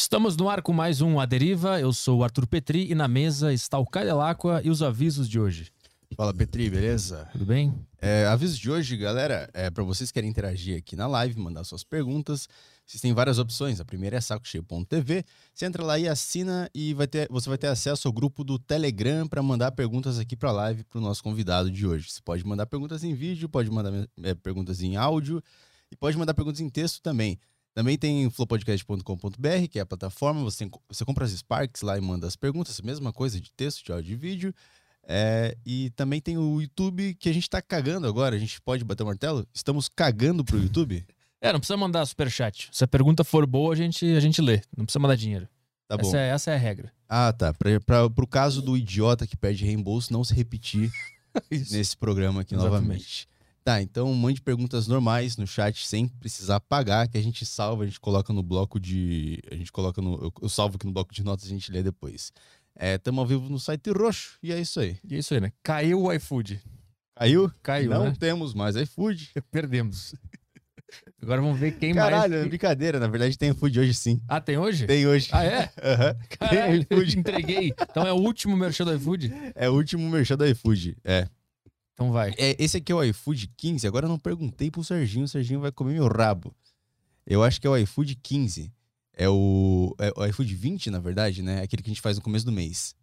Estamos no ar com mais um A Deriva. Eu sou o Arthur Petri e na mesa está o Caio e os avisos de hoje. Fala Petri, beleza? Tudo bem? É, avisos de hoje, galera, é para vocês que querem interagir aqui na live, mandar suas perguntas. Vocês têm várias opções. A primeira é sacocheio.tv. Você entra lá e assina e vai ter, você vai ter acesso ao grupo do Telegram para mandar perguntas aqui para a live para o nosso convidado de hoje. Você pode mandar perguntas em vídeo, pode mandar é, perguntas em áudio e pode mandar perguntas em texto também. Também tem flowpodcast.com.br, que é a plataforma. Você, você compra as Sparks lá e manda as perguntas, mesma coisa de texto, de áudio e vídeo. É, e também tem o YouTube que a gente tá cagando agora. A gente pode bater o martelo? Estamos cagando pro YouTube? é, não precisa mandar superchat. Se a pergunta for boa, a gente, a gente lê. Não precisa mandar dinheiro. Tá bom. Essa é, essa é a regra. Ah, tá. Pra, pra, pro caso do idiota que pede reembolso não se repetir nesse programa aqui Exatamente. novamente. Tá, então mande perguntas normais no chat sem precisar pagar, que a gente salva, a gente coloca no bloco de. A gente coloca no. Eu salvo aqui no bloco de notas e a gente lê depois. Estamos é, ao vivo no site roxo e é isso aí. E é isso aí, né? Caiu o iFood. Caiu? Caiu. Não né? temos mais iFood. Perdemos. Agora vamos ver quem Caralho, mais. Caralho, é brincadeira. Na verdade, tem iFood hoje sim. Ah, tem hoje? Tem hoje. Ah, é? Aham. Uhum. Caralho, tem entreguei. Então é o último merchan do iFood? É o último merchan do iFood, é. Então vai. É, esse aqui é o iFood 15. Agora eu não perguntei pro Serginho. O Serginho vai comer meu rabo. Eu acho que é o iFood 15. É o, é o iFood 20, na verdade, né? Aquele que a gente faz no começo do mês.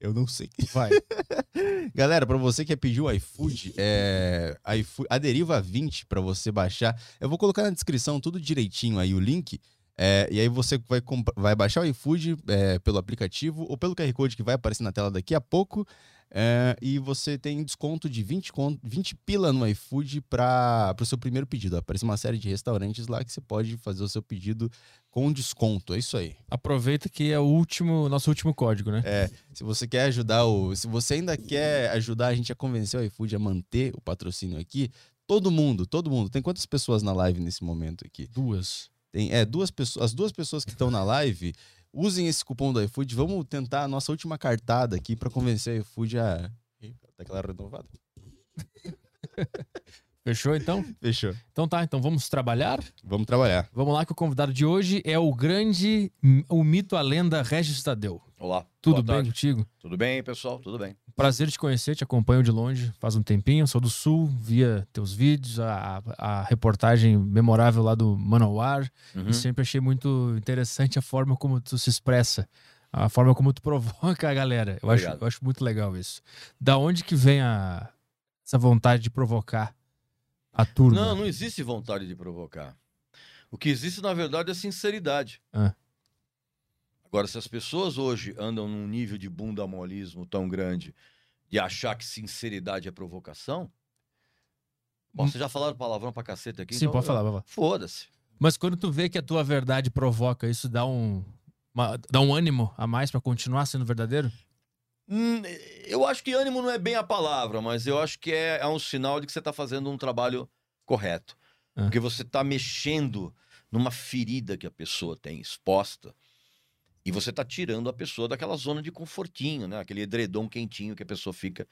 Eu não sei. Vai. Galera, para você que quer pedir o iFood, é, iFood, a Deriva 20 para você baixar. Eu vou colocar na descrição tudo direitinho aí o link. É, e aí você vai, vai baixar o iFood é, pelo aplicativo ou pelo QR Code que vai aparecer na tela daqui a pouco. É, e você tem desconto de 20, 20 pila no iFood para o seu primeiro pedido. Aparece uma série de restaurantes lá que você pode fazer o seu pedido com desconto. É isso aí. Aproveita que é o último, nosso último código, né? É. Se você quer ajudar o. Se você ainda quer ajudar a gente a convencer o iFood a manter o patrocínio aqui, todo mundo, todo mundo. Tem quantas pessoas na live nesse momento aqui? Duas. Tem, é, duas pessoas. As duas pessoas que estão na live usem esse cupom do iFood. Vamos tentar a nossa última cartada aqui para convencer o iFood a daquela renovada. Fechou então? Fechou. Então tá, então vamos trabalhar? Vamos trabalhar. Vamos lá que o convidado de hoje é o grande, o mito, a lenda Regis Tadeu. Olá. Tudo bem tarde. contigo? Tudo bem, pessoal, tudo bem. Prazer te conhecer, te acompanho de longe faz um tempinho, sou do Sul, via teus vídeos, a, a, a reportagem memorável lá do Manowar. Uhum. E sempre achei muito interessante a forma como tu se expressa, a forma como tu provoca a galera. Eu, acho, eu acho muito legal isso. Da onde que vem a, essa vontade de provocar a turma. Não, não existe vontade de provocar. O que existe, na verdade, é sinceridade. Ah. Agora, se as pessoas hoje andam num nível de bundamolismo tão grande de achar que sinceridade é provocação. Bom, hum. vocês já falaram palavrão pra caceta aqui? Sim, então, pode falar, pode falar. Foda-se. Mas quando tu vê que a tua verdade provoca, isso dá um, uma, dá um ânimo a mais para continuar sendo verdadeiro? Hum, eu acho que ânimo não é bem a palavra, mas eu acho que é, é um sinal de que você está fazendo um trabalho correto. Ah. Porque você está mexendo numa ferida que a pessoa tem exposta e você está tirando a pessoa daquela zona de confortinho, né? Aquele edredom quentinho que a pessoa fica.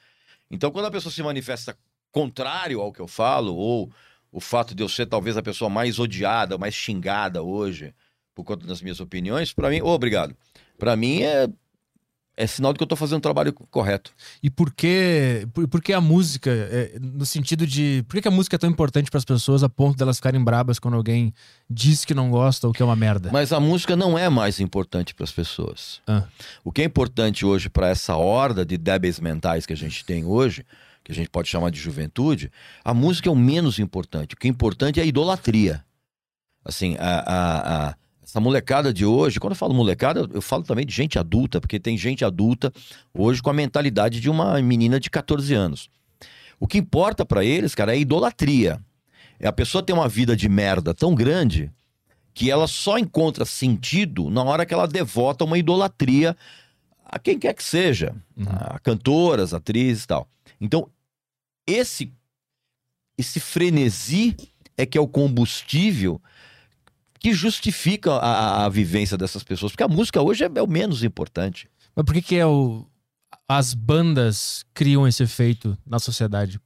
Então, quando a pessoa se manifesta contrário ao que eu falo, ou o fato de eu ser talvez a pessoa mais odiada, mais xingada hoje, por conta das minhas opiniões, para mim, oh, obrigado. Para mim é é sinal de que eu estou fazendo o trabalho correto. E por que, por, por que a música, é, no sentido de. Por que, a música é tão importante para as pessoas a ponto delas ficarem brabas quando alguém diz que não gosta ou que é uma merda? Mas a música não é mais importante para as pessoas. Ah. O que é importante hoje para essa horda de débeis mentais que a gente tem hoje, que a gente pode chamar de juventude, a música é o menos importante. O que é importante é a idolatria. Assim, a, a, a essa molecada de hoje, quando eu falo molecada, eu falo também de gente adulta, porque tem gente adulta hoje com a mentalidade de uma menina de 14 anos. O que importa para eles, cara, é a idolatria. É a pessoa ter uma vida de merda tão grande que ela só encontra sentido na hora que ela devota uma idolatria a quem quer que seja, uhum. a cantoras, atrizes e tal. Então, esse esse frenesi é que é o combustível que justifica a, a, vivência dessas pessoas. Porque a música hoje é, é o menos importante. Mas por que, que é o, as bandas criam esse efeito na sociedade?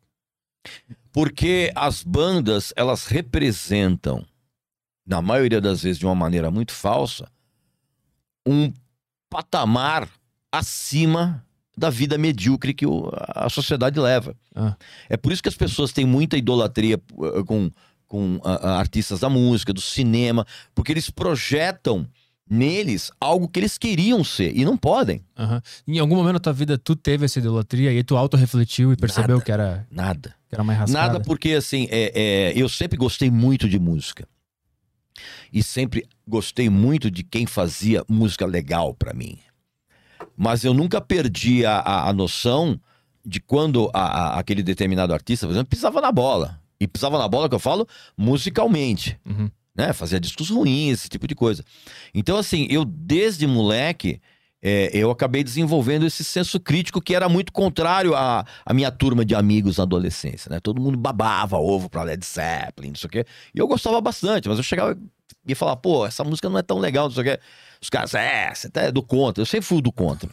Porque as bandas, elas representam, na maioria das vezes de uma maneira muito falsa, um patamar acima da vida medíocre que o, a sociedade leva. Ah. É por isso que as pessoas têm muita idolatria uh, com, com uh, uh, artistas da música, do cinema, porque eles projetam neles algo que eles queriam ser e não podem. Aham. Em algum momento da tua vida tu teve essa idolatria e tu auto-refletiu e percebeu Nada. que era, Nada. que era mais rascada? Nada porque, assim, é, é, eu sempre gostei muito de música. E sempre gostei muito de quem fazia música legal pra mim. Mas eu nunca perdi a, a, a noção de quando a- a- aquele determinado artista, por exemplo, pisava na bola. E pisava na bola que eu falo musicalmente. Uhum. né? Fazia discos ruins, esse tipo de coisa. Então, assim, eu desde moleque, é, eu acabei desenvolvendo esse senso crítico que era muito contrário à, à minha turma de amigos na adolescência, né? Todo mundo babava ovo pra Led Zeppelin, não sei o quê. E eu gostava bastante, mas eu chegava e falar, pô, essa música não é tão legal, não sei o quê. Os caras, é, você tá do contra. Eu sempre fui do contra.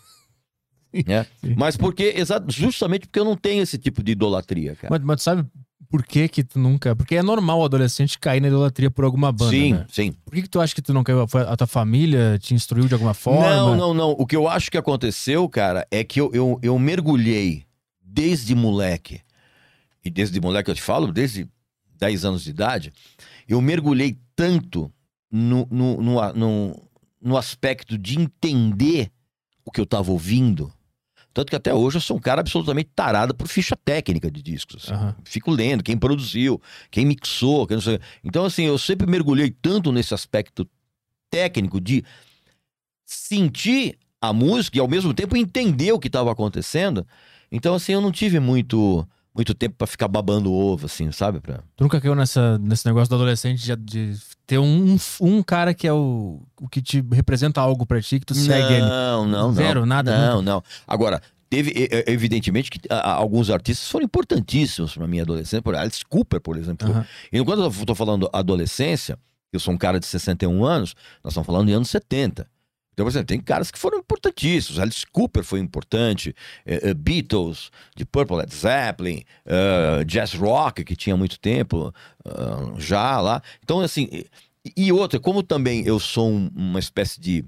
né? Mas porque, justamente porque eu não tenho esse tipo de idolatria, cara. Mas, mas tu sabe por que que tu nunca... Porque é normal o adolescente cair na idolatria por alguma banda, sim, né? sim. Por que que tu acha que tu não caiu? Foi a tua família te instruiu de alguma forma? Não, não, não. O que eu acho que aconteceu, cara, é que eu, eu, eu mergulhei desde moleque. E desde moleque eu te falo, desde 10 anos de idade, eu mergulhei tanto no, no, no, no, no aspecto de entender o que eu tava ouvindo. Tanto que até hoje eu sou um cara absolutamente tarado por ficha técnica de discos. assim. Aham. Fico lendo quem produziu, quem mixou, quem não sei. Então, assim, eu sempre mergulhei tanto nesse aspecto técnico de sentir a música e ao mesmo tempo entender o que estava acontecendo. Então, assim, eu não tive muito muito tempo pra ficar babando ovo, assim, sabe? Pra... Tu nunca caiu nessa, nesse negócio do adolescente de, de ter um, um cara que é o, o que te representa algo pra ti, que tu segue ele. Não, não, não. Zero, nada, Não, não. Agora, teve, evidentemente, que ah, alguns artistas foram importantíssimos pra minha adolescência. Por Alice Cooper, por exemplo. E quando eu tô falando adolescência, eu sou um cara de 61 anos, nós estamos falando de anos 70. Então, por exemplo, tem caras que foram importantíssimos. Alice Cooper foi importante, eh, eh, Beatles, de Purple, Led Zeppelin, eh, Jazz Rock, que tinha muito tempo já lá. Então, assim, e, e outra, como também eu sou um- uma espécie de.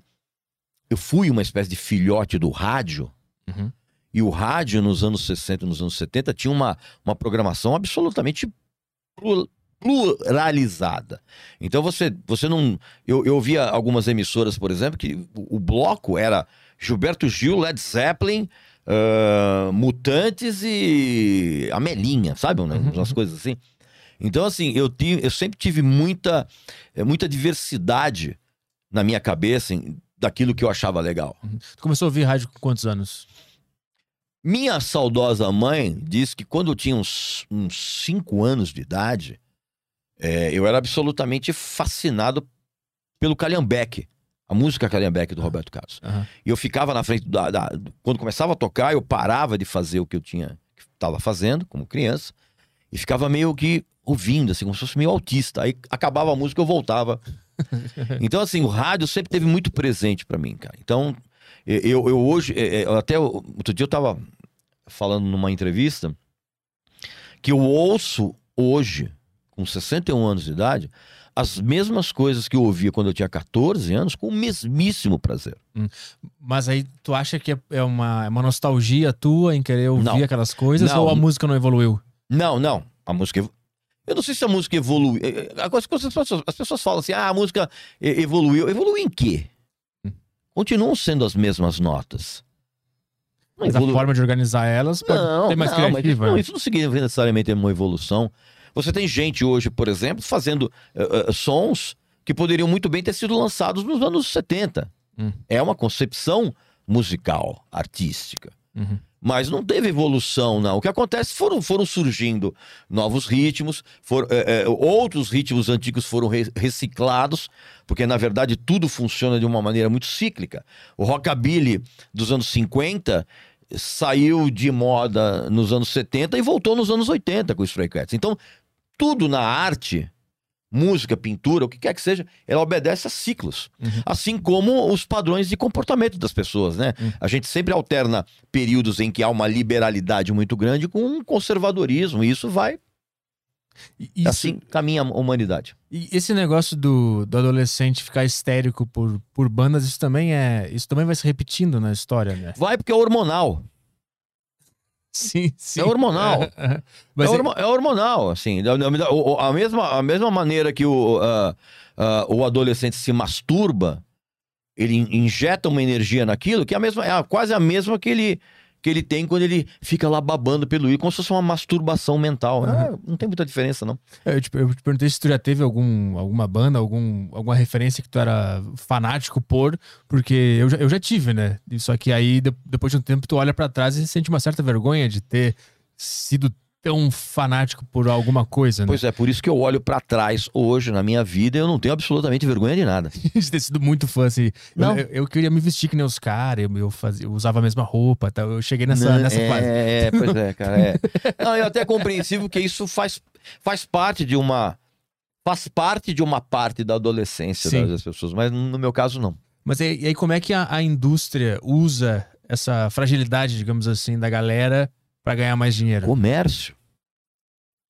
Eu fui uma espécie de filhote do rádio, Uhum. e o rádio nos anos 60 e nos anos 70 tinha uma, uma programação absolutamente pluralizada. Então você, você não. Eu, eu via algumas emissoras, por exemplo, que o, o bloco era Gilberto Gil, Led Zeppelin, ah, Mutantes e Amelinha, sabe? Né? Uhum. Umas coisas assim. Então, assim, eu, tive, eu sempre tive muita, eh, muita diversidade na minha cabeça em- daquilo que eu achava legal. Tu começou a ouvir rádio com quantos anos? Minha saudosa mãe disse que quando eu tinha uns, uns cinco anos de idade, é, eu era absolutamente fascinado pelo Calhambeque, a música Calhambeque do Roberto Carlos. Aham. E eu ficava na frente da, da- Quando começava a tocar, eu parava de fazer o que eu tinha estava fazendo como criança e ficava meio que ouvindo, assim, como se fosse meio autista. Aí acabava a música, eu voltava. Então, assim, o rádio sempre teve muito presente pra mim, cara. Então, eu, eu- hoje, é, é, eu até outro dia eu tava falando numa entrevista que eu ouço hoje, com 61 anos de idade, as mesmas coisas que eu ouvia quando eu tinha 14 anos, com o mesmíssimo prazer. Mas aí tu acha que é- é uma, é uma nostalgia tua em querer ouvir Não. aquelas coisas Não. ou a música não evoluiu? Não, não. A música. evo- Eu não sei se a música evoluiu. É, é, As pessoas, as pessoas falam assim: ah, a música evoluiu. Evoluiu em quê? Hum. Continuam sendo as mesmas notas. Não Mas evolu- a forma de organizar elas pode não, mais não, mas isso, criativa. não, né? isso não significa necessariamente uma evolução. Você tem gente hoje, por exemplo, fazendo eh, eh, sons que poderiam muito bem ter sido lançados nos anos 70. Hum. É uma concepção musical, artística. Uhum. Mas não teve evolução, não. O que acontece foram, foram surgindo novos ritmos, eh, eh, outros ritmos antigos foram re- reciclados, porque na verdade tudo funciona de uma maneira muito cíclica. O rockabilly dos anos 50 saiu de moda nos anos 70 e voltou nos anos 80 com os Stray Cats. Então, tudo na arte, música, pintura, o que quer que seja, ela obedece a ciclos. Uhum. Assim como os padrões de comportamento das pessoas, né? Uhum. A gente sempre alterna períodos em que há uma liberalidade muito grande com um conservadorismo, e isso vai Isso, assim caminha a humanidade. E esse negócio do, do adolescente ficar histérico por, por bandas, isso também é. Isso também vai se repetindo na história, né? Vai porque é hormonal. Sim, sim. É hormonal. É, é, é, é, hormonal, assim. A mesma, a mesma maneira que o, uh, uh, o adolescente se masturba, ele injeta uma energia naquilo, que é, a mesma, é quase a mesma que ele que ele tem quando ele fica lá babando pelo I, como se fosse uma masturbação mental. Uhum. Ah, não tem muita diferença, não. É, eu te, eu te perguntei se tu já teve algum, alguma banda, algum, alguma referência que tu era fanático por, porque eu já, eu já tive, né? Só que aí, depois de um tempo, tu olha para trás e sente uma certa vergonha de ter sido tão fanático por alguma coisa, né? Pois é, por isso que eu olho para trás hoje na minha vida e eu não tenho absolutamente vergonha de nada. de ter sido muito fã, assim. Não. Eu, eu, queria me vestir que nem os caras, eu, eu, fazia, eu usava a mesma roupa, tá? eu cheguei nessa, não, nessa é, fase. É, pois é, cara. É. Não, é até compreensível que isso faz, faz parte de uma. Faz parte de uma parte da adolescência Sim. das pessoas, mas no meu caso, não. Mas e, e aí, como é que a, a indústria usa essa fragilidade, digamos assim, da galera para ganhar mais dinheiro? Comércio.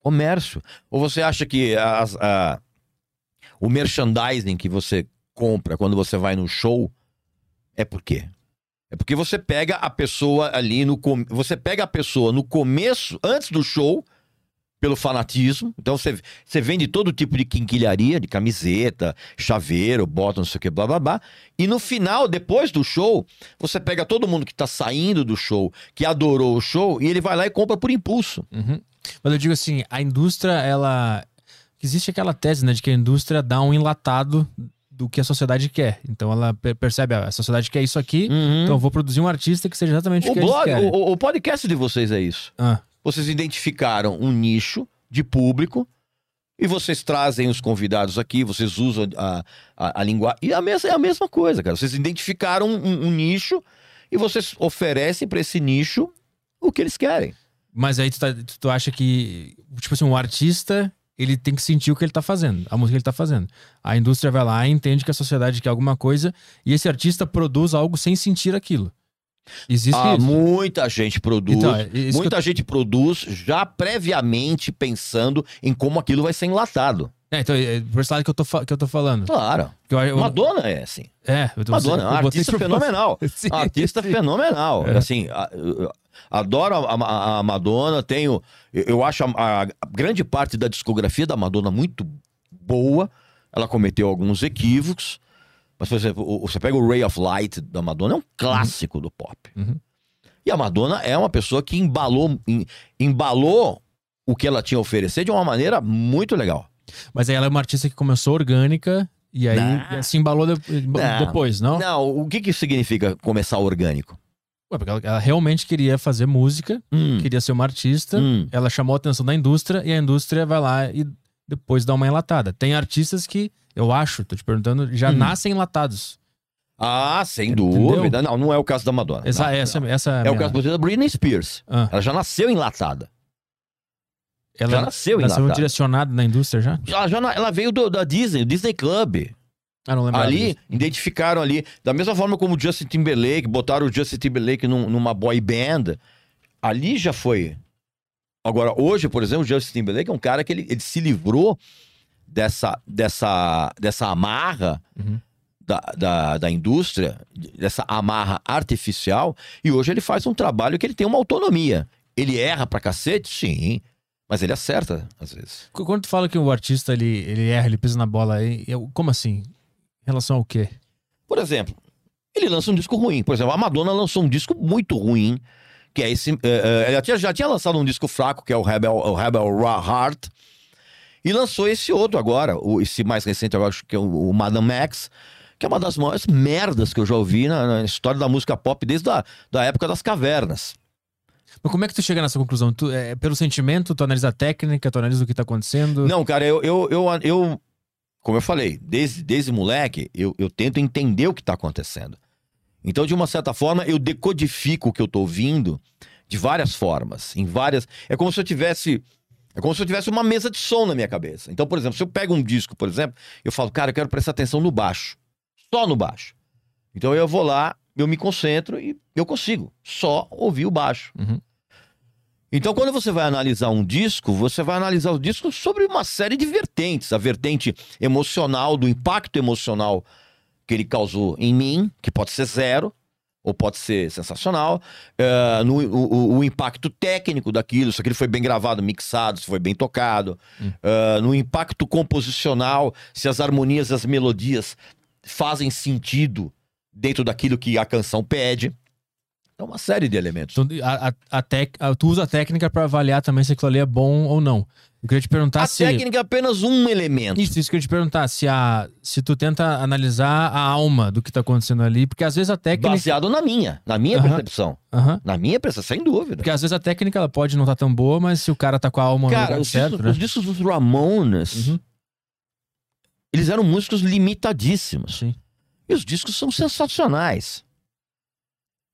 Comércio. Ou você acha que a, o merchandising que você compra quando você vai no show é por quê? É porque você pega a pessoa ali no. Você pega a pessoa no começo, antes do show, pelo fanatismo. Então você, você vende todo tipo de quinquilharia, de camiseta, chaveiro, bota, não sei o que, blá blá blá. E no final, depois do show, você pega todo mundo que tá saindo do show, que adorou o show, e ele vai lá e compra por impulso. Uhum. Mas eu digo assim, a indústria, ela. Existe aquela tese, né, de que a indústria dá um enlatado do que a sociedade quer. Então ela percebe, ah, a sociedade quer isso aqui, uhum. então eu vou produzir um artista que seja exatamente o, o que blog, eles querem. O, o podcast de vocês é isso. Ah. Vocês identificaram um nicho de público e vocês trazem os convidados aqui, vocês usam a, a, a linguagem. E a mesma, é a mesma coisa, cara. Vocês identificaram um, um nicho e vocês oferecem para esse nicho o que eles querem. Mas aí tu, tá, tu acha que, tipo assim, um artista, ele tem que sentir o que ele tá fazendo, a música que ele tá fazendo. A indústria vai lá e entende que a sociedade quer alguma coisa e esse artista produz algo sem sentir aquilo. Existe ah, isso. Muita gente produz. Então, é muita eu... gente produz já previamente pensando em como aquilo vai ser enlatado. É, então, é por esse lado que eu tô, que eu tô falando. Claro. Eu, eu... Madonna é assim. É, eu tô Madonna, é artista fenomenal. artista fenomenal. É. Assim, adoro a, a, a, Madonna, tenho. Eu acho a, a, grande parte da discografia da Madonna muito boa. Ela cometeu alguns equívocos. Mas, por exemplo, você pega o Ray of Light da Madonna, é um clássico uhum. do pop. Uhum. E a Madonna é uma pessoa que embalou, embalou o que ela tinha a oferecer de uma maneira muito legal. Mas aí ela é uma artista que começou orgânica e aí não. se embalou de, não. depois, não? Não, o que, que significa começar orgânico? Ué, porque ela, ela, realmente queria fazer música, hum. queria ser uma artista, hum. ela chamou a atenção da indústria e a indústria vai lá e depois dá uma enlatada. Tem artistas que, eu acho, tô te perguntando, já hum. nascem enlatados. Ah, sem Entendeu? dúvida. Não, não é o caso da Madonna. Exa não, essa, não. essa é, é o caso da Britney Spears. Ah. Ela já nasceu enlatada. Ela já nasceu, nasceu direcionada na indústria já? Ela, já, ela veio do, da Disney, Disney Club. Ah, não lembro. Ali, disso. identificaram ali, da mesma forma como o Justin Timberlake, botaram o Justin Timberlake num, numa boy band. Ali já foi. Agora, hoje, por exemplo, o Justin Timberlake é um cara que ele, ele se livrou dessa, dessa, dessa amarra uhum. da, da, da indústria, dessa amarra artificial, e hoje ele faz um trabalho que ele tem uma autonomia. Ele erra pra cacete? Sim. Mas ele acerta, às vezes. Quando tu fala que o artista ele, ele erra, ele pisa na bola, eu, como assim? Em relação ao quê? Por exemplo, ele lança um disco ruim. Por exemplo, a Madonna lançou um disco muito ruim, que é esse. Uh, uh, ela tinha, já tinha lançado um disco fraco, que é o Rebel, o Rebel Heart. E lançou esse outro agora, o, esse mais recente, eu acho que é o, o Madame Max, que é uma das maiores merdas que eu já ouvi na, na história da música pop desde a da época das cavernas. Mas como é que tu chega nessa conclusão? Tu, é, pelo sentimento, tu analisa a técnica, tu analisa o que tá acontecendo? Não, cara, eu, eu, eu, eu como eu falei, desde, desde moleque, eu, eu tento entender o que tá acontecendo. Então, de uma certa forma, eu decodifico o que eu tô ouvindo de várias formas, em várias. É como se eu tivesse. É como se eu tivesse uma mesa de som na minha cabeça. Então, por exemplo, se eu pego um disco, por exemplo, eu falo, cara, eu quero prestar atenção no baixo. Só no baixo. Então eu vou lá, eu me concentro e eu consigo só ouvir o baixo. Uhum. Então, quando você vai analisar um disco, você vai analisar o disco sobre uma série de vertentes. A vertente emocional, do impacto emocional que ele causou em mim, que pode ser zero, ou pode ser sensacional. Uh, no, o, o, impacto técnico daquilo, se aquilo foi bem gravado, mixado, se foi bem tocado. Hum. Uh, no impacto composicional, se as harmonias e as melodias fazem sentido dentro daquilo que a canção pede. É uma série de elementos. Então, a, a, tec, a, tu usa a técnica para avaliar também se aquilo ali é bom ou não. Eu queria te perguntar a se. A técnica é apenas um elemento. Isso, isso que eu ia te perguntar. Se, a, se tu tenta analisar a alma do que tá acontecendo ali, porque às vezes a técnica. Baseado na minha, na minha percepção. Na minha percepção, sem dúvida. Porque às vezes a técnica ela pode não estar tá tão boa, mas se o cara tá com a alma cara, no os certo, discos, né? os discos dos Ramones, uhum. eles eram músicos limitadíssimos. Sim. E os discos são sensacionais.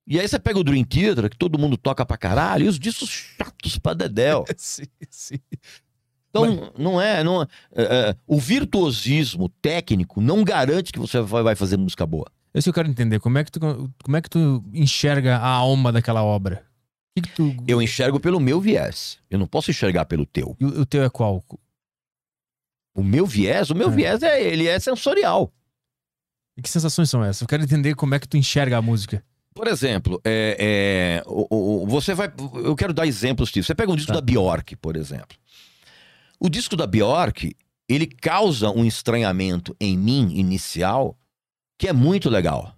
E aí você pega o Dream Theater, que todo mundo toca pra caralho, e os discos chatos pra dedéu. sim, sim. Então, Mas... não é, não é, é, O virtuosismo técnico não garante que você vai fazer música boa. É isso que eu quero entender. Como é que tu, como é que tu enxerga a alma daquela obra? Que que tu... Eu enxergo pelo meu viés. Eu não posso enxergar pelo teu. E o, o teu é qual? O meu viés? O meu é. viés é ele é sensorial. E que sensações são essas? Eu quero entender como é que tu enxerga a música. Por exemplo, é, é, o, o, você vai. Eu quero dar exemplos disso. Você pega um disco tá. da Bjork, por exemplo. O disco da Bjork, ele causa um estranhamento em mim inicial que é muito legal.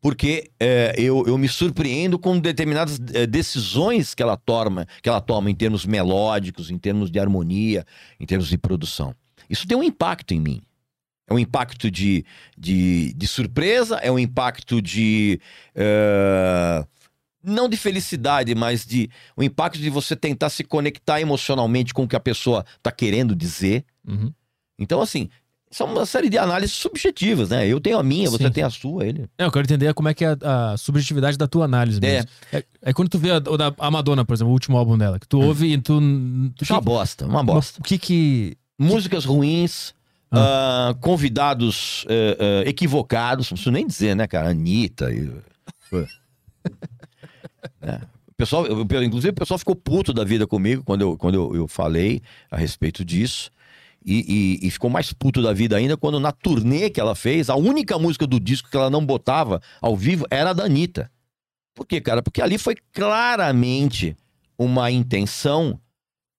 Porque é, eu, eu me surpreendo com determinadas é, decisões que ela, toma, que ela toma em termos melódicos, em termos de harmonia, em termos de produção. Isso tem um impacto em mim. É um impacto de, de, de surpresa, é um impacto de. Uh, não de felicidade, mas de o um impacto de você tentar se conectar emocionalmente com o que a pessoa está querendo dizer. Uhum. Então, assim, são uma série de análises subjetivas, né? Eu tenho a minha, Sim. você tem a sua, ele. É, eu quero entender como é que é a, a subjetividade da tua análise mesmo. É. é. É, quando tu vê a, a Madonna, por exemplo, o último álbum dela, que tu hum. ouve e tu. tu é uma bosta, uma bosta. O que que. Músicas ruins, ah. Uh, convidados uh, uh, equivocados, não preciso nem dizer, né, cara? Anitta. E... é. O pessoal, eu, inclusive, o pessoal ficou puto da vida comigo quando eu, quando eu, eu falei a respeito disso. E, e, e, ficou mais puto da vida ainda quando na turnê que ela fez, a única música do disco que ela não botava ao vivo era a da Anitta. Por quê, cara? Porque ali foi claramente uma intenção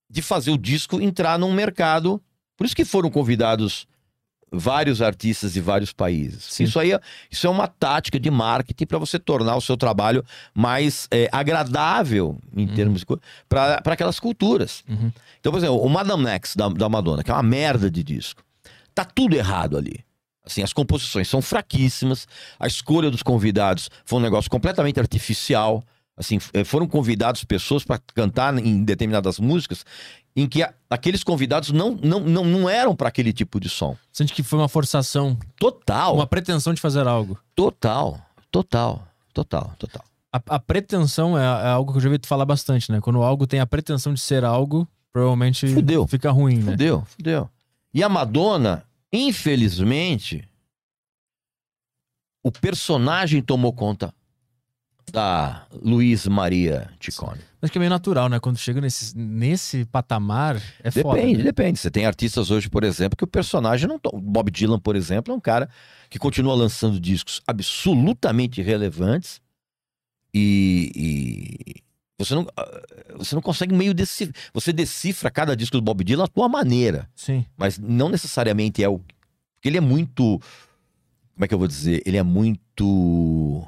de fazer o disco entrar num mercado por isso que foram convidados vários artistas de vários países. Sim. Isso aí é, isso é uma tática de marketing para você tornar o seu trabalho mais é, agradável em uhum. termos para aquelas culturas. Uhum. Então, por exemplo, o Madame X da, da Madonna, que é uma merda de disco, tá tudo errado ali. Assim, as composições são fraquíssimas, a escolha dos convidados foi um negócio completamente artificial. Assim, eh, foram convidados pessoas para cantar em determinadas músicas em que a, aqueles convidados não, não, não, não eram para aquele tipo de som. Sente que foi uma forçação. Total. Uma pretensão de fazer algo. Total, total, total, total. A, a pretensão é, é, algo que eu já ouvi tu falar bastante, né? Quando algo tem a pretensão de ser algo, provavelmente fudeu. fica ruim, né? Fudeu, fudeu. E a Madonna, infelizmente, o personagem tomou conta da Luiz Maria Ticone. Acho que é meio natural, né? Quando chega nesse, nesse patamar, é depende, foda. Depende, né? depende. Você tem artistas hoje, por exemplo, que o personagem não. Bob Dylan, por exemplo, é um cara que continua lançando discos absolutamente relevantes e, e você não, ah, você não consegue meio decifrar. Você decifra cada disco do Bob Dylan à tua maneira. Sim. Mas não necessariamente é o. Porque ele é muito. Como é que eu vou dizer? Ele é muito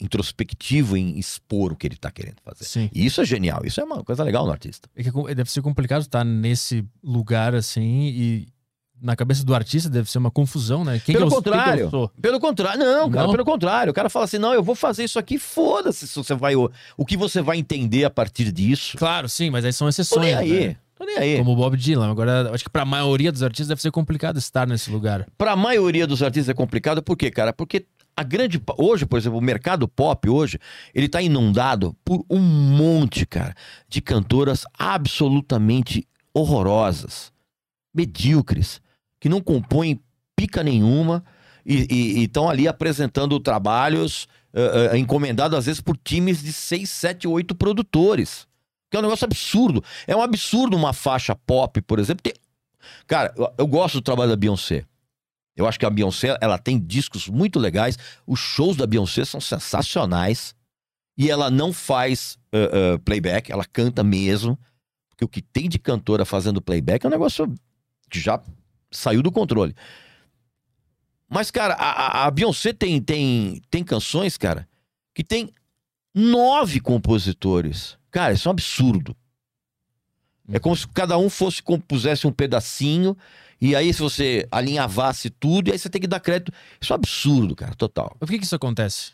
introspectivo em expor o que ele está querendo fazer. Sim. E isso é genial, isso é uma coisa legal no artista. É que deve ser complicado estar nesse lugar assim e na cabeça do artista deve ser uma confusão, né? Quem pelo que eu, contrário. Que pelo contrário. Não, cara, não? pelo contrário. O cara fala assim: não, eu vou fazer isso aqui, foda-se se você vai. O que você vai entender a partir disso. Claro, sim, mas aí são exceções. Tô nem aí. Né? Tô nem aí. Como o Bob Dylan. Agora, acho que pra maioria dos artistas deve ser complicado estar nesse lugar. Pra maioria dos artistas é complicado, por quê, cara? Porque a grande. Hoje, por exemplo, o mercado pop hoje, ele está inundado por um monte, cara, de cantoras absolutamente horrorosas, medíocres, que não compõem pica nenhuma e estão ali apresentando trabalhos uh, uh, encomendados às vezes por times de seis, sete, oito produtores. Que é um negócio absurdo. É um absurdo uma faixa pop, por exemplo. Ter... Cara, eu, eu gosto do trabalho da Beyoncé. Eu acho que a Beyoncé, ela tem discos muito legais. Os shows da Beyoncé são sensacionais. E ela não faz uh, uh, playback, ela canta mesmo. Porque o que tem de cantora fazendo playback é um negócio que já saiu do controle. Mas, cara, a, a Beyoncé tem, tem, tem canções, cara, que tem nove compositores. Cara, isso é um absurdo. É como se cada um fosse compusesse um pedacinho e aí se você alinhavasse tudo e aí você tem que dar crédito. Isso é um absurdo, cara, total. Por que, que isso acontece?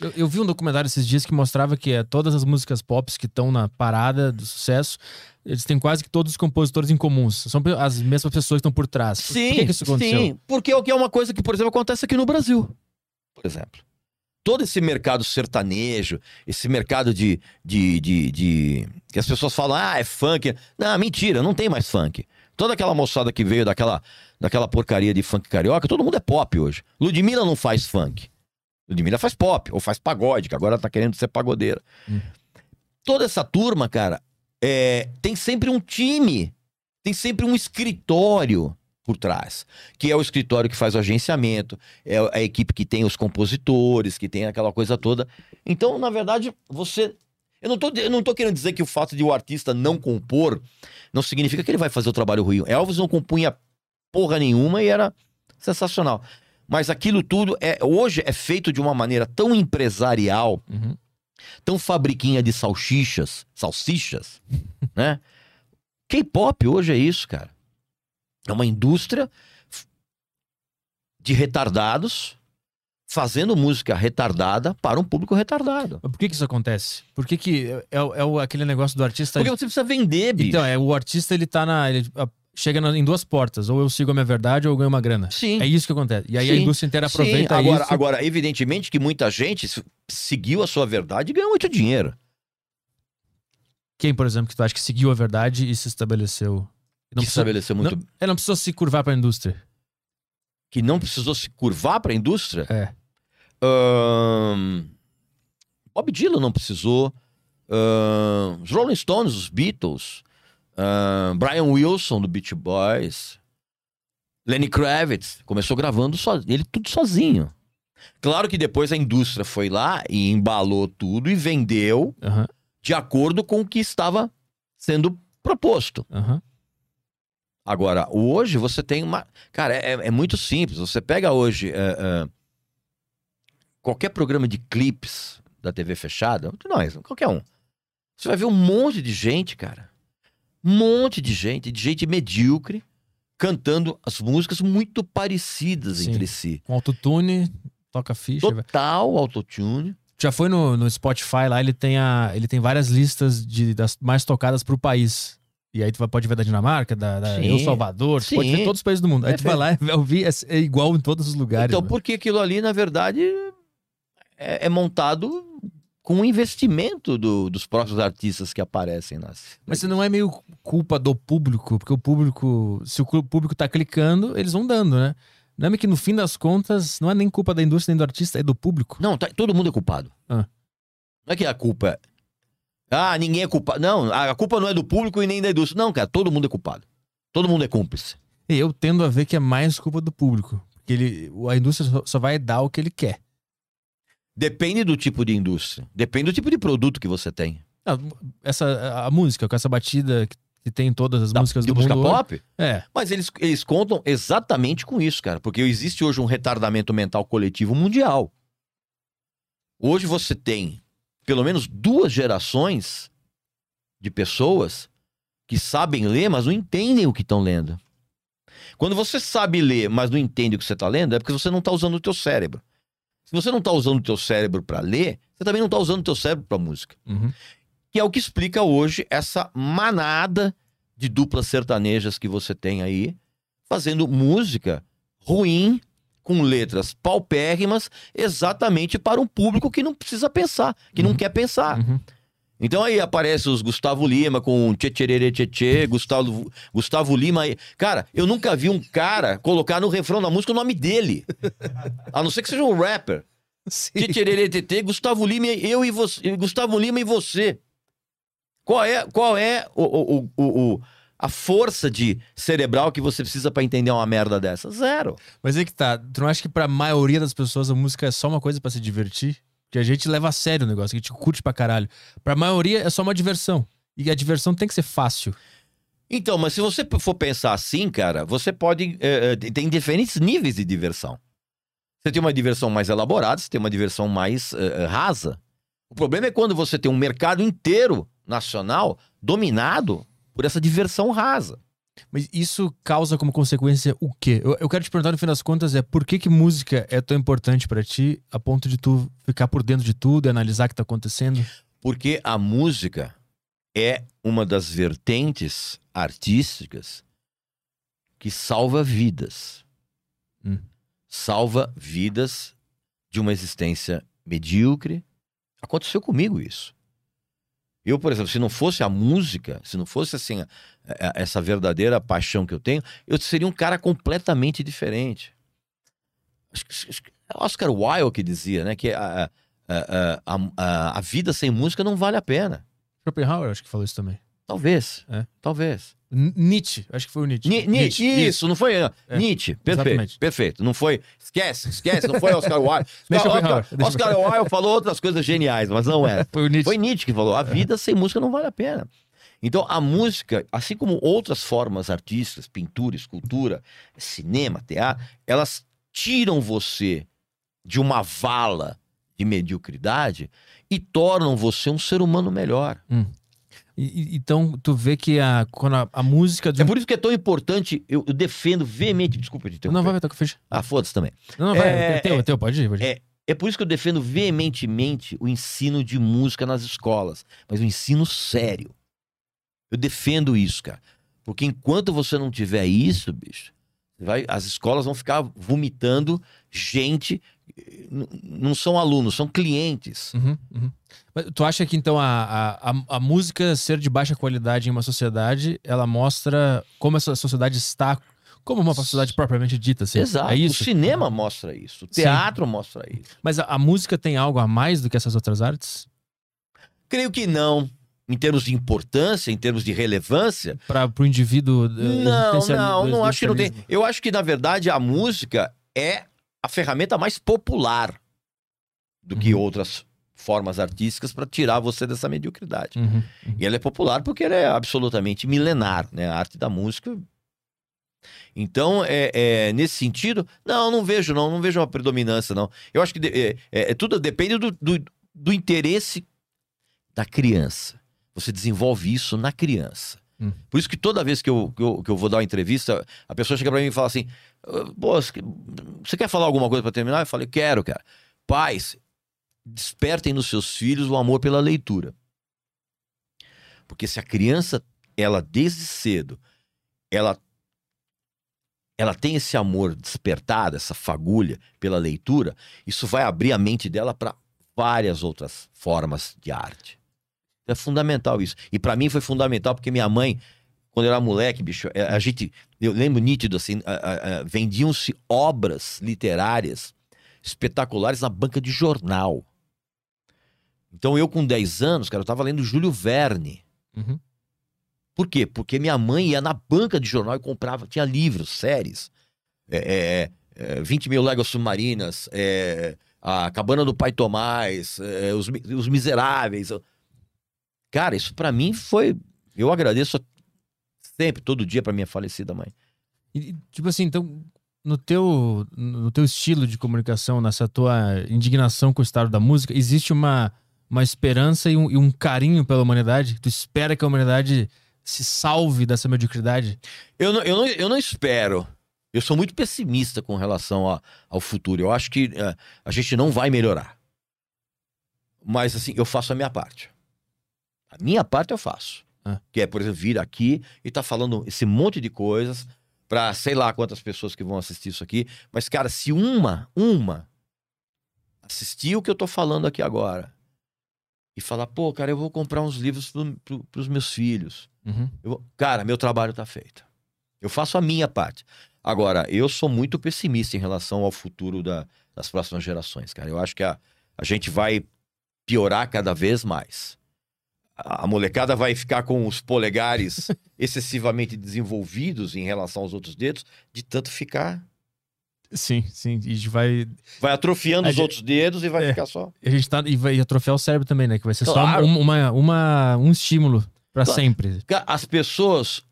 Eu, eu, vi um documentário esses dias que mostrava que é, todas as músicas pop que estão na parada do sucesso, eles têm quase que todos os compositores em comuns. São as mesmas pessoas que estão por trás. Sim, por que, que isso aconteceu? Sim, porque é uma coisa que, por exemplo, acontece aqui no Brasil. Por exemplo. Todo esse mercado sertanejo, esse mercado de, de, de, de. que as pessoas falam, ah, é funk. Não, mentira, não tem mais funk. Toda aquela moçada que veio daquela, daquela porcaria de funk carioca, todo mundo é pop hoje. Ludmilla não faz funk. Ludmilla faz pop, ou faz pagode, que agora tá querendo ser pagodeira. Hum. Toda essa turma, cara, é, tem sempre um time, tem sempre um escritório por trás, que é o escritório que faz o agenciamento, é a equipe que tem os compositores, que tem aquela coisa toda. Então, na verdade, você. Eu não tô, eu não tô querendo dizer que o fato de o artista não compor não significa que ele vai fazer o trabalho ruim. Elvis não compunha porra nenhuma e era sensacional. Mas aquilo tudo é hoje é feito de uma maneira tão empresarial, uhum. tão fabriquinha de salsichas, salsichas, né? K-pop hoje é isso, cara. É uma indústria de retardados fazendo música retardada para um público retardado. Mas por que, que isso acontece? Por que, que é, é, é aquele negócio do artista. Porque você precisa vender, bicho. Então, é, o artista ele tá na. Ele, chega em duas portas. Ou eu sigo a minha verdade ou eu ganho uma grana. Sim. É isso que acontece. E aí Sim. a indústria inteira aproveita Sim. Agora, isso. Agora, evidentemente que muita gente seguiu a sua verdade e ganhou muito dinheiro. Quem, por exemplo, que tu acha que seguiu a verdade e se estabeleceu? Não se estabeleceu muito. Não, ele não precisou se curvar para a indústria. Que não precisou se curvar para a indústria? É. Um... Bob Dylan não precisou. Um... Os Rolling Stones, os Beatles. Uh, Brian Wilson do Beach Boys. Lenny Kravitz começou gravando so, ele tudo sozinho. Claro que depois a indústria foi lá e embalou tudo e vendeu uhum. de acordo com o que estava sendo proposto. Uhum. Agora, hoje você tem uma. Cara, é, é muito simples. Você pega hoje é, é, qualquer programa de clipes da TV fechada, não, qualquer um. Você vai ver um monte de gente, cara monte de gente, de gente medíocre, cantando as músicas muito parecidas Sim. entre si. Com autotune, toca ficha. Total autotune. Já foi no, no Spotify lá, ele tem, a, ele tem várias listas de, das mais tocadas pro país. E aí tu pode ver da Dinamarca, da, da El Salvador, pode ver todos os países do mundo. Aí é, tu vai lá e ouvir, é, é, igual em todos os lugares. Então, porque aquilo ali, na verdade, é, é montado com o investimento do, dos próprios artistas que aparecem nas. Mas não é meio culpa do público, porque o público, se o público tá clicando, eles vão dando, né? Não é que no fim das contas, não é nem culpa da indústria nem do artista, é do público. Não, tá, todo mundo é culpado. Ah. Não é que a culpa. Ah, ninguém é culpado. Não, a culpa não é do público e nem da indústria. Não, cara, todo mundo é culpado. Todo mundo é cúmplice. Eu tendo a ver que é mais culpa do público. Porque ele, a indústria só vai dar o que ele quer. Depende do tipo de indústria. Depende do tipo de produto que você tem. Ah, essa, a música, com essa batida que tem todas as da, músicas de do música mundo pop? É. Mas eles, eles contam exatamente com isso, cara. Porque existe hoje um retardamento mental coletivo mundial. Hoje você tem pelo menos duas gerações de pessoas que sabem ler, mas não entendem o que estão lendo. Quando você sabe ler, mas não entende o que você está lendo, é porque você não está usando o teu cérebro. Se você não está usando o teu cérebro para ler, você também não está usando o teu cérebro para música. Uhum. Que é o que explica hoje essa manada de duplas sertanejas que você tem aí, fazendo música ruim, com letras paupérrimas, exatamente para um público que não precisa pensar, que uhum. não quer pensar. Uhum. Então aí aparece os Gustavo Lima com Tchetcherere Tchetchê, Gustavo, Gustavo Lima. Cara, eu nunca vi um cara colocar no refrão da música o nome dele. A não ser que seja um rapper. Tchetchê, Gustavo Lima, eu e você. Gustavo Lima e você. Qual é, qual é o, o, o, o a força de cerebral que você precisa para entender uma merda dessa? Zero. Mas é que tá. Tu não acha que pra maioria das pessoas a música é só uma coisa para se divertir? Que a gente leva a sério o negócio, que a gente curte pra caralho. Pra maioria é só uma diversão. E a diversão tem que ser fácil. Então, mas se você for pensar assim, cara, você pode. É, tem diferentes níveis de diversão. Você tem uma diversão mais elaborada, você tem uma diversão mais é, rasa. O problema é quando você tem um mercado inteiro nacional dominado por essa diversão rasa. Mas isso causa como consequência o quê? Eu, eu, quero te perguntar no fim das contas é por que que música é tão importante para ti a ponto de tu ficar por dentro de tudo e analisar o que tá acontecendo? Porque a música é uma das vertentes artísticas que salva vidas. Hum. Salva vidas de uma existência medíocre. Aconteceu comigo isso. Eu, por exemplo, se não fosse a música, se não fosse assim essa verdadeira paixão que eu tenho, eu seria um cara completamente diferente. É Oscar Wilde que dizia, né, que a, a, a, a, vida sem música não vale a pena. Schopenhauer acho que falou isso também. Talvez, é. talvez. Nietzsche, acho que foi o Nietzsche. Ni Nietzsche, isso, isso, não foi é. Nietzsche, perfeito, Exatamente. perfeito. Não foi, esquece, esquece, não foi Oscar Wilde. Oscar, Oscar, Oscar Wilde falou outras coisas geniais, mas não é. foi o Nietzsche. Foi Nietzsche que falou, a vida é. sem música não vale a pena. Então, a música, assim como outras formas artísticas, pintura, escultura, cinema, teatro, elas tiram você de uma vala de mediocridade e tornam você um ser humano melhor. Hum. E, então, tu vê que a, quando a, a música. Do... É por isso que é tão importante, eu, eu defendo veemente. Desculpa de Não, vai, vai, toca fecha. Ah, foda-se também. Não, não, vai, é, é teu, é, teu, pode ir, pode ir. É, é por isso que eu defendo veementemente o ensino de música nas escolas, mas o ensino sério. Eu defendo isso, cara. Porque enquanto você não tiver isso, bicho, vai, as escolas vão ficar vomitando gente não são alunos, são clientes. Uhum, uhum. Tu acha que então a, a, a música ser de baixa qualidade em uma sociedade, ela mostra como essa sociedade está como uma sociedade propriamente dita, assim. Exato. É isso? O cinema mostra isso, o teatro Sim. mostra isso. Mas a, a, música tem algo a mais do que essas outras artes? Creio que não. Em termos de importância, em termos de relevância. Para o indivíduo. Eh, não, não, não acho que não tem. Eu acho que, na verdade, a música é a ferramenta mais popular do que uhum. outras formas artísticas para tirar você dessa mediocridade. Uhum, uhum. E ela é popular porque ela é absolutamente milenar, né? A arte da música. Então, é, é nesse sentido, não, não vejo, não, não vejo uma predominância, não. Eu acho que é, é, é, tudo depende do, do, do, interesse da criança. Você desenvolve isso na criança. Hum. Por isso que toda vez que eu, que eu, que eu vou dar uma entrevista, a pessoa chega para mim e fala assim: Pô, você quer falar alguma coisa para terminar? Eu falei, quero, cara. Pais, despertem nos seus filhos o amor pela leitura. Porque se a criança, ela desde cedo, ela ela tem esse amor despertado, essa fagulha pela leitura, isso vai abrir a mente dela para várias outras formas de arte. É fundamental isso. E para mim foi fundamental porque minha mãe quando eu era moleque, bicho, é, a gente, eu lembro nítido assim, vendiam-se obras literárias espetaculares na banca de jornal. Então eu com 10 anos, cara, eu tava lendo Júlio Verne. Uhum. Por quê? Porque minha mãe ia na banca de jornal e comprava, tinha livros, séries. É, é, 20 é, mil léguas submarinas, é, a Cabana do Pai Tomás, é, os, os Miseráveis. Cara, isso para mim foi. Eu agradeço sempre, todo dia para minha falecida mãe. E, tipo assim, então, no teu, no teu estilo de comunicação, nessa tua indignação com o estado da música, existe uma, uma esperança e um, e um carinho pela humanidade? Tu espera que a humanidade se salve dessa mediocridade? Eu não, eu não, eu não espero. Eu sou muito pessimista com relação a, ao futuro. Eu acho que uh, a gente não vai melhorar. Mas, assim, eu faço a minha parte. A minha parte eu faço. Ah. Que é, por exemplo, vir aqui e tá falando esse monte de coisas para sei lá quantas pessoas que vão assistir isso aqui. Mas, cara, se uma, uma assistir o que eu tô falando aqui agora e falar, pô, cara, eu vou comprar uns livros pro, pro, pros meus filhos. Uhum. Vou... Cara, meu trabalho tá feito. Eu faço a minha parte. Agora, eu sou muito pessimista em relação ao futuro da, das próximas gerações, cara. Eu acho que a, a gente vai piorar cada vez mais a molecada vai ficar com os polegares excessivamente desenvolvidos em relação aos outros dedos, de tanto ficar. Sim, sim. E vai. Vai atrofiando A os gente- outros dedos e vai É. ficar só. A gente tá. E vai atrofiar o cérebro também, né? Que vai ser Claro. só um, uma, uma, um estímulo pra Claro. sempre. As pessoas,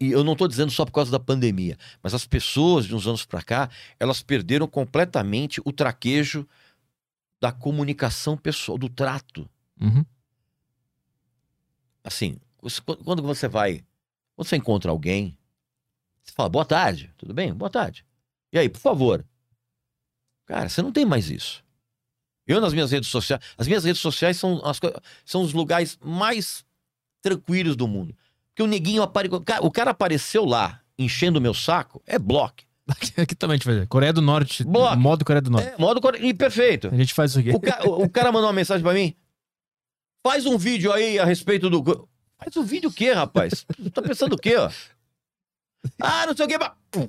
e eu não tô dizendo só por causa da pandemia, mas as pessoas de uns anos pra cá, elas perderam completamente o traquejo da comunicação pessoal, do trato. Uhum. Assim, quando você vai, quando você encontra alguém, você fala, boa tarde, tudo bem? Boa tarde. E aí, por favor. Cara, você não tem mais isso. Eu nas minhas redes sociais, as minhas redes sociais são, as, são os lugares mais tranquilos do mundo. Porque o neguinho apareceu, o cara apareceu lá enchendo o meu saco, é bloco. Aqui também a gente ver. Coreia do Norte. Bloco. Modo Coreia do Norte. É, modo core- e perfeito. A gente faz isso aqui. O, ca- o- o cara mandou uma mensagem pra mim. Faz um vídeo aí a respeito do. Faz um vídeo o quê, rapaz? Tu tá pensando o quê, ó? Ah, não sei o quê. mas-.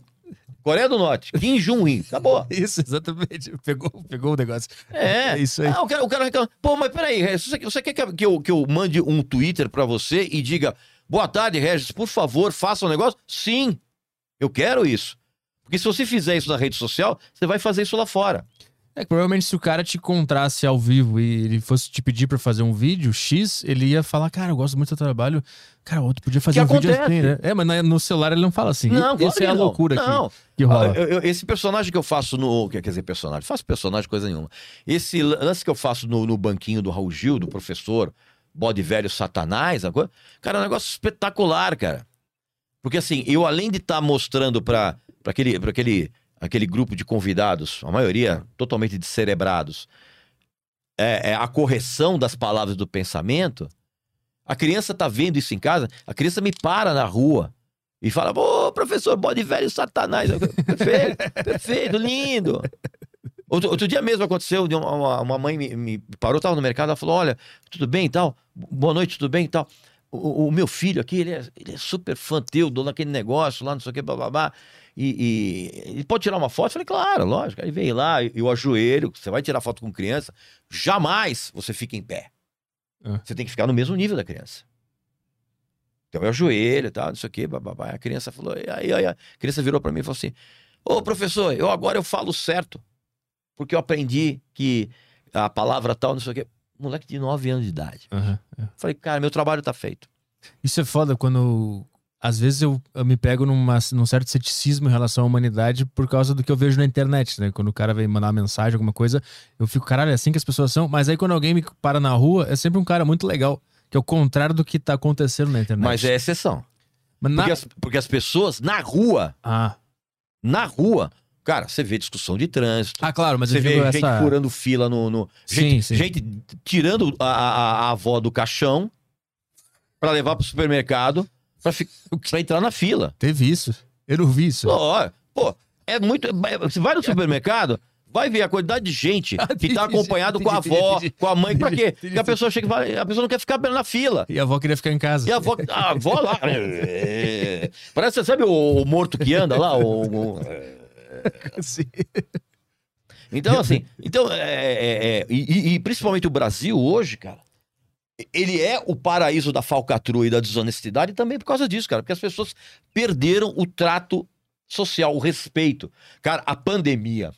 Coreia do Norte, Kim Jong-un. Acabou. Isso, exatamente. Pegou, pegou o negócio. É. É isso aí. Ah, o cara, o cara reclama. Pô, mas peraí, Regis, você, você quer que eu- que eu, que eu mande um Twitter pra você e diga: Boa tarde, Regis, por favor, faça um negócio? Sim, eu quero isso. Porque se você fizer isso na rede social, você vai fazer isso lá fora. É que provavelmente se o cara te encontrasse ao vivo e ele fosse te pedir pra fazer um vídeo X, ele ia falar, cara, eu gosto muito do teu trabalho. Cara, outro podia fazer Que um vídeo acontece. assim, né? É, mas no celular ele não fala assim. Não, claro Essa é que a não. loucura que, Não, que rola. Eu- eu- esse personagem que eu faço no. Quer dizer, personagem? Faço personagem, coisa nenhuma. Esse lance que eu faço no, no banquinho do Raul Gil, do professor bode velho satanás, a coisa- cara, é um negócio espetacular, cara. Porque assim, eu além de estar mostrando para aquele, pra aquele, aquele grupo de convidados, a maioria totalmente descerebrados, é, é a correção das palavras do pensamento, a criança tá vendo isso em casa, a criança me para na rua e fala, ô, professor, bode velho satanás. Perfeito, perfeito, lindo. Outro, outro dia mesmo aconteceu, uma, uma- mãe me, me parou, tava no mercado, ela falou, olha, tudo bem e tal? Boa noite, tudo bem e tal? O, o meu filho aqui, ele é, ele é super fã teu, dou naquele negócio lá, não sei o que, blá. E, e ele pode tirar uma foto? Eu falei, claro, lógico. Aí veio lá, eu ajoelho, você vai tirar foto com criança, jamais você fica em pé. Ah. Você tem que ficar no mesmo nível da criança. Então eu ajoelho e tal, não sei o quê, bababá. A criança falou, e aí, aí a criança virou pra mim e falou assim: Ô professor, eu agora eu falo certo, porque eu aprendi que a palavra tal, não sei o quê. Moleque de 9 anos de idade. Aham, é. Falei, cara, meu trabalho tá feito. Isso é foda quando. Às vezes eu, eu me pego numa, num certo ceticismo em relação à humanidade por causa do que eu vejo na internet, né? Quando o cara vem mandar uma mensagem, alguma coisa, eu fico, caralho, é assim que as pessoas são. Mas aí quando alguém me para na rua, é sempre um cara muito legal. Que é o contrário do que tá acontecendo na internet. Mas é exceção. Mas na- Porque, as, porque as pessoas na rua, Ah. na rua, cara, você vê discussão de trânsito. ah, claro, mas Você vê gente essa... furando fila no. no- Sim, gente, sim. gente tirando a, a- a avó do caixão pra levar pro supermercado pra, fi- pra entrar na fila. Teve isso. Eu não vi isso. Ó, pô, é muito. Você vai no supermercado, vai ver a quantidade de gente que tá acompanhado com a avó, com a mãe, pra quê? Porque a pessoa chega e fala, a pessoa não quer ficar na fila. E a avó queria ficar em casa. E a avó, a avó lá. é, Parece, você sabe o, morto que anda lá? O. Então, assim, então, é, é, é, e, e principalmente o Brasil hoje, cara, ele é o paraíso da falcatrua e da desonestidade também por causa disso, cara, porque as pessoas perderam o trato social, o respeito. Cara, a pandemia,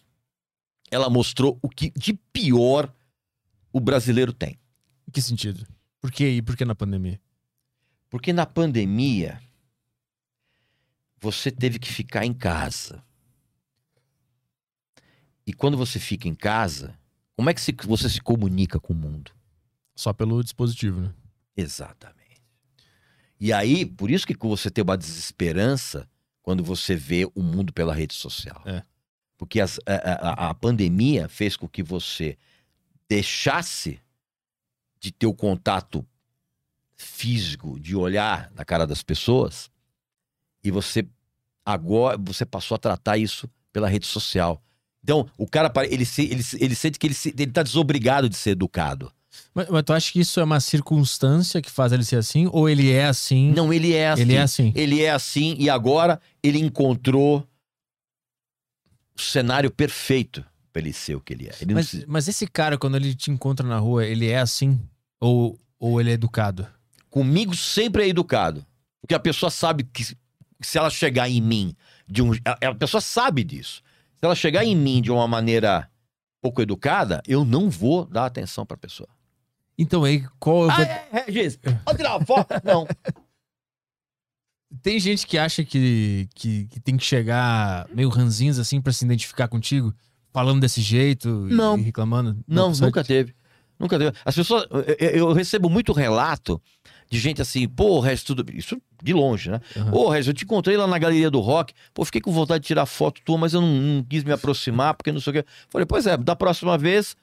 ela mostrou o que de pior o brasileiro tem. Em que sentido? Por quê? E por que na pandemia? Porque na pandemia, você teve que ficar em casa. E quando você fica em casa, como é que se- você se comunica com o mundo? Só pelo dispositivo, né? Exatamente. E aí, por isso que você tem uma desesperança quando você vê o mundo pela rede social. É. Porque as- a, a- a pandemia fez com que você deixasse de ter o contato físico, de olhar na cara das pessoas, e você agora você passou a tratar isso pela rede social. Então, o cara ele, se- ele, ele sente que ele, se- ele tá desobrigado de ser educado. Mas, mas tu acha que isso é uma circunstância que faz ele ser assim? Ou ele é assim? Não, ele é assim. Ele é assim. Ele é assim e agora ele encontrou o cenário perfeito para ele ser o que ele é. Ele Mas, mas esse cara, quando ele te encontra na rua, ele é assim? Ou, ou ele é educado? Comigo sempre é educado. Porque a pessoa sabe que se ela chegar em mim de um. A, a pessoa sabe disso. Se ela chegar em mim de uma maneira pouco educada, eu não vou dar atenção pra pessoa. Então aí, qual. Ah, é, é, Regis, pode tirar uma foto? Não. Tem gente que acha que, que, que tem que chegar meio ranzinhos assim pra se identificar contigo, falando desse jeito e- Não. e reclamando. Não, só- nunca teve. Nunca teve. As pessoas. eu- Eu, recebo muito relato de gente assim, pô, Regis, tudo. Isso de longe, né? Ô, Regis, eu te encontrei lá na galeria do rock. Pô, fiquei com vontade de tirar foto tua, mas eu não, não quis me aproximar, porque não sei o quê. Falei, pois é, da próxima vez,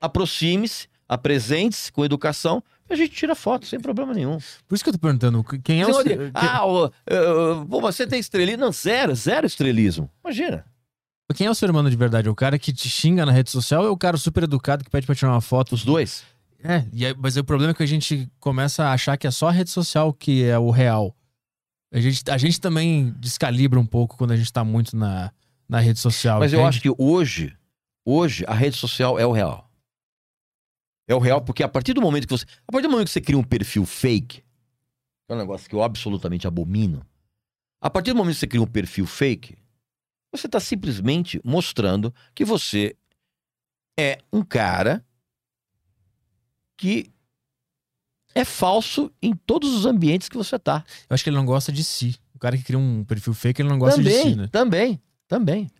aproxime-se, apresente-se com educação e a gente tira foto, sem problema nenhum. Por isso que eu tô perguntando, quem é o. Ah, pô, mas você tem estrelismo? Não, zero, zero estrelismo. Imagina. Quem é o ser humano de verdade? É o cara que te xinga na rede social ou é o cara super educado que pede pra tirar uma foto? Os dois. É, aí- mas aí o problema é que a gente começa a achar que é só a rede social que é o real. A gente, a gente também descalibra um pouco quando a gente tá muito na, na rede social. Mas eu entende? acho que hoje, hoje, a rede social é o real. É o real, porque a partir do momento que você. A partir do momento que você cria um perfil fake, que é um negócio que eu absolutamente abomino. A partir do momento que você cria um perfil fake, você está simplesmente mostrando que você é um cara que é falso em todos os ambientes que você tá. Eu acho que ele não gosta de si. O cara que cria um perfil fake, ele não gosta de também, si, né? também, também.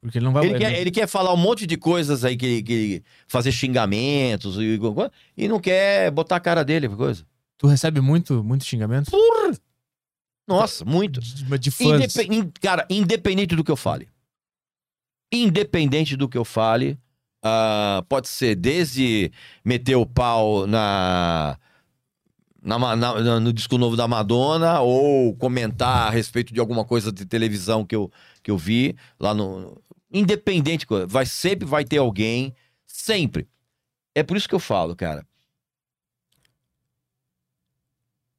Porque ele não vai. Ele quer, ele quer falar um monte de coisas aí, que, que fazer xingamentos e, e não quer botar a cara dele, coisa. Tu recebe muito, muito xingamento? Nossa, muito. De, de fãs. Cara, independente do que eu fale. Independente do que eu fale, ah, pode ser desde meter o pau na, na na- no disco novo da Madonna ou comentar a respeito de alguma coisa de televisão que eu, que eu vi lá no. Independente, vai sempre vai ter alguém, sempre. É por isso que eu falo, cara.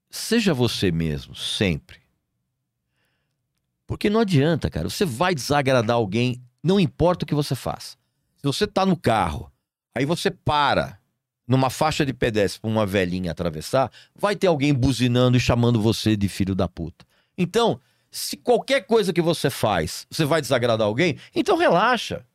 Seja você mesmo, sempre. Porque não adianta, cara. Você vai desagradar alguém, não importa o que você faça. Se você tá no carro, aí você para numa faixa de pedestre pra uma velhinha atravessar, vai ter alguém buzinando e chamando você de filho da puta. Então, se qualquer coisa que você faz, você vai desagradar alguém, então relaxa.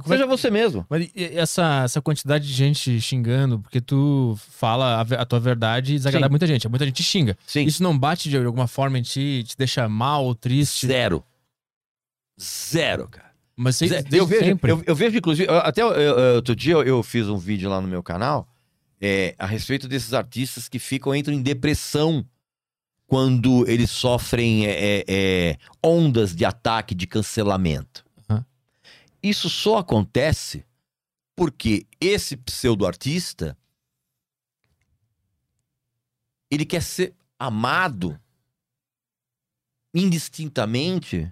Como é Seja você mesmo. Mas essa, essa quantidade de gente xingando, porque tu fala a, a tua verdade e desagrada Sim. muita gente. Muita gente te xinga. Sim. Isso não bate de alguma forma em ti, te deixa mal, triste. Zero. Zero, cara. Mas Zé, desde eu, vejo, sempre. eu, eu vejo, inclusive, até eu- outro dia eu, fiz um vídeo lá no meu canal é, a respeito desses artistas que ficam, entram em depressão quando eles sofrem é, é, é, ondas de ataque, de cancelamento. Aham. Isso só acontece porque esse pseudo-artista ele quer ser amado indistintamente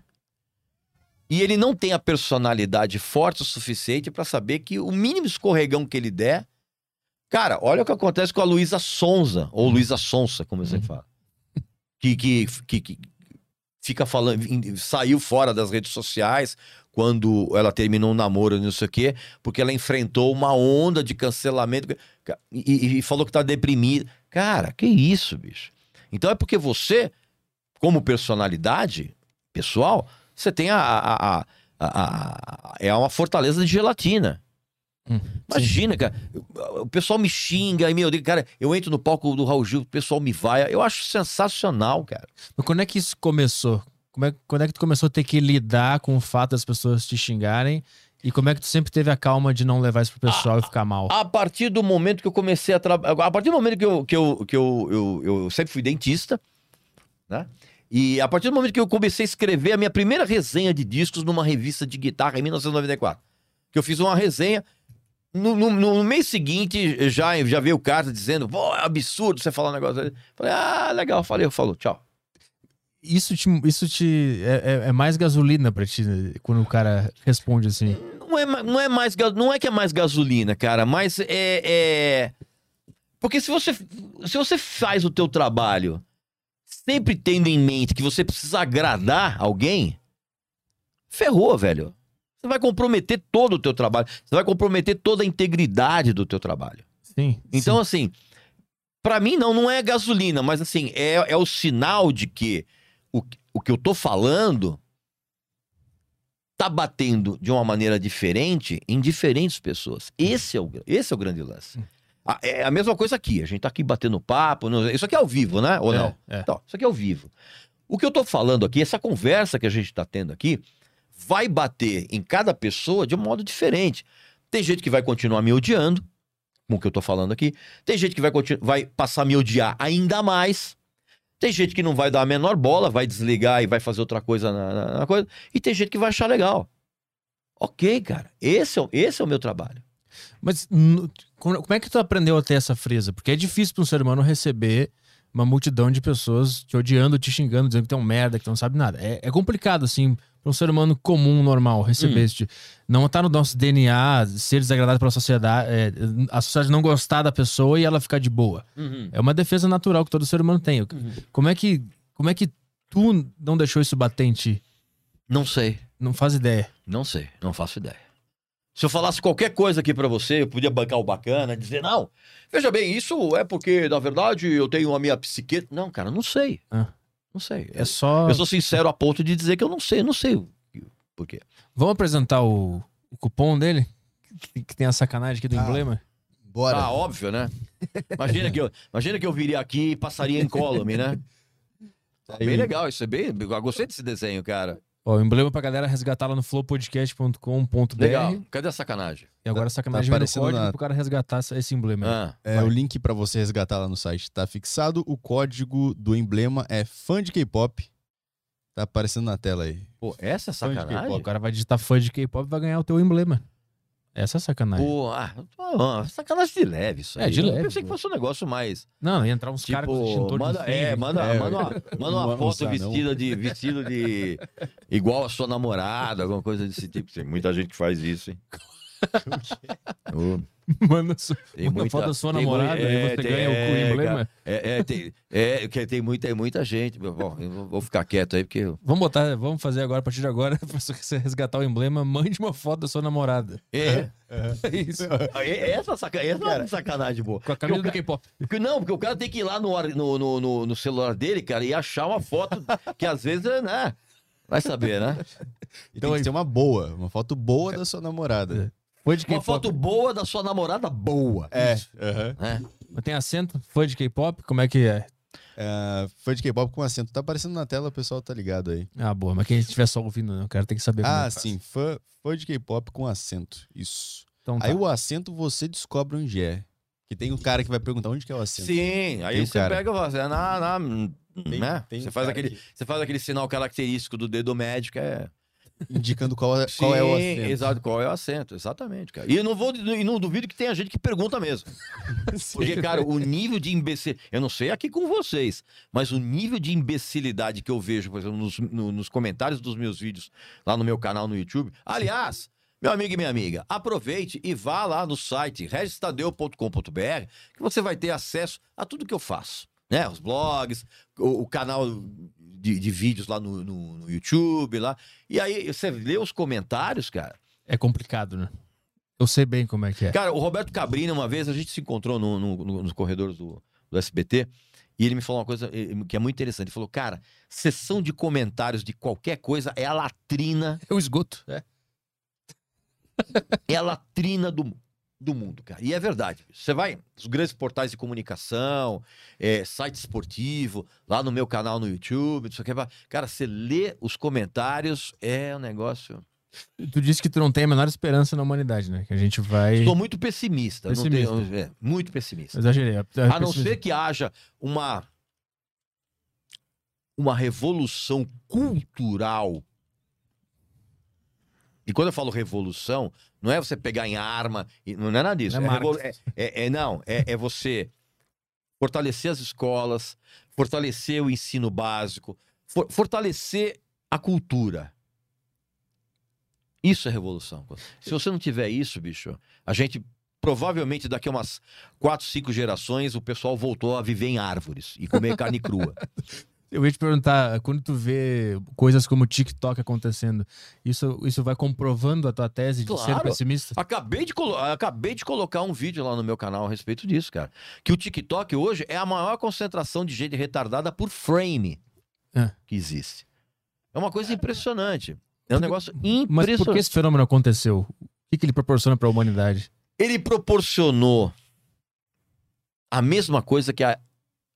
e ele não tem a personalidade forte o suficiente pra saber que o mínimo escorregão que ele der. Cara, olha o que acontece com a Luísa Sonza, ou Luísa Sonsa, como você Uhum. fala. Que, que, que, que fica falando, saiu fora das redes sociais quando ela terminou um namoro, não sei o quê, porque ela enfrentou uma onda de cancelamento e, e- e falou que tá deprimida. Cara, que isso, bicho? Então é porque você, como personalidade pessoal, você tem a. a- a- a- a- é uma fortaleza de gelatina. Hum, Imagina, cara. O pessoal me xinga, e meu Deus, cara, eu entro no palco do Raul Gil, o pessoal me vai. Eu acho sensacional, cara. Mas quando é que isso começou? Como é, quando é que tu começou a ter que lidar com o fato das pessoas te xingarem? E como é que tu sempre teve a calma de não levar isso pro pessoal e ficar mal? A partir do momento que eu comecei a trabalhar. A partir do momento que eu, que eu, que eu, eu, eu sempre fui dentista, né? E a partir do momento que eu comecei a escrever a minha primeira resenha de discos numa revista de guitarra em 1994, que eu fiz uma resenha. No, no- no mês seguinte, já, já veio carta dizendo: pô, é absurdo você falar um negócio. desse." Falei, ah, legal, falei, falou, tchau. Isso te, isso te é, é- é mais gasolina pra ti né, quando o cara responde assim. Não é, não é mais não é que é mais gasolina, cara, mas é, é- porque se você se você faz o teu trabalho sempre tendo em mente que você precisa agradar alguém, ferrou, velho. Você vai comprometer todo o teu trabalho, você vai comprometer toda a integridade do teu trabalho. Sim. Então assim, Pra mim, não, não é gasolina, mas assim, é, é o sinal de que o, o que eu tô falando tá batendo de uma maneira diferente em diferentes pessoas. Esse é o, esse é o grande lance. É a mesma coisa aqui. A gente tá aqui batendo papo. Isso aqui é ao vivo, né? Ou não? É, é. Então, isso aqui é ao vivo. O que eu tô falando aqui, essa conversa que a gente tá tendo aqui, vai bater em cada pessoa de um modo diferente. Tem gente que vai continuar me odiando, com o que eu tô falando aqui. Tem gente que vai, vai passar a me odiar ainda mais. Tem gente que não vai dar a menor bola, vai desligar e vai fazer outra coisa na, na- na coisa. E tem gente que vai achar legal. Ok, cara. Esse é, esse é o meu trabalho. Mas como é que tu aprendeu a ter essa freza? Porque é difícil para um ser humano receber uma multidão de pessoas te odiando, te xingando, dizendo que tu é um merda, que tu não sabe nada. É, é complicado, assim, para um ser humano comum, normal, receber Hum. esse tipo- Não tá no nosso DNA ser desagradado pela sociedade, é, a sociedade não gostar da pessoa e ela ficar de boa. É uma defesa natural que todo ser humano tem. Como é que, como é que tu não deixou isso bater em ti? Não sei. Não faz ideia. Não sei. Não faço ideia. Se eu falasse qualquer coisa aqui pra você, eu podia bancar o bacana, dizer, não, veja bem, isso é porque, na verdade, eu tenho a minha psique. Não, cara, não sei. Ah. Não sei. É só. Eu sou sincero a ponto de dizer que eu não sei, não sei o por quê. Vamos apresentar o, o cupom dele? Que, que tem a sacanagem aqui do Ah. emblema? Bora. Ah, óbvio, né? Imagina que eu, imagina que eu viria aqui e passaria em column, né? Aí, Bem legal, isso é bem. Eu gostei desse desenho, cara. Ó, o emblema pra galera resgatar lá no flowpodcast.com.br. Legal. Cadê a sacanagem? E agora a Tá sacanagem vem no aparecendo código na- pro cara resgatar esse emblema. Ah, É, o link pra você resgatar lá no site tá fixado. O código do emblema é fã de K-pop. Tá aparecendo na tela aí. pô, essa é sacanagem? O cara vai digitar fã de K-pop e vai ganhar o teu emblema. Essa é sacanagem. Pô, ah, sacanagem de leve isso É, aí. de Eu leve, pensei que fosse um negócio mais. Não, ia entrar uns caras com Tipo, extintores manda, de é, manda, É, manda uma, manda uma foto usar, não. vestida de, vestido de. igual a sua namorada, alguma coisa desse tipo. Tem muita gente que faz isso, hein? Ô, Manda, su- tem manda muita- foto da sua tem namorada mui- e é, você tem- ganha o é, emblema. cara, É, é, tem, é, que tem muita, tem muita gente. Bom, eu vou- ficar quieto aí, porque. Vamos botar, vamos fazer agora, a partir de agora, pra você resgatar o emblema, mande uma foto da sua namorada. É, É isso. é, essa, saca, essa é uma sacanagem boa. Com a camisa do Porque o K-pop. Não, porque o cara tem que ir lá no, ar- no, no, no- no celular dele, cara, e achar uma foto que às vezes é, né? Vai saber, né? Então tem aí- que ser uma boa, uma foto boa da sua namorada. Fã de Uma foto boa da sua namorada boa. É. Né? Mas Tem acento? Fã de K-pop? Como é que é? É, fã de K-pop com acento. Tá aparecendo na tela, o pessoal tá ligado aí. Ah, boa. Mas quem estiver só ouvindo, né? o cara tem que saber. como Ah, é que sim. Fã, fã de K-pop com acento. Isso. Então tá. Aí o acento você descobre onde é. Que tem um cara que vai perguntar onde que é o acento. Sim, aí Tem você cara. pega você, na, na, né? tem você, faz aquele, que- você faz aquele sinal característico do dedo médio, que é. Indicando qual é, qual é o Sim, acento. Exato, qual é o acento, exatamente, cara. E eu não vou e não duvido que tenha gente que pergunta mesmo. Porque, cara, o nível de imbecil. Eu não sei aqui com vocês, mas o nível de imbecilidade que eu vejo, por exemplo, nos, no- nos comentários dos meus vídeos lá no meu canal no YouTube. Aliás, meu amigo e minha amiga, aproveite e vá lá no site registadeu.com.br que você vai ter acesso a tudo que eu faço. Né? Os blogs, o, o canal de, de vídeos lá no, no- no YouTube, lá. E aí você lê os comentários, cara. É complicado, né? Eu sei bem como é que é. Cara, o Roberto Cabrini, uma vez, a gente se encontrou no- no- no- nos corredores do, do SBT e ele me falou uma coisa eh, que é muito interessante. Ele falou, cara, sessão de comentários de qualquer coisa é a latrina, É o esgoto. É. é a latrina do, do mundo, cara. E é verdade. Você vai nos grandes portais de comunicação, eh, site esportivo, lá no meu canal no YouTube, não sei o que. Cara, você lê os comentários, é um negócio... Tu disse que tu não tem a menor esperança na humanidade, né? Que a gente vai. Sou muito pessimista. não Pessimista. tenho- é, muito pessimista. Exagerei. A não ser que haja uma uma revolução cultural. E quando eu falo revolução, não é você pegar em arma, não é nada disso. Não é É é- é- é- não, é, é você fortalecer as escolas, fortalecer o ensino básico, for- fortalecer a cultura. Isso é revolução. Se você não tiver isso, bicho, a gente provavelmente daqui a umas quatro, cinco gerações o pessoal voltou a viver em árvores e comer carne crua. Eu ia te perguntar, quando tu vê coisas como o TikTok acontecendo, isso, isso vai comprovando a tua tese de ser Claro. pessimista? Acabei de, acabei de colocar um vídeo lá no meu canal a respeito disso, cara. Que o TikTok hoje é a maior concentração de gente retardada por frame É. que existe. É uma coisa impressionante. É um negócio Mas por impressionante. que esse fenômeno aconteceu? O que, que ele proporciona para a humanidade? Ele proporcionou a mesma coisa que a-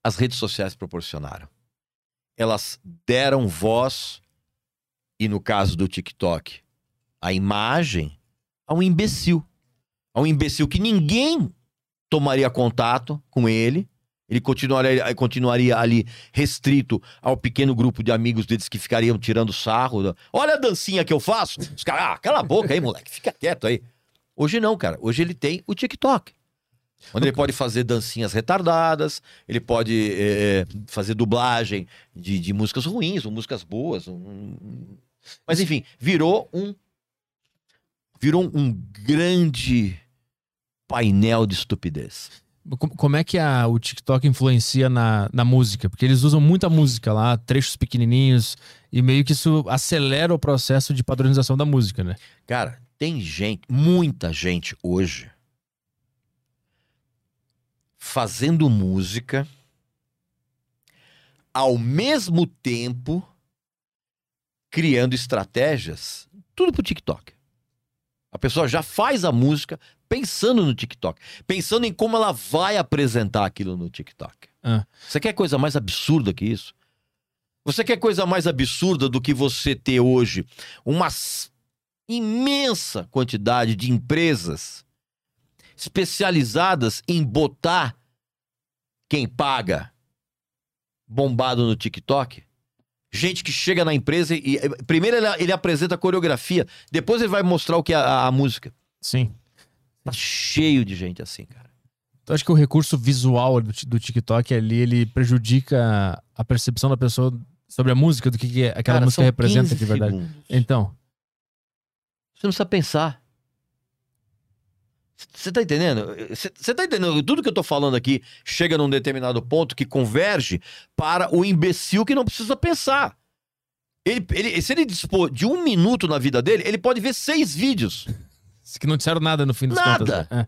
as redes sociais proporcionaram. Elas deram voz, e no caso do TikTok, a imagem a um imbecil. A um imbecil que ninguém tomaria contato com ele. Ele continuaria, continuaria ali restrito ao pequeno grupo de amigos deles que ficariam tirando sarro. Olha a dancinha que eu faço. Os caras, ah, cala a boca aí, moleque, fica quieto aí. Hoje não, cara. Hoje ele tem o TikTok. Onde ele pode fazer dancinhas retardadas, ele pode eh, fazer dublagem de, de músicas ruins ou músicas boas. um- Mas enfim, virou um. Virou um grande painel de estupidez. Com- Como é que a- o TikTok influencia na, na música? Porque eles usam muita música lá, trechos pequenininhos, e meio que isso acelera o processo de padronização da música, né? Cara, tem gente, muita gente hoje fazendo música ao mesmo tempo criando estratégias, tudo pro TikTok. A pessoa já faz a música pensando no TikTok, pensando em como ela vai apresentar aquilo no TikTok. Ah. Você quer coisa mais absurda que isso? Você quer coisa mais absurda do que você ter hoje uma imensa quantidade de empresas especializadas em botar quem paga bombado no TikTok? Gente que chega na empresa e primeiro ele, ele apresenta a coreografia, depois ele vai mostrar o que é a, a música. Sim. Tá cheio de gente assim, cara. Então, acho que o recurso visual do, do TikTok ali, ele prejudica a percepção da pessoa sobre a música, do que, que aquela Cara, música representa 15 de verdade. segundos. Então, Você não precisa pensar. Você tá entendendo? Você tá entendendo? Tudo que eu tô falando aqui chega num determinado ponto que converge para o imbecil que não precisa pensar. Ele, ele- se ele dispor de um minuto na vida dele, ele pode ver seis vídeos. que não disseram nada no fim das Nada. contas. né? É.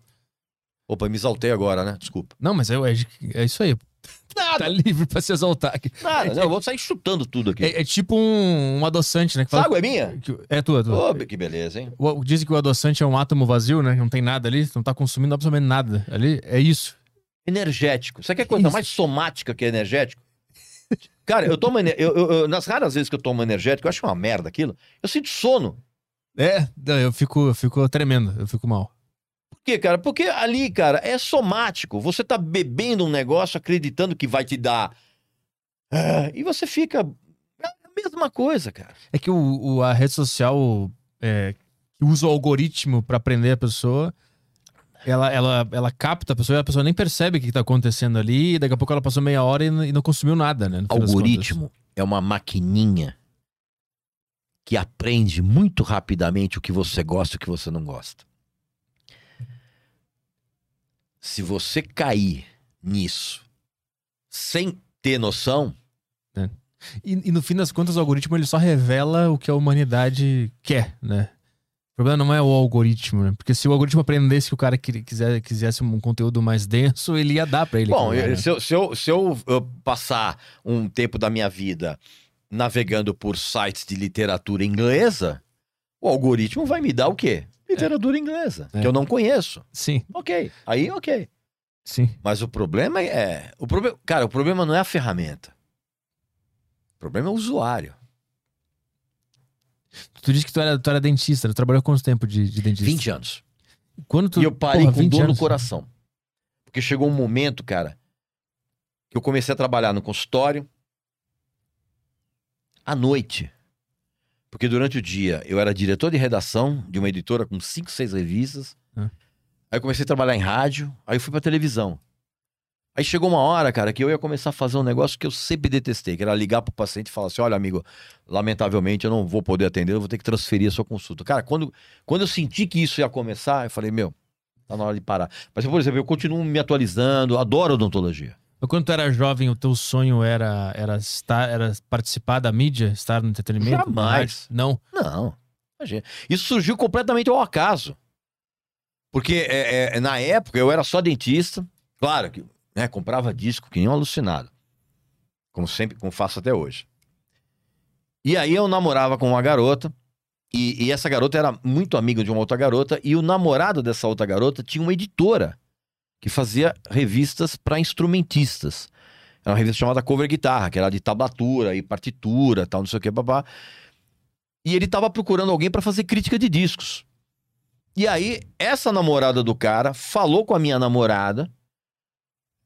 Opa, me exaltei agora, né? Desculpa. Não, mas é, é, é isso aí. Tá Nada, livre pra se exaltar aqui. nada. Não, eu vou sair chutando tudo aqui. É, é tipo um, um adoçante, né? Que Essa fala água é minha? que- é tua, tua. Ô, que beleza, hein? O- Dizem que o adoçante é um átomo vazio, né? Não tem nada ali, não tá consumindo absolutamente nada ali. É isso. Energético. Você quer coisa Isso. mais somática que energético? Cara, eu tomo. Eu, eu- eu- nas raras vezes que eu tomo energético, eu acho uma merda aquilo. Eu sinto sono. É, eu fico, eu fico tremendo, eu fico mal. Por quê, cara? Porque ali, cara, é somático. Você tá bebendo um negócio acreditando que vai te dar. Ah, e você fica. É a mesma coisa, cara. É que o, o- a rede social é, que usa o algoritmo pra prender a pessoa, ela, ela, ela capta a pessoa e a pessoa nem percebe o que tá acontecendo ali, e daqui a pouco ela passou meia hora e, e não consumiu nada, né? Algoritmo é uma maquininha que aprende muito rapidamente o que você gosta e o que você não gosta. Se você cair nisso sem ter noção, contas. E, e no fim das contas, o algoritmo ele só revela o que a humanidade quer, né? O problema não é o algoritmo, né? Porque se o algoritmo aprendesse que o cara queria- quiser, quisesse um conteúdo mais denso, ele ia dar pra ele. Bom, né? se, eu, se eu- se eu, eu passar um tempo da minha vida navegando por sites de literatura inglesa, o algoritmo vai me dar o quê? Literatura inglesa, É. que eu não conheço. Sim, Ok, aí ok. sim. Mas o problema é. O problema, cara, o problema não é a ferramenta. O problema é o usuário. Tu disse que tu era, tu era dentista, né? tu trabalhou quanto tempo de, de dentista? 20 anos. Quando tu, E eu parei porra, com 20 dor anos. no coração. Porque chegou um momento, cara, que eu comecei a trabalhar no consultório à noite. Porque durante o dia eu era diretor de redação de uma editora com cinco, seis revistas. Hum. Aí eu comecei a trabalhar em rádio, aí eu fui pra televisão. Aí chegou uma hora, cara, que eu ia começar a fazer um negócio que eu sempre detestei, que era ligar pro paciente e falar assim: olha, amigo, lamentavelmente eu não vou poder atender, eu vou ter que transferir a sua consulta. Cara, quando, quando eu senti que isso ia começar, eu falei, meu, tá na hora de parar. Mas, por exemplo, eu continuo me atualizando, adoro odontologia. Quando tu era jovem, o teu sonho era, era, estar, era participar da mídia, estar no entretenimento? Jamais. Não. Não. Imagina. Isso surgiu completamente ao acaso. Porque é, é, na época eu era só dentista. Claro que né, comprava disco que nem um alucinado. Como sempre, como faço até hoje. E aí eu namorava com uma garota. E, e, essa garota era muito amiga de uma outra garota. E o namorado dessa outra garota tinha uma editora que fazia revistas para instrumentistas. Era uma revista chamada Cover Guitarra, que era de tablatura e partitura, tal, não sei o que, babá. E ele tava procurando alguém para fazer crítica de discos. E aí, essa namorada do cara falou com a minha namorada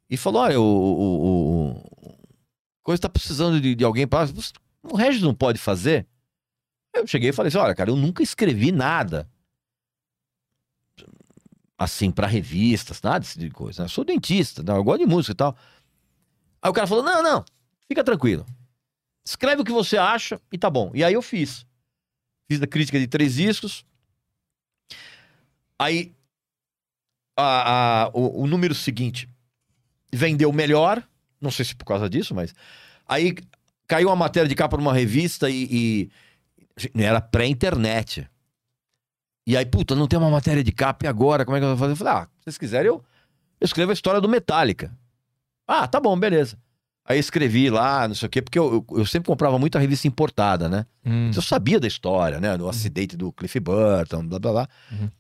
e falou: Olha, o, o, o coisa tá precisando de, de alguém para. O Regis não pode fazer? Eu cheguei e falei assim: Olha, cara, eu nunca escrevi nada assim, para revistas, nada desse tipo de coisa. Né? Eu sou dentista, não, eu gosto de música e tal. Aí o cara falou: não, não, fica tranquilo. Escreve o que você acha e tá bom. E aí eu fiz. Fiz a crítica de três discos. Aí a, a, o, o número seguinte vendeu melhor. Não sei se por causa disso, mas. Aí caiu uma matéria de capa numa revista e, e era pré-internet. E aí, puta, não tem uma matéria de capa, e agora? Como é que eu vou fazer? Eu falei, ah, se vocês quiserem, eu, eu escrevo a história do Metallica. Ah, tá bom, beleza. Aí escrevi lá, não sei o quê, porque eu, eu, eu sempre comprava muita revista importada, né? Hum. Então eu sabia da história, né? Do uhum. acidente do Cliff Burton, blá blá blá. Uhum.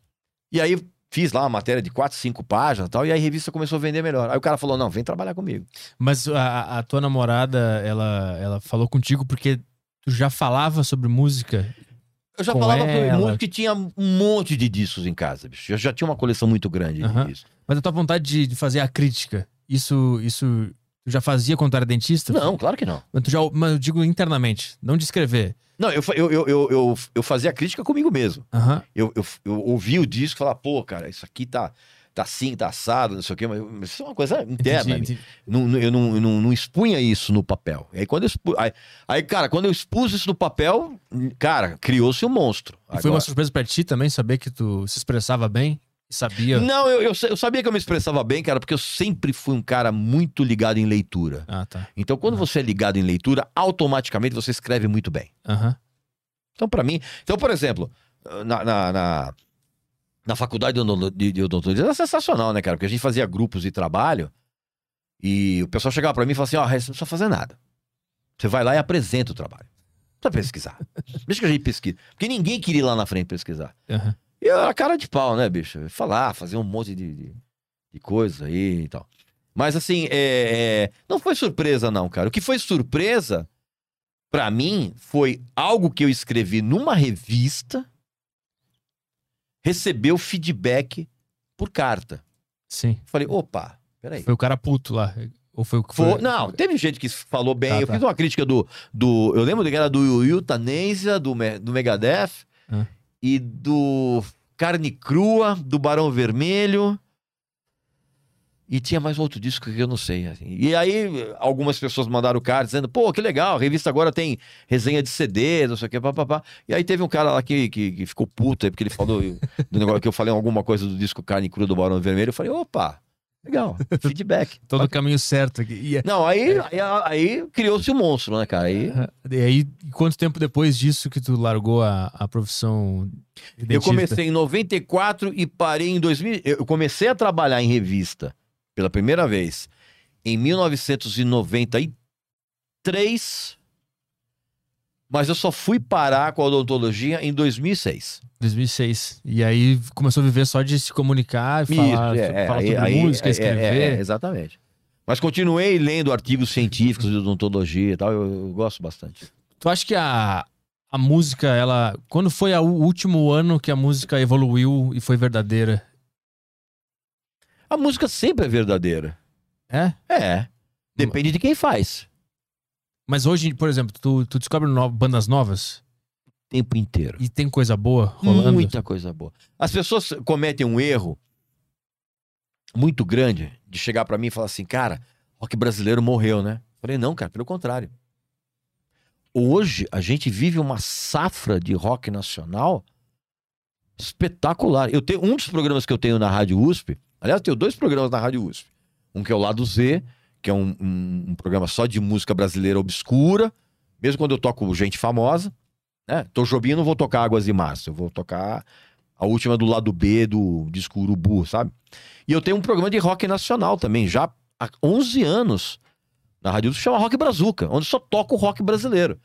E aí fiz lá uma matéria de quatro, cinco páginas e tal, e aí a revista começou a vender melhor. Aí o cara falou: não, vem trabalhar comigo. Mas a, a tua namorada, ela, ela falou contigo porque tu já falava sobre música eu já falava ela. muito que tinha um monte de discos em casa, bicho. Eu já tinha uma coleção muito grande uhum. de discos. Mas a tua vontade de, de fazer a crítica, isso, isso tu já fazia quando era dentista? Não, claro que não. Mas, tu já, mas eu digo internamente, não de escrever. Não, eu, eu, eu, eu, eu fazia a crítica comigo mesmo. Uhum. Eu, eu, eu ouvia o disco e falava, pô, cara, isso aqui tá tá assim, tá assado, não sei o quê, mas isso é uma coisa interna. Entendi, entendi. Não, eu não, eu não, não expunha isso no papel. Aí, quando expu... aí, aí, cara, quando eu expus isso no papel, cara, criou-se um monstro. E Agora... foi uma surpresa pra ti também saber que tu se expressava bem? Sabia? Não, eu, eu, eu, sabia que eu me expressava bem, cara, porque eu sempre fui um cara muito ligado em leitura. Ah, tá. Então, quando uhum. você é ligado em leitura, automaticamente você escreve muito bem. Uhum. Então, para mim. Então, por exemplo, na, na, na na faculdade de odontologia era sensacional, né, cara? Porque a gente fazia grupos de trabalho e o pessoal chegava para mim e falava assim: ó, oh, você não precisa fazer nada. Você vai lá e apresenta o trabalho. Não precisa pesquisar. Deixa que a gente pesquisa. Porque ninguém queria ir lá na frente pesquisar. Uhum. E a cara de pau, né, bicho? Falar, fazer um monte de, de, de coisa aí e tal. Mas assim, é, é, não foi surpresa, não, cara. O que foi surpresa, para mim, foi algo que eu escrevi numa revista recebeu feedback por carta. Sim. Falei, opa, peraí. Foi o cara puto lá. Ou foi o que foi? foi... Não, teve gente que falou bem. Ah, eu tá. fiz uma crítica do, do. Eu lembro que era do Euthanasia, do, do Megadeth, ah. e do Carne Crua, do Barão Vermelho. E tinha mais outro disco que eu não sei. Assim. E aí, algumas pessoas mandaram carta dizendo: pô, que legal, a revista agora tem resenha de CD, não sei o que, papapá. E aí teve um cara lá que, que, que ficou puto aí, porque ele falou do negócio que eu falei alguma coisa do disco Carne Crua do Barão Vermelho. Eu falei: opa, legal, feedback. Todo o caminho certo aqui. E... É não, aí, é. aí, aí criou-se o um monstro, né, cara? Aí... E aí, quanto tempo depois disso que tu largou a, a profissão? Eu comecei em 94 e parei em 2000. Eu comecei a trabalhar em revista pela primeira vez em 1993, mas eu só fui parar com a odontologia em 2006. 2006. E aí começou a viver só de se comunicar, falar, Isso, é, falar é, sobre aí, música, é, é, escrever. É, exatamente. Mas continuei lendo artigos científicos de odontologia e tal, eu, eu gosto bastante. Tu acha que a, a música, ela. Quando foi o último ano que a música evoluiu e foi verdadeira? A música sempre é verdadeira. É? É. Depende de quem faz. Mas hoje, por exemplo, tu, tu descobre no, bandas novas? O tempo inteiro. E tem coisa boa rolando? Muita coisa boa. As pessoas cometem um erro muito grande de chegar para mim e falar assim, cara, rock brasileiro morreu, né? Eu falei, não, cara, pelo contrário. Hoje a gente vive uma safra de rock nacional espetacular. Eu tenho um dos programas que eu tenho na Rádio USP Aliás, tenho dois programas na Rádio USP. Um que é o Lado Z, que é um, um, um programa só de música brasileira obscura, mesmo quando eu toco gente famosa, né? Tô Jobim, não vou tocar Águas de Março, eu vou tocar a última do lado B do disco Urubu, sabe? E eu tenho um programa de rock nacional também, já há 11 anos, na rádio, que chama Rock Brazuca, onde só toco rock brasileiro.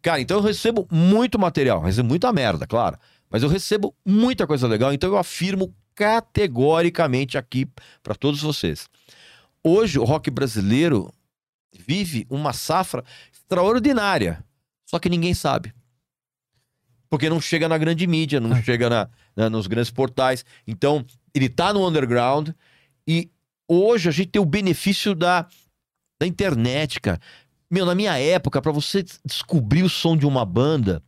Cara, então eu recebo muito material, recebo muita merda, claro, mas eu recebo muita coisa legal, então eu afirmo categoricamente aqui para todos vocês. Hoje o rock brasileiro vive uma safra extraordinária, só que ninguém sabe. Porque não chega na grande mídia, não chega na, na, nos grandes portais. Então, ele tá no underground e hoje a gente tem o benefício da, da internet, cara. Meu, na minha época, para você descobrir o som de uma banda,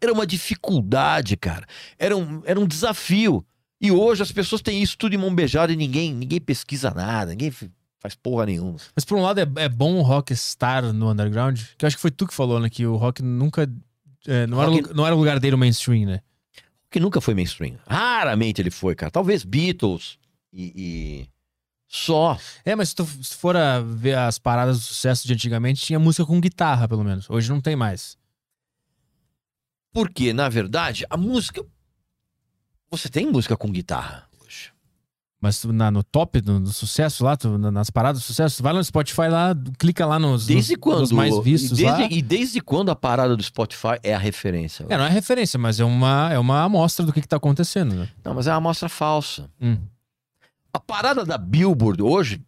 era uma dificuldade, cara. Era um, era um desafio. E hoje as pessoas têm isso tudo em mão beijada e ninguém, ninguém pesquisa nada, ninguém faz porra nenhuma. Mas por um lado é, é bom o rock estar no underground, que eu acho que foi tu que falou, né? Que o rock nunca. é, não, Rock- Era, não era o lugar dele o mainstream, né? Que nunca foi mainstream. Raramente ele foi, cara. Talvez Beatles e. e Só. É, mas se tu, se for a ver as paradas do sucesso de antigamente, tinha música com guitarra, pelo menos. Hoje não tem mais. Porque, na verdade, a música. Você tem música com guitarra hoje. Mas tu, na, no top do, do sucesso lá, tu, na- nas paradas do sucesso, tu vai lá no Spotify lá, clica lá nos, Desde nos, quando? nos mais vistos e, desde, lá. e desde quando a parada do Spotify é a referência? É, não é referência, mas é uma, é uma amostra do que, que tá acontecendo, né? Não, mas é uma amostra falsa. Hum. A parada da Billboard hoje,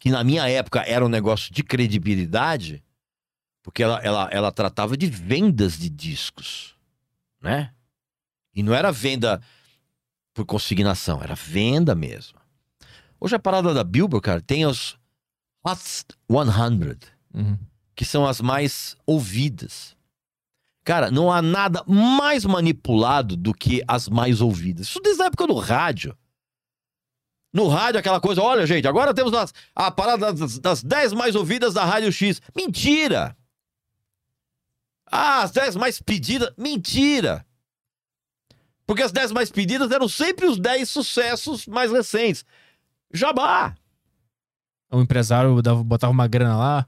que na minha época era um negócio de credibilidade, porque ela, ela, ela tratava de vendas de discos, né? E não era venda por consignação, era venda mesmo. Hoje a parada da Billboard, cara, tem os Hot 100, Uhum. que são as mais ouvidas. Cara, não há nada mais manipulado do que as mais ouvidas. Isso desde a época do rádio. No rádio, aquela coisa, olha, gente, agora temos as- a parada das, das 10 mais ouvidas da Rádio X. Mentira! Ah, as 10 mais pedidas. Mentira! Porque as 10 mais pedidas eram sempre os 10 sucessos mais recentes. Jabá! O empresário dava, botava uma grana lá.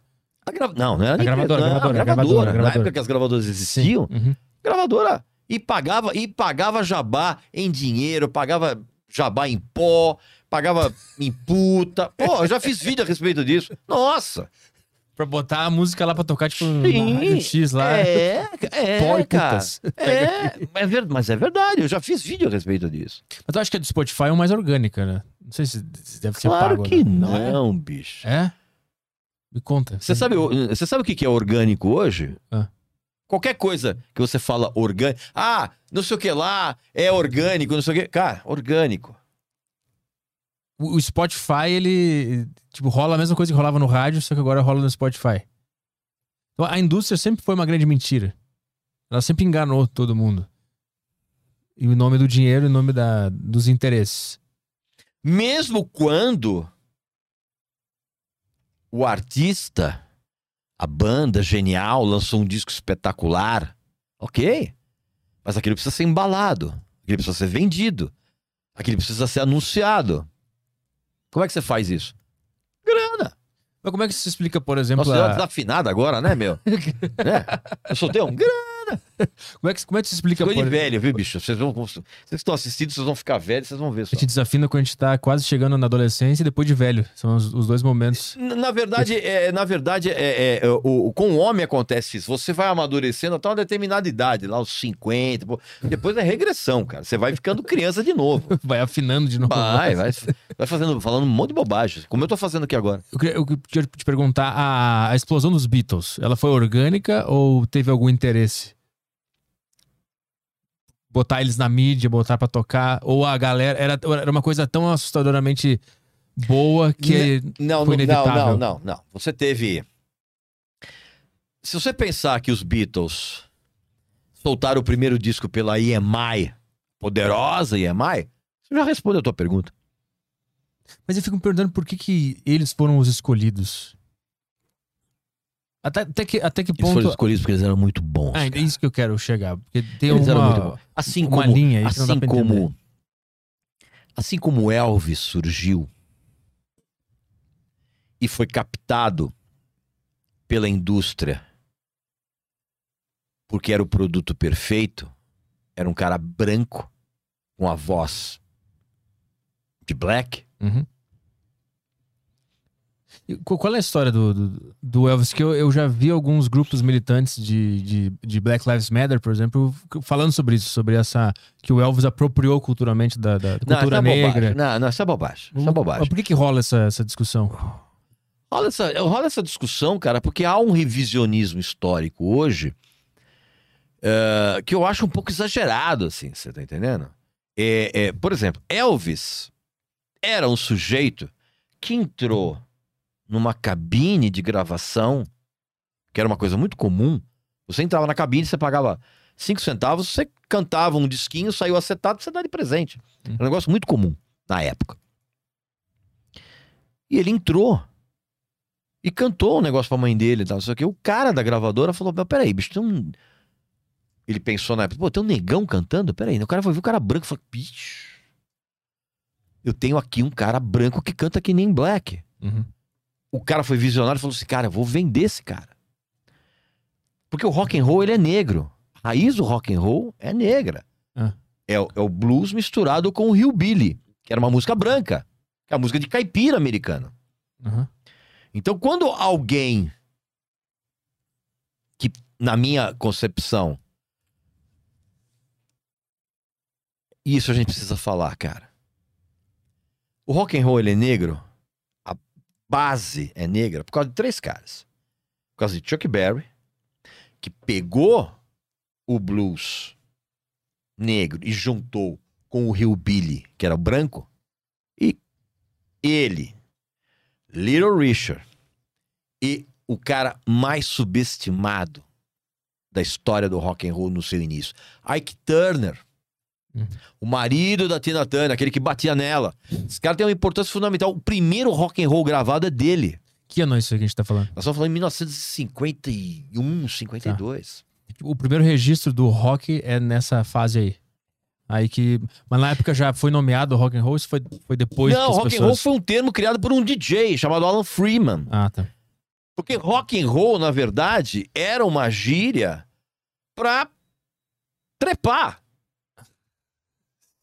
Grava... Não, não era A gravadora, não, gravadora, a gravadora, gravadora. Na gravadora. época que as gravadoras existiam, Uhum. gravadora e pagava e pagava jabá em dinheiro, pagava jabá em pó, pagava em puta. Pô, eu já fiz vídeo a respeito disso. Nossa. Pra botar a música lá pra tocar, tipo, Rádio X lá. É, é, e cara. É, é ver- mas é verdade, eu já fiz vídeo a respeito disso. Mas eu acho que a do Spotify é mais orgânica, né? Não sei se, deve ser Claro pago. que né? não, bicho. É? Me conta. Você sabe, o- você sabe o que que é orgânico hoje? Ah. Qualquer coisa que você fala orgânico. Ah, não sei o que lá, é orgânico, não sei o que. Cara, orgânico. O Spotify, ele. Tipo, rola a mesma coisa que rolava no rádio, só que agora rola no Spotify. Então, a indústria sempre foi uma grande mentira. Ela sempre enganou todo mundo. E o nome do dinheiro e o nome da, dos interesses. Mesmo quando o artista, a banda genial, lançou um disco espetacular, ok. Mas aquilo precisa ser embalado, aquilo precisa ser vendido, aquilo precisa ser anunciado. Como é que você faz isso? Grana. Mas como é que se explica, por Nossa, exemplo, você é a- desafinado agora, né, meu? né? Eu soltei um grana. como, é que, como é que se explica, Ficou de velho, viu, bicho? Vocês vão. Vocês estão assistindo, vocês vão ficar velhos, vocês vão ver A só. gente desafina quando a gente tá quase chegando na adolescência e depois de velho. São os, os dois momentos. Na verdade, é, na verdade é, é, o, o- com o homem acontece isso. Você vai amadurecendo até uma determinada idade, lá os 50. pô. Depois é regressão, cara. Você vai ficando criança de novo. Vai afinando de novo. Vai, vai, vai fazendo, falando um monte de bobagem. Como eu tô fazendo aqui agora. Eu queria, eu queria te perguntar, a, a explosão dos Beatles, ela foi orgânica ou teve algum interesse? Botar eles na mídia, botar pra tocar, ou a galera, era, era uma coisa tão assustadoramente boa que... Não, Foi não, não, inevitável. não, não, não. Você teve. Se você pensar que os Beatles soltaram o primeiro disco pela EMI, poderosa EMI, você já respondeu a tua pergunta. Mas eu fico me perguntando por que, que eles foram os escolhidos. Até, até, que, até que Eles foram ponto... escolhidos porque eles eram muito bons. Ah, é isso que eu quero chegar. Porque tem Eles eram muito uma, bons. Assim uma como, linha aí assim como, assim como Elvis surgiu e foi captado pela indústria porque era o produto perfeito, era um cara branco com a voz de black. Uhum. Qu- Qual é a história do, do, do Elvis? Que eu, eu já vi alguns grupos militantes de, de, de Black Lives Matter, por exemplo, falando sobre isso, sobre essa. que o Elvis apropriou culturalmente da, da Não, cultura isso é negra. bobagem. Não, não, isso é bobagem. Isso é bobagem. Mas por que, que rola essa, essa discussão? Rola essa, rola essa discussão, cara, porque há um revisionismo histórico hoje eh, que eu acho um pouco exagerado, assim, você tá entendendo? É, é, por exemplo, Elvis era um sujeito que entrou numa cabine de gravação, que era uma coisa muito comum. Você entrava na cabine, você pagava cinco centavos, você cantava um disquinho, saiu acetado, você dá de presente. Era um negócio muito comum na época. E ele entrou e cantou um negócio pra mãe dele e tal. Só que o cara da gravadora falou: peraí, bicho, tem um. Ele pensou na época, pô, tem um negão cantando? Peraí, o cara foi ver o cara branco e falou: bicho, eu tenho aqui um cara branco que canta que nem black. Uhum. O cara foi visionário e falou assim: cara, eu vou vender esse cara. Porque o rock and roll ele é negro. A raiz do rock and roll é negra. Ah. É, o- é o blues misturado com o hillbilly, que era uma música branca, que é a música de caipira americano. Uhum. Então, quando alguém que, na minha concepção, isso a gente precisa falar, cara. O rock and roll ele é negro, base é negra por causa de três caras. Por causa de Chuck Berry, que pegou o blues negro e juntou com o hillbilly, que era branco, e ele, Little Richard e o cara mais subestimado da história do rock and roll no seu início, Ike Turner. Uhum. O marido da Tina Turner, aquele que batia nela. Esse cara tem uma importância fundamental. O primeiro rock and roll gravado é dele. Que ano é isso aí que a gente tá falando? Nós estamos falando em 1951, 52. O primeiro registro do rock é nessa fase aí. Aí que. Mas na época já foi nomeado rock and roll, isso foi, foi depois Não, rock and pessoas... roll foi um termo criado por um DJ chamado Alan Freeman. Ah, tá. Porque rock and roll, na verdade, era uma gíria pra trepar.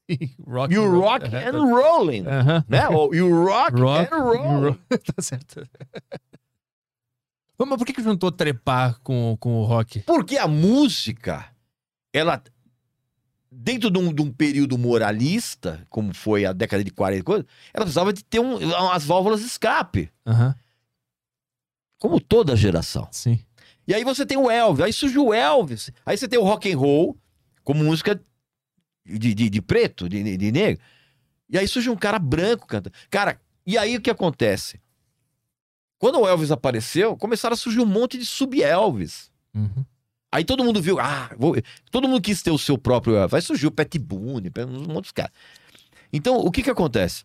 rock You rock Aham. and rolling. Aham. Né? Ou you rock, Rock and roll. tá certo. Mas por que, que juntou trepar com, com o rock? Porque a música, ela, dentro de um, de um período moralista, como foi a década de 40, e coisa, ela precisava de ter um, umas válvulas de escape, Aham, como toda geração. sim. E aí você tem o Elvis, aí surge o Elvis, aí você tem o rock and roll, como música de, de, de preto, de, de- negro. E aí surge um cara branco cantando. Cara, e aí o que acontece? Quando o Elvis apareceu, começaram a surgir um monte de sub-Elvis. Uhum. Aí todo mundo viu, ah, vou- todo mundo quis ter o seu próprio Elvis. Aí surgiu o Pat Boone, um monte de caras. Então, o que que acontece?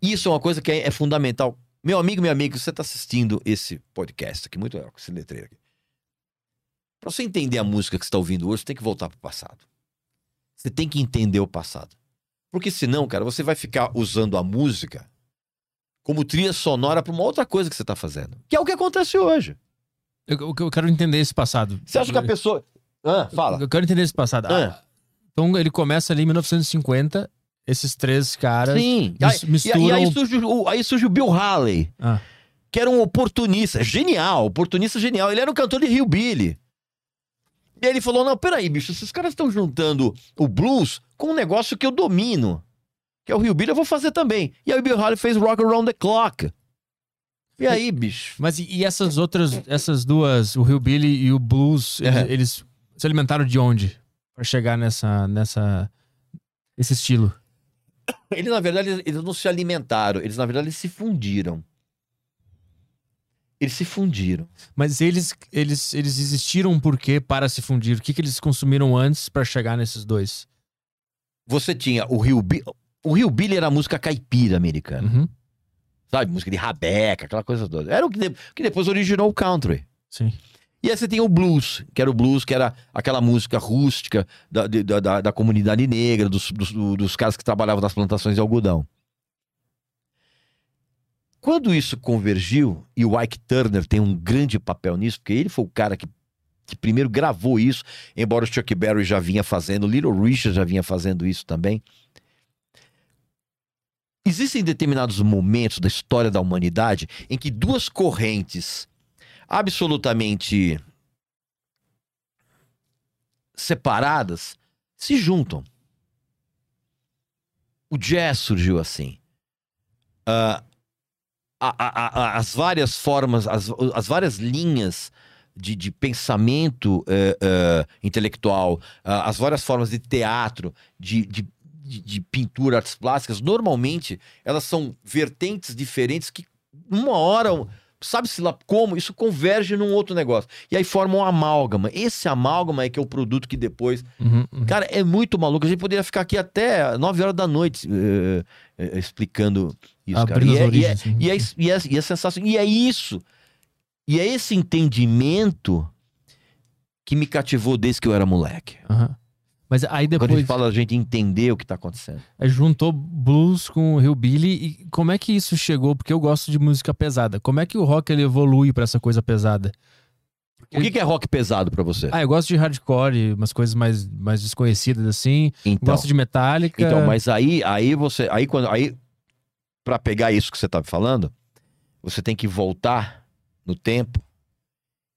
Isso é uma coisa que é, é fundamental. Meu amigo, minha amiga, você está assistindo esse podcast aqui, muito legal, com esse letreiro aqui. Para você entender a música que você está ouvindo hoje, você tem que voltar para o passado. Você tem que entender o passado. Porque senão, cara, você vai ficar usando a música como trilha sonora para uma outra coisa que você está fazendo. Que é o que acontece hoje. Eu, eu- eu quero entender esse passado. Você acha que a pessoa. Ah, fala. Eu quero entender esse passado. Ah. Ah, Então ele começa ali em 1950, esses três caras. Sim. mis- misturam E, e aí, surge, o, aí surge o Bill Haley, Ah. que era um oportunista, genial, oportunista genial. Ele era um cantor de Hillbilly. E aí ele falou: não, peraí, bicho, esses caras estão juntando o blues com um negócio que eu domino, que é o Hillbilly, eu vou fazer também. E aí o Bill Haley fez Rock Around the Clock. E aí, bicho? Mas e, e essas outras, essas duas, o Hillbilly e o Blues, eles, É. eles se alimentaram de onde? Pra chegar nessa, nessa, esse estilo. Eles, na verdade, eles- eles não se alimentaram, eles, na verdade, eles se fundiram. Eles se fundiram. Mas eles, eles, eles existiram por quê para se fundir? O que, que eles consumiram antes pra chegar nesses dois? Você tinha o Hillbilly. O Hillbilly era a música caipira americana. Uhum. sabe? Música de rabeca, aquela coisa toda. Era o que, de- que depois originou o country. Sim. E aí você tem o blues, que era o blues, que era aquela música rústica da, da, da, da comunidade negra, dos, dos, do- dos caras que trabalhavam nas plantações de algodão. Quando isso convergiu, e o Ike Turner tem um grande papel nisso, porque ele foi o cara que, que primeiro gravou isso, embora o Chuck Berry já vinha fazendo, o Little Richard já vinha fazendo isso também. Existem determinados momentos da história da humanidade em que duas correntes absolutamente separadas se juntam. O jazz surgiu assim. Uh, a, a, as várias formas, as, as várias linhas de, de pensamento uh, uh, intelectual, as várias formas de teatro, de, de, de, pintura, artes plásticas, normalmente elas são vertentes diferentes que uma hora sabe-se lá como, isso converge num outro negócio. E aí forma um amálgama. Esse amálgama é que é o produto que depois. Uhum, uhum. Cara, é muito maluco. A gente poderia ficar aqui até 9 horas da noite uh, uh, explicando isso, Abrindo cara. E é, origens, e, é, e, é, e, é, e é sensacional. E é isso. E é esse entendimento que me cativou desde que eu era moleque. Uhum. Mas aí depois. Quando a gente fala a gente entender o que tá acontecendo. É, juntou blues com o hillbilly e como é que isso chegou? Porque eu gosto de música pesada. Como é que o rock ele evolui para essa coisa pesada? Porque... O que, que, é rock pesado para você? Ah, eu gosto de hardcore, umas coisas mais, mais desconhecidas assim. Então, gosto de Metallica. Então, mas aí, aí você, aí quando, aí para pegar isso que você tá falando, você tem que voltar no tempo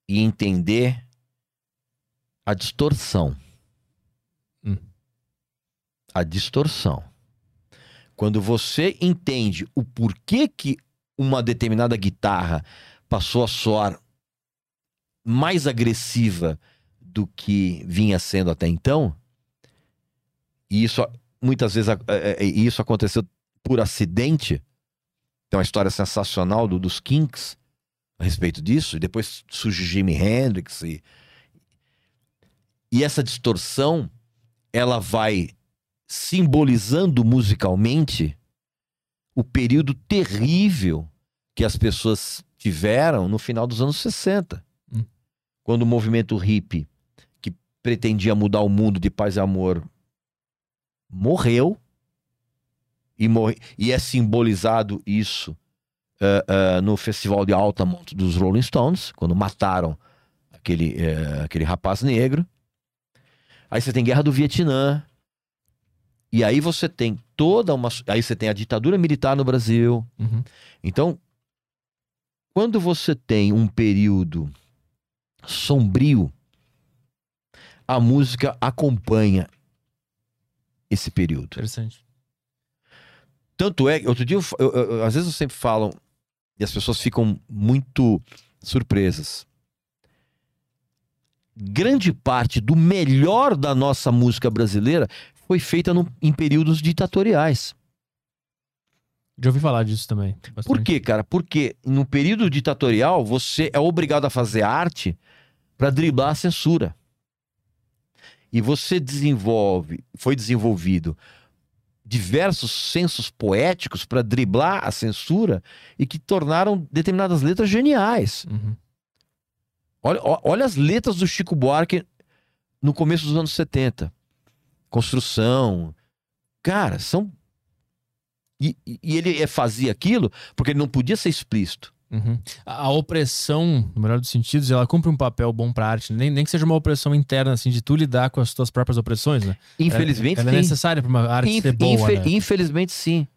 e entender a distorção a distorção. Quando você entende o porquê que uma determinada guitarra passou a soar mais agressiva do que vinha sendo até então, e isso muitas vezes é, é, isso aconteceu por acidente. Tem uma história sensacional do, dos Kinks a respeito disso. E depois surge Jimi Hendrix e, e essa distorção ela vai simbolizando musicalmente o período terrível que as pessoas tiveram no final dos anos 60. Hum. Quando o movimento hippie, que pretendia mudar o mundo de paz e amor, morreu. E, morre, e é simbolizado isso uh, uh, no Festival de Altamont dos Rolling Stones, quando mataram aquele, uh, aquele rapaz negro. Aí você tem Guerra do Vietnã, e aí você tem toda uma. Aí você tem a ditadura militar no Brasil. Uhum. Então, quando você tem um período sombrio, a música acompanha esse período. Interessante. Tanto é que, outro dia, eu, eu, eu, às vezes eu sempre falo, e as pessoas ficam muito surpresas. Grande parte do melhor da nossa música brasileira foi feita no, em períodos ditatoriais. Já ouvi falar disso também. Bastante. Por quê, cara? Porque no período ditatorial você é obrigado a fazer arte para driblar a censura. E você desenvolve, foi desenvolvido diversos sensos poéticos para driblar a censura e que tornaram determinadas letras geniais. Uhum. Olha, olha as letras do Chico Buarque no começo dos anos 70 construção. Cara, são. E, e ele fazia aquilo porque ele não podia ser explícito. Uhum. A, opressão, no melhor dos sentidos, ela cumpre um papel bom pra arte. Nem, nem que seja uma opressão interna, assim, de tu lidar com as tuas próprias opressões, né? Infelizmente, ela, ela é necessária pra uma arte Inf ser boa, infe né? Infelizmente, sim.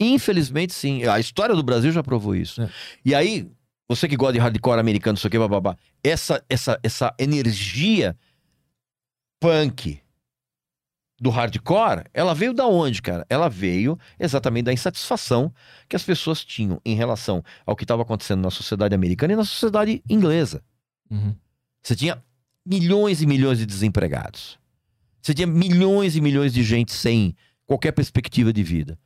Infelizmente, sim. A história do Brasil já provou isso. É. E aí, você que gosta de hardcore americano, isso aqui, babá, essa, essa, essa energia punk, do hardcore, ela veio da onde, cara? Ela veio exatamente da insatisfação que as pessoas tinham em relação ao que estava acontecendo na sociedade americana e na sociedade inglesa. Uhum. Você tinha milhões e milhões de desempregados. Você tinha milhões e milhões de gente sem qualquer perspectiva de vida.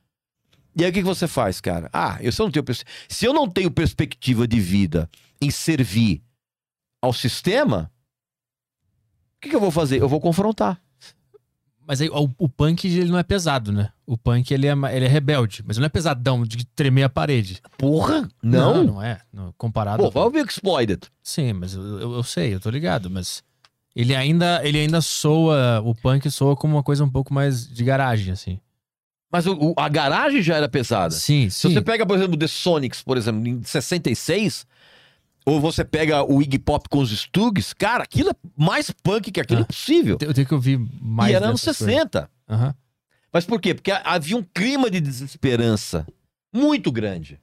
E aí o que, você faz, cara? Ah, eu, se, eu não tenho, se eu não tenho perspectiva de vida em servir ao sistema, o que, que eu vou fazer? Eu vou confrontar. Mas aí, o, o, punk ele não é pesado, né? O punk ele é, ele é rebelde, mas ele não é pesadão de tremer a parede. Porra! Não? Não, não é. Não, comparado. Pô, vai ouvir Exploited. Sim, mas eu, eu, eu, sei, eu tô ligado, mas ele ainda, ele ainda soa, o punk soa como uma coisa um pouco mais de garagem, assim. Mas o- o- a garagem já era pesada. Sim, Se sim. você pega, por exemplo, The Sonics, por exemplo, em 66, ou você pega o Iggy Pop com os Stugs, cara, aquilo é mais punk que aquilo Ah. possível. Eu tenho que ouvir mais. e era anos dessas coisas. 60. Aham. Mas por quê? Porque ha- havia um clima de desesperança muito grande.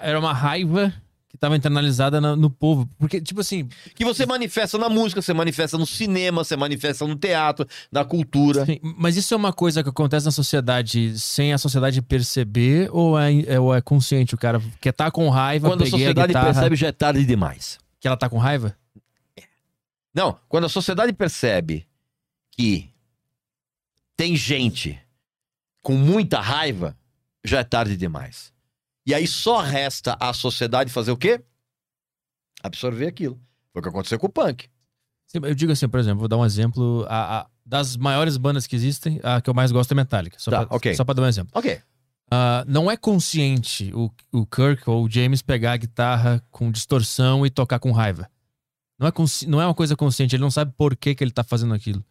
Era uma raiva que tava internalizada na- no povo. Porque, tipo assim. Que você manifesta na música, você manifesta no cinema, você manifesta no teatro, na cultura. sim, mas isso é uma coisa que acontece na sociedade sem a sociedade perceber ou é, é- ou é consciente? O cara quer estar com raiva, Quando a sociedade guitarra, percebe, já é tarde demais. que ela tá com raiva? Não, quando a sociedade percebe que tem gente com muita raiva, já é tarde demais. E aí só resta a sociedade fazer o quê? Absorver aquilo. Foi o que aconteceu com o punk. Eu digo assim, por exemplo, vou dar um exemplo. A, a- das maiores bandas que existem, a que eu mais gosto é Metallica. Só, Tá, pra, ok. só pra dar um exemplo. Ok. Ah, não é consciente o, o Kirk ou o James pegar a guitarra com distorção e tocar com raiva. Não é, não é uma coisa consciente, ele não sabe por que, que ele tá fazendo aquilo.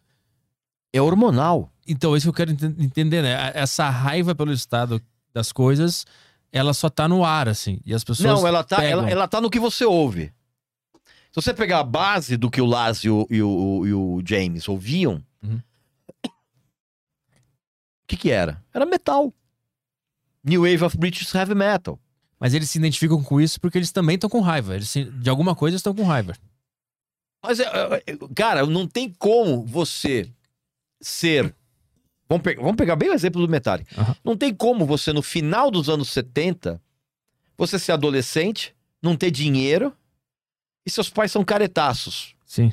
É hormonal. Então, isso que eu quero enten- entender, né? Essa raiva pelo estado das coisas, ela só tá no ar, assim. E as pessoas. Não, ela tá, pegam. ela, ela tá no que você ouve. Se você pegar a base do que o Lars e o, e o- e o James ouviam, Uhum. o que que era? Era metal. New Wave of British Heavy Metal. Mas eles se identificam com isso porque eles também estão com raiva. Eles, se- de alguma coisa, estão com raiva. Mas, é, é, é, cara, não tem como você ser. Vamos, pe- vamos pegar bem o exemplo do Metallica. Aham. Não tem como você, no final dos anos 70, você ser adolescente, não ter dinheiro e seus pais são caretaços. Sim,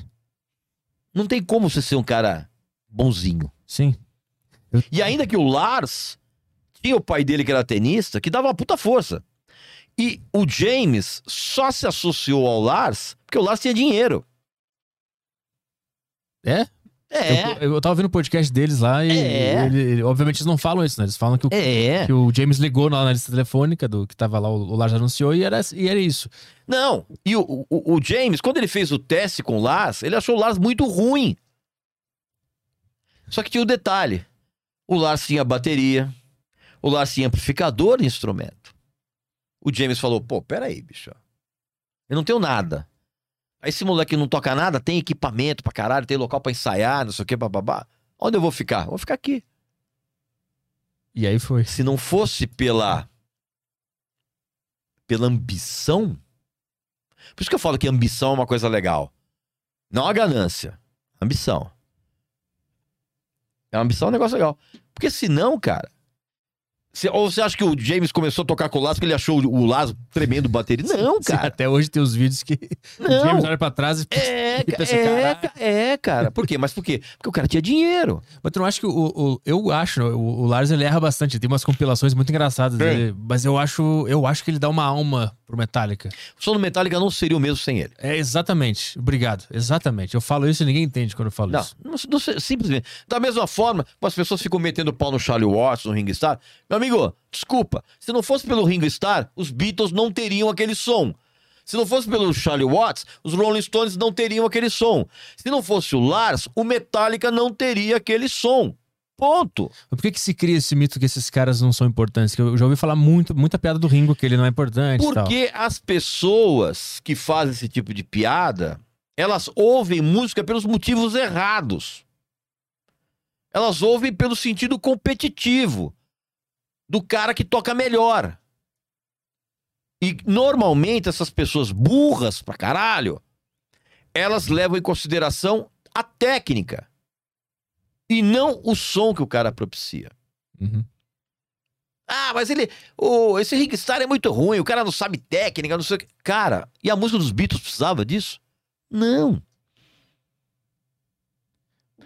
Não tem como você ser um cara bonzinho. sim. E ainda que o Lars tinha o pai dele que era tenista, que dava uma puta força. E o James só se associou ao Lars porque o Lars tinha dinheiro. É? É. Eu, eu tava vendo o podcast deles lá e É. ele- ele- obviamente eles não falam isso, né? Eles falam que o, É. que o James ligou lá na lista telefônica do que tava lá, o, o Lars anunciou e era, e era isso. Não, e o, o, o James, quando ele fez o teste com o Lars, ele achou o Lars muito ruim. Só que tinha o detalhe: o Lars tinha bateria, o Lars tinha amplificador de instrumento. O James falou: pô, peraí, bicho. Eu não tenho nada. Aí esse moleque não toca nada, tem equipamento pra caralho, tem local pra ensaiar, não sei o que, bababá. Onde eu vou ficar? Vou ficar aqui. E aí foi. Se não fosse pela. pela ambição. Por isso que eu falo que ambição é uma coisa legal. Não a ganância. Ambição. A ambição é um negócio legal. Porque senão, cara. Se- ou você acha que o James começou a tocar com o Lázaro porque ele achou o Lázaro tremendo bateria? Não, cara. até hoje tem os vídeos que o Não. James olha pra trás e. É, E pensa, é, é, cara. Por quê? Mas por quê? Porque o cara tinha dinheiro. Mas tu não acha que o. o- eu acho, o, o Lars ele erra bastante. Tem umas compilações muito engraçadas. Dele, mas eu acho, eu acho que ele dá uma alma pro Metallica. O som do Metallica não seria o mesmo sem ele. É exatamente. Obrigado. Exatamente. Eu falo isso e ninguém entende quando eu falo Não, isso. não, simplesmente. Da mesma forma, as pessoas ficam metendo pau no Charlie Watts, no Ringo Starr. Meu amigo, desculpa. Se não fosse pelo Ringo Starr, os Beatles não teriam aquele som. Se não fosse pelo Charlie Watts, os Rolling Stones não teriam aquele som. Se não fosse o Lars, o Metallica não teria aquele som. Ponto. Por que, que se cria esse mito que esses caras não são importantes? Que eu já ouvi falar muito, muita piada do Ringo, que ele não é importante. Porque as pessoas que fazem esse tipo de piada, elas ouvem música pelos motivos errados. Elas ouvem pelo sentido competitivo do cara que toca melhor. E normalmente essas pessoas burras pra caralho, elas levam em consideração a técnica e não o som que o cara propicia. Uhum. Ah, mas ele. O, esse Ring Star é muito ruim, o cara não sabe técnica, não sei o que. Cara, e a música dos Beatles precisava disso? Não.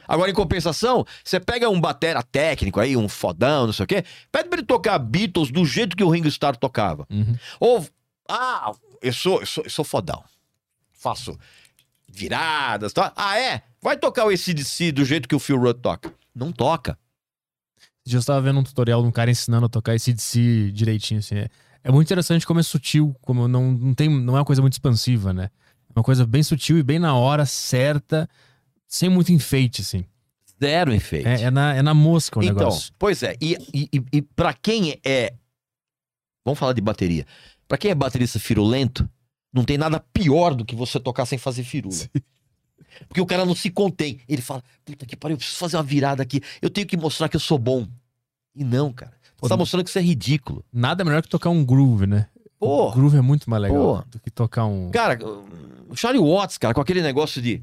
Agora, em compensação, você pega um batera técnico aí, um fodão, não sei o quê, pede pra ele tocar Beatles do jeito que o Ringo Starr tocava. Uhum. Ou, ah, eu sou, eu sou, eu sou fodão. Faço viradas, tá? Ah, é? Vai tocar o ACDC do jeito que o Phil Rudd toca. Não toca. Eu estava vendo um tutorial de um cara ensinando a tocar esse DC direitinho, assim. É, é muito interessante como é sutil, como não, não, tem, não é uma coisa muito expansiva, né? É uma coisa bem sutil e bem na hora certa, sem muito enfeite, assim. Zero enfeite. É, é na, é na mosca o então, negócio. pois é. E, e, e, para quem é. Vamos falar de bateria. Pra quem é baterista firulento, não tem nada pior do que você tocar sem fazer firula. Porque o cara não se contém. Ele fala: puta que pariu, eu preciso fazer uma virada aqui. Eu tenho que mostrar que eu sou bom. E não, cara. Você tá mostrando que isso é ridículo. Nada melhor que tocar um groove, né? Pô, O groove é muito mais legal do que tocar um. Cara, o Charlie Watts, cara, com aquele negócio de.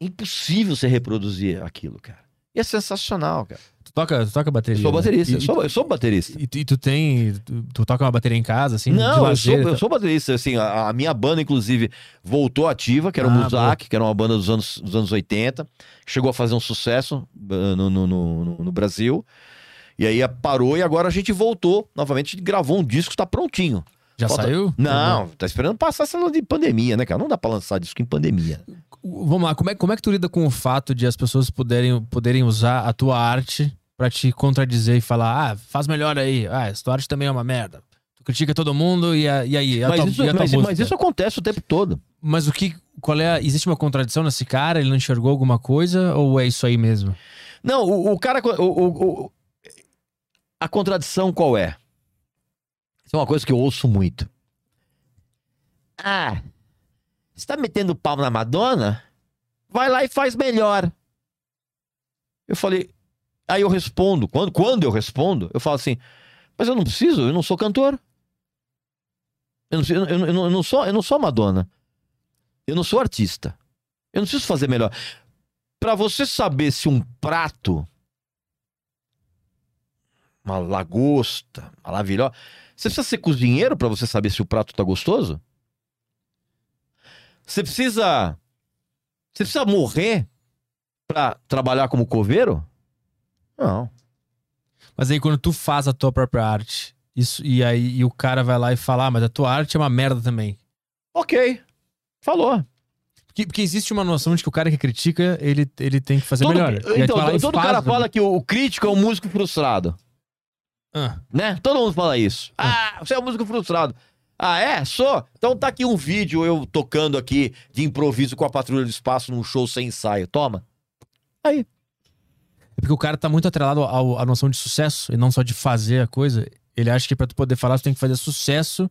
Impossível você reproduzir aquilo, cara. E é sensacional, cara. Toca, tu toca bateria? Eu sou né? baterista, E, eu sou, eu sou baterista. e, tu- e tu tem. Tu, tu toca uma bateria em casa, assim? Não, eu sou, lazer, eu sou baterista. Assim, a, a minha banda, inclusive, voltou ativa, que era o Ah, Muzak, que era uma banda dos anos, dos anos 80. Chegou a fazer um sucesso no, no, no, no- no Brasil. E aí parou e agora a gente voltou novamente, gravou um disco, está prontinho. Já Falta- saiu? Não, tá esperando passar essa de pandemia, né, cara? Não dá pra lançar disco em pandemia. Vamos lá, como é, como é que tu lida com o fato de as pessoas poderem, poderem usar a tua arte pra te contradizer e falar, ah, faz melhor aí, ah, essa tua arte também é uma merda. Tu critica todo mundo e, a- e aí? A Mas, tua, isso, a mas, mas isso acontece o tempo todo. Mas o que, qual é, a- existe uma contradição nesse cara? Ele não enxergou alguma coisa ou é isso aí mesmo? Não, o, o cara. o- o- o- a contradição qual é? Isso é uma coisa que eu ouço muito. Ah, você tá metendo pau na Madonna? Vai lá e faz melhor. Eu falei. Aí eu respondo. Quando, quando eu respondo, eu falo assim: Mas eu não preciso, eu não sou cantor. Eu não, eu, eu- eu não- sou, eu não sou Madonna. Eu não sou artista. Eu não preciso fazer melhor. Pra você saber se um prato, uma lagosta maravilhosa, você precisa ser cozinheiro pra você saber se o prato tá gostoso? Você precisa. Você precisa morrer pra trabalhar como coveiro? Não. Mas aí quando tu faz a tua própria arte, isso, e aí e o cara vai lá e fala, ah, mas a tua arte é uma merda também. Ok. Falou. Porque, porque existe uma noção de que o cara que critica, ele, ele tem que fazer Todo- melhor. Então, todo faz cara também. fala que o, o crítico é um músico frustrado. Ah, né? Todo mundo fala isso. Ah, você é um músico frustrado. Ah, é? Sou? Então tá aqui um vídeo eu tocando aqui de improviso com a Patrulha do Espaço num show sem ensaio. Toma. Aí. É porque o cara tá muito atrelado ao- à noção de sucesso e não só de fazer a coisa. Ele acha que pra tu poder falar, tu tem que fazer sucesso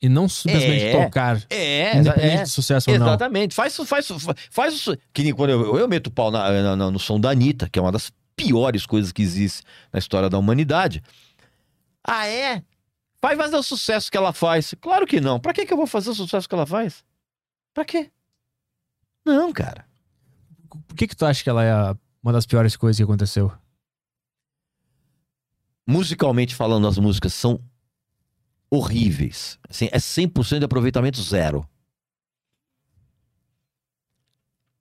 e não simplesmente É. tocar. É, Independente é. de sucesso ou não. Exatamente. Faz, faz, faz, isso. Que nem quando eu, eu meto o pau na- na- na- no som da Anitta, que é uma das piores coisas que existe na história da humanidade. Ah, é? Vai fazer o sucesso que ela faz. Claro que não. Pra que, que eu vou fazer o sucesso que ela faz? Pra quê? Não, cara. Por que que tu acha que ela é a- uma das piores coisas que aconteceu? musicalmente falando, as músicas são horríveis. Assim, é 100% de aproveitamento zero.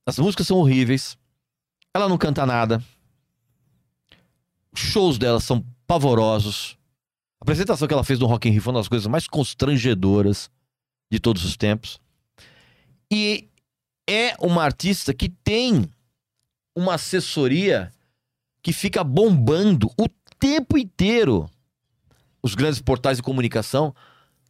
As músicas são horríveis. Ela não canta nada. Os shows dela são pavorosos. A apresentação que ela fez no Rock in Rio foi uma das coisas mais constrangedoras de todos os tempos. E é uma artista que tem uma assessoria que fica bombando o tempo inteiro os grandes portais de comunicação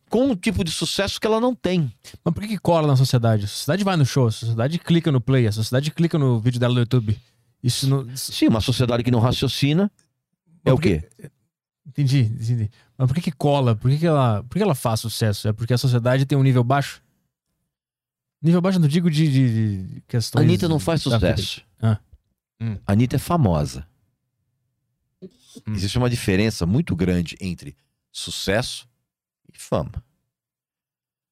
com um tipo de sucesso que ela não tem. Mas por que, que cola na sociedade? A sociedade vai no show, a sociedade clica no play, a sociedade clica no vídeo dela no YouTube. Isso não. Sim, uma sociedade que não raciocina é o que- quê? Entendi, entendi. Mas por que, que cola? Por que, que ela, por que ela faz sucesso? É porque a sociedade tem um nível baixo? Nível baixo, não digo de, de, de A questões. Anitta não faz sucesso. Ah. Hum. A Anitta é famosa. Hum. Existe uma diferença muito grande entre sucesso e fama.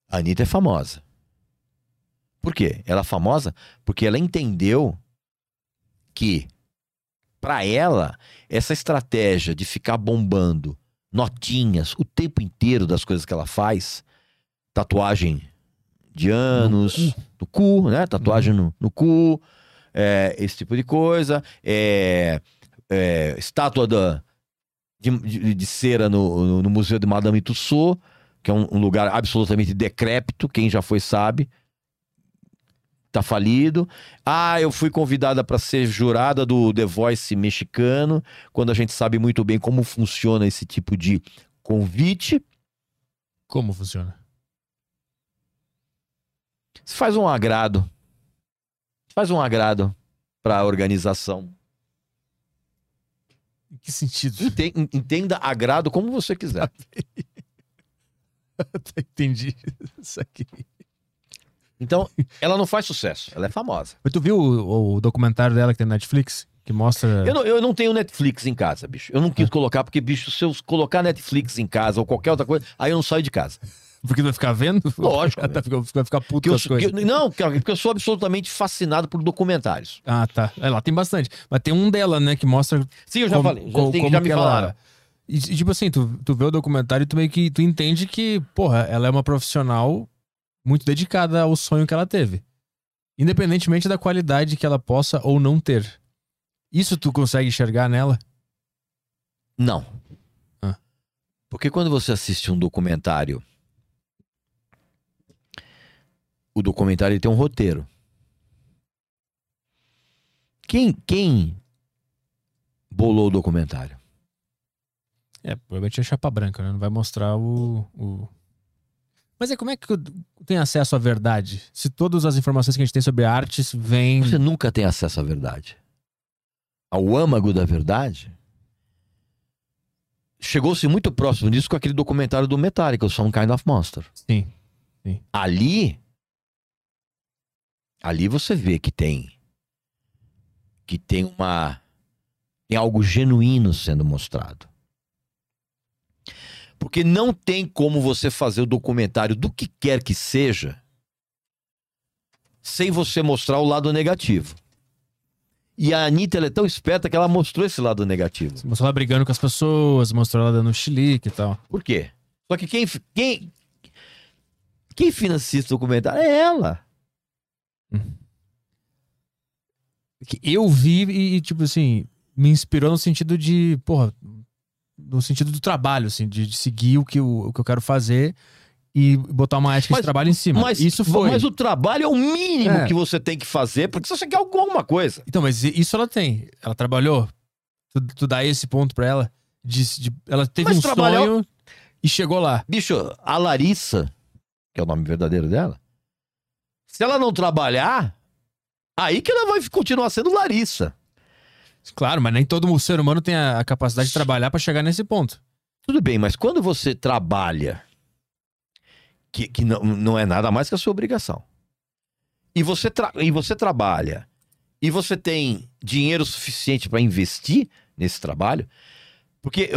A Anitta é famosa. Por quê? Ela é famosa porque ela entendeu que, pra ela, essa estratégia de ficar bombando notinhas o tempo inteiro das coisas que ela faz, tatuagem de anos, no cu, né? Tatuagem no, no cu, é, esse tipo de coisa, é, é, estátua da, de, de- de cera no, no- no Museu de Madame Tussauds, que é um, um lugar absolutamente decrépito, quem já foi sabe. Tá falido. Ah, eu fui convidada para ser jurada do The Voice mexicano, quando a gente sabe muito bem como funciona esse tipo de convite. Como funciona? Você faz um agrado. Faz um agrado. para a organização. Em que sentido? Enten- Entenda agrado como você quiser. Entendi. Isso aqui. Então, ela não faz sucesso, ela é famosa. Mas tu viu o, o documentário dela que tem na Netflix? Que mostra. Eu não, eu não tenho Netflix em casa, bicho. Eu não quis colocar, porque, bicho, se eu colocar Netflix em casa ou qualquer outra coisa, aí eu não saio de casa. Porque tu vai ficar vendo? Lógico, Vai ficar, vai ficar puto com as coisas. eu- não, cara, porque eu sou absolutamente fascinado por documentários. Ah, tá. É, lá tem bastante. Mas tem um dela, né, que mostra Sim, eu já como, falei, já, co- tem- como já me falaram. E, e, tipo assim, tu, tu vê o documentário e tu meio que tu entende que, porra, ela é uma profissional muito dedicada ao sonho que ela teve. Independentemente da qualidade que ela possa ou não ter. Isso tu consegue enxergar nela? Não. Ah. Porque quando você assiste um documentário, o documentário tem um roteiro. Quem, quem bolou o documentário? É, provavelmente é chapa branca, né? Não vai mostrar o, o... Mas é como é que eu tenho acesso à verdade? Se todas as informações que a gente tem sobre artes vêm... Você nunca tem acesso à verdade. Ao âmago da verdade. Chegou-se muito próximo disso com aquele documentário do Metallica, o Some Kind of Monster. Sim. Ali, ali você vê que tem que tem uma tem algo genuíno sendo mostrado. Porque não tem como você fazer o documentário do que quer que seja sem você mostrar o lado negativo. E a Anitta ela é tão esperta que ela mostrou esse lado negativo. Mostrou ela brigando com as pessoas, mostrou ela dando chilique e tal. Por quê? Só que quem, quem, quem financia esse documentário é ela. Que eu vi e, tipo assim, me inspirou no sentido de, porra, no sentido do trabalho, assim, de, de seguir o que, eu, o que eu quero fazer e botar uma ética Mas- de trabalho em cima. Mas isso foi. Mas o trabalho é o mínimo É. que você tem que fazer, porque você quer alguma coisa. Então, mas isso ela tem. Ela trabalhou. Tu, tu dá esse ponto pra ela. De, de- ela teve Mas um trabalhou- sonho e chegou lá. Bicho, a Larissa, que é o nome verdadeiro dela, se ela não trabalhar, aí que ela vai continuar sendo Larissa. Claro, mas nem todo ser humano tem a, capacidade de trabalhar pra chegar nesse ponto. Tudo bem, mas quando você trabalha, que, que não, não é nada mais que a sua obrigação, e você, e você trabalha, e você tem dinheiro suficiente para investir nesse trabalho, porque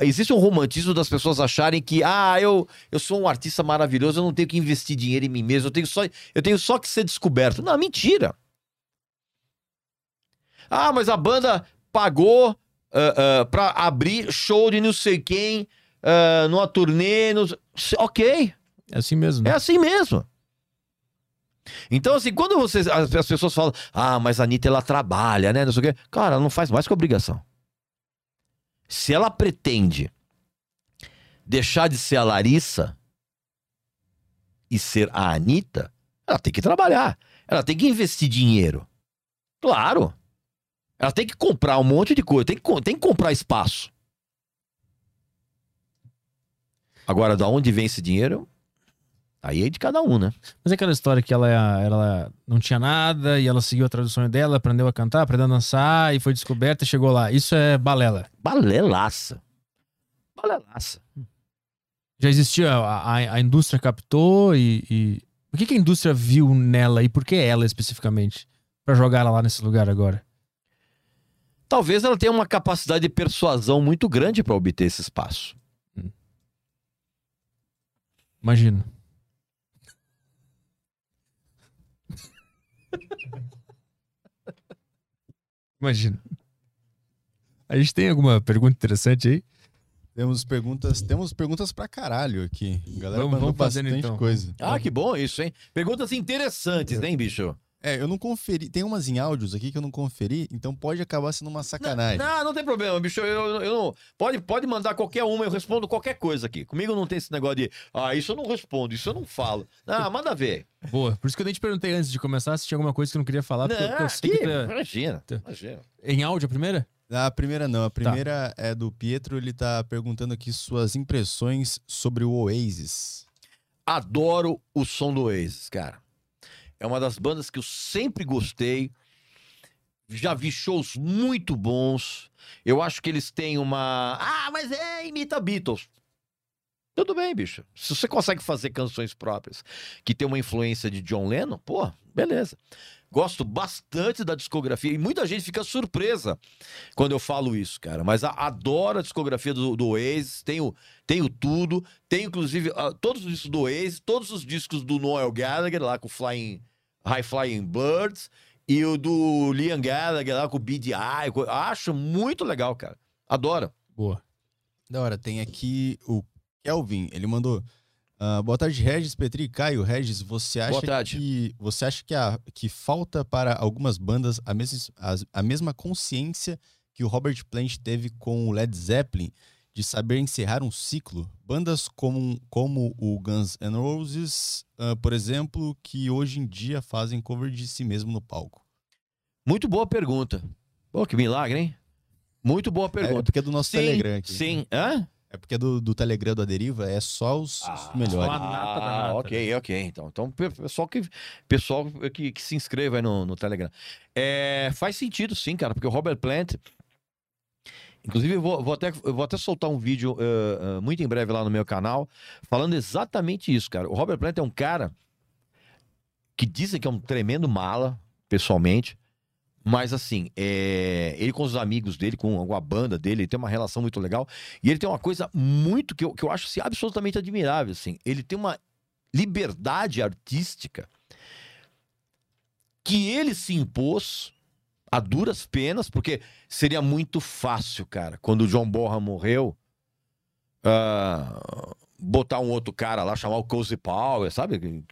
existe um romantismo das pessoas acharem que, ah, eu, eu sou um artista maravilhoso, eu não tenho que investir dinheiro em mim mesmo, eu tenho só, eu tenho só que ser descoberto. Não, mentira. Ah, mas a banda pagou ah, ah, pra abrir show de não sei quem ah, numa turnê. no- Ok, É assim mesmo. é Né? assim mesmo. Então, assim, quando vocês, as, as pessoas falam, ah, mas a Anitta ela trabalha, né? Não sei o quê. Cara, ela não faz mais que obrigação. Se ela pretende deixar de ser a Larissa e ser a Anitta, ela tem que trabalhar. Ela tem que investir dinheiro. Claro. Ela tem que comprar um monte de coisa, tem que, tem que comprar espaço. Agora, da onde vem esse dinheiro? Aí é de cada um, né? Mas é aquela história que ela, ela não tinha nada e ela seguiu a tradução dela, aprendeu a cantar, aprendeu a dançar e foi descoberta e chegou lá. Isso é balela. Balelaça. Balelaça. Já existia, a, a- a indústria captou e, e- O que, que a indústria viu nela e por que ela especificamente? Pra jogar ela lá nesse lugar agora? Talvez ela tenha uma capacidade de persuasão muito grande para obter esse espaço. Imagino. Imagino. A gente tem alguma pergunta interessante aí? Temos perguntas, temos perguntas pra caralho aqui. A galera Vamos- vamos fazendo, bastante então. coisa. Ah, que bom isso, hein? Perguntas interessantes, hein, bicho? É, eu não conferi. Tem umas em áudios aqui que eu não conferi, então pode acabar sendo uma sacanagem. Não, não tem problema, bicho. Eu, eu não. Pode, pode mandar qualquer uma, eu respondo qualquer coisa aqui. Comigo não tem esse negócio de, ah, isso eu não respondo, isso eu não falo. Não, manda ver. Boa. Por isso que eu nem te perguntei antes de começar se tinha alguma coisa que eu não queria falar. Porque, eu- porque Não, eu sei aqui, que imagina, Tá. imagina. Em áudio a primeira? A primeira não, a primeira é do Pietro, ele tá perguntando aqui suas impressões sobre o Oasis. adoro o som do Oasis, cara. É uma das bandas que eu sempre gostei. já vi shows muito bons. Eu acho que eles têm uma. Ah, mas é imita Beatles. Tudo bem, bicho. Se você consegue fazer canções próprias que tem uma influência de John Lennon, pô, beleza. Gosto bastante da discografia e muita gente fica surpresa quando eu falo isso, cara. Mas a, adoro a discografia do, do Oasis, tenho, tenho tudo, tenho inclusive uh, todos os discos do Oasis, todos os discos do Noel Gallagher lá com Flying, High Flying Birds e o do Liam Gallagher lá com o BDI. Acho muito legal, cara. Adoro. Boa. Da hora, tem aqui o Kelvin, ele mandou. Uh, boa tarde, Regis, Petri, Caio. Regis, você acha que você acha que, a, que falta para algumas bandas a, mes, a, a mesma consciência que o Robert Plant teve com o Led Zeppelin de saber encerrar um ciclo? Bandas como, como o Guns N' Roses, uh, por exemplo, que hoje em dia fazem cover de si mesmo no palco. Muito boa pergunta. Pô, que milagre, hein? Muito boa pergunta. É, porque é do nosso sim, Telegram aqui. Sim. Hã? É porque do, do Telegram da Deriva é só os, ah, os melhores. Ah, nata, ok, né? ok. Então, então pessoal que, pessoal que, que se inscreva aí no, no Telegram. É, faz sentido, sim, cara, porque o Robert Plant. Inclusive, eu vou, vou até, eu vou até soltar um vídeo uh, uh, muito em breve lá no meu canal, falando exatamente isso, cara. O Robert Plant é um cara que dizem que é um tremendo mala, pessoalmente. Mas assim, é... ele com os amigos dele, com a banda dele, ele tem uma relação muito legal. E ele tem uma coisa muito que eu, que eu acho assim, absolutamente admirável. Assim. Ele tem uma liberdade artística que ele se impôs a duras penas, porque seria muito fácil, cara, quando o John Borra morreu, uh, botar um outro cara lá, chamar o Cozy Power, sabe?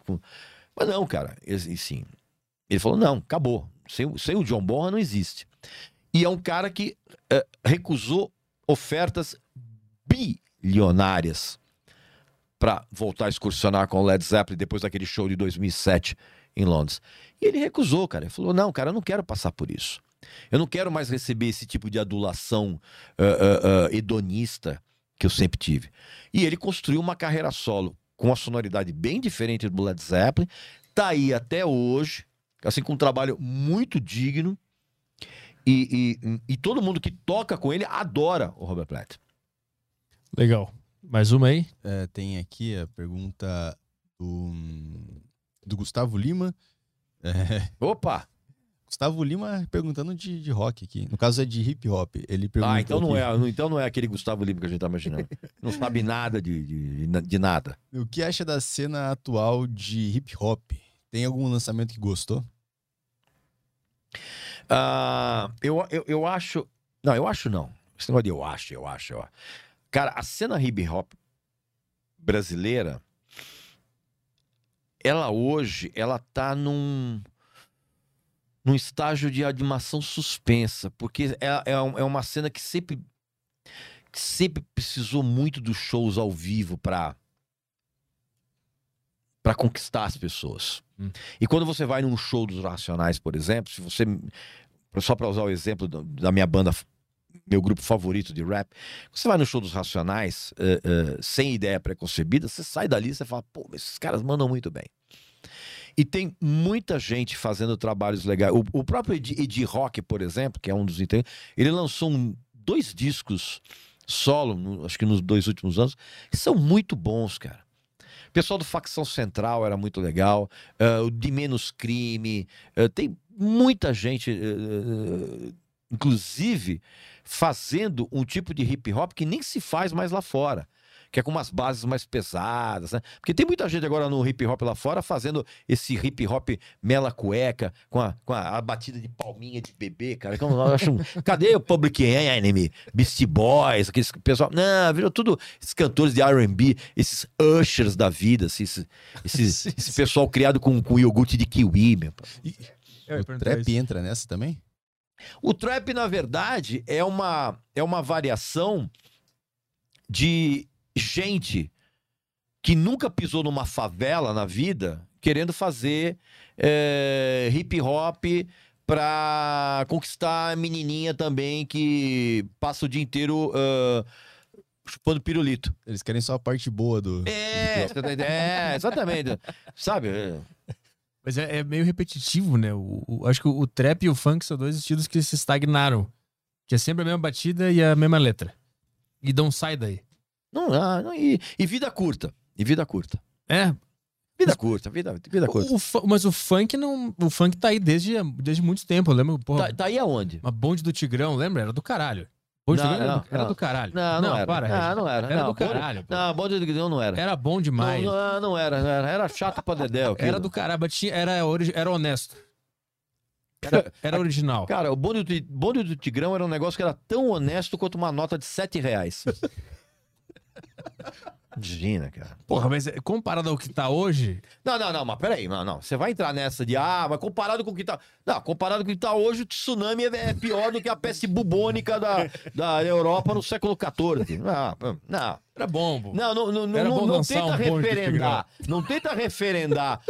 Mas não, cara, e, sim. Ele falou: não, acabou. Sem, sem o John Bonham não existe. E é um cara que é, recusou ofertas bilionárias para voltar a excursionar com o Led Zeppelin depois daquele show de 2007 em Londres. E ele recusou, cara. Ele falou: não, cara, eu não quero passar por isso. Eu não quero mais receber esse tipo de adulação uh, uh, uh, hedonista que eu sempre tive. E ele construiu uma carreira solo com uma sonoridade bem diferente do Led Zeppelin. Tá aí até hoje, assim, com um trabalho muito digno. E, e, e todo mundo que toca com ele adora o Robert Plant. Legal. Mais uma aí? É, tem aqui a pergunta do, do Gustavo Lima. É... Opa! Gustavo Lima perguntando de, de rock aqui. No caso é de hip hop. Ele perguntou. Ah, então não, aqui... é, então não é aquele Gustavo Lima que a gente tá imaginando. não sabe nada de, de, de nada. O que acha da cena atual de hip hop? Tem algum lançamento que gostou? Uh, eu, eu, eu acho. Não, eu acho não. Esse negócio de eu acho, eu acho. Eu... Cara, a cena hip hop brasileira, ela hoje, ela tá num, num estágio de animação suspensa, porque é, é, é uma cena que sempre, que sempre precisou muito dos shows ao vivo para para conquistar as pessoas. Hum. E quando você vai num show dos Racionais, por exemplo, se você só para usar o exemplo da minha banda, meu grupo favorito de rap, você vai no show dos Racionais uh, uh, sem ideia preconcebida, você sai dali e você fala, pô, esses caras mandam muito bem. E tem muita gente fazendo trabalhos legais. O, o próprio Edi, Edi Rock, por exemplo, que é um dos ele lançou um, dois discos solo, no, acho que nos dois últimos anos, que são muito bons, cara. O pessoal do Facção Central era muito legal. Uh, o De Menos Crime. Tem muita gente, inclusive, fazendo um tipo de hip hop que nem se faz mais lá fora que é com umas bases mais pesadas, né? Porque tem muita gente agora no hip hop lá fora fazendo esse hip hop mela cueca, com a, com a, a batida de palminha de bebê, cara. Que eu acho um... Cadê o Public Enemy, Beastie Boys, aqueles pessoal. Não, virou tudo esses cantores de RB, esses ushers da vida, assim, esse, esse, esse pessoal criado com, com iogurte de kiwi, meu. E, o trap isso. entra nessa também? O trap, na verdade, é uma, é uma variação de gente que nunca pisou numa favela na vida querendo fazer é, hip hop pra conquistar a menininha também que passa o dia inteiro uh, chupando pirulito. Eles querem só a parte boa do. É, do é exatamente. Sabe? Mas é, é meio repetitivo, né? O, o- acho que o, o trap e o funk são dois estilos que se estagnaram. Que é sempre a mesma batida e a mesma letra. E não sai daí. Não, ah, não, e, e vida curta. E vida curta. É, Vida curta, vida, vida curta. o, mas o funk não. O funk tá aí desde, desde muito tempo. Eu lembro, porra, Tá, tá aí aonde? uma bonde do Tigrão, lembra? Era do caralho. Não, era, não, do, era não. do caralho. Não, não, era. para, não, Regis. não era. Era não, do caralho. pô. Não, bonde do Guidão não era. Era bom demais. Não, não, não era, não era. Era chato pra Dedéu. Era do caralho, tinha- era, era honesto. Era, era original. Cara, o bonde do, bonde do Tigrão era um negócio que era tão honesto quanto uma nota de 7 reais. Imagina, cara. Porra, mas é, comparado ao que tá hoje, Não, não, não, mas peraí, não, não. Você vai entrar nessa de, ah, mas comparado com o que tá. Não, comparado com o que tá hoje, o tsunami é é pior do que a peste bubônica da, da Europa no século XIV. Não, não. era bom, pô. Não, não, não, não, não tenta um referendar. Não tenta referendar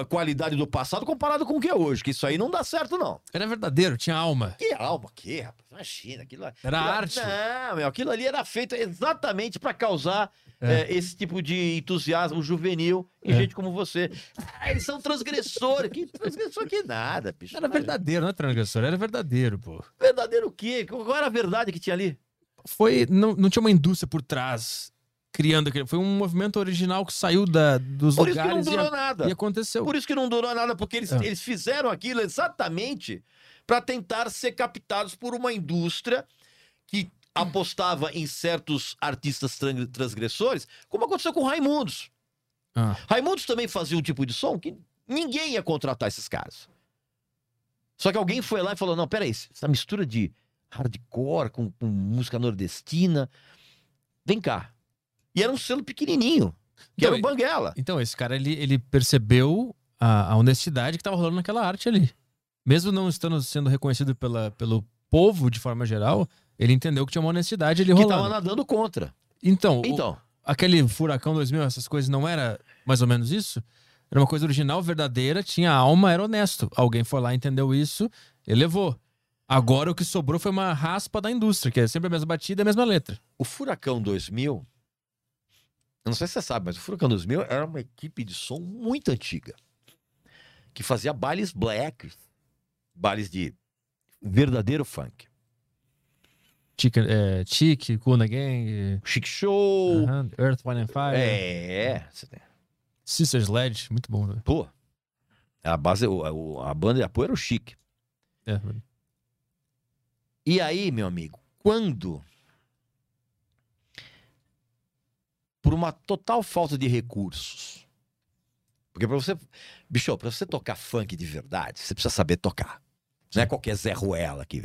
a qualidade do passado comparado com o que é hoje, que isso aí não dá certo, não. Era verdadeiro, tinha alma. Que alma, que, rapaz? Imagina, aquilo Era aquilo- arte. Não, meu, aquilo ali era feito exatamente para causar É. eh, esse tipo de entusiasmo juvenil em É. gente como você. Ah, eles são transgressores. Que transgressor que nada, bicho. Era verdadeiro, não é transgressor, era verdadeiro, pô. Verdadeiro o quê? Qual era a verdade que tinha ali? Foi. Não, não tinha uma indústria por trás criando aquele. Foi um movimento original que saiu da, dos Por isso que não lugares e, durou a- nada. e aconteceu. Por isso que não durou nada, porque eles, É. eles fizeram aquilo exatamente para tentar ser captados por uma indústria que apostava em certos artistas tran- transgressores, como aconteceu com Raimundos. Ah, Raimundos também fazia um tipo de som que ninguém ia contratar esses caras. Só que alguém foi lá e falou: não, peraí, essa mistura de hardcore com, com música nordestina, vem cá. E era um selo pequenininho, que Então, era o Banguela. Então, esse cara, ele, ele percebeu a, a honestidade que tava rolando naquela arte ali. Mesmo não estando sendo reconhecido pela, pelo povo de forma geral, ele entendeu que tinha uma honestidade ali Que rolando. tava nadando contra. Então, o- Então, aquele Furacão 2000, essas coisas, não era mais ou menos isso? Era uma coisa original, verdadeira, tinha alma, era honesto. Alguém foi lá, entendeu isso, elevou. Agora o que sobrou foi uma raspa da indústria, que é sempre a mesma batida a mesma letra. o Furacão 2000, eu não sei se você sabe, mas o Furacão 2000 era uma equipe de som muito antiga, que fazia bailes black, bailes de verdadeiro funk. Chick, é, Chick, Kuna Gang, Chic Show. aham, Earth, Wine and Fire, É, você tem- Sisters Led, muito bom. né? pô. A base, a banda de apoio era o Chic. É, E aí, meu amigo, quando por uma total falta de recursos. Porque pra você, bicho, pra você tocar funk de verdade, você precisa saber tocar. Não é qualquer Zé Ruela aqui.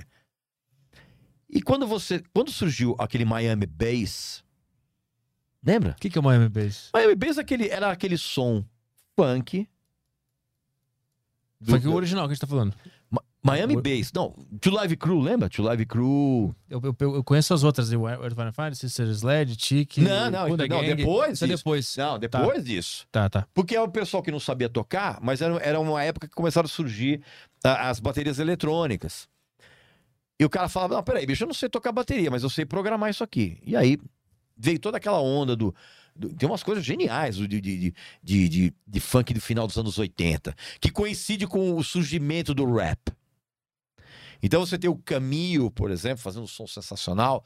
E quando você, quando surgiu aquele Miami Bass, lembra? O que, que é o Miami Bass? Miami Bass é aquele, era aquele som funk. do- o original que a gente tá falando. Ma- Miami O- Bass, não, To Live Crew, lembra? To Live Crew. Eu, eu- eu conheço as outras, o Earth, Fire, Sisters Led, Chick, Não, não, não, Gang. depois Isso é depois. Não, depois disso. Tá, tá. Porque é o pessoal que não sabia tocar, mas era, era uma época que começaram a surgir ah, as baterias eletrônicas. E o cara falava: Não, peraí, bicho, eu não sei tocar bateria, mas eu sei programar isso aqui. E aí veio toda aquela onda do. do- tem umas coisas geniais de, de, de, de, de- funk do final dos anos 80, que coincide com o surgimento do rap. Então você tem o Camilo, por exemplo, fazendo um som sensacional,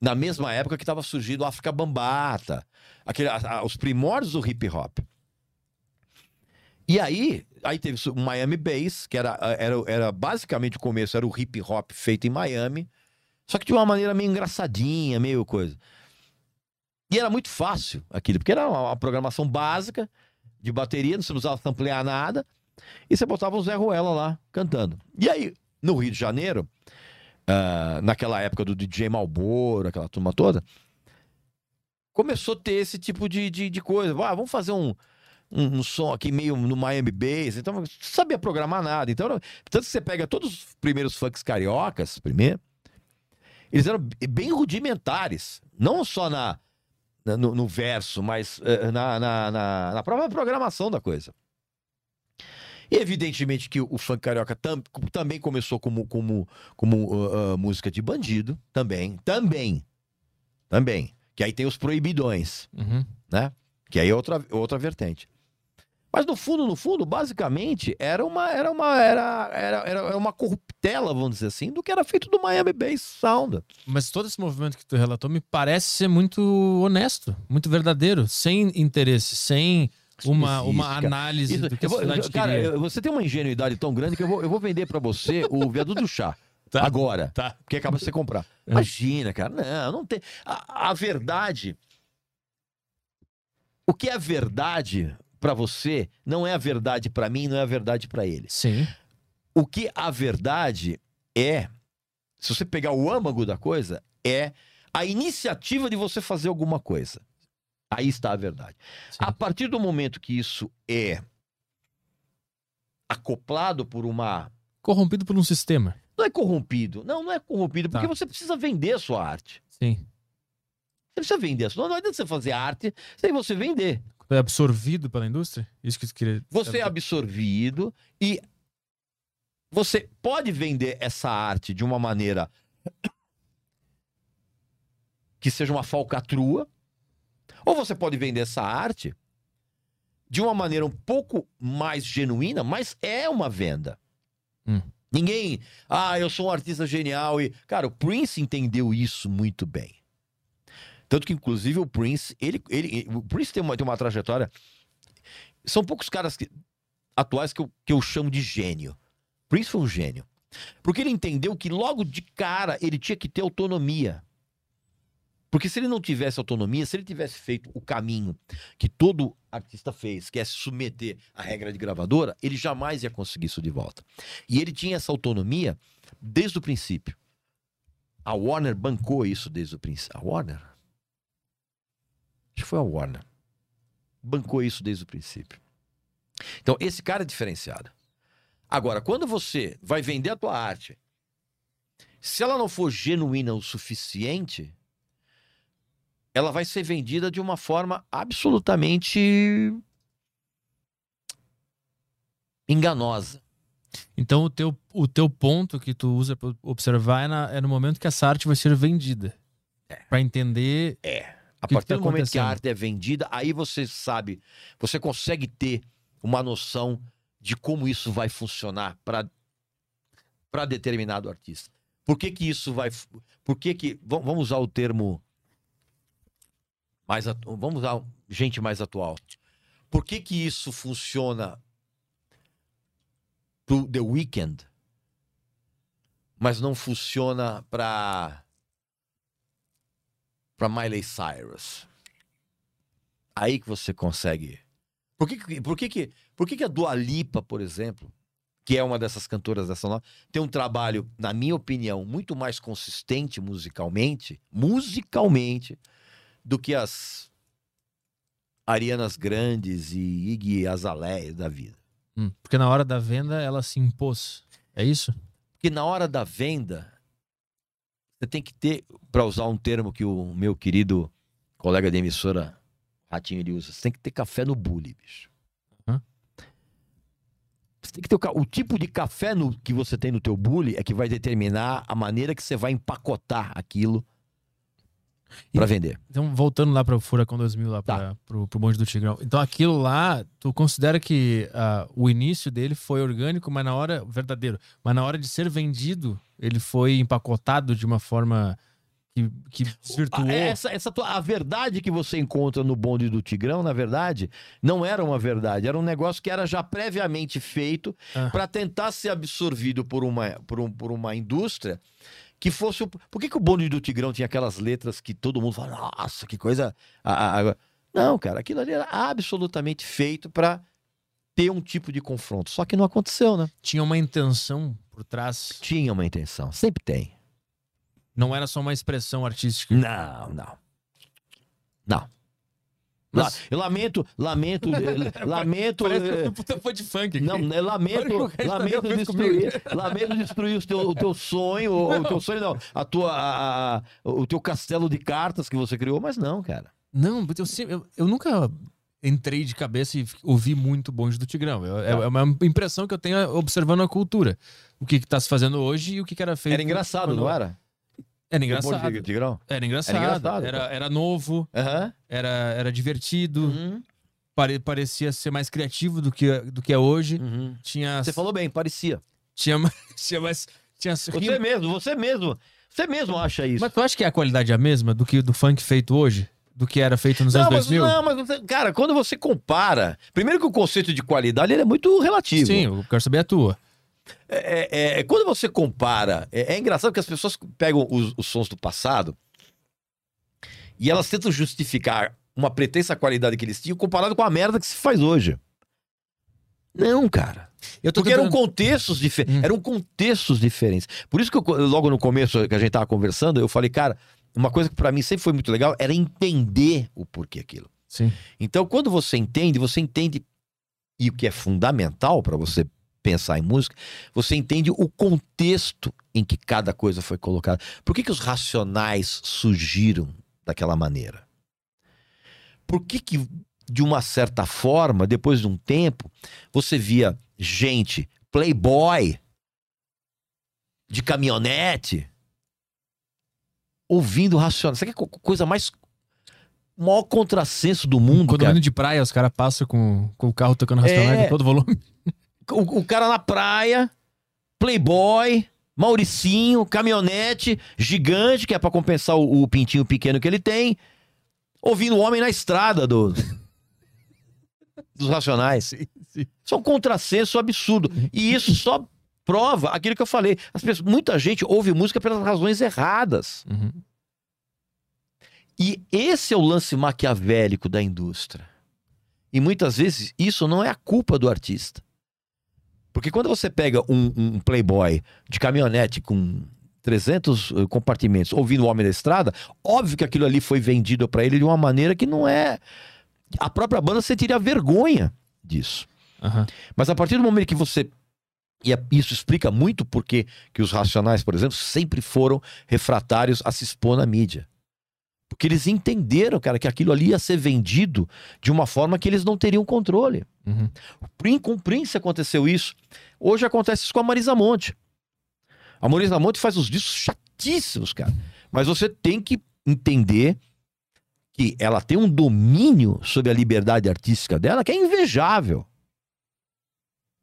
na mesma época que estava surgindo o África Bambata, aquele, a- a- os primórdios do hip hop. E aí, aí teve o Miami Bass, que era, era, era basicamente o começo, era o hip hop feito em Miami, só que de uma maneira meio engraçadinha, meio coisa. E era muito fácil aquilo, porque era uma, programação básica de bateria, não se ampliar nada, e você botava o Zé Ruela lá cantando. E aí, no Rio de Janeiro, ah, naquela época do DJ Malboro, aquela turma toda, começou a ter esse tipo de, de, de coisa. Ah, vamos fazer um, um, um som aqui meio no Miami Bass. Então, não sabia programar nada. Então, era- tanto que você pega todos os primeiros funks cariocas, primeiro, eles eram bem rudimentares. Não só na, na- no, no verso, mas eh, na, na, na, na própria programação da coisa. E evidentemente que o funk carioca tam- também começou como, como, como ah, ah, música de bandido. Também. Também. Também. Que aí tem os proibidões Uhum. né? Que aí é outra, outra vertente. Mas no fundo, no fundo, basicamente, era uma, era uma, era, era, era uma corruptela, vamos dizer assim, do que era feito do Miami Bass Sound. Mas todo esse movimento que tu relatou me parece ser muito honesto, muito verdadeiro, sem interesse, sem uma, uma análise Isso, do que eu vou- sociedade cara, eu- você tem uma ingenuidade tão grande que eu vou, eu vou vender pra você o viaduto do chá. Tá. Agora. Tá. Porque acaba de você comprar. É. Imagina, cara. Não, não tem. A, a verdade. O que é verdade pra você não é a verdade pra mim, não é a verdade pra ele. Sim. O que a verdade é, se você pegar o âmago da coisa, é a iniciativa de você fazer alguma coisa. Aí está a verdade. sim. A partir do momento que isso é acoplado por uma. Corrompido por um sistema. Não é corrompido. Não, não é corrompido, porque Tá. você precisa vender a sua arte. Sim. Você precisa vender a sua. Não adianta você fazer arte sem você vender. É absorvido pela indústria? Isso que tu queria. Você é absorvido e você pode vender essa arte de uma maneira que seja uma falcatrua, ou você pode vender essa arte de uma maneira um pouco mais genuína, mas é uma venda. Hum. Ninguém, ah, eu sou um artista genial e, cara, o Prince entendeu isso muito bem. Tanto que, inclusive, o Prince, ele, ele, o Prince tem uma, tem uma trajetória. São poucos caras que- atuais que eu, que eu chamo de gênio. Prince foi um gênio. Porque ele entendeu que logo de cara ele tinha que ter autonomia. Porque se ele não tivesse autonomia, se ele tivesse feito o caminho que todo artista fez, que é se submeter à regra de gravadora, ele jamais ia conseguir isso de volta. E ele tinha essa autonomia desde o princípio. A Warner bancou isso desde o princípio. A Warner? Foi a Warner. Bancou isso desde o princípio. Então, esse cara é diferenciado. Agora, quando você vai vender a tua arte, se ela não for genuína o suficiente, ela vai ser vendida de uma forma absolutamente enganosa. Então o teu, o teu ponto que tu usa para observar é, na- é no momento que essa arte vai ser vendida. Pra entender. A que que partir tá do momento que a arte é vendida, aí você sabe, você consegue ter uma noção de como isso vai funcionar para para determinado artista. Por que que isso vai Por que que va- vamos usar o termo mais atu- vamos usar gente mais atual. Por que que isso funciona pro The Weeknd, mas não funciona para para Miley Cyrus. Aí que você consegue. Por que, por que, que, por que, que a Dua Lipa, por exemplo, que é uma dessas cantoras dessa nova, tem um trabalho, na minha opinião, muito mais consistente musicalmente, musicalmente, do que as Arianas Grandes e Iggy Azalea da vida. Hum, porque na hora da venda ela se impôs. É isso? Porque na hora da venda, você tem que ter, para usar um termo que o meu querido colega de emissora, Ratinho, ele usa, você tem que ter café no bule, bicho. Hã? Você tem que ter o, o tipo de café no, que você tem no teu bule é que vai determinar a maneira que você vai empacotar aquilo para vender. Então, voltando lá para o Furacão 2000, lá Tá. para pro, pro Bonde do Tigrão. Então, aquilo lá, tu considera que ah, o início dele foi orgânico, mas na hora, verdadeiro, mas na hora de ser vendido, ele foi empacotado de uma forma que, que desvirtuou. Ah, Essa, essa tua- a verdade que você encontra no bonde do Tigrão, na verdade, não era uma verdade. Era um negócio que era já previamente feito Ah. para tentar ser absorvido por uma, por, um- por uma indústria que fosse. o- Por que, que o bonde do Tigrão tinha aquelas letras que todo mundo fala, nossa, que coisa. a- a- a-" Não, cara, aquilo ali era absolutamente feito para ter um tipo de confronto. Só que não aconteceu, né? Tinha uma intenção por trás. Tinha uma intenção, sempre tem. Não era só uma expressão artística. Não, não. Não. La- eu lamento, lamento, eh, lamento. eh, puta fã de funk aqui. Não, né, lamento, que lamento destruir, lamento destruir o teu, o teu sonho, o, o teu sonho não, a tua, a- a- o teu castelo de cartas que você criou, mas não, cara. Não, eu, eu, eu nunca entrei de cabeça e ouvi muito Bonde do Tigrão. Eu- É, Tá. é uma impressão que eu tenho observando a cultura. O que está se fazendo hoje e o que, que era feito. Era engraçado, quando- não era? Era O engraçado. de Tigrão? Era engraçado. Era engraçado, Era, era novo, Aham. era, era divertido. Uhum. pare- parecia ser mais criativo do que, do que é hoje. Uhum. Tinha. Você falou bem, parecia. Tinha mais. Tinha mais tinha Você mesmo, você mesmo. Você mesmo acha isso. Mas tu acha que a qualidade é a mesma do que do funk feito hoje? Do que era feito nos não, anos mas, 2000? não, mas cara, quando você compara, primeiro que o conceito de qualidade ele é muito relativo. Sim, eu quero saber a tua. É, é- é- quando você compara, é, é engraçado que as pessoas pegam os, os sons do passado e elas tentam justificar uma pretensa qualidade que eles tinham comparado com a merda que se faz hoje. Não, cara. Porque eram tentando- contextos diferentes. Hum. Eram contextos diferentes. Por isso que eu, logo no começo que a gente tava conversando, eu falei, cara, uma coisa que pra mim sempre foi muito legal era entender o porquê aquilo. Sim. Então, quando você entende, você entende, e o que é fundamental para você pensar em música, você entende o contexto em que cada coisa foi colocada. Por que, que os racionais surgiram daquela maneira? Por que, que, de uma certa forma, depois de um tempo, você via gente, playboy, de caminhonete, ouvindo racionais? Sabe que é co- coisa mais. O maior contrassenso do mundo, cara? Condomínio de praia, os caras passam com, com o carro tocando racionais É. em todo volume. O, o cara na praia, playboy, Mauricinho, caminhonete, gigante, que é pra compensar o, o pintinho pequeno que ele tem, ouvindo o homem na estrada do, dos racionais. Isso é um contrassenso absurdo. E isso só prova aquilo que eu falei. As pessoas, muita gente ouve música pelas razões erradas. Uhum. E esse é o lance maquiavélico da indústria. E muitas vezes isso não é a culpa do artista. Porque quando você pega um, um playboy de caminhonete com 300 eh, compartimentos ouvindo o Homem da Estrada, óbvio que aquilo ali foi vendido para ele de uma maneira que não é. A própria banda sentiria vergonha disso. Aham. Mas a partir do momento que você. E é- isso explica muito porque que os Racionais, por exemplo, sempre foram refratários a se expor na mídia. Porque eles entenderam, cara, que aquilo ali ia ser vendido de uma forma que eles não teriam controle. Uhum. Com o Prince aconteceu isso. Hoje acontece isso com a Marisa Monte. A Marisa Monte faz uns discos chatíssimos, cara. Mas você tem que entender que ela tem um domínio sobre a liberdade artística dela que é invejável.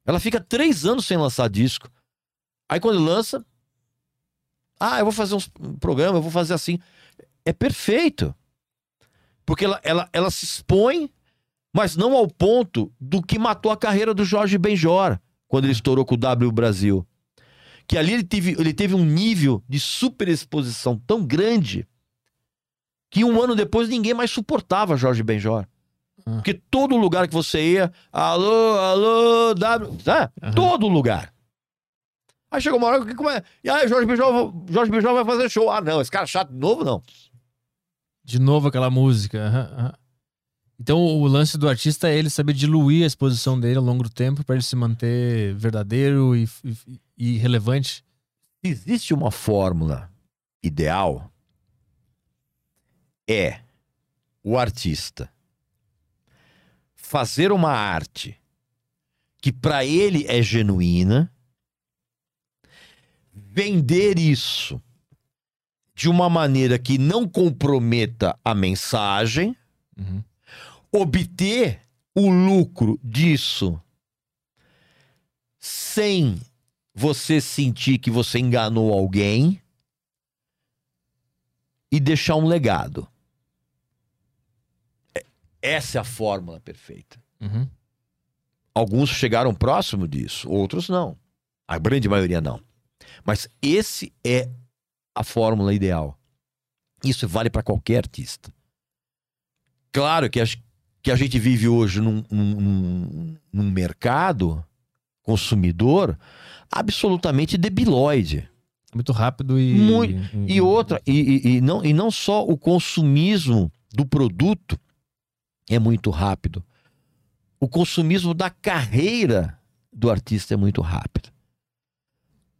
Ela fica três anos sem lançar disco. Aí quando lança, ah, eu vou fazer um programa, eu vou fazer assim. É perfeito. Porque ela, ela, ela se expõe mas não ao ponto do que matou a carreira do Jorge Benjor quando ele estourou com o W Brasil. Que ali ele teve, ele teve um nível de superexposição tão grande que um ano depois ninguém mais suportava Jorge Benjor. Ah. Porque todo lugar que você ia, alô, alô, W, tá? Aham. todo lugar. Aí chegou uma hora que como é? E aí, Jorge Benjor, Jorge Benjor vai fazer show. Ah, não, esse cara chato de novo, não. De novo aquela música. aham, aham. Então o lance do artista é ele saber diluir a exposição dele ao longo do tempo para ele se manter verdadeiro e, e- e relevante. existe uma fórmula ideal, é o artista fazer uma arte que para ele é genuína, vender isso de uma maneira que não comprometa a mensagem, Uhum. obter o lucro disso sem você sentir que você enganou alguém e deixar um legado. É- Essa é a fórmula perfeita. Uhum. Alguns chegaram próximo disso, outros não. A grande maioria não. Mas esse é a fórmula ideal. Isso vale para qualquer artista. Claro que a, que a gente vive hoje num, num- num- num mercado consumidor absolutamente debilóide. Muito rápido e. Muito. E outra, e, e- e não, e não só o consumismo do produto é muito rápido. O consumismo da carreira do artista é muito rápido.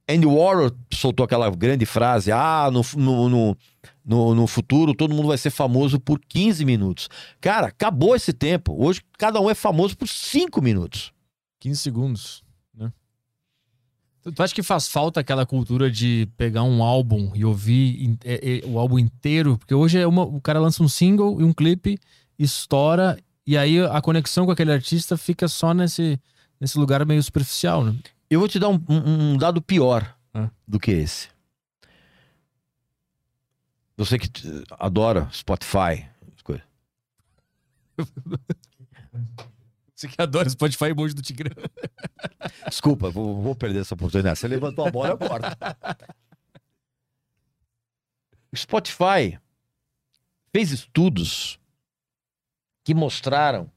Andy Warhol soltou aquela grande frase: ah, no, no, no, no, futuro todo mundo vai ser famoso por 15 minutos. Cara, acabou esse tempo. Hoje cada um é famoso por 5 minutos. 15 segundos, né? Tu, acha que faz falta aquela cultura de pegar um álbum e ouvir é- é, o álbum inteiro? Porque hoje é uma, o cara lança um single e um clipe, estoura E aí a conexão com aquele artista fica só nesse, nesse lugar meio superficial, né? Eu vou te dar um, um- um dado pior Ah. do que esse. Você que t- adora Spotify. Você que adora Spotify emoji do Tigrão. Desculpa, vou, vou perder essa oportunidade. Você levantou a bola, eu corto. Spotify fez estudos que mostraram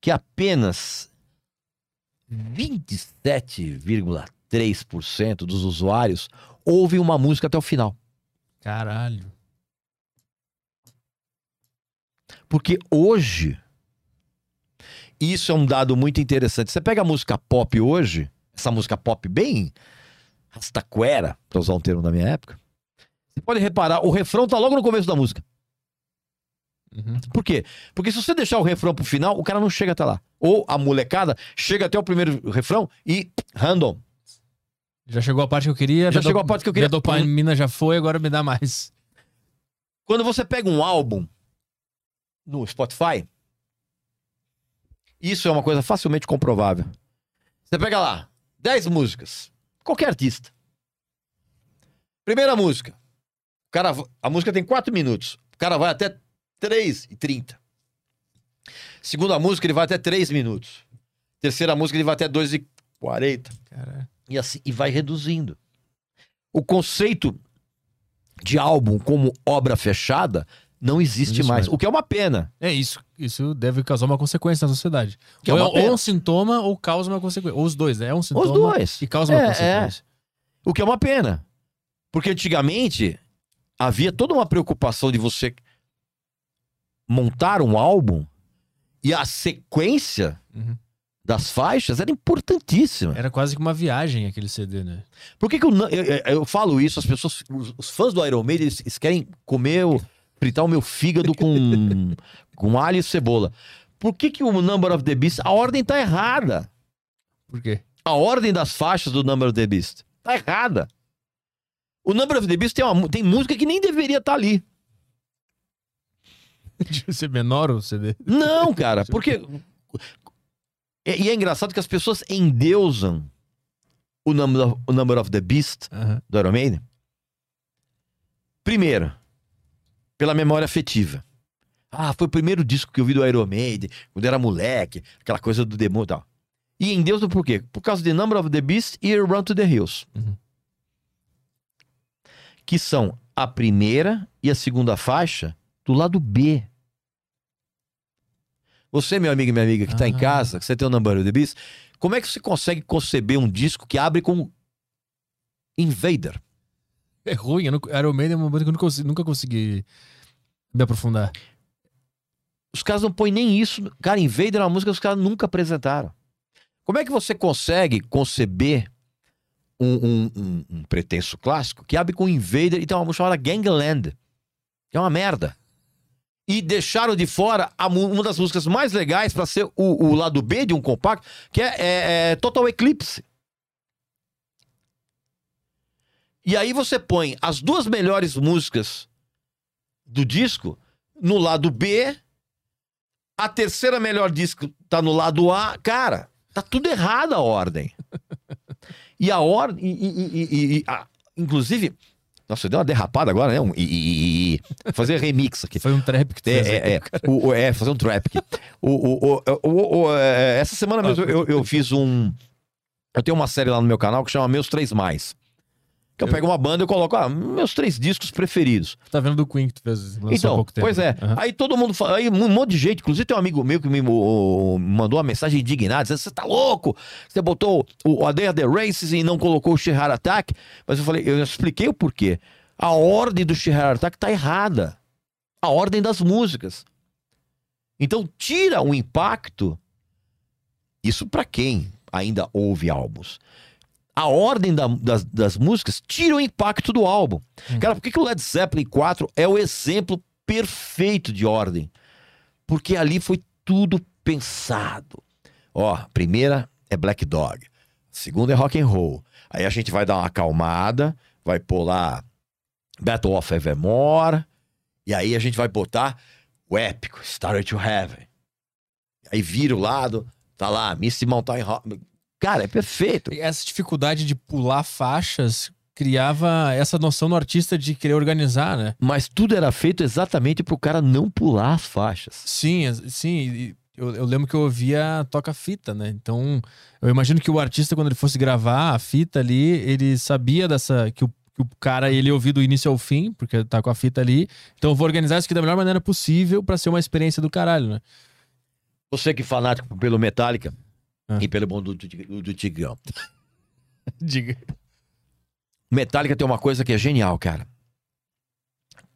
que apenas 27,3% dos usuários ouvem uma música até o final. Caralho. Porque hoje, isso é um dado muito interessante. Você pega a música pop hoje, essa música pop bem rastaquera, para usar um termo da minha época, você pode reparar, o refrão tá logo no começo da música. Uhum. Por quê? Porque se você deixar o refrão pro final, o cara não chega até lá. Ou a molecada chega até o primeiro refrão e random. Já chegou a parte que eu queria. Já chegou a parte que eu queria. Minha dopamina já foi, agora me dá mais. Quando você pega um álbum no Spotify, isso é uma coisa facilmente comprovável. Você pega lá, 10 músicas, qualquer artista. Primeira música. O cara, a música tem 4 minutos. O cara vai até 3 e 30. Segunda música, ele vai até 3 minutos. Terceira música, ele vai até 2 e 40. Caralho. E assim, e vai reduzindo. O conceito de álbum como obra fechada não existe Isso mais. mesmo. O que é uma pena. É isso. Isso deve causar uma consequência na sociedade. Que é ou, uma é, ou um sintoma ou causa uma consequência. Ou os dois, né? É um sintoma Os dois. e causa uma É, consequência. O que é uma pena. Porque antigamente havia toda uma preocupação de você montar um álbum e a sequência Uhum. das faixas era importantíssima. Era quase que uma viagem aquele CD, né? Por que, que eu, eu, eu- falo isso? As pessoas, os, os fãs do Iron Maiden, eles, eles querem comer, o, fritar o meu fígado com, com alho e cebola. Por que, que o Number of the Beast, a ordem tá errada? Por quê? A ordem das faixas do Number of the Beast tá errada. O Number of the Beast tem, uma, tem música que nem deveria estar ali. Devia ser menor o CD. Não, cara, porque. E e é engraçado que as pessoas endeusam o Number of, o number of the Beast do Iron Maiden. Primeiro, pela memória afetiva. Ah, foi o primeiro disco que eu vi do Iron Maiden, quando era moleque, aquela coisa do demônio e tal. E em Deus por quê? Por causa de Number of the Beast e Run to the Hills. Uhum. Que são a primeira e a segunda faixa do lado B. Você, meu amigo e minha amiga, que tá em Ah. casa, que você tem o Number of the Beast, como é que você consegue conceber um disco que abre com Invader? É ruim. Eu não, Iron Maiden é uma banda que eu nunca, consegui- nunca consegui me aprofundar. Os caras não põem nem isso. Cara, Invader é uma música que os caras nunca apresentaram. Como é que você consegue conceber um, um, um- um pretenso clássico que abre com Invader e tem uma música chamada Gangland? Que é uma merda. E deixaram de fora a uma das músicas mais legais pra ser o, o lado B de um compacto, que é, é- é Total Eclipse. E aí você põe as duas melhores músicas do disco no lado B, a terceira melhor disco tá no lado A. Cara, tá tudo errado a ordem. E a ordem. E, e- e- e- inclusive. Nossa, deu uma derrapada agora, né? Um, e- fazer remix aqui. Foi um trap que tu fez. É, aí. é, é. O, o- é, fazer um trap aqui. O, o, o- o- o- é, essa semana mesmo eu, eu fiz um. Eu tenho uma série lá no meu canal que chama Meus Três Mais. Que eu pego uma banda e eu coloco, ah, meus três discos preferidos. Tá vendo do Queen que tu fez Então, pouco tempo. pois é. Aham. Aí todo mundo fala, aí um monte de gente, inclusive tem um amigo meu que me mo- mandou uma mensagem indignada, dizendo: você tá louco? Você botou o A Day of the Races e não colocou o Sheer Attack. Mas eu falei, eu expliquei o porquê. A ordem do Sheer Attack tá errada. A ordem das músicas. Então tira o impacto. Isso pra quem ainda ouve álbuns. A ordem da- das, das músicas tira o impacto do álbum. Cara, por que, que o Led Zeppelin 4 é o exemplo perfeito de ordem? Porque ali foi tudo pensado. Ó, a primeira é Black Dog. A segunda é rock and roll. Aí a gente vai dar uma acalmada, vai pôr lá Battle of Evermore. E aí a gente vai botar o épico, Starry to Heaven. Aí vira o lado, tá lá, Missy Mountain Rock. Cara, é perfeito. Essa dificuldade de pular faixas criava essa noção no artista de querer organizar, né? Mas tudo era feito exatamente pro cara não pular as faixas. Sim, sim. Eu, eu lembro que eu ouvia toca-fita, né? Então, eu imagino que o artista, quando ele fosse gravar a fita ali, ele sabia dessa. que o, que o cara ele ouvir do início ao fim, porque tá com a fita ali. Então, eu vou organizar isso aqui da melhor maneira possível para ser uma experiência do caralho, né? Você que é fanático pelo Metallica ah. e pelo bom do, do, do Tigrão. Diga. Metallica tem uma coisa que é genial, cara.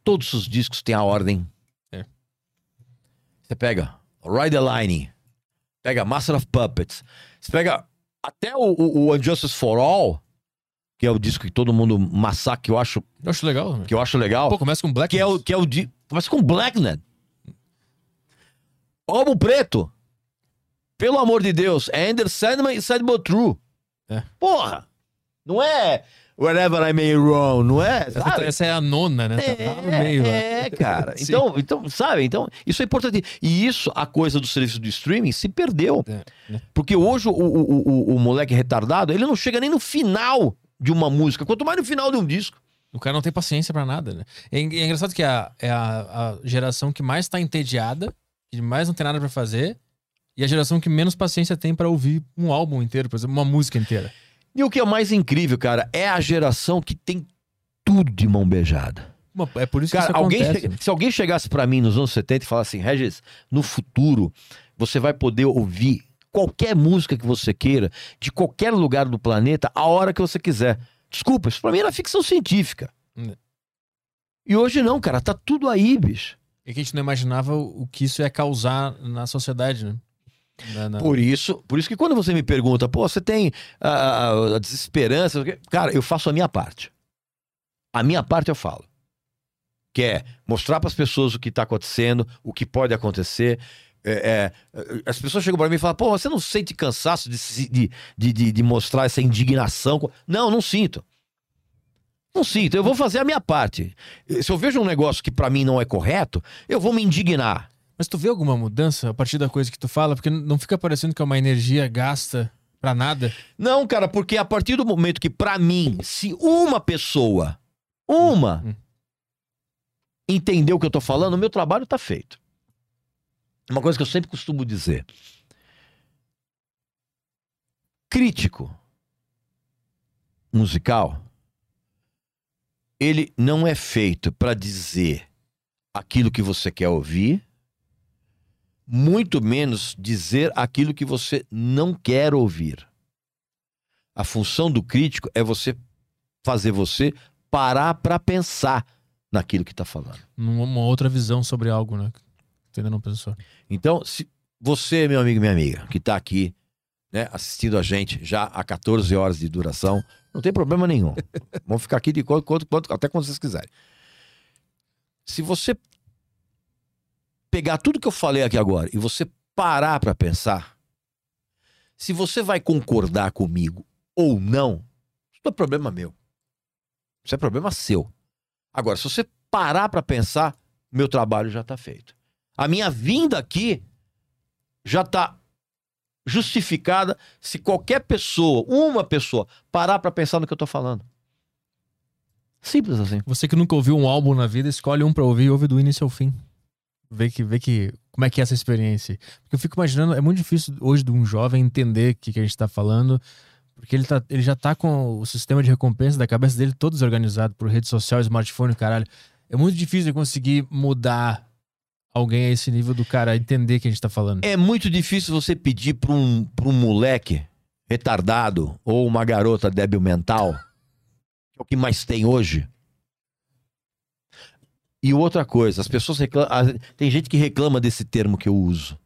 Todos os discos têm a ordem. É. Você pega Ride the Line, pega Master of Puppets, você pega até o, o, o Unjustice for All, que é o disco que todo mundo massacra, que eu acho. Eu acho legal. Que eu acho legal. Pô, começa com Black. Que é o, que é o di... Começa com Blacknet. Álbum preto. Pelo amor de Deus. É Ender Sandman e Sadbo True. É. Porra! Não é Wherever I May Wrong, não é? Sabe? Essa é a nona, né? É, tá no meio, é cara. então, então, sabe? Então, isso é importante. E isso, a coisa do serviço do streaming, se perdeu. É, é. Porque hoje o, o, o, o moleque retardado, ele não chega nem no final de uma música, quanto mais no final de um disco. O cara não tem paciência para nada, né? É, é, engraçado que a, é a, a geração que mais tá entediada, que mais não tem nada para fazer, e a geração que menos paciência tem para ouvir um álbum inteiro, por exemplo, uma música inteira. E o que é mais incrível, cara, é a geração que tem tudo de mão beijada. É por isso cara, que isso alguém acontece. se alguém chegasse para mim nos anos 70 e falasse assim, Regis, no futuro você vai poder ouvir qualquer música que você queira, de qualquer lugar do planeta, a hora que você quiser. Desculpa, isso pra mim era ficção científica. Hum. E hoje não, cara, tá tudo aí, bicho. É que a gente não imaginava o que isso ia causar na sociedade, né? Não, não. Por isso, por isso que quando você me pergunta, pô, você tem a, a desesperança, cara, eu faço a minha parte. A minha parte eu falo. Que é mostrar para as pessoas o que está acontecendo, o que pode acontecer. É, é, as pessoas chegam para mim e falam, pô, você não sente cansaço de, de, de, de mostrar essa indignação? Não, não sinto. Não sinto, eu vou fazer a minha parte. Se eu vejo um negócio que para mim não é correto, eu vou me indignar. Mas tu vê alguma mudança a partir da coisa que tu fala? Porque não fica parecendo que é uma energia gasta pra nada? Não, cara, porque a partir do momento que, pra mim, se uma pessoa, uma, hum. entender o que eu tô falando, o meu trabalho tá feito. Uma coisa que eu sempre costumo dizer. Crítico musical, ele não é feito para dizer aquilo que você quer ouvir muito menos dizer aquilo que você não quer ouvir. A função do crítico é você fazer você parar para pensar naquilo que está falando. Uma outra visão sobre algo, né? Ainda não pensou. Então, se você, meu amigo e minha amiga, que está aqui né, assistindo a gente já há 14 horas de duração, não tem problema nenhum. Vamos ficar aqui de quanto, quanto, quanto, até quando vocês quiserem. Se você pegar tudo que eu falei aqui agora e você parar para pensar, se você vai concordar comigo ou não, isso não é problema meu. Isso é problema seu. Agora, se você parar para pensar, meu trabalho já está feito. A minha vinda aqui já está justificada se qualquer pessoa, uma pessoa, parar para pensar no que eu estou falando. Simples assim. Você que nunca ouviu um álbum na vida, escolhe um para ouvir e ouve do início ao fim ver que, ver que como é que é essa experiência. Porque eu fico imaginando, é muito difícil hoje de um jovem entender o que, que a gente está falando, porque ele, tá, ele já tá com o sistema de recompensa da cabeça dele todo desorganizado por rede social, smartphone, caralho. É muito difícil conseguir mudar alguém a esse nível do cara entender que a gente tá falando. É muito difícil você pedir para um, pra um moleque retardado ou uma garota débil mental, que é o que mais tem hoje, e outra coisa, as pessoas reclamam. Tem gente que reclama desse termo que eu uso.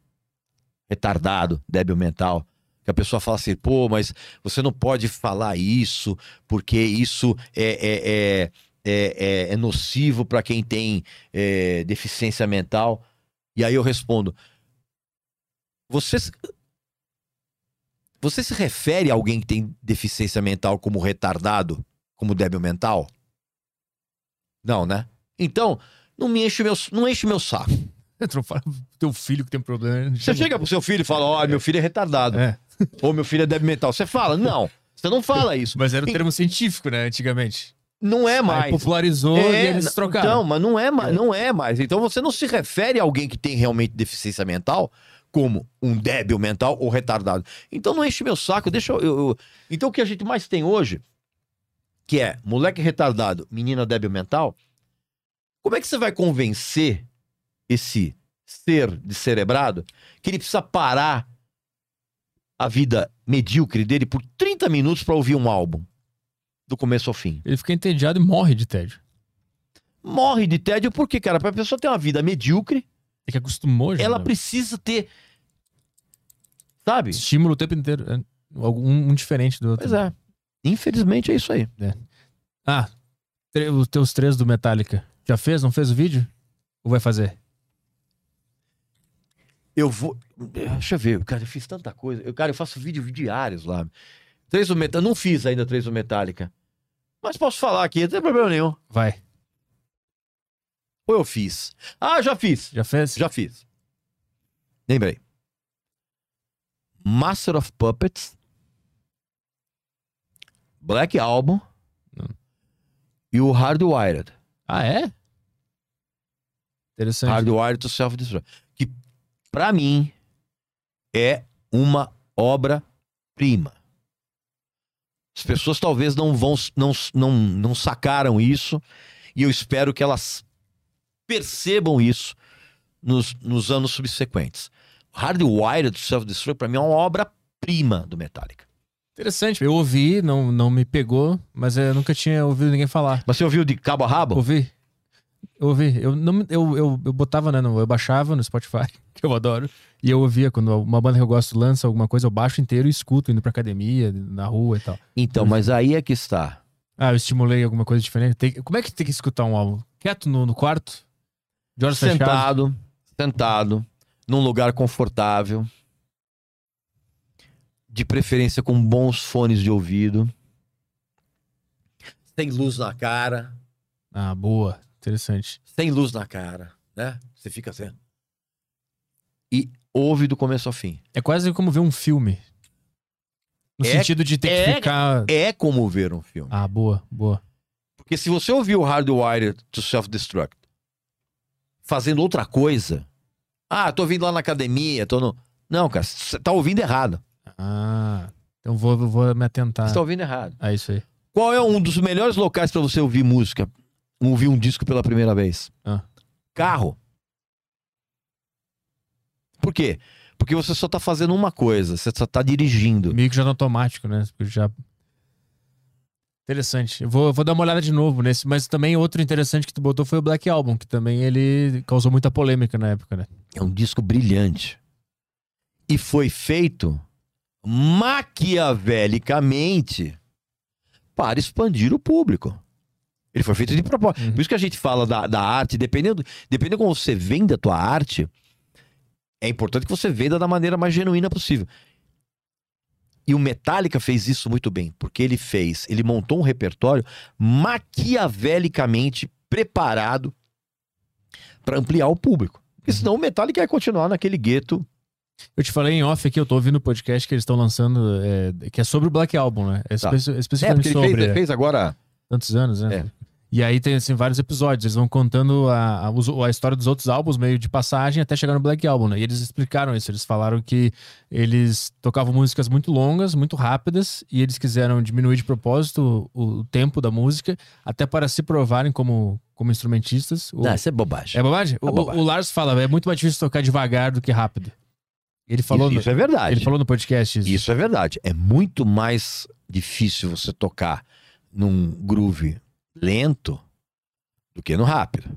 Retardado, débil mental. Que a pessoa fala assim, pô, mas você não pode falar isso, porque isso é, é, é, é, é nocivo para quem tem é, deficiência mental. E aí eu respondo: você, você se refere a alguém que tem deficiência mental como retardado, como débil mental? Não, né? Então, não me enche meu, não enche meu saco. Tu não fala teu filho que tem problema. Você chega pro seu filho e fala: Ó, meu filho é retardado. É. Ou meu filho é débil mental. Você fala: Não. Você não fala isso. Mas era o termo científico, né, antigamente. Não é Aí mais. popularizou e eles trocaram. Então, mas não é, mais, não é mais. Então você não se refere a alguém que tem realmente deficiência mental como um débil mental ou retardado. Então não enche meu saco, deixa eu, eu- eu- Então o que a gente mais tem hoje, que é moleque retardado, menina débil mental, como é que você vai convencer esse ser descerebrado que ele precisa parar a vida medíocre dele por 30 minutos para ouvir um álbum do começo ao fim? Ele fica entediado e morre de tédio. morre de tédio porque, cara, pra pessoa ter uma vida medíocre, É que acostumou já. ela né? precisa ter. Sabe? Estímulo o tempo inteiro. é, Algum um diferente do outro. Pois é. Infelizmente é isso aí. Ah, tre- os teus três do Metallica. Já fez? Não fez o vídeo? Ou vai fazer? Eu vou. Deixa eu ver, cara, eu fiz tanta coisa. Eu, cara, eu faço vídeo diários lá. Três do Metallica. Não fiz ainda três do Metallica. Mas posso falar aqui, não tem problema nenhum. Vai. Ou eu fiz. Ah, já fiz. Já fez? Já fiz. Lembrei. Master of Puppets. Black Album. Hum. E o Hardwired. Ah, é? Interessante. Hardwired to Self-Destruct. Que, pra mim, é uma obra-prima. As pessoas talvez não vão, não, não, não sacaram isso, e eu espero que elas percebam isso nos, nos anos subsequentes. Hardwired Self-Destruct, pra mim, é uma obra-prima do Metallica. Interessante. Eu ouvi, não, não me pegou, mas eu nunca tinha ouvido ninguém falar. Mas você ouviu de cabo a rabo? Ouvi? Eu ouvi. Eu, não, eu, eu, eu botava, né? no- Eu baixava no Spotify, que eu adoro. E eu ouvia quando uma banda que eu gosto lança alguma coisa, eu baixo inteiro e escuto, indo pra academia, na rua e tal. Então, mas aí é que está. Ah, eu estimulei alguma coisa diferente. Tem- como é que tem que escutar um álbum? Quieto no, no quarto? De fechados? Sentado, sentado, num lugar confortável. De preferência com bons fones de ouvido. Sem luz na cara. Ah, boa. Interessante. Sem luz na cara, né? Você fica assim. E ouve do começo ao fim. É quase como ver um filme. No É- sentido de ter é- que ficar. É como ver um filme. Ah, boa, boa. Porque se você ouvir o Hardwired to Self-Destruct fazendo outra coisa. Ah, tô ouvindo lá na academia, tô no. Não, cara, você tá ouvindo errado. Ah, então vou, vou me atentar. Você tá ouvindo errado. É isso aí. Qual é um dos melhores locais pra você ouvir música? Ouvir um disco pela primeira vez? Ah. Carro. Por quê? Porque você só tá fazendo uma coisa, você só tá dirigindo. Meio que já no automático, né? Já... Interessante. Eu vou, eu vou dar uma olhada de novo nesse. Mas também outro interessante que tu botou foi o Black Album, que também ele causou muita polêmica na época, né? É um disco brilhante. E foi feito maquiavelicamente para expandir o público. Ele foi feito de propósito. Uhum. Por isso que a gente fala da, da arte, dependendo, dependendo como você vende a tua arte, é importante que você venda da maneira mais genuína possível. E o Metallica fez isso muito bem, porque ele fez, ele montou um repertório maquiavelicamente preparado para ampliar o público. Porque senão o Metallica ia continuar naquele gueto. Eu te falei em off aqui, eu tô ouvindo o podcast que eles estão lançando, é, que é sobre o Black Album, né? É Tá. espe- É, especificamente porque ele sobre. fez, é. fez agora. Tantos anos, né? É. E aí tem assim, vários episódios. Eles vão contando a, a, a história dos outros álbuns, meio de passagem, até chegar no Black Album, né? E eles explicaram isso. Eles falaram que eles tocavam músicas muito longas, muito rápidas, e eles quiseram diminuir de propósito o, o tempo da música, até para se provarem como, como instrumentistas. O- Não, isso é bobagem. é bobagem? O, bobagem. o Lars fala, é muito mais difícil tocar devagar do que rápido. Ele falou, isso, no, isso é verdade. ele falou no podcast isso. Isso é verdade. É muito mais difícil você tocar num groove lento do que no rápido.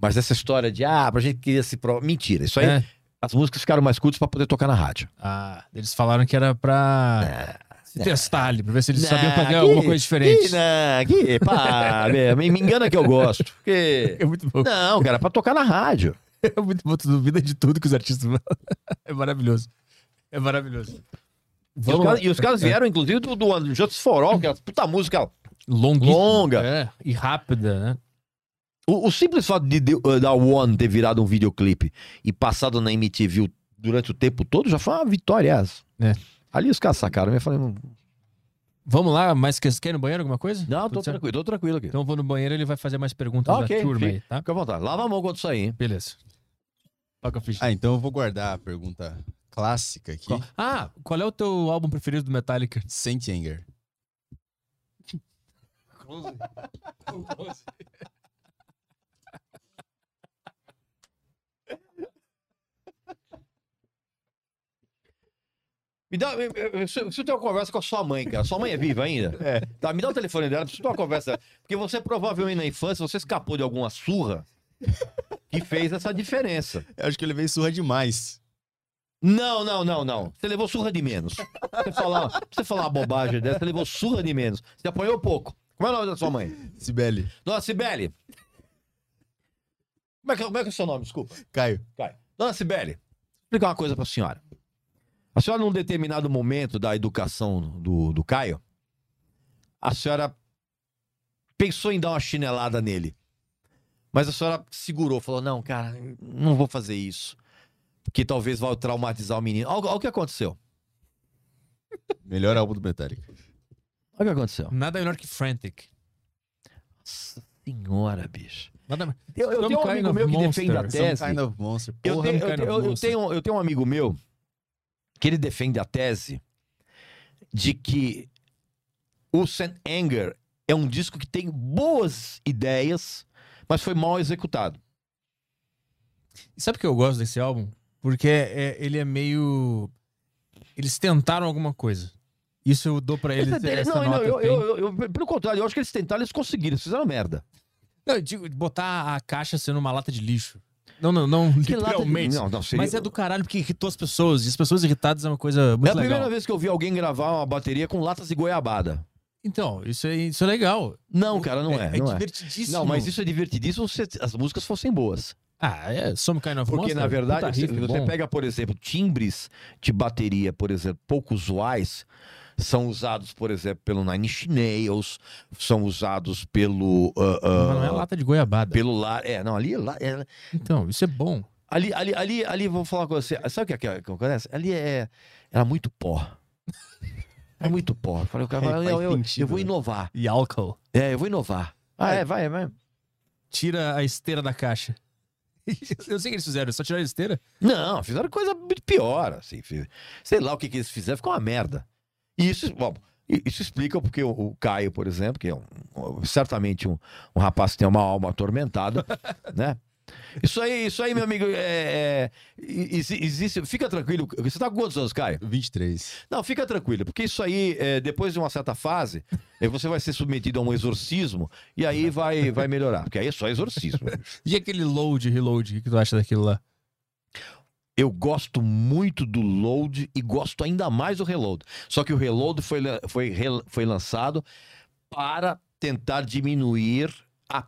Mas essa história de, ah, pra gente queria se provar. Mentira. Isso aí, É. as músicas ficaram mais curtas pra poder tocar na rádio. Ah, eles falaram que era pra se testar ali, pra ver se eles sabiam fazer que- alguma coisa diferente. Que, não, que, pá, me me engana que eu gosto. Porque... É muito bom. Não, cara, pra tocar na rádio. É muito bom, tu duvida de tudo que os artistas falam. É maravilhoso. É maravilhoso. E os, caras, e os caras vieram, inclusive, do, do Justice for All, que é puta música. Longuíssima. Longa. É, e rápida, né? O, o simples fato de, de, uh, da One ter virado um videoclipe e passado na MTV durante o tempo todo já foi uma vitória essa. É. Ali os caras sacaram, eu falei, "Hum, Vamos lá, mas quer, quer ir no banheiro alguma coisa? não, Tudo tô certo? tranquilo, tô tranquilo aqui. Então eu vou no banheiro ele vai fazer mais perguntas Ok, da turma fica- aí, tá? Fica à vontade. Lava a mão quando sair, hein? Beleza. Toca a ficha. Ah, então eu vou guardar a pergunta clássica aqui. Qual- Ah, qual é o teu álbum preferido do Metallica? Saint Anger. Me dá, eu, eu, eu preciso ter uma conversa com a sua mãe, cara. Sua mãe é viva ainda? É. Tá, me dá o telefone dela, preciso ter uma conversa. Porque você provavelmente na infância, você escapou de alguma surra que fez essa diferença. Eu acho que eu levei surra demais. Não, não, não, não. Você levou surra de menos. Você falar, você falar uma bobagem dessa, você levou surra de menos. Você apanhou pouco. Como é o nome da sua mãe? Sibeli. Dona Cibele. Como é que, como é, que é o seu nome? Desculpa. Caio. Caio. Dona vou explicar uma coisa pra senhora. A senhora, num determinado momento da educação do, do Caio, a senhora pensou em dar uma chinelada nele. Mas a senhora segurou, falou: não, cara, não vou fazer isso. Porque talvez vá traumatizar o menino. Olha o que aconteceu. Melhor álbum do Metallica. Olha o que aconteceu. Nada melhor que Frantic. Nossa senhora, bicho. Nada Eu, eu tenho um amigo meu que monster, defende a tese. Kind of Monster. Eu Porra, tenho, um eu, kind of eu- eu monster. tenho, eu tenho um amigo meu que ele defende a tese de que o St. Anger é um disco que tem boas ideias, mas foi mal executado. E sabe o que eu gosto desse álbum? Porque é- ele é meio. Eles tentaram alguma coisa. Isso eu dou pra eles. essa não, não, nota eu, tem. eu- eu- eu- pelo contrário, eu acho que eles tentaram, eles conseguiram, eles fizeram merda. Não, eu digo, botar a caixa sendo uma lata de lixo. Não, não, não, Que lata de- literalmente. Não, não, seria- Mas é do caralho porque irritou as pessoas. E as pessoas irritadas é uma coisa É muito a primeira legal. vez que eu vi alguém gravar uma bateria com latas de goiabada. Então, isso é, isso é legal. Não, cara, não é. É, não é. divertidíssimo. Não, mas isso é divertidíssimo se as músicas fossem boas. Ah, é Some Kind of Porque, Monster. na verdade, você, riff você pega, por exemplo, timbres de bateria, por exemplo, pouco usuais, são usados, por exemplo, pelo Nine Inch Nails, são usados pelo. ah, Mas não é lata de goiabada. Pelo lar. É, não, ali é. la- é- Então, isso é bom. ali, ali, ali, ali, vou falar com você. Sabe o que, é que, que acontece? Ali é. Era muito pó. É muito pó. Eu Falei, cara, É, eu, eu- eu- sentido, eu vou né? inovar. E álcool. É, eu vou inovar. Ah, é, vai, vai. Tira a esteira da caixa. Eu sei o que eles fizeram, só tiraram a esteira. Não, fizeram coisa muito pior, assim. Sei lá o que, que eles fizeram, ficou uma merda. Isso, bom, isso explica porque o, o Caio, por exemplo, que é um- um- certamente um, um rapaz que tem uma alma atormentada, né? Isso aí, isso aí, meu amigo, é, é, exi- existe. Fica tranquilo. Você tá com quantos anos, Caio? 23. Não, fica tranquilo, porque isso aí, é, depois de uma certa fase, você vai ser submetido a um exorcismo e aí vai, vai melhorar. Porque aí é só exorcismo. E aquele load, reload, o que tu acha daquilo lá? Eu gosto muito do load e gosto ainda mais do reload. Só que o reload foi, foi, foi lançado para tentar diminuir a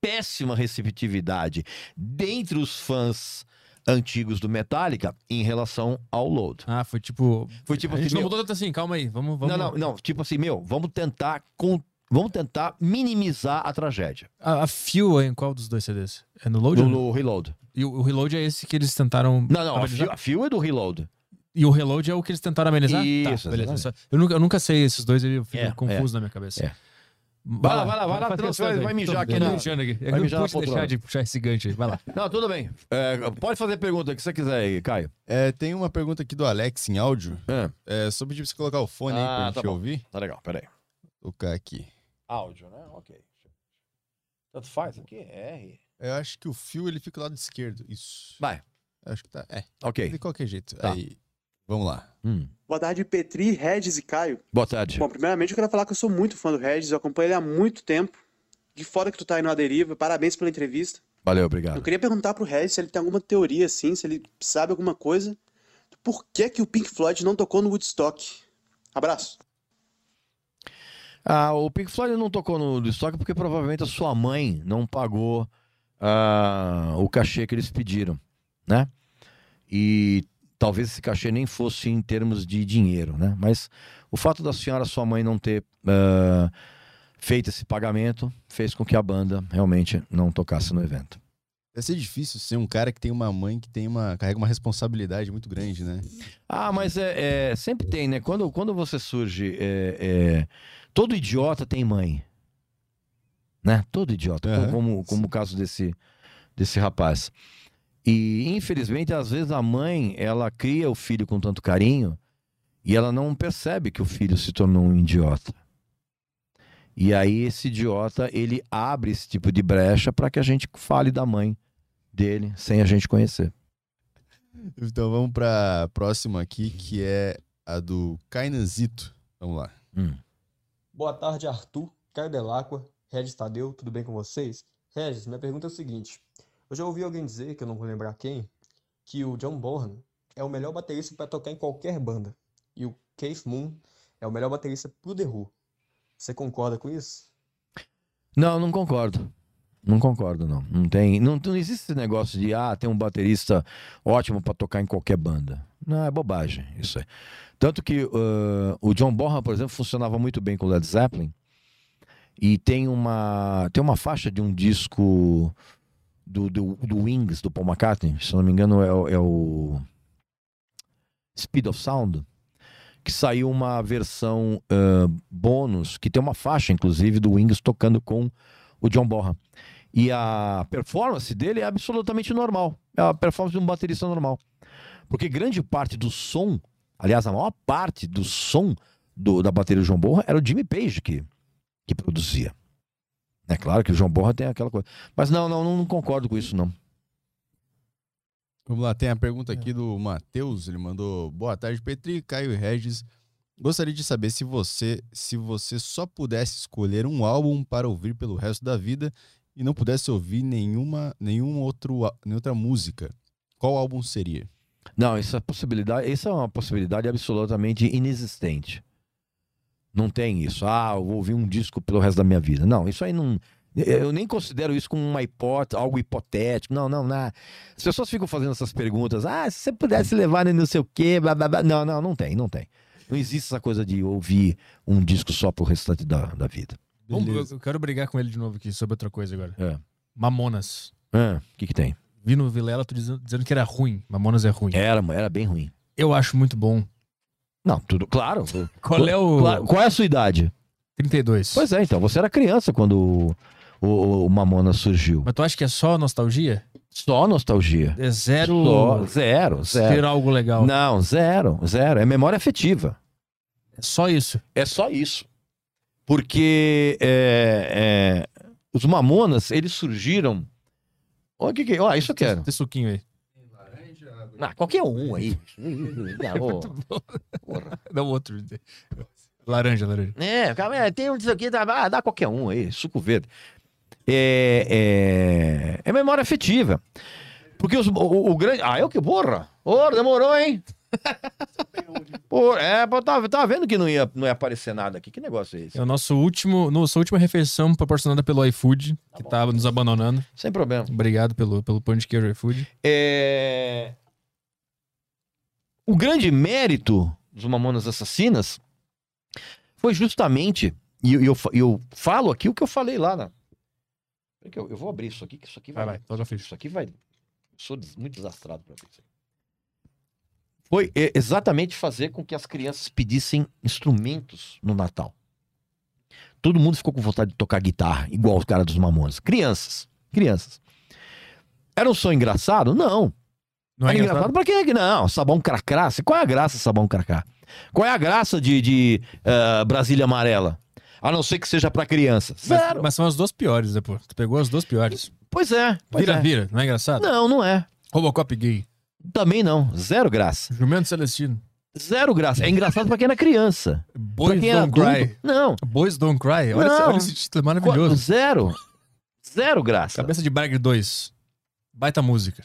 péssima receptividade dentre os fãs antigos do Metallica em relação ao load. Ah, foi tipo. Foi tipo a gente assim, não mudou tanto assim, calma aí. Vamos, vamos. Não, não, não. Tipo assim, meu, vamos tentar com, vamos tentar minimizar a tragédia A, a Fuel é em qual dos dois CDs? É no load? no, ou no reload. E o, o reload é esse que eles tentaram. Não, não. A fio, a fio é do reload. E o reload é o que eles tentaram amenizar? Isso, tá, beleza. Eu nunca, eu nunca sei esses dois, eu fico É, confuso na minha cabeça. É. Vai lá, vai lá, vai lá, você vai- aí. mijar aqui na- mijando aqui. É vai mijar na pude deixar de puxar esse gancho aí. Vai lá. Não, tudo bem. É, pode fazer pergunta que você quiser aí, Caio. É, tem uma pergunta aqui do Alex em áudio. É, É, só pedir pra você colocar o fone aí Ah, pra gente tá bom. ouvir. tá legal, peraí. Vou colocar aqui. Áudio, né? Ok. Tanto faz aqui? R. Eu acho que o fio ele fica do lado esquerdo. Isso. Vai. Eu acho que tá. É, Ok. de qualquer jeito. Tá. Aí, vamos lá. Hum. Boa tarde, Petri, Regis e Caio. Boa tarde. Bom, primeiramente eu quero falar que eu sou muito fã do Regis, eu acompanho ele há muito tempo. De fora que tu tá aí no Aderiva, parabéns pela entrevista. Valeu, Eu obrigado. queria perguntar pro Regis se ele tem alguma teoria assim, se ele sabe alguma coisa. Por que que o Pink Floyd não tocou no Woodstock? Abraço. Ah, o Pink Floyd não tocou no estoque porque provavelmente a sua mãe não pagou ah, o cachê que eles pediram, né? E talvez esse cachê nem fosse em termos de dinheiro, né? Mas o fato da senhora, sua mãe, não ter ah, feito esse pagamento, fez com que a banda realmente não tocasse no evento. Deve ser difícil ser um cara que tem uma mãe que tem uma carrega uma responsabilidade muito grande, né? Ah, mas é, é, sempre tem, né? Quando, quando você surge, é, é, todo idiota tem mãe, né? Todo idiota, Aham. como, como o caso desse, desse rapaz. E infelizmente, às vezes a mãe ela cria o filho com tanto carinho e ela não percebe que o filho se tornou um idiota. E aí esse idiota ele abre esse tipo de brecha para que a gente fale da mãe dele sem a gente conhecer. Então vamos pra próxima aqui, que é a do Kainanzito. Vamos lá. Hum. Boa tarde, Arthur, Caio Delacqua, Regis Tadeu, tudo bem com vocês? Regis, minha pergunta é o seguinte: eu já ouvi alguém dizer, que eu não vou lembrar quem, que o John Bonham é o melhor baterista para tocar em qualquer banda, e o Keith Moon é o melhor baterista pro The Who. Você concorda com isso? Não, não concordo. Não concordo, não. Não tem, não, não existe esse negócio de ah, tem um baterista ótimo pra tocar em qualquer banda. Não, é bobagem isso aí. Tanto que uh, o John Bonham, por exemplo, funcionava muito bem com o Led Zeppelin. E tem uma tem uma faixa de um disco do, do, do Wings, do Paul McCartney, se não me engano é, é o Speed of Sound, que saiu uma versão ah, bônus, que tem uma faixa, inclusive, do Wings tocando com o John Bonham. E a performance dele é absolutamente normal. É a performance de um baterista normal. Porque grande parte do som, aliás, a maior parte do som do- da bateria do John Bonham era o Jimmy Page que, que produzia. É claro que o John Bonham tem aquela coisa. Mas não, não, não concordo com isso, não. Vamos lá, tem a pergunta aqui do Matheus. Ele mandou: Boa tarde, Petri, Caio e Regis. Gostaria de saber se você, se você só pudesse escolher um álbum para ouvir pelo resto da vida e não pudesse ouvir nenhuma, nenhum outro, nenhuma outra música, qual álbum seria? Não, essa possibilidade, essa é uma possibilidade absolutamente inexistente. Não tem isso. Ah, eu vou ouvir um disco pelo resto da minha vida. Não, isso aí não. Eu nem considero isso como uma hipótese, algo hipotético. Não, não, não. As pessoas ficam fazendo essas perguntas. Ah, se você pudesse levar no não sei o quê, blá, blá, blá. Não, não, não tem, não tem. Não existe essa coisa de ouvir um disco só pro restante da, da vida. Vamos, eu, Beleza. eu quero brigar com ele de novo aqui sobre outra coisa agora. É. Mamonas. Ah, O que que tem? Vi no Vilela tu dizendo, dizendo que era ruim. Mamonas é ruim. Era, era bem ruim. Eu acho muito bom. Não, tudo, claro. Qual é o. Claro. Qual é a sua idade? 32. Pois é, então. Você era criança quando o, o, o Mamona surgiu. Mas tu acha que é só nostalgia? Só nostalgia. É zero. Só, zero, zero. algo legal. Não, zero, zero. É memória afetiva. É só isso. É só isso. Porque é, é, os Mamonas, eles surgiram. Olha o que que é. Ó, isso eu quero. Tem suquinho aí. Ah, qualquer um aí. Ô. Porra. Não, outro. Laranja, laranja. É, cara, é, tem um disso aqui, dá, ah, dá qualquer um aí, suco verde. É, é, é memória afetiva. Porque os- o, o- o grande. Ah, eu que porra! Ô, demorou, hein? Pô, é, tava, tava vendo que não ia, não ia aparecer nada aqui. Que negócio é esse? É o nosso último, nossa última refeição proporcionada pelo iFood, que tava nos abandonando. Sem problema. Obrigado pelo, pelo pão de queijo iFood. É... O grande mérito dos Mamonas Assassinas foi justamente, e eu, eu, eu falo aqui o que eu falei lá na. Eu, eu vou abrir isso aqui, que isso aqui vai. Vai, vai, toca a ficha. Isso aqui vai. Sou muito desastrado pra ver isso aí. Foi exatamente fazer com que as crianças pedissem instrumentos no Natal. Todo mundo ficou com vontade de tocar guitarra, igual os caras dos Mamonas. Crianças. Crianças. Era um som engraçado? Não. Não é Era engraçado? engraçado pra quem é que não? Sabão cracrá? Qual é a graça de sabão cracrá? Qual é a graça de, de ah, Brasília amarela? A não ser que seja pra criança. Mas, Zero. mas são as duas piores, né, pô? Tu pegou as duas piores. Pois é. Pois Vira, é. vira. Não é engraçado? Não, não é. Robocop gay. Também não. Zero graça. Jumento Celestino. Zero graça. É engraçado pra quem era criança. Boys quem é Don't adulto. Cry. Não. Boys Don't Cry. Olha, esse, Não. olha esse título, é Qu- maravilhoso. Zero. Zero graça. Cabeça de Bragg 2. Baita música.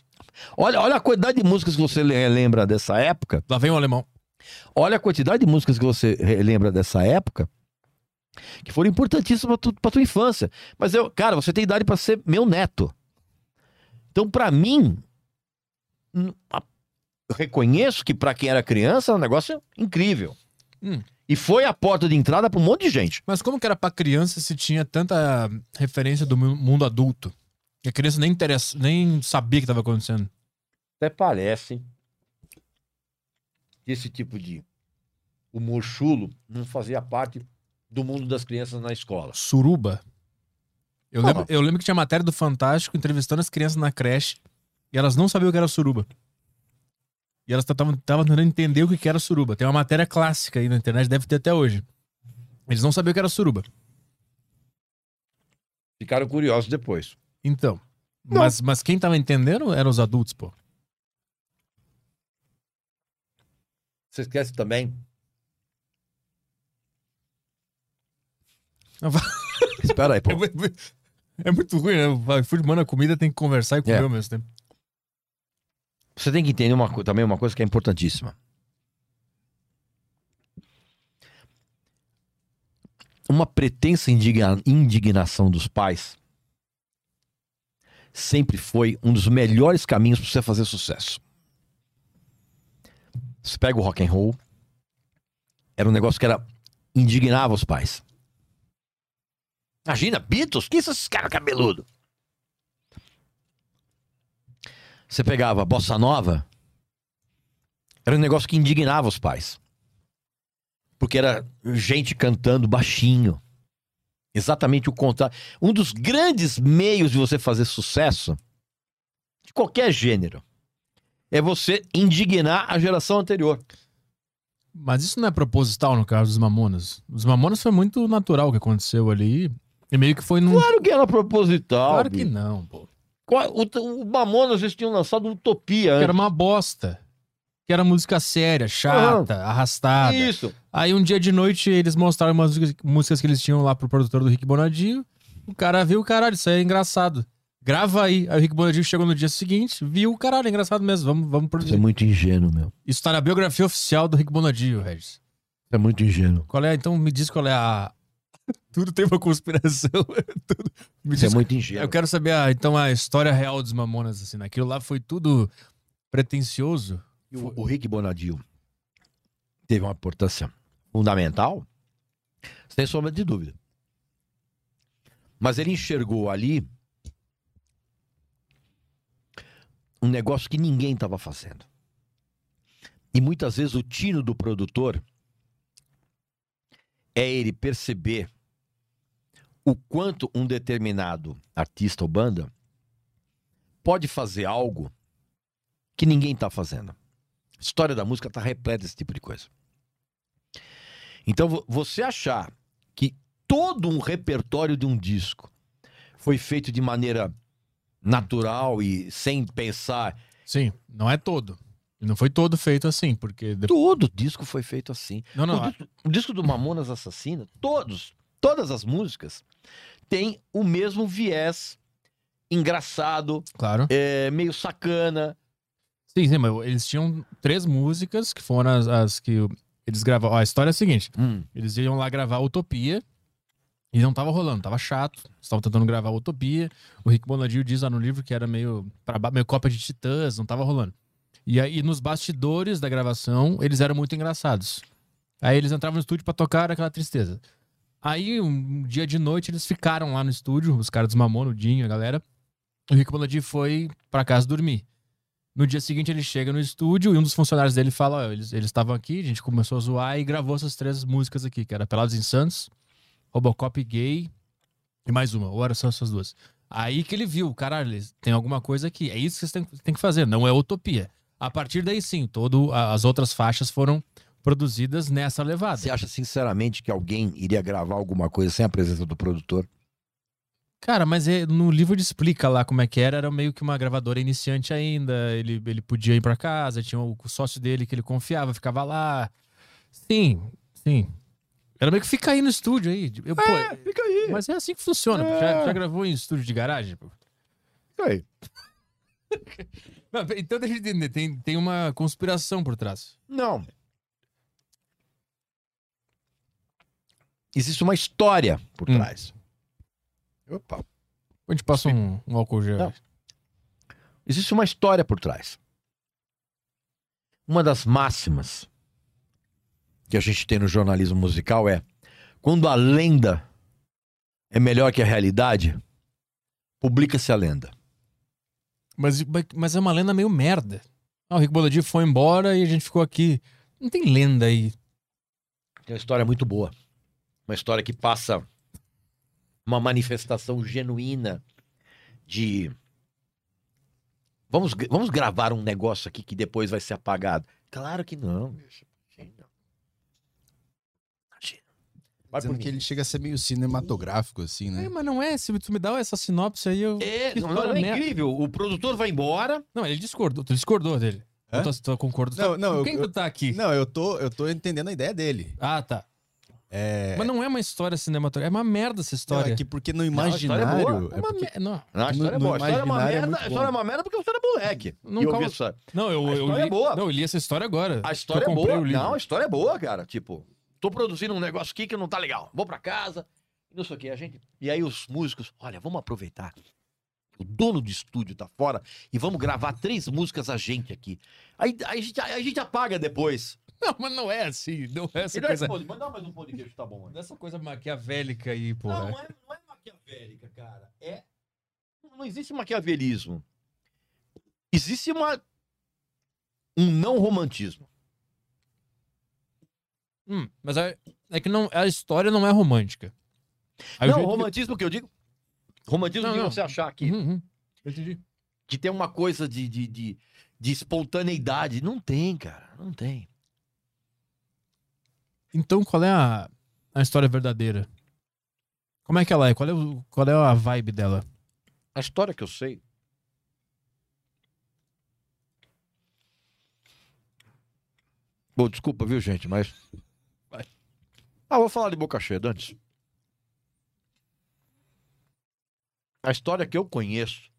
Olha, olha a quantidade de músicas que você le- lembra dessa época. Lá vem o alemão. Olha a quantidade de músicas que você lembra dessa época que foram importantíssimas pra, tu, tua infância. Mas eu, cara, você tem idade pra ser meu neto. Então, pra mim, eu reconheço que pra quem era criança é um negócio incrível. Hum. E foi a porta de entrada para um monte de gente. Mas como que era pra criança se tinha tanta referência do mu- mundo adulto? E a criança nem, interessa, nem sabia o que estava acontecendo. Até parece que esse tipo de humor chulo não fazia parte do mundo das crianças na escola. Suruba. Eu Ah. lembro, eu lembro que tinha matéria do Fantástico entrevistando as crianças na creche e elas não sabiam o que era suruba. E elas estavam tentando entender o que que era suruba. Tem uma matéria clássica aí na internet, deve ter até hoje. Eles não sabiam o que era suruba. Ficaram curiosos depois. Então. Mas, mas quem tava entendendo eram os adultos, pô. Você esquece também? Espera aí, pô. É, é muito ruim, né? Vai, Fui mano, a comida tem que conversar e comer É. ao mesmo tempo. Você tem que entender uma, também uma coisa que é importantíssima. Uma pretensa indigna- indignação dos pais sempre foi um dos melhores caminhos para você fazer sucesso. Você pega o rock and roll, era um negócio que era indignava os pais. Imagina, Beatles, que esses caras cabeludo? Você pegava bossa nova, era um negócio que indignava os pais. Porque era gente cantando baixinho. Exatamente o contrário. Um dos grandes meios de você fazer sucesso, de qualquer gênero, é você indignar a geração anterior. Mas isso não é proposital no caso dos Mamonas. Os Mamonas foi muito natural o que aconteceu ali. E meio que foi num. Claro que era proposital. Claro que bicho. não, pô. O, o Mamonas eles tinham lançado Utopia Que antes. era uma bosta. Que era música séria, chata, arrastada. Isso. Aí um dia de noite eles mostraram umas músicas- que eles tinham lá pro produtor do Rick Bonadio. O cara viu, caralho, isso aí é engraçado. Grava aí. Aí o Rick Bonadio chegou no dia seguinte, viu, caralho, é engraçado mesmo, vamos, vamos Você é produzir. muito ingênuo, meu. Isso tá na biografia oficial do Rick Bonadio, Regis. É muito ingênuo. Qual é? Então me diz qual é a. Tudo tem uma conspiração. Tudo... Me Você é diz... muito ingênuo. Eu quero saber a, então a história real dos Mamonas, assim. Aquilo lá foi tudo pretencioso. O, o Rick Bonadio teve uma importância fundamental, sem sombra de dúvida. Mas ele enxergou ali um negócio que ninguém estava fazendo. E muitas vezes o tino do produtor é ele perceber o quanto um determinado artista ou banda pode fazer algo que ninguém está fazendo. A história da música está repleta desse tipo de coisa. Então, vo- você achar que todo um repertório de um disco foi feito de maneira natural e sem pensar. Sim, não é todo. Não foi todo feito assim, porque. Todo disco foi feito assim. Não, não. o, disco, o disco do Mamonas Assassina, todos, todas as músicas têm o mesmo viés engraçado, Claro. é, meio sacana. Sim, sim, mas eles tinham três músicas que foram as, as que eles gravaram. Ó, a história é a seguinte: Hum, eles iam lá gravar Utopia e não tava rolando, tava chato. Estavam tentando gravar Utopia. O Rick Bonadio diz lá no livro que era meio, pra meio cópia de Titãs, não tava rolando. E aí, nos bastidores da gravação, eles eram muito engraçados. Aí eles entravam no estúdio pra tocar aquela tristeza. Aí, um dia de noite, eles ficaram lá no estúdio, os caras dos Mamon, o Dinho, a galera. O Rick Bonadio foi pra casa dormir. No dia seguinte, ele chega no estúdio e um dos funcionários dele fala: Ó, eles estavam aqui, a gente começou a zoar e gravou essas três músicas aqui, que era Pelados em Santos, Robocop Gay e mais uma, ou era só essas duas. Aí que ele viu, caralho, tem alguma coisa aqui. É isso que vocês têm, que fazer, não é utopia. A partir daí, sim, todo, as outras faixas foram produzidas nessa levada. Você acha sinceramente que alguém iria gravar alguma coisa sem a presença do produtor? Cara, mas é- no livro ele explica lá como é que era. Era meio que uma gravadora iniciante ainda. Ele, ele podia ir pra casa, tinha o sócio dele que ele confiava, ficava lá. Sim, sim. Era meio que fica aí no estúdio aí. Eu, pô, fica aí. mas é assim que funciona. pô. Já, já gravou em estúdio de garagem? pô? Fica aí. Não, então deixa eu entender. Tem, tem uma conspiração por trás. Não. Existe uma história por Hum. trás. Opa. A gente passa um, um álcool gel. Não. Existe uma história por trás. Uma das máximas que a gente tem no jornalismo musical é quando a lenda é melhor que a realidade, publica-se a lenda. Mas, mas é uma lenda meio merda. Ah, o Rick Bonadio foi embora e a gente ficou aqui. Não tem lenda aí. Tem uma história muito boa. Uma história que passa uma manifestação genuína de. Vamos, vamos gravar um negócio aqui que depois vai ser apagado. Claro que não. Imagina. Imagina. Vai Dizendo que mim. ele chega a ser meio cinematográfico, assim, né? É, mas não é. Se tu me dá essa sinopse aí, eu. É, não, não é incrível. O produtor vai embora. Não, ele discordou. Tu discordou dele. Hã? Tu, tu concordou. Não, tá- não, Com eu- quem eu- tu tá aqui? Não, eu tô, eu tô entendendo a ideia dele. Ah, tá. É. Mas não é uma história cinematográfica. É uma merda essa Não, história. é que porque no a é imaginário. É É porque- Não, Não, a No- história é boa. A história é uma é merda. a história é uma merda porque você era moleque. Não, eu calma. essa. não eu, A eu história li, é boa. Não, eu li essa história agora. A história é boa. Não, a história é boa, cara. Tipo, tô produzindo um negócio aqui que não tá legal. Vou pra casa, não sei o que. A gente... E aí os músicos, olha, vamos aproveitar. O dono do estúdio tá fora e vamos gravar três músicas a gente aqui. Aí, aí a, gente, aí a gente apaga depois. Não, mas não é assim. Não é essa não coisa. pão de- Mas mais um pão de queijo, tá bom. mano. Dessa coisa maquiavélica aí, porra. Não, não é, não é maquiavélica, cara. É. Não existe maquiavelismo. Existe uma. Um não romantismo. Hum, mas é, é que não, a história não é romântica. Aí o não, jeito que- romantismo que eu digo. Romantismo Não, de não. você achar que, Uhum, uhum. Eu entendi. que tem uma coisa de, de, de, de espontaneidade. Não tem, cara. Não tem. Então, qual é a, a história verdadeira? Como é que ela é? Qual é, o, qual é a vibe dela? A história que eu sei. Bom, desculpa, viu, gente, mas. Ah, vou falar de boca cheia antes. A história que eu conheço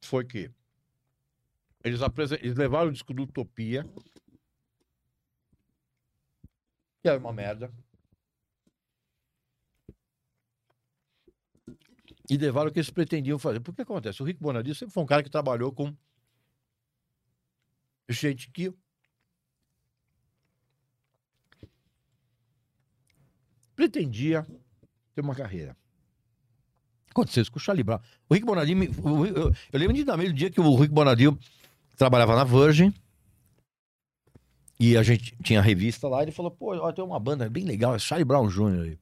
foi que eles, apresen- eles levaram o disco do Utopia, que era uma merda. e levaram o que eles pretendiam fazer. Porque acontece? O Rick Bonadio sempre foi um cara que trabalhou com gente que pretendia ter uma carreira. Aconteceu isso com o Charlie Brown. O Rick Bonadio, me- o- eu, lembro nitidamente do dia que o Rick Bonadio trabalhava na Virgin e a gente tinha a revista lá, ele falou, pô, ó, tem uma banda bem legal, é Charlie Brown Jr. aí.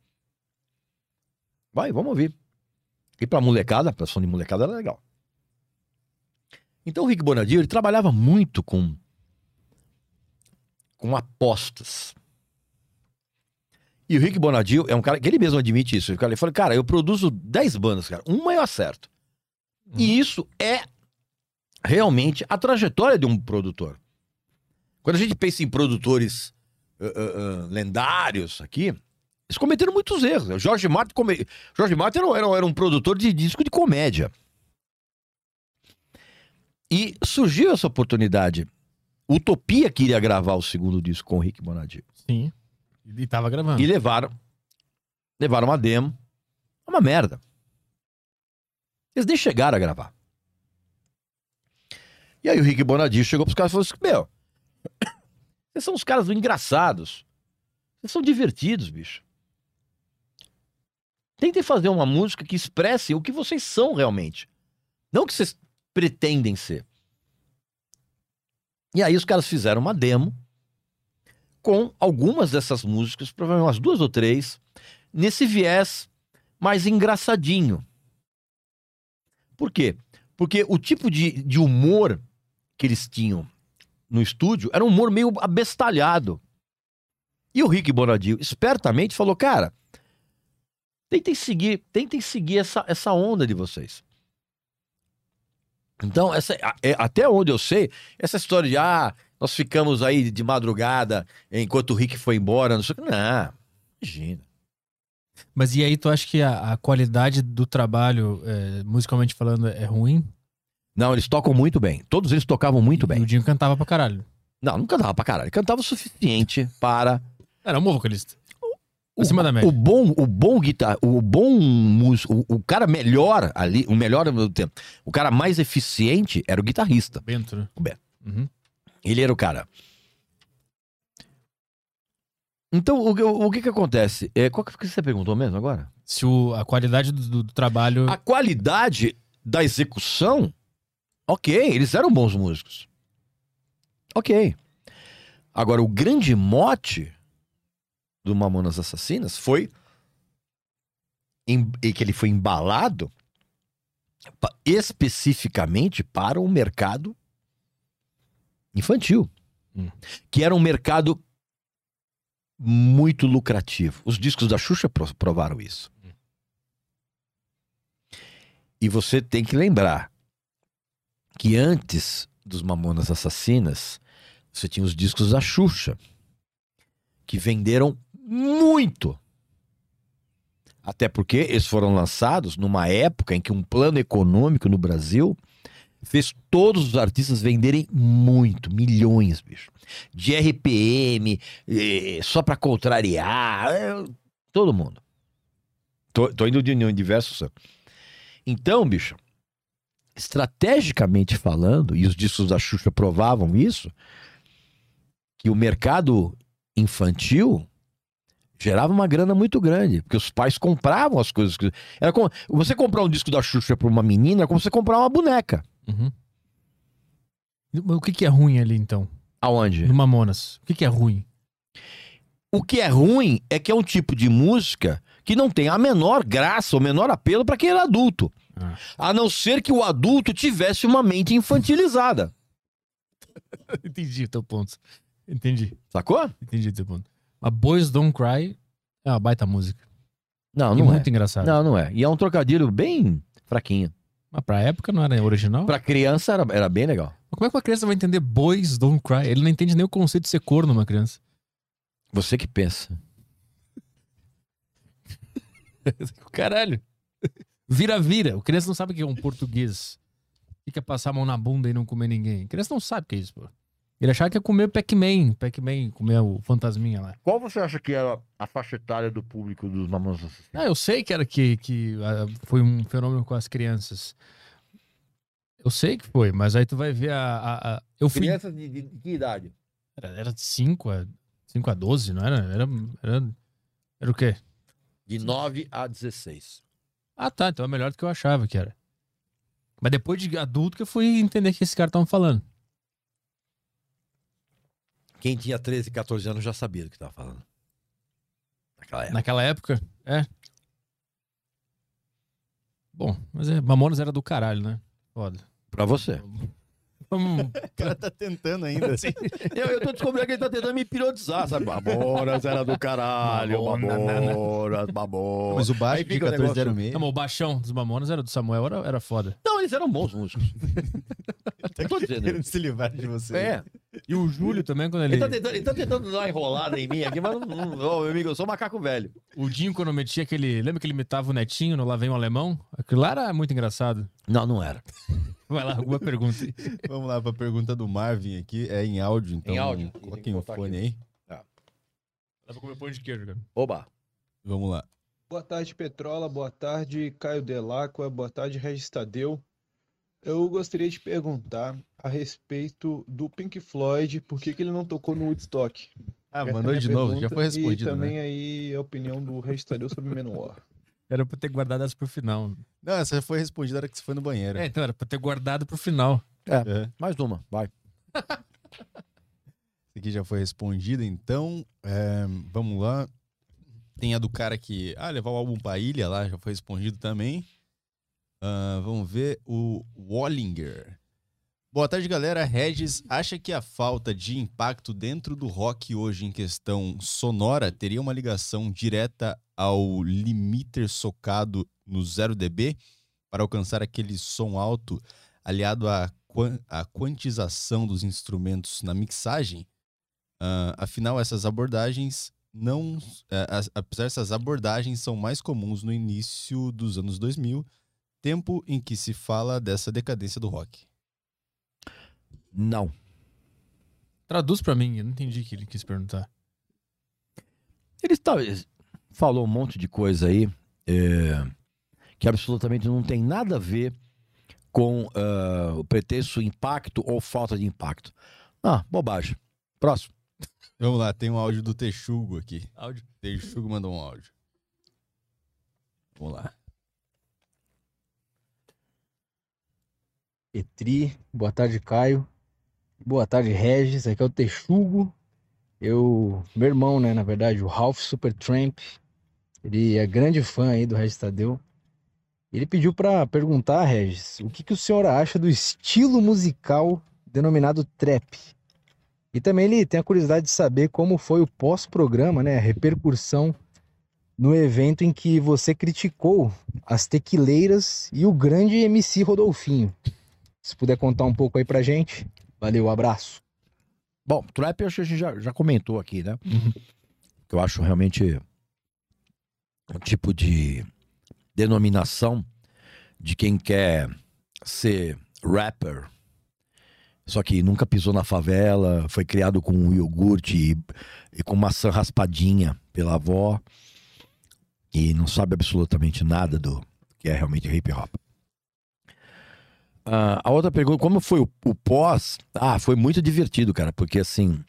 Vai, vamos ouvir. E pra molecada, pra som de molecada era legal. Então o Rick Bonadio, ele trabalhava muito com com apostas. E o Rick Bonadio é um cara que ele mesmo admite isso. Ele fala, cara, eu produzo 10 bandas, cara. Uma eu acerto. E isso é realmente a trajetória de um produtor. Quando a gente pensa em produtores ah, ah, ah, lendários aqui, eles cometeram muitos erros. O Jorge Martin, come... Jorge Martin era, era- era um produtor de disco de comédia. E surgiu essa oportunidade. Utopia queria gravar o segundo disco com o Rick Bonadio. Sim. E tava gravando. E levaram. Levaram uma demo. Uma merda. Eles nem chegaram a gravar. E aí o Rick Bonadio chegou pros caras e falou assim: Meu, vocês são os caras engraçados. Vocês são divertidos, bicho. Tentem fazer uma música que expresse o que vocês são realmente. Não o que vocês pretendem ser. E aí os caras fizeram uma demo com algumas dessas músicas, provavelmente umas duas ou três, nesse viés mais engraçadinho. Por quê? Porque o tipo de, de humor que eles tinham no estúdio era um humor meio abestalhado. E o Rick Bonadio, espertamente, falou: cara, tentem seguir, tentem seguir essa, essa onda de vocês. Então, essa, é, até onde eu sei, essa história de ah, nós ficamos aí de madrugada enquanto o Rick foi embora, não sei o que. Não, imagina. Mas e aí, tu acha que a, a qualidade do trabalho, é, musicalmente falando, é ruim? Não, eles tocam muito bem. Todos eles tocavam muito E bem. o Dinho cantava pra caralho. Não, não cantava pra caralho. Cantava o suficiente para. Era um bom vocalista. Acima da média. O bom, o bom guitar, o bom músico, o, o cara melhor ali, o melhor mesmo tempo, o cara mais eficiente era o guitarrista. Bento, né? O Bento. Uhum. Ele era o cara. Então, o, que- o que que acontece? É, qual que você perguntou mesmo agora? Se o- a qualidade do, do- do trabalho. A qualidade da execução, ok, eles eram bons músicos. Ok. Agora, o grande mote do Mamonas Assassinas foi em- que ele foi embalado especificamente para o mercado infantil, Hum. que era um mercado muito lucrativo. Os discos da Xuxa pro- provaram isso. E você tem que lembrar que antes dos Mamonas Assassinas, você tinha os discos da Xuxa, que venderam muito. Até porque eles foram lançados numa época em que um plano econômico no Brasil fez todos os artistas venderem muito, milhões, bicho. De RPM, eh, só pra contrariar, eh, todo mundo. Tô, tô indo de diversos. Então, bicho, estrategicamente falando, e os discos da Xuxa provavam isso, que o mercado infantil gerava uma grana muito grande, porque os pais compravam as coisas. que- Era como, você comprar um disco da Xuxa para uma menina é como você comprar uma boneca. Uhum. O que, que é ruim ali, então? Aonde? No Mamonas. O que, que é ruim? O que é ruim é que é um tipo de música que não tem a menor graça, o menor apelo para quem era adulto. Ah. A não ser que o adulto tivesse uma mente infantilizada. Entendi o teu ponto. Entendi. Sacou? Entendi o teu ponto. Mas Boys Don't Cry é uma baita música. Não, e não é. muito engraçada. Não, não é. E é um trocadilho bem fraquinho. Mas pra época não era original. Pra criança era, era bem legal. Mas como é que uma criança vai entender Boys Don't Cry? Ele não entende nem o conceito de ser corno numa criança. Você que pensa. Caralho. Vira, vira. O criança não sabe o que é um português. Fica passar a mão na bunda e não comer ninguém. A criança não sabe o que é isso, pô. Ele achava que ia comer Pac-Man. Pac-Man, comer o fantasminha lá. Qual você acha que era a faixa etária do público dos Assassinas? Ah, eu sei que era que, que ah, foi um fenômeno com as crianças. Eu sei que foi, mas aí tu vai ver a. a- a- eu fui. Crianças de, de- de que idade? Era, era de 5 a, 5 a 12, não era? Era, era? era o quê? De 9 a 16. Ah, tá. Então é melhor do que eu achava que era. Mas depois de adulto que eu fui entender o que esse cara tava falando. Quem tinha 13, 14 anos já sabia do que estava falando. Naquela época. Naquela época, é. Bom, mas é, Mamonas era do caralho, né? Foda. Pra você. Vamos. O cara tá tentando ainda. Eu, eu tô descobrindo que ele tá tentando me hipnotizar, sabe? Mamonas era do caralho, Mamona, Mamonas, Mamonas. Mas o baixo de fica o 1406. Não, o baixão dos Mamonas era do Samuel, era, era foda. Não, eles eram bons músicos. Eu tô dizendo. Querendo se livrar de você. É. E o Júlio também, quando ele. Ele tá, tentando, ele tá tentando dar uma enrolada em mim aqui, mas não, não, ô, meu amigo, eu sou macaco velho. O Dinho, quando metia aquele. Lembra que ele imitava o netinho no Lá Vem o Alemão? Aquilo lá era muito engraçado. Não, não era. Vai lá, alguma pergunta. Vamos lá pra pergunta do Marvin aqui. É em áudio, então. Em áudio. Coloquem o fone aqui. aí. Dá pra comer pão de queijo, cara. Oba. Vamos lá. Boa tarde, Petrola. Boa tarde, Caio Delacqua. Boa tarde, Regis Tadeu. Eu gostaria de perguntar a respeito do Pink Floyd, por que, que ele não tocou no Woodstock? Ah, Essa é a mandou de novo. Já foi respondido, E também né? aí a opinião do Regis Tadeu sobre Menor. Era pra ter guardado essa pro final. Não, essa já foi respondida na hora que você foi no banheiro. É, então era pra ter guardado pro final. É. Mais uma, vai. Essa aqui já foi respondida, então. é, vamos lá. Tem a do cara que. Ah, levar o álbum pra ilha lá, já foi respondido também. Ah, vamos ver o Wallinger. Boa tarde, galera. Regis acha que a falta de impacto dentro do rock hoje em questão sonora teria uma ligação direta ao limiter socado no 0 dB para alcançar aquele som alto aliado à, à quantização dos instrumentos na mixagem? Ah, afinal, essas abordagens não. as- apesar dessas abordagens são mais comuns no início dos anos 2000, tempo em que se fala dessa decadência do rock. Não. Traduz pra mim, eu não entendi o que ele quis perguntar. Ele tá, falou um monte de coisa aí é, que absolutamente não tem nada a ver com ah, o pretexto impacto ou falta de impacto. Ah, bobagem. Próximo. Vamos lá, tem um áudio do Texugo aqui. Áudio. Texugo mandou um áudio. Vamos lá. Petri, boa tarde, Caio. Boa tarde, Regis. Aqui é o Texugo. Eu, meu irmão, né, na verdade, o Ralph Supertramp, ele é grande fã aí do Regis Tadeu. Ele pediu para perguntar, Regis, o que, que o senhor acha do estilo musical denominado trap? E também ele tem a curiosidade de saber como foi o pós-programa, né, a repercussão no evento em que você criticou as tequileiras e o grande MC Rodolfinho. Se puder contar um pouco aí pra gente. Valeu, abraço. Bom, trap eu acho que a gente já, já comentou aqui, né? Eu acho realmente um tipo de denominação de quem quer ser rapper, só que nunca pisou na favela, foi criado com um iogurte e, e com maçã raspadinha pela avó e não sabe absolutamente nada do que é realmente hip hop. Ah, a outra pergunta, como foi o, o pós? Ah, foi muito divertido, cara, porque assim,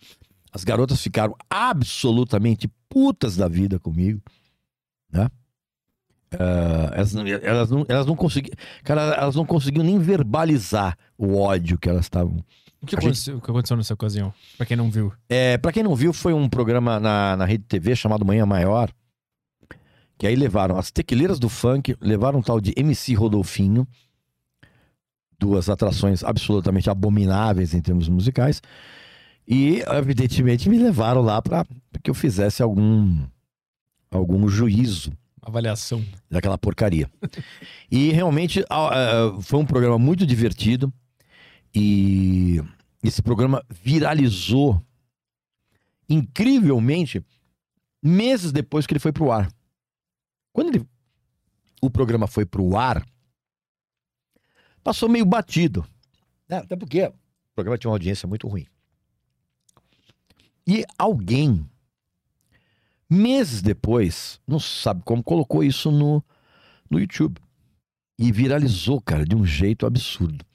as garotas ficaram absolutamente putas da vida comigo, né? Ah, elas, não- elas não, elas não conseguiam, cara, elas não conseguiam nem verbalizar o ódio que elas estavam. O que A gente- aconteceu, o que aconteceu nessa ocasião? Pra quem não viu. É, para quem não viu, foi um programa na, na Rede TV chamado Manhã Maior, que aí levaram as tequileiras do funk, levaram um tal de MC Rodolfinho, duas atrações absolutamente abomináveis em termos musicais, e evidentemente me levaram lá para que eu fizesse algum algum juízo Avaliação. daquela porcaria. E realmente ah, foi um programa muito divertido e esse programa viralizou incrivelmente meses depois que ele foi pro ar. Quando ele- o programa foi pro ar, passou meio batido. né? Até porque o programa tinha uma audiência muito ruim. E alguém meses depois, não sabe como, colocou isso no, no YouTube. E viralizou, cara, de um jeito absurdo.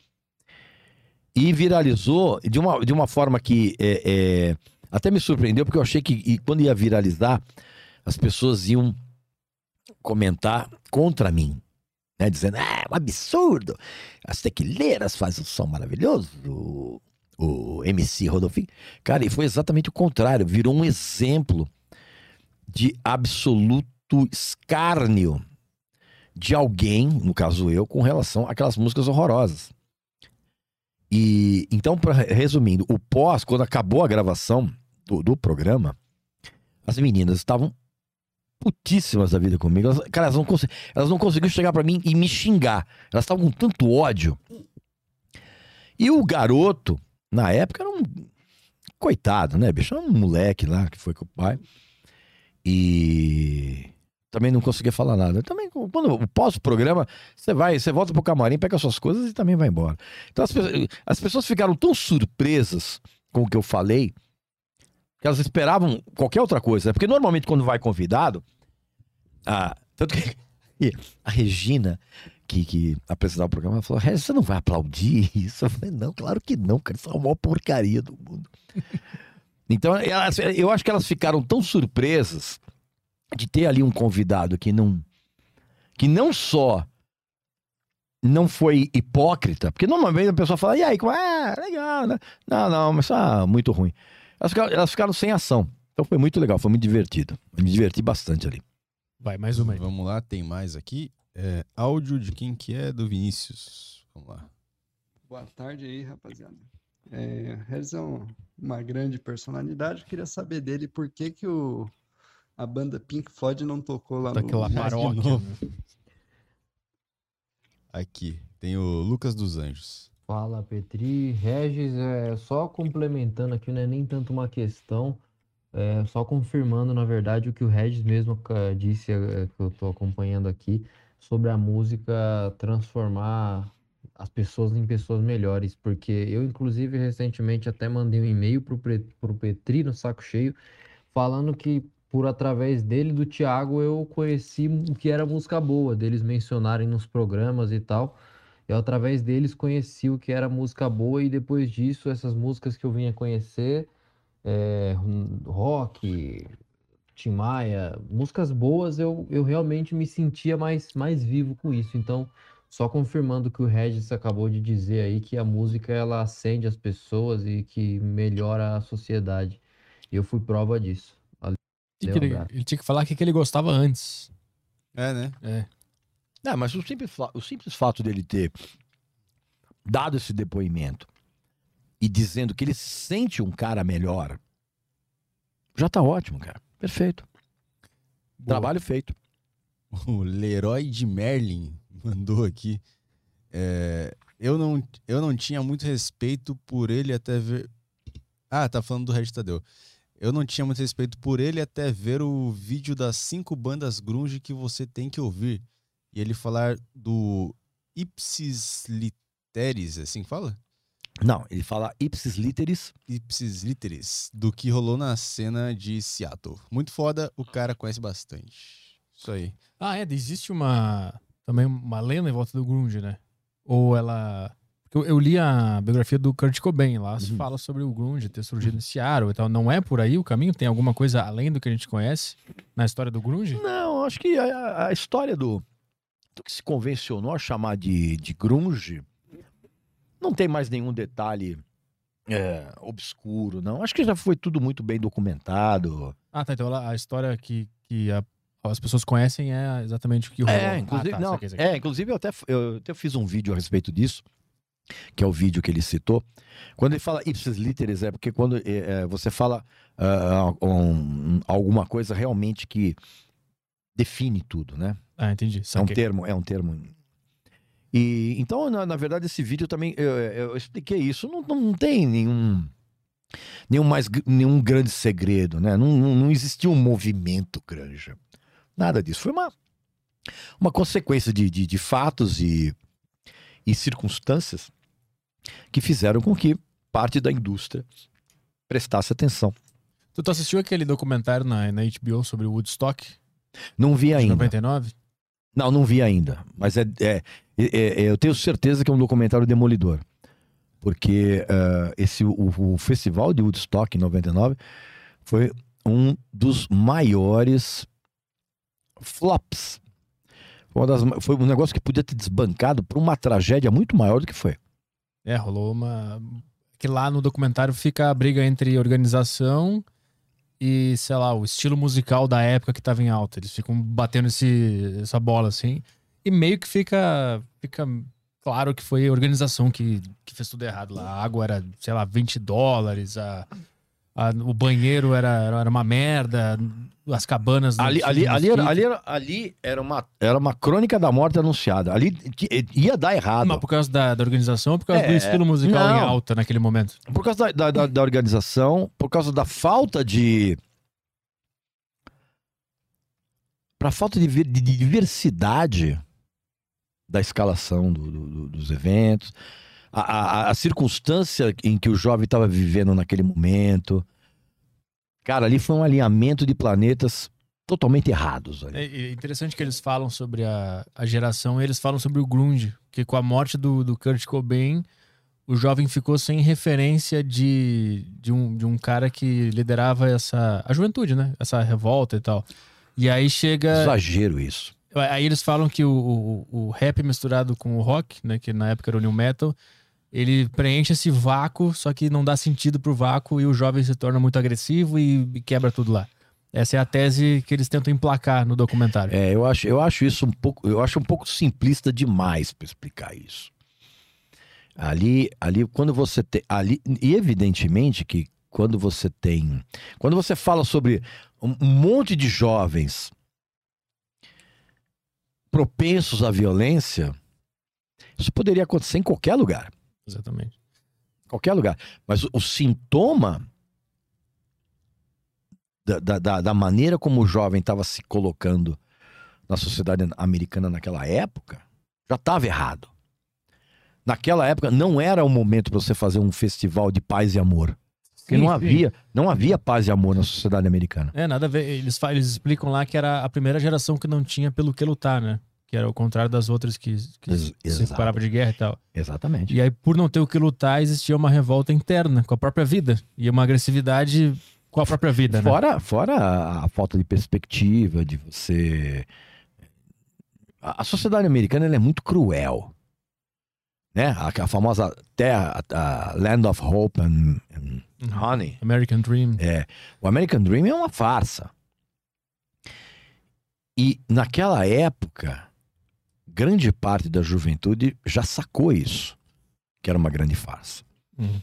E viralizou de uma, de uma forma que é, é, até me surpreendeu, porque eu achei que e quando ia viralizar, as pessoas iam comentar contra mim. Né, dizendo, ah, é um absurdo. As tequileiras fazem um som maravilhoso. O, o MC Rodolfinho. Cara, e foi exatamente o contrário. Virou um exemplo de absoluto escárnio de alguém, no caso eu, com relação àquelas músicas horrorosas. E então, pra, resumindo, o pós, quando acabou a gravação do, do programa, as meninas estavam putíssimas da vida comigo. Elas, cara, elas não, elas não conseguiam chegar pra mim e me xingar. Elas estavam com tanto ódio. E o garoto, na época, era um. Coitado, né, bicho? Era um moleque lá que foi com o pai. E também não conseguia falar nada. Também, quando pós o programa, você vai, você volta pro camarim, pega suas coisas e também vai embora. Então as, as pessoas ficaram tão surpresas com o que eu falei que elas esperavam qualquer outra coisa. né? Porque normalmente quando vai convidado, a, tanto que a Regina, que, que apresentava o programa, falou: Regina, você não vai aplaudir isso? Eu falei: não, claro que não, cara, isso é a maior porcaria do mundo. Então, elas- eu acho que elas ficaram tão surpresas de ter ali um convidado que não que não só não foi hipócrita, porque normalmente a pessoa fala, e aí, como é? Legal, né? Não, não, mas ah, muito ruim. Elas ficaram, elas ficaram sem ação. Então foi muito legal, foi muito divertido. Eu me diverti bastante ali. Vai, mais uma aí. Vamos lá, tem mais aqui. É, áudio de quem que é? Do Vinícius. Vamos lá. Boa tarde aí, rapaziada. É, Regis é um- uma grande personalidade. Eu queria saber dele por que, que o, a banda Pink Floyd não tocou lá Daquela no. paróquia. novo. né? Aqui, tem o Lucas dos Anjos. Fala, Petri. Regis, é, só complementando aqui, não é nem tanto uma questão, é, só confirmando, na verdade, o que o Regis mesmo ca- disse, é, que eu estou acompanhando aqui, sobre a música transformar as pessoas em pessoas melhores, porque eu, inclusive, recentemente até mandei um e-mail pro, pro Petri, no Saco Cheio, falando que por através dele, do Thiago, eu conheci o que era música boa, deles mencionarem nos programas e tal. Eu, através deles, conheci o que era música boa e depois disso, essas músicas que eu vinha conhecer, é, rock, Tim Maia, músicas boas, eu, eu realmente me sentia mais, mais vivo com isso. Então, só confirmando o que o Regis acabou de dizer aí, que a música ela acende as pessoas e que melhora a sociedade. Eu fui prova disso. Valeu, Tinha que ele, ele tinha que falar o que, que ele gostava antes. É, né? É. Não, mas o simples, o simples fato dele ter dado esse depoimento e dizendo que ele se sente um cara melhor, já tá ótimo, cara. Perfeito. Boa. Trabalho feito. O Leroy de Merlin mandou aqui. É, eu, não, eu não tinha muito respeito por ele até ver. Ah, tá falando do Regis Tadeu. Eu não tinha muito respeito por ele até ver o vídeo das cinco bandas grunge que você tem que ouvir. E ele falar do Ipsis Literis, assim que fala? Não, ele fala ipsis literis. Ipsis Literis, do que rolou na cena de Seattle. Muito foda, o cara conhece bastante. Isso aí. Ah, é, existe uma também uma lenda em volta do grunge, né? Ou ela porque eu, eu li a biografia do Kurt Cobain, lá se Uhum. fala sobre o grunge ter surgido em Seattle e tal. Não é por aí o caminho? Tem alguma coisa além do que a gente conhece na história do grunge? Não, acho que a, a história do, que se convencionou a chamar de, de grunge não tem mais nenhum detalhe é, obscuro, não. Acho que já foi tudo muito bem documentado. Ah, tá. Então a história que, que a- as pessoas conhecem é exatamente o que rolou. É, inclusive, ah, tá, não, é, inclusive eu até, eu até fiz um vídeo a respeito disso, que é o vídeo que ele citou. Quando ele fala ipsis literis, é porque quando é, é, você fala ah, um- alguma coisa realmente que define tudo, né? Ah, entendi. É um termo, é um termo. E então, na, na verdade, esse vídeo também eu, eu expliquei isso. Não, não tem nenhum nenhum mais nenhum grande segredo, né? Não, não, não existia um movimento granja, nada disso. Foi uma uma consequência de, de, de fatos e, e circunstâncias que fizeram com que parte da indústria prestasse atenção. Tu, tu assistiu aquele documentário na, na HBO sobre o Woodstock Não vi ainda. 99? Não, não vi ainda. Mas é, é- é- é- eu tenho certeza que é um documentário demolidor. Porque eh, esse, o, o festival de Woodstock em 99 foi um dos maiores flops. Foi, das foi um negócio que podia ter desbancado por uma tragédia muito maior do que foi. É, rolou uma. Que lá no documentário fica a briga entre organização e, sei lá, o estilo musical da época que tava em alta. Eles ficam batendo esse, essa bola assim. E meio que fica, fica claro que foi a organização que, que fez tudo errado lá. A água era, sei lá, 20 dólares, a, a- o banheiro era, era uma merda, as cabanas. Ali, ali, ali, era, ali, era, ali era, uma, era uma crônica da morte anunciada. Ali ti- ia dar errado. Mas por causa da, da organização ou por causa do É, estilo musical em não. alta naquele momento? Por causa da, da, da- organização, por causa da falta de. Para falta de, de diversidade da escalação do- do- do- dos eventos, a, a- a circunstância em que o jovem estava vivendo naquele momento. Cara, ali foi um alinhamento de planetas totalmente errados. Ali. É é interessante que eles falam sobre a, a geração, eles falam sobre o grunge, que com a morte do, do Kurt Cobain, o jovem ficou sem referência de, de, um, de um cara que liderava essa a juventude, né? Essa revolta e tal. E aí chega. Exagero isso. Aí eles falam que o, o, o rap misturado com o rock, né? Que na época era o new metal, ele preenche esse vácuo, só que não dá sentido pro vácuo e o jovem se torna muito agressivo e, quebra tudo lá. Essa é a tese que eles tentam emplacar no documentário. É, eu acho, eu acho isso um pouco, eu acho um pouco simplista demais para explicar isso. Ali, ali quando você tem, ali e evidentemente que quando você tem, quando você fala sobre um monte de jovens propensos à violência, isso poderia acontecer em qualquer lugar, Exatamente. qualquer lugar. Mas o, o sintoma da, da, da- maneira como o jovem estava se colocando na sociedade americana naquela época já estava errado. Naquela época não era o momento para você fazer um festival de paz e amor. Porque Sim, não sim. havia, não havia paz e amor na sociedade americana. É, nada a ver. Eles, eles explicam lá que era a primeira geração que não tinha pelo que lutar, né? Que era o contrário das outras que, que Ex- se separava de guerra e tal. Exatamente. E aí, por não ter o que lutar, existia uma revolta interna com a própria vida e uma agressividade com a própria vida, né? Fora, fora a, falta de perspectiva, de você. A, a sociedade americana é muito cruel. Né? A, a famosa terra, a, a Land of Hope and, and Honey. American Dream. É, o American Dream é uma farsa. E naquela época, grande parte da juventude já sacou isso, que era uma grande farsa. Uhum.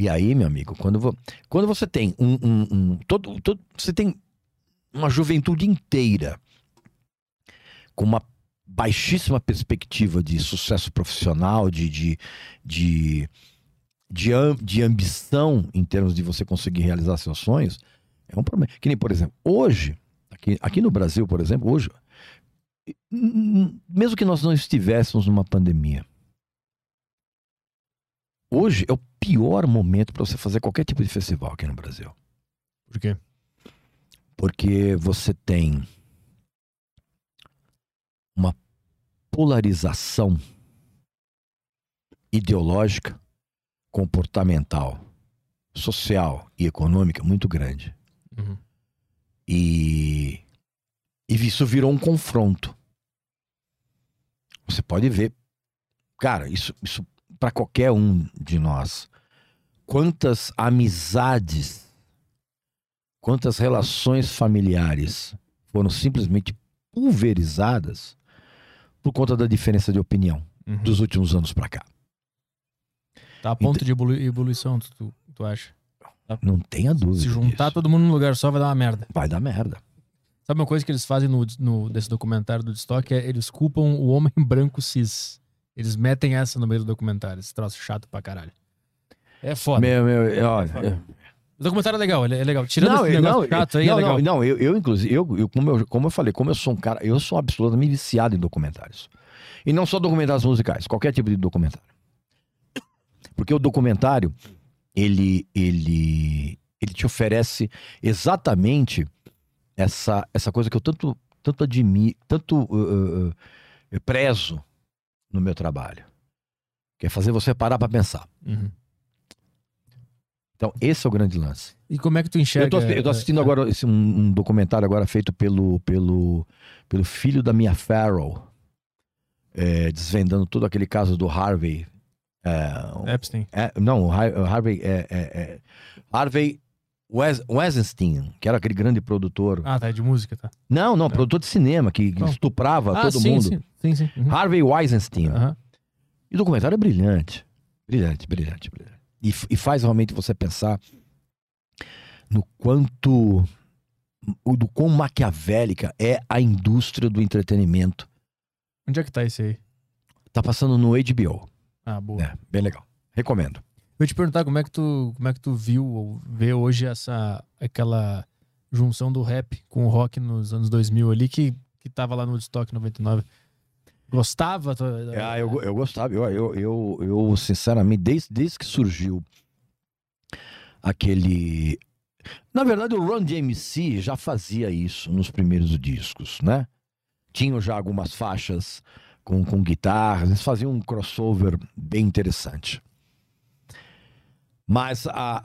E aí, meu amigo, quando, vo- quando você tem um, um- um- todo, todo- você tem uma juventude inteira com uma baixíssima perspectiva de sucesso profissional, de, de, de, de, am- de ambição em termos de você conseguir realizar seus sonhos, é um problema. Que nem, por exemplo, hoje, aqui, aqui no Brasil, por exemplo, hoje, mesmo que nós não estivéssemos numa pandemia, hoje é o pior momento para você fazer qualquer tipo de festival aqui no Brasil. Por quê? Porque você tem uma polarização ideológica, comportamental, social e econômica muito grande. Uhum. E, e isso virou um confronto. Você pode ver, cara, isso, isso para qualquer um de nós. Quantas amizades, quantas relações familiares foram simplesmente pulverizadas por conta da diferença de opinião Uhum. dos últimos anos para cá. Tá a ponto de tu, tu, tu acha? Não tenha dúvida. Se juntar disso. todo mundo num lugar só vai dar uma merda. Vai dar merda. Sabe uma coisa que eles fazem no, no- desse documentário do Stock? É eles culpam o homem branco cis. Eles metem essa no meio do documentário. Esse troço chato pra caralho. É foda. Meu, meu, olha, O documentário é legal, é legal. Tirando não, esse negócio não, chato aí, não, é legal. não, não, eu, eu inclusive, eu, eu, como eu, como eu falei, como eu sou um cara, eu sou absolutamente viciado em documentários. E não só documentários musicais, qualquer tipo de documentário. Porque o documentário, ele, ele, ele te oferece exatamente essa, essa coisa que eu tanto, tanto admiro, tanto uh, uh, uh, prezo no meu trabalho. Que é fazer você parar pra pensar. Uhum. Então, esse é o grande lance. E como é que tu enxerga... Eu tô, eu tô assistindo é, agora esse, um, um documentário agora feito pelo, pelo, pelo filho da Mia Farrow, é, desvendando todo aquele caso do Harvey. é, Epstein. é, não, Harvey, é, é, Harvey Wes, que era aquele grande produtor. Ah, tá, é de música, tá. Não, não, produtor de cinema que, que Não. estuprava ah, todo sim, mundo. sim, sim, sim. Uhum. Harvey Weinstein. Aham. E o documentário é brilhante. Brilhante, brilhante, brilhante. E, e faz realmente você pensar no quanto. Do quão maquiavélica é a indústria do entretenimento. Onde é que tá esse aí? Tá passando no HBO. Ah, boa. É, bem legal. Recomendo. Eu te perguntar como é que tu, como é que tu viu ou vê hoje essa aquela junção do rap com o rock nos anos 2000 ali que que tava lá no Woodstock 99. Gostava? Ah, eu, eu gostava. Eu, eu, eu, eu, sinceramente, desde, desde que surgiu aquele. Na verdade, o Run DMC já fazia isso nos primeiros discos, né? Tinham já algumas faixas com, com guitarras, eles faziam um crossover bem interessante. Mas a,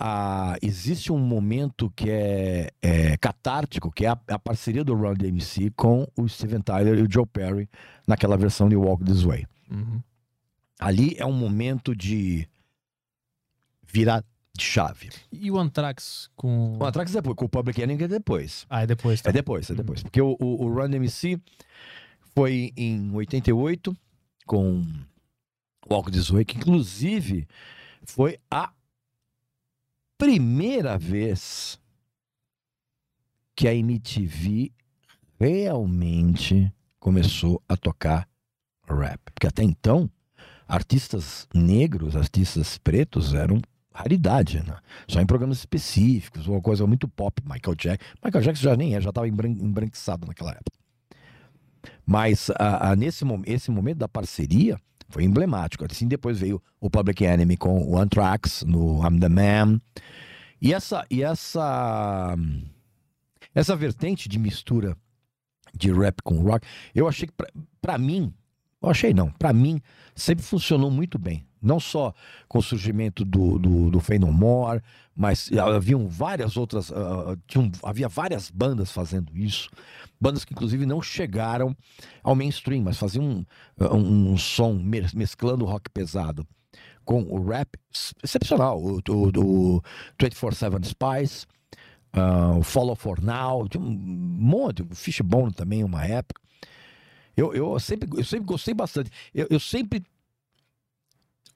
a- existe um momento que é, é catártico, que é a, a parceria do Run DMC com o Steven Tyler e o Joe Perry naquela versão de Walk This Way. Uhum. Ali é um momento de virar de chave. E o Anthrax com O Anthrax é depois, com o Public Enemy é depois. Ah, é depois, tá. É depois, é depois. Porque o, o, o Run DMC foi em 88 com Walk This Way, que inclusive foi a primeira vez que a MTV realmente começou a tocar rap. Porque até então, artistas negros, artistas pretos eram raridade, né? Só em programas específicos, uma coisa muito pop, Michael Jackson. Michael Jackson já nem é, já estava embran embranquiçado naquela época. Mas a, a- nesse esse momento da parceria foi emblemático. Assim, depois veio o Public Enemy com o Anthrax no I'm the Man. E essa, e essa, essa vertente de mistura de rap com rock. Eu achei que, pra mim, eu achei não, pra mim, sempre funcionou muito bem. Não só com o surgimento do, do, do Fey More, mas haviam várias outras. ah, tinham, havia várias bandas fazendo isso. Bandas que, inclusive, não chegaram ao mainstream, mas faziam um, um, um som mes- mesclando rock pesado com o rap ex- excepcional. O, o, o 24-7 Spice, ah, o Follow for Now, tinha um monte, o Fishbone também, uma época. Eu, eu, sempre, eu sempre gostei bastante. Eu, eu sempre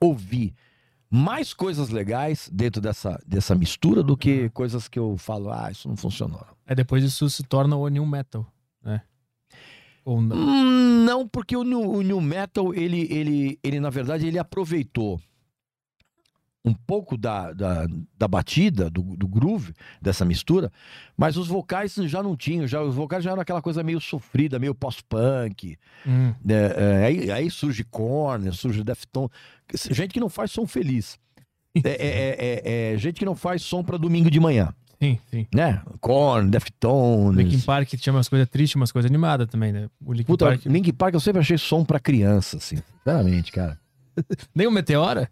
ouvi mais coisas legais dentro dessa, dessa mistura do que coisas que eu falo, ah, isso não funcionou. Aí depois isso se torna o new metal, né? Ou não. Hum, não, porque o new, o new metal, ele, ele, ele, na verdade, ele aproveitou um pouco da, da, da batida, do, do groove, dessa mistura, mas os vocais já não tinham, já, os vocais já eram aquela coisa meio sofrida, meio pós-punk. Hum. né, é, aí, aí surge Korn, surge Deftones, gente que não faz som feliz. É, é- é- é gente que não faz som pra domingo de manhã, Sim, sim. né? Korn, Deftones. Linkin Park tinha umas coisas tristes, umas coisas animadas também, né? O Linkin Puta, Park. Linkin Park eu sempre achei som pra criança, assim. Sinceramente, cara. Nem o Meteora?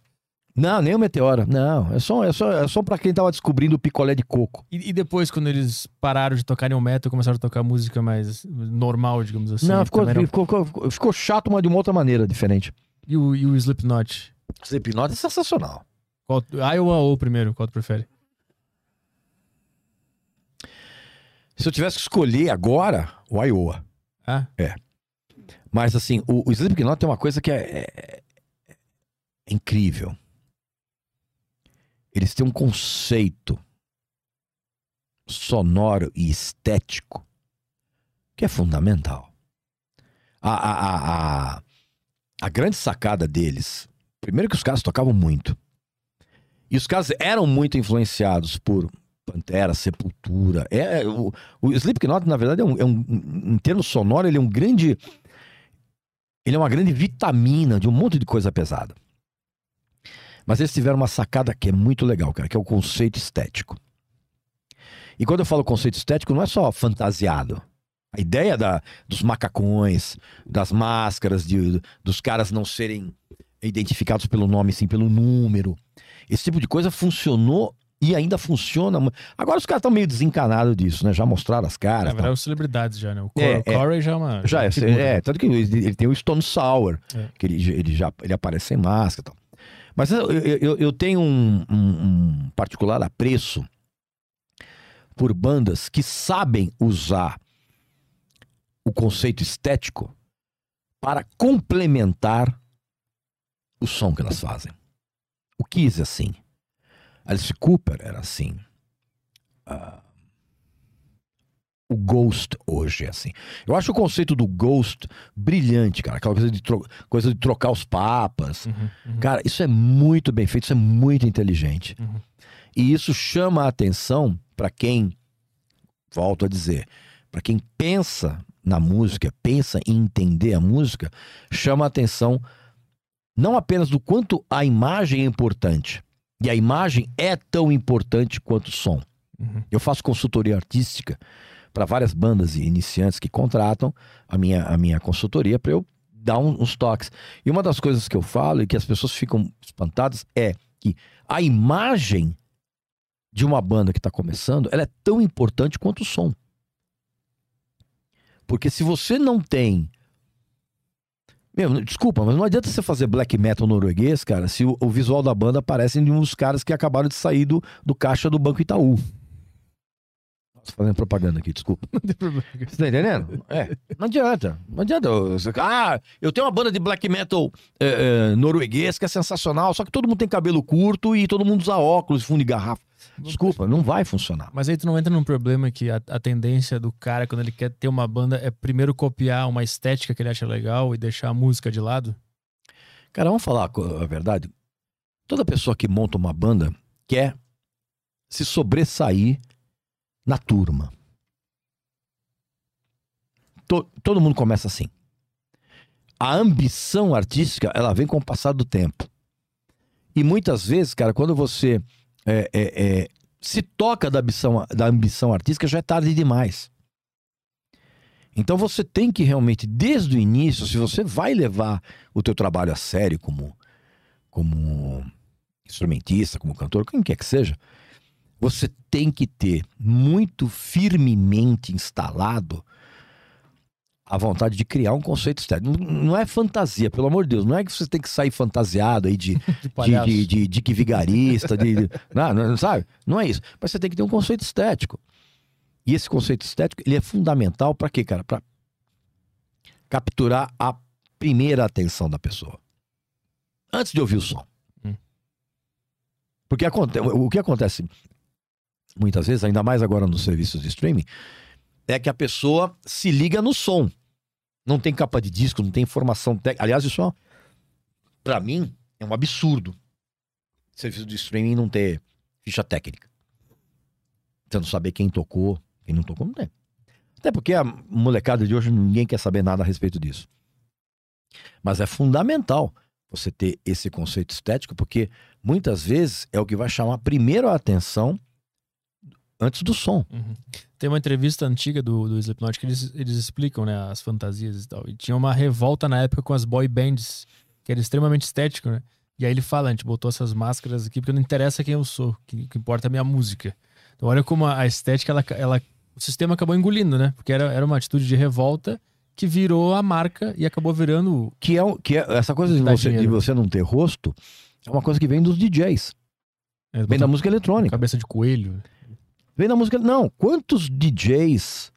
Não, nem o Meteora. Não, é só, é só, é só pra quem tava descobrindo o picolé de coco. E, e depois, quando eles pararam de tocar new metal, começaram a tocar música mais normal, digamos assim. não, ficou, não- ficou, ficou, ficou chato, mas de uma outra maneira, diferente. E o, e o Slipknot? Slipknot é sensacional. Qual, Iowa ou o primeiro? Qual tu prefere? Se eu tivesse que escolher agora, o Iowa. Ah? É. Mas assim, o, o Slipknot tem uma coisa que é, é- é incrível. Eles têm um conceito sonoro e estético que é fundamental. A, a, a, a, a grande sacada deles, primeiro que os caras tocavam muito. E os caras eram muito influenciados por Pantera, Sepultura. É, o, o Slipknot, na verdade, é um, é um- em termos sonoro, ele é um grande. Ele é uma grande vitamina de um monte de coisa pesada. Mas eles tiveram uma sacada que é muito legal, cara, que é o conceito estético. E quando eu falo conceito estético, não é só fantasiado. A ideia da, dos macacões, das máscaras, de- dos caras não serem identificados pelo nome, sim pelo número. Esse tipo de coisa funcionou e ainda funciona. Agora os caras estão meio desencanados disso, né? Já mostraram as caras. Na tal. verdade, celebridades já, né? O Cor- É, o é. Corey já é uma. Já é, é, tanto que ele, ele tem o Stone Sour, É. que ele, ele já ele aparece sem máscara e tal. Mas eu, eu, eu- tenho um, um- um particular apreço por bandas que sabem usar o conceito estético para complementar o som que elas fazem. O Kiss é assim. Alice Cooper era assim. Ah, o Ghost hoje é assim. Eu acho o conceito do Ghost brilhante, cara. Aquela coisa de, coisa de trocar os papas. Uhum, uhum. Cara, isso é muito bem feito, isso é muito inteligente. Uhum. E isso chama a atenção para quem, volto a dizer, para quem pensa na música, pensa em entender a música, chama a atenção não apenas do quanto a imagem é importante. E a imagem é tão importante quanto o som. Uhum. Eu faço consultoria artística para várias bandas e iniciantes que contratam a minha, a minha consultoria para eu dar um- uns toques. E uma das coisas que eu falo e que as pessoas ficam espantadas é que a imagem de uma banda que está começando, ela é tão importante quanto o som. Porque se você não tem meu, desculpa, mas não adianta você fazer black metal norueguês, cara, se o, o visual da banda parece de uns caras que acabaram de sair do, do caixa do Banco Itaú. Tô fazendo propaganda aqui, desculpa. Não tem problema. Você tá entendendo? É. Não adianta. Não adianta. Ah, eu tenho uma banda de black metal é, é, norueguês que é sensacional, só que todo mundo tem cabelo curto e todo mundo usa óculos, fundo de garrafa. Desculpa, não vai funcionar. Mas aí tu não entra num problema que a, a tendência do cara, quando ele quer ter uma banda, é primeiro copiar uma estética que ele acha legal e deixar a música de lado? Cara, vamos falar a verdade. Toda pessoa que monta uma banda quer se sobressair na turma. To- todo mundo começa assim. A ambição artística, ela vem com o passar do tempo. E muitas vezes, cara, quando você é, é, é, se toca da ambição, da ambição artística, já é tarde demais. Então você tem que realmente, desde o início, se você vai levar o teu trabalho a sério como, como instrumentista, como cantor, quem quer que seja, você tem que ter muito firmemente instalado a vontade de criar um conceito estético. Não- é fantasia, pelo amor de Deus. Não é que você tem que sair fantasiado aí de, De de, de, de, que vigarista, de, não, não, sabe? Não é isso. Mas você tem que ter um conceito estético. E esse conceito estético, ele é fundamental para quê, cara? Para capturar a primeira atenção da pessoa. Antes de ouvir o som. Hum. Porque o que acontece muitas vezes, ainda mais agora nos serviços de streaming, é que a pessoa se liga no som. Não tem capa de disco, não tem informação técnica. Aliás, isso é para mim é um absurdo. Serviço de streaming não ter ficha técnica. Você não saber quem tocou, quem não tocou, não tem. Até porque a molecada de hoje ninguém quer saber nada a respeito disso. Mas é fundamental você ter esse conceito estético, porque muitas vezes é o que vai chamar primeiro a atenção antes do som. Uhum. Tem uma entrevista antiga do, do Slipknot que eles, eles explicam, né, as fantasias e tal. E tinha uma revolta na época com as boy bands, que era extremamente estético, né? E aí ele fala, a gente botou essas máscaras aqui porque não interessa quem eu sou, o que, que importa é a minha música. Então olha como a, a estética, ela, ela, o sistema acabou engolindo, né? Porque era, era uma atitude de revolta que virou a marca e acabou virando... Que é, o- que é essa coisa de você, de você não ter rosto, é uma coisa que vem dos DJs. É, Vem da música eletrônica. cabeça de coelho. Vem da música. Não, quantos DJs,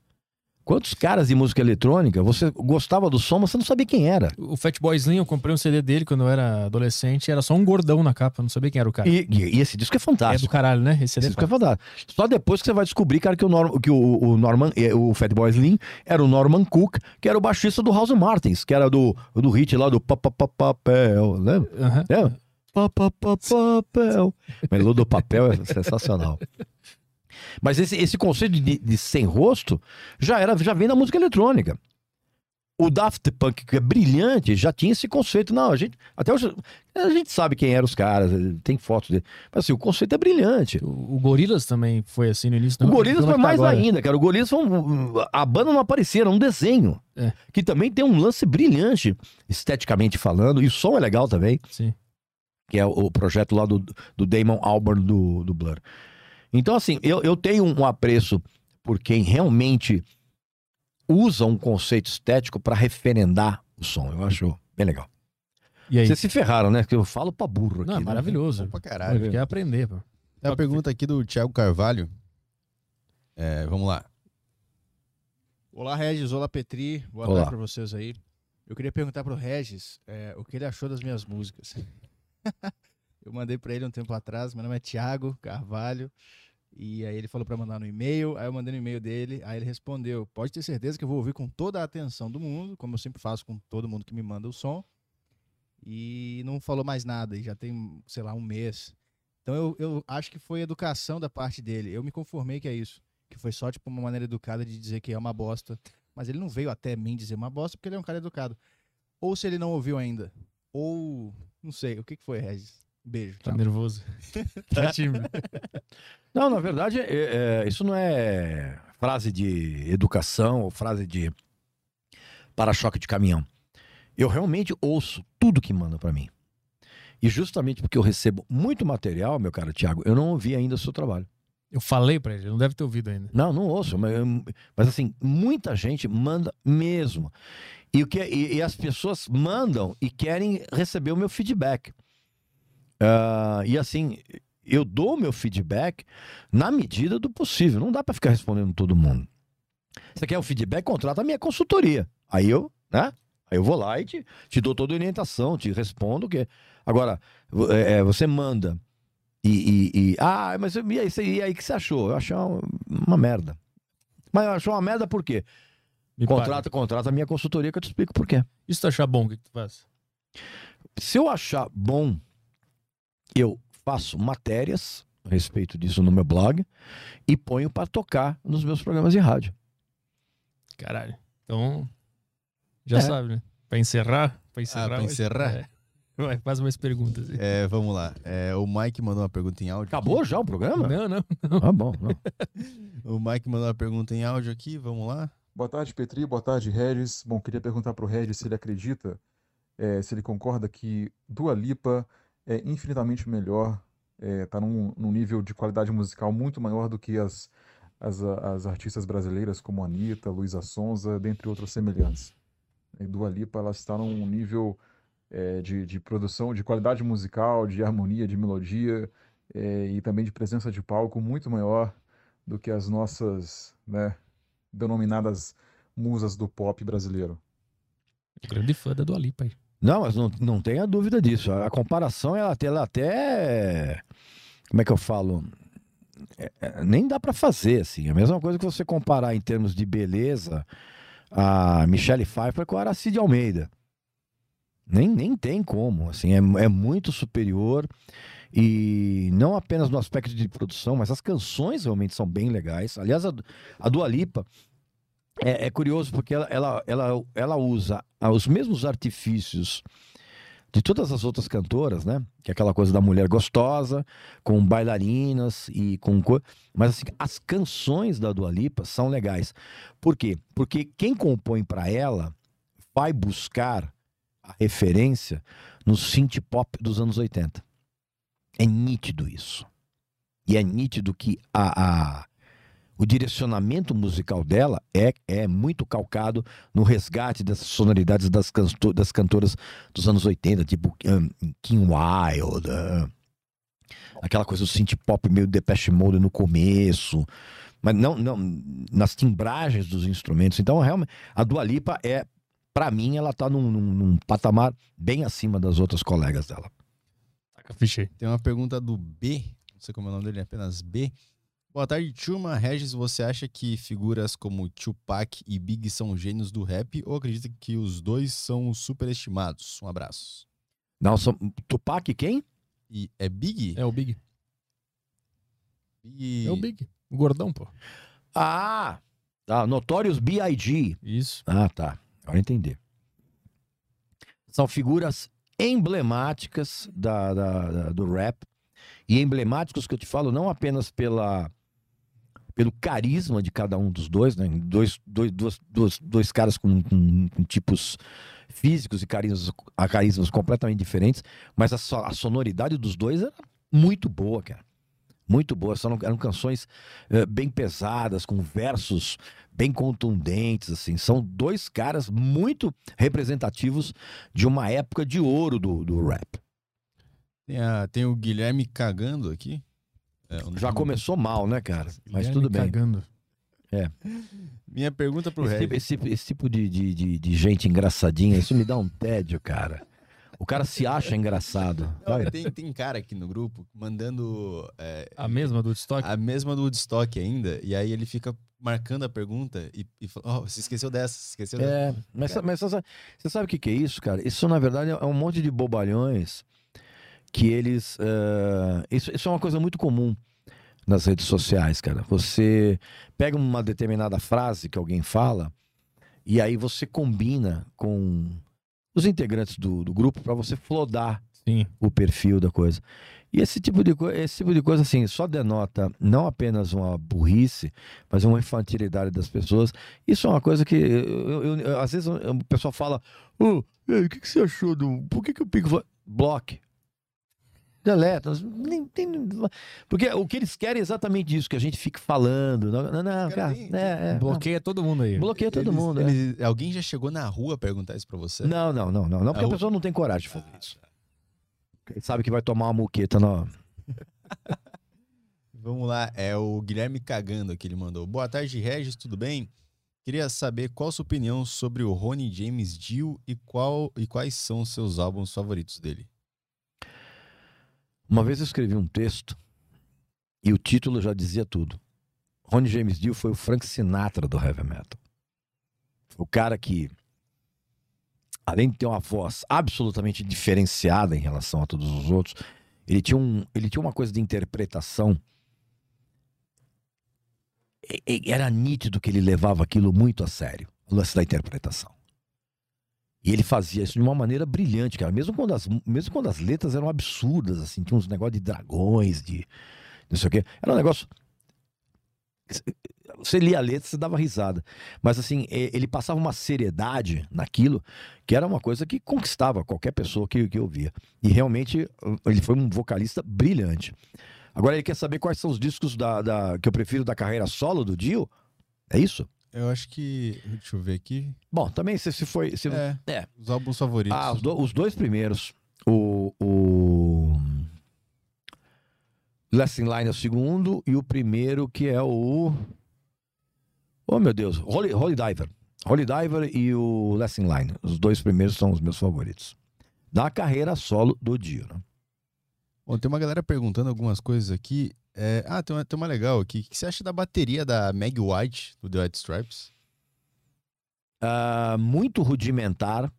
quantos caras de música eletrônica, você gostava do som, mas você não sabia quem era. O Fatboy Slim, eu comprei um CD dele quando eu era adolescente, era só um gordão na capa, não sabia quem era o cara. E, e- e esse disco é É do fantástico. caralho, né? Esse CD Esse disco é fantástico. Só depois que você vai descobrir, cara, que o, que o, o Norman, eh, o Fatboy Slim, era o Norman Cook, que era o baixista do House Martins, que era do, do hit lá do pa, pa, pa, papel, lembra? É. Pa, pa, pa, papel. Melô do papel é sensacional. Mas esse, esse conceito de, de sem rosto já era já vem da música eletrônica. O Daft Punk, que é brilhante, já tinha esse conceito. Não, a gente. Até hoje. A gente sabe quem eram os caras, tem fotos dele. Mas assim, o conceito é brilhante. O, o Gorilas também foi assim no início. O não- Gorilas como é foi mais agora? ainda, cara. O Gorilas foi um, A banda não aparecia, era um desenho. É. Que também tem um lance brilhante, esteticamente falando. E o som é legal também. Sim. que é o, o projeto lá do, do Damon Albarn do, do Blur. Então, assim, eu, eu tenho um apreço por quem realmente usa um conceito estético para referendar o som. Eu acho bem legal. E aí? Vocês se ferraram, né? Que eu falo pra burro aqui. Não, é né? maravilhoso. Bom pra caralho. Quer aprender, pô. Tem uma pergunta aqui do Thiago Carvalho. É, vamos lá. Olá, Regis. Olá, Petri. Boa Olá. tarde pra vocês aí. Eu queria perguntar pro Regis é, o que ele achou das minhas músicas. eu mandei pra ele um tempo atrás. Meu nome é Thiago Carvalho. E aí ele falou pra mandar no e-mail. Aí eu mandei no e-mail dele. Aí ele respondeu: Pode ter certeza que eu vou ouvir com toda a atenção do mundo, como eu sempre faço com todo mundo que me manda o som. E não falou mais nada. E já tem, sei lá, um mês. Então eu, eu acho que foi educação da parte dele. Eu me conformei que é isso. Que foi só, tipo, uma maneira educada de dizer que é uma bosta. Mas ele não veio até mim dizer uma bosta porque ele é um cara educado. Ou se ele não ouviu ainda. Ou. Não sei. O que, que foi, Regis? Beijo. Tá tchau. nervoso. tá tímido. Não, na verdade, é- é- isso não é frase de educação ou frase de para-choque de caminhão. Eu realmente ouço tudo que manda pra mim. E justamente porque eu recebo muito material, meu caro Thiago, eu não ouvi ainda o seu trabalho. Eu falei pra ele, ele não deve ter ouvido ainda. Não, não ouço. Mas, mas, assim, muita gente manda mesmo. E, o que, e, e as pessoas mandam e querem receber o meu feedback. Ah, e assim, eu dou o meu feedback na medida do possível. Não dá para ficar respondendo todo mundo. Você quer o feedback? Contrata a minha consultoria. Aí eu, né? Aí eu vou lá e te, te dou toda a orientação, te respondo o quê. Agora, é, é, você manda e, e- e- Ah, mas e aí, e aí que você achou? Eu achei uma, uma merda. Mas eu achou uma merda por quê? Me Contrata, contrata a minha consultoria que eu te explico por quê. E se tu achar bom, o que, que tu faz? Se eu achar bom, eu faço matérias a respeito disso no meu blog e ponho para tocar nos meus programas de rádio. Caralho. Então, já É. sabe, né? Pra encerrar. Pra encerrar. Ah, pra vai- encerrar? É. Vai, faz mais perguntas. aí. É, vamos lá. É, o Mike mandou uma pergunta em áudio. Acabou já o programa? Não, não. Ah, bom. não. O Mike mandou uma pergunta em áudio aqui. Vamos lá. Boa tarde, Petri. Boa tarde, Regis. Bom, queria perguntar para o Regis se ele acredita, eh, se ele concorda que Dua Lipa é infinitamente melhor, está num, num nível de qualidade musical muito maior do que as, as, as artistas brasileiras como Anitta, Luísa Sonza, dentre outras semelhantes. E Dua Lipa ela está num nível eh, de, de produção, de qualidade musical, de harmonia, de melodia eh, e também de presença de palco muito maior do que as nossas, né, denominadas musas do pop brasileiro. Grande fã da Dua Lipa aí. Não, mas não, não tenha dúvida disso. A comparação, ela, até- ela até. Como é que eu falo? É, é, nem dá pra fazer, assim. É a mesma coisa que você comparar em termos de beleza a Michelle Pfeiffer com a Aracide Almeida. Nem, nem tem como, assim, é, é muito superior e não apenas no aspecto de produção, mas as canções realmente são bem legais. Aliás, a, a Dua Lipa é, é curioso porque ela, ela, ela, ela usa os mesmos artifícios de todas as outras cantoras, né? Que é aquela coisa da mulher gostosa, com bailarinas e com. co- Mas assim, as canções da Dua Lipa são legais. Por quê? Porque quem compõe para ela vai buscar a referência no synth pop dos anos 80. É nítido isso. E é nítido que a, a- o direcionamento musical dela é, é muito calcado no resgate dessas sonoridades das, canto- das cantoras dos anos 80, tipo um, Kim Wilde, ah, aquela coisa do synth pop meio Depeche Mode no começo, mas não, não nas timbragens dos instrumentos. Então, realmente, a Dua Lipa é, para mim, ela tá num, num- num patamar bem acima das outras colegas dela. Taca. Tem uma pergunta do B, não sei como é o nome dele, é apenas B. Boa tarde, turma. Regis, você acha que figuras como Tupac e Big são gênios do rap ou acredita que os dois são superestimados? Um abraço. Não, são, Tupac quem? E é Big? É o Big. Big... É o Big. O gordão, pô. Ah, tá, Notorious B.I.G. Isso. Ah, tá. Agora entendi. São figuras emblemáticas da, da- da- do rap. E emblemáticos que eu te falo não apenas pela, pelo carisma de cada um dos dois, né? Dois, dois, dois, dois, dois caras com, com- com tipos físicos e carismas, carismas completamente diferentes, mas a, so- a sonoridade dos dois era muito boa, cara. Muito boa. São, eram canções eh, bem pesadas, com versos bem contundentes, assim. São dois caras muito representativos de uma época de ouro do, do rap. Tem, a- tem o Guilherme cagando aqui. É, Já começou mal, né, cara? Mas tudo bem. Cagando. Minha pergunta pro Esse, tipo- esse, esse tipo de, de, de, de gente engraçadinha, isso me dá um tédio, cara. O cara se acha engraçado. Não, tem, tem cara aqui no grupo mandando é, A mesma do Woodstock? a mesma do Woodstock ainda, e aí ele fica marcando a pergunta e, e fala, ó, você esqueceu dessa, você esqueceu dessa. É, mas, sa- mas você sabe- você sabe o que, que é isso, cara? Isso, na verdade, é um monte de bobalhões que eles. eh, isso, isso é uma coisa muito comum nas redes sociais, cara. Você pega uma determinada frase que alguém fala e aí você combina com os integrantes do, do grupo para você flodar Sim. o perfil da coisa. E esse tipo de coisa, esse tipo de coisa assim, só denota não apenas uma burrice, mas uma infantilidade das pessoas. Isso é uma coisa que eu- eu- eu- às vezes o pessoal fala: "Ô, aí, o que, que você achou do. Por que, que o Pico. Bloque. Deleta. Nem tem- Porque o que eles querem é exatamente isso, que a gente fique falando. Não, não, não, Cara, tem- é, é, Bloqueia todo mundo aí. Bloqueia todo Eles- mundo. é. eles- Alguém já chegou na rua perguntar isso pra você? Não, não, não, não, não, porque a o- pessoa não tem coragem de fazer isso. Ele sabe que vai tomar uma muqueta na. Vamos lá, é o Guilherme Cagando que ele mandou. Boa tarde, Regis, tudo bem? Queria saber qual a sua opinião sobre o Ronnie James Dio e, qual, e quais são os seus álbuns favoritos dele. Uma vez eu escrevi um texto e o título já dizia tudo. Ronnie James Dio foi o Frank Sinatra do heavy metal. O cara que, além de ter uma voz absolutamente diferenciada em relação a todos os outros, ele tinha, um, ele tinha uma coisa de interpretação. E- e- Era nítido que ele levava aquilo muito a sério, o lance da interpretação. E ele fazia isso de uma maneira brilhante, cara. Mesmo quando as, mesmo quando as letras eram absurdas, assim, tinha uns negócios de dragões, de não sei o quê. Era um negócio. Você lia a letra, você dava risada. Mas assim, ele passava uma seriedade naquilo que era uma coisa que conquistava qualquer pessoa que, que ouvia. E realmente ele foi um vocalista brilhante. Agora ele quer saber quais são os discos da, da- que eu prefiro da carreira solo do Dio? É isso? Eu acho que. Deixa eu ver aqui. Bom, também se, se foi. Se, É, é. Os álbuns favoritos. Ah, os, do- os dois primeiros. O, o. Lesson Line é o segundo e o primeiro que é o. Oh, meu Deus. Holy, Holy Diver. Holy Diver e o Lesson Line. Os dois primeiros são os meus favoritos. Da carreira solo do Dio, né? Bom, tem uma galera perguntando algumas coisas aqui. É, Ah, tem uma, tem uma legal aqui. O que você acha da bateria da Meg White, do The White Stripes? Ah, muito rudimentar.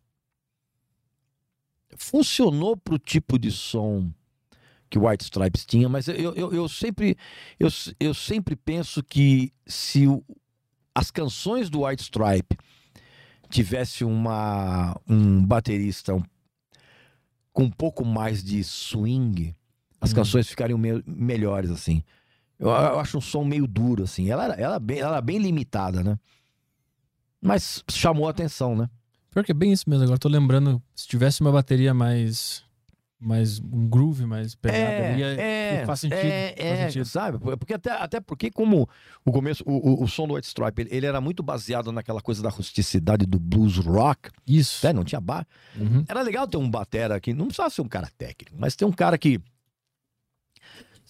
Funcionou pro tipo de som que o White Stripes tinha, mas eu, eu, eu sempre eu, eu sempre penso que se o- as canções do White Stripe tivesse uma um baterista um- com um pouco mais de swing, as Hum. canções ficariam me- melhores assim. Eu, eu acho um som meio duro assim. Ela era, ela, bem, ela era bem limitada, né? Mas chamou a atenção, né? Pior que é bem isso mesmo. Agora tô lembrando, se tivesse uma bateria mais. mais um groove mais pegada ali, é, faz sentido. É, faz é, sentido. sabe? Porque até, até porque como o começo, o, o, o som do White Stripe, ele, ele era muito baseado naquela coisa da rusticidade do blues rock. Isso. É, não tinha bar. Uhum. Era legal ter um batera que não precisava ser um cara técnico, mas ter um cara que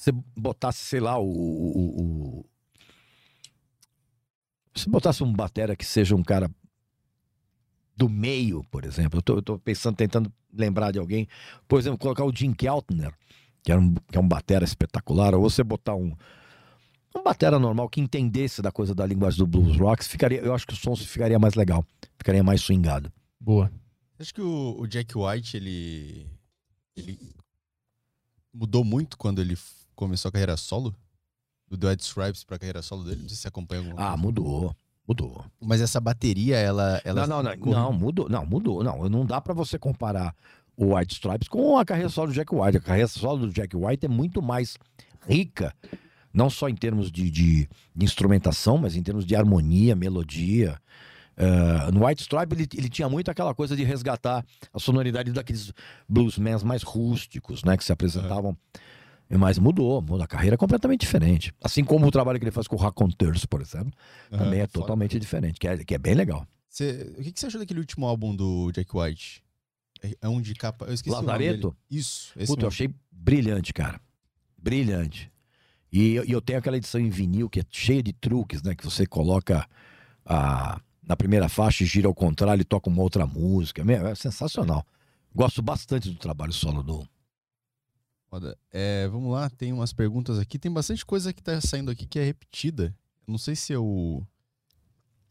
você botasse, sei lá, o, o, o- se botasse um batera que seja um cara do meio, por exemplo. Eu tô, eu tô pensando, tentando lembrar de alguém. Por exemplo, colocar o Jim Keltner, que, era um, que é um batera espetacular, ou você botar um um batera normal que entendesse da coisa da linguagem do blues rock, ficaria, eu acho que o som ficaria mais legal, ficaria mais swingado. Boa. Acha que o, o Jack White, ele. ele mudou muito quando ele começou a carreira solo? Do The White Stripes pra carreira solo dele? Não sei se você acompanha alguma Ah, coisa. mudou. Mudou. Mas essa bateria, ela. ela não, não, não, não, mudou. Não, mudou. Não, não dá pra você comparar o White Stripes com a carreira solo do Jack White. A carreira solo do Jack White é muito mais rica, não só em termos de, de- de instrumentação, mas em termos de harmonia, melodia. Ah, no White Stripe ele, ele tinha muito aquela coisa de resgatar a sonoridade daqueles bluesmans mais rústicos, né, que se apresentavam. Mas mudou, mudou. A carreira é completamente diferente. Assim como o trabalho que ele faz com o Raconteurs, por exemplo, Aham, também é foda. totalmente diferente, que é, que é bem legal. Você- o que, que você achou daquele último álbum do Jack White? É, é um de capa. Eu esqueci Lazareto? Isso, esse Puta, eu mesmo. achei brilhante, cara. Brilhante. E eu, e eu tenho aquela edição em vinil que é cheia de truques, né? Que você coloca a, na primeira faixa e gira ao contrário e toca uma outra música. É sensacional. Gosto bastante do trabalho solo do. Foda. É, vamos lá, tem umas perguntas aqui. Tem bastante coisa que tá saindo aqui que é repetida. Eu não sei se eu.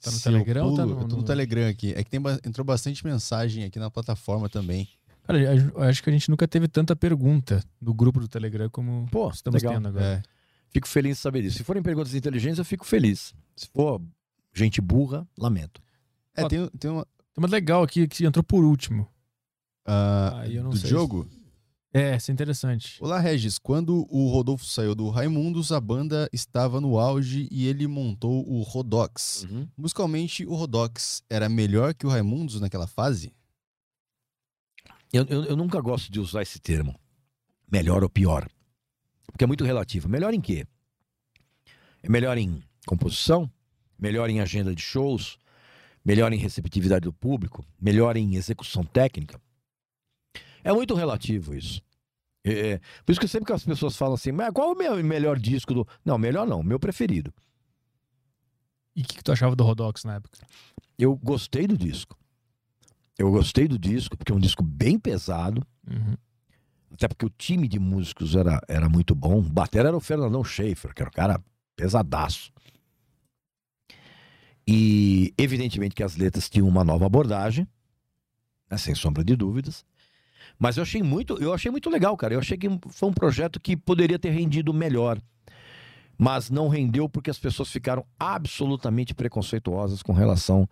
Tá no se eu Telegram ou tá pulo. no- Eu tô no no- Telegram aqui. É que tem, entrou bastante mensagem aqui na plataforma também. Cara, eu acho que a gente nunca teve tanta pergunta no grupo do Telegram como Pô, estamos legal. tendo agora. É. Fico feliz de saber disso. Se forem perguntas inteligentes, eu fico feliz. Se for gente burra, lamento. É, Ó, tem, tem uma. Tem uma legal aqui que entrou por último. ah, Aí eu não do sei jogo? É, isso é interessante. Olá, Regis. Quando o Rodolfo saiu do Raimundos, a banda estava no auge e ele montou o Rodox. Musicalmente, o Rodox era melhor que o Raimundos naquela fase? Eu, eu, eu nunca gosto de usar esse termo. Melhor ou pior. Porque é muito relativo. Melhor em quê? É melhor em composição? Melhor em agenda de shows? Melhor em receptividade do público? Melhor em execução técnica? É muito relativo isso. É, é, por isso que sempre que as pessoas falam assim, mas qual é o meu melhor disco do. Não, melhor não, meu preferido. E o que, que tu achava do Rodox na época? Eu gostei do disco. Eu gostei do disco, porque é um disco bem pesado. Uhum. Até porque o time de músicos era, era muito bom. O batera era o Fernandão Schaefer, que era um cara pesadaço. E evidentemente que as letras tinham uma nova abordagem, né, sem sombra de dúvidas. Mas eu achei muito, eu achei muito legal, cara. Eu achei que foi um projeto que poderia ter rendido melhor. Mas não rendeu porque as pessoas ficaram absolutamente preconceituosas com relação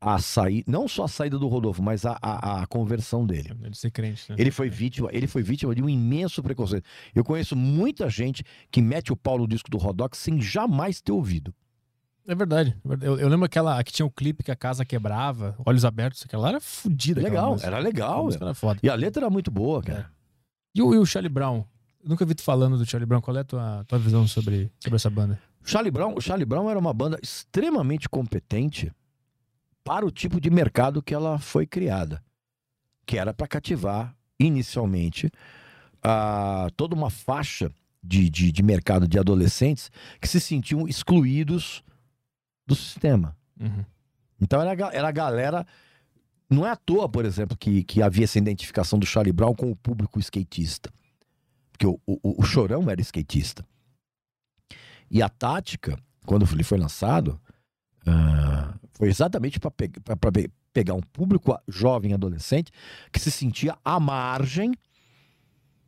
a sair, não só a saída do Rodolfo, mas a, a, a conversão dele. Ele ser crente, né? Ele foi vítima, ele foi vítima de um imenso preconceito. Eu conheço muita gente que mete o pau no disco do Rodox sem jamais ter ouvido. É verdade. é verdade. Eu, eu lembro aquela que tinha o clipe que a casa quebrava, olhos abertos, aquela lá era fodida. Legal, era legal. era foda. E a letra era muito boa, cara. E o, e o Charlie Brown? Eu nunca vi tu falando do Charlie Brown. Qual é a tua, tua visão sobre, sobre essa banda? Charlie Brown, o Charlie Brown era uma banda extremamente competente para o tipo de mercado que ela foi criada, que era para cativar inicialmente a toda uma faixa de, de, de mercado de adolescentes que se sentiam excluídos do sistema. Uhum. Então era, era a galera. Não é à toa, por exemplo, que, que havia essa identificação do Charlie Brown com o público skatista. Porque o, o, o Chorão era skatista. E a tática, quando ele foi lançado, ah, foi exatamente para pegar um público jovem adolescente que se sentia à margem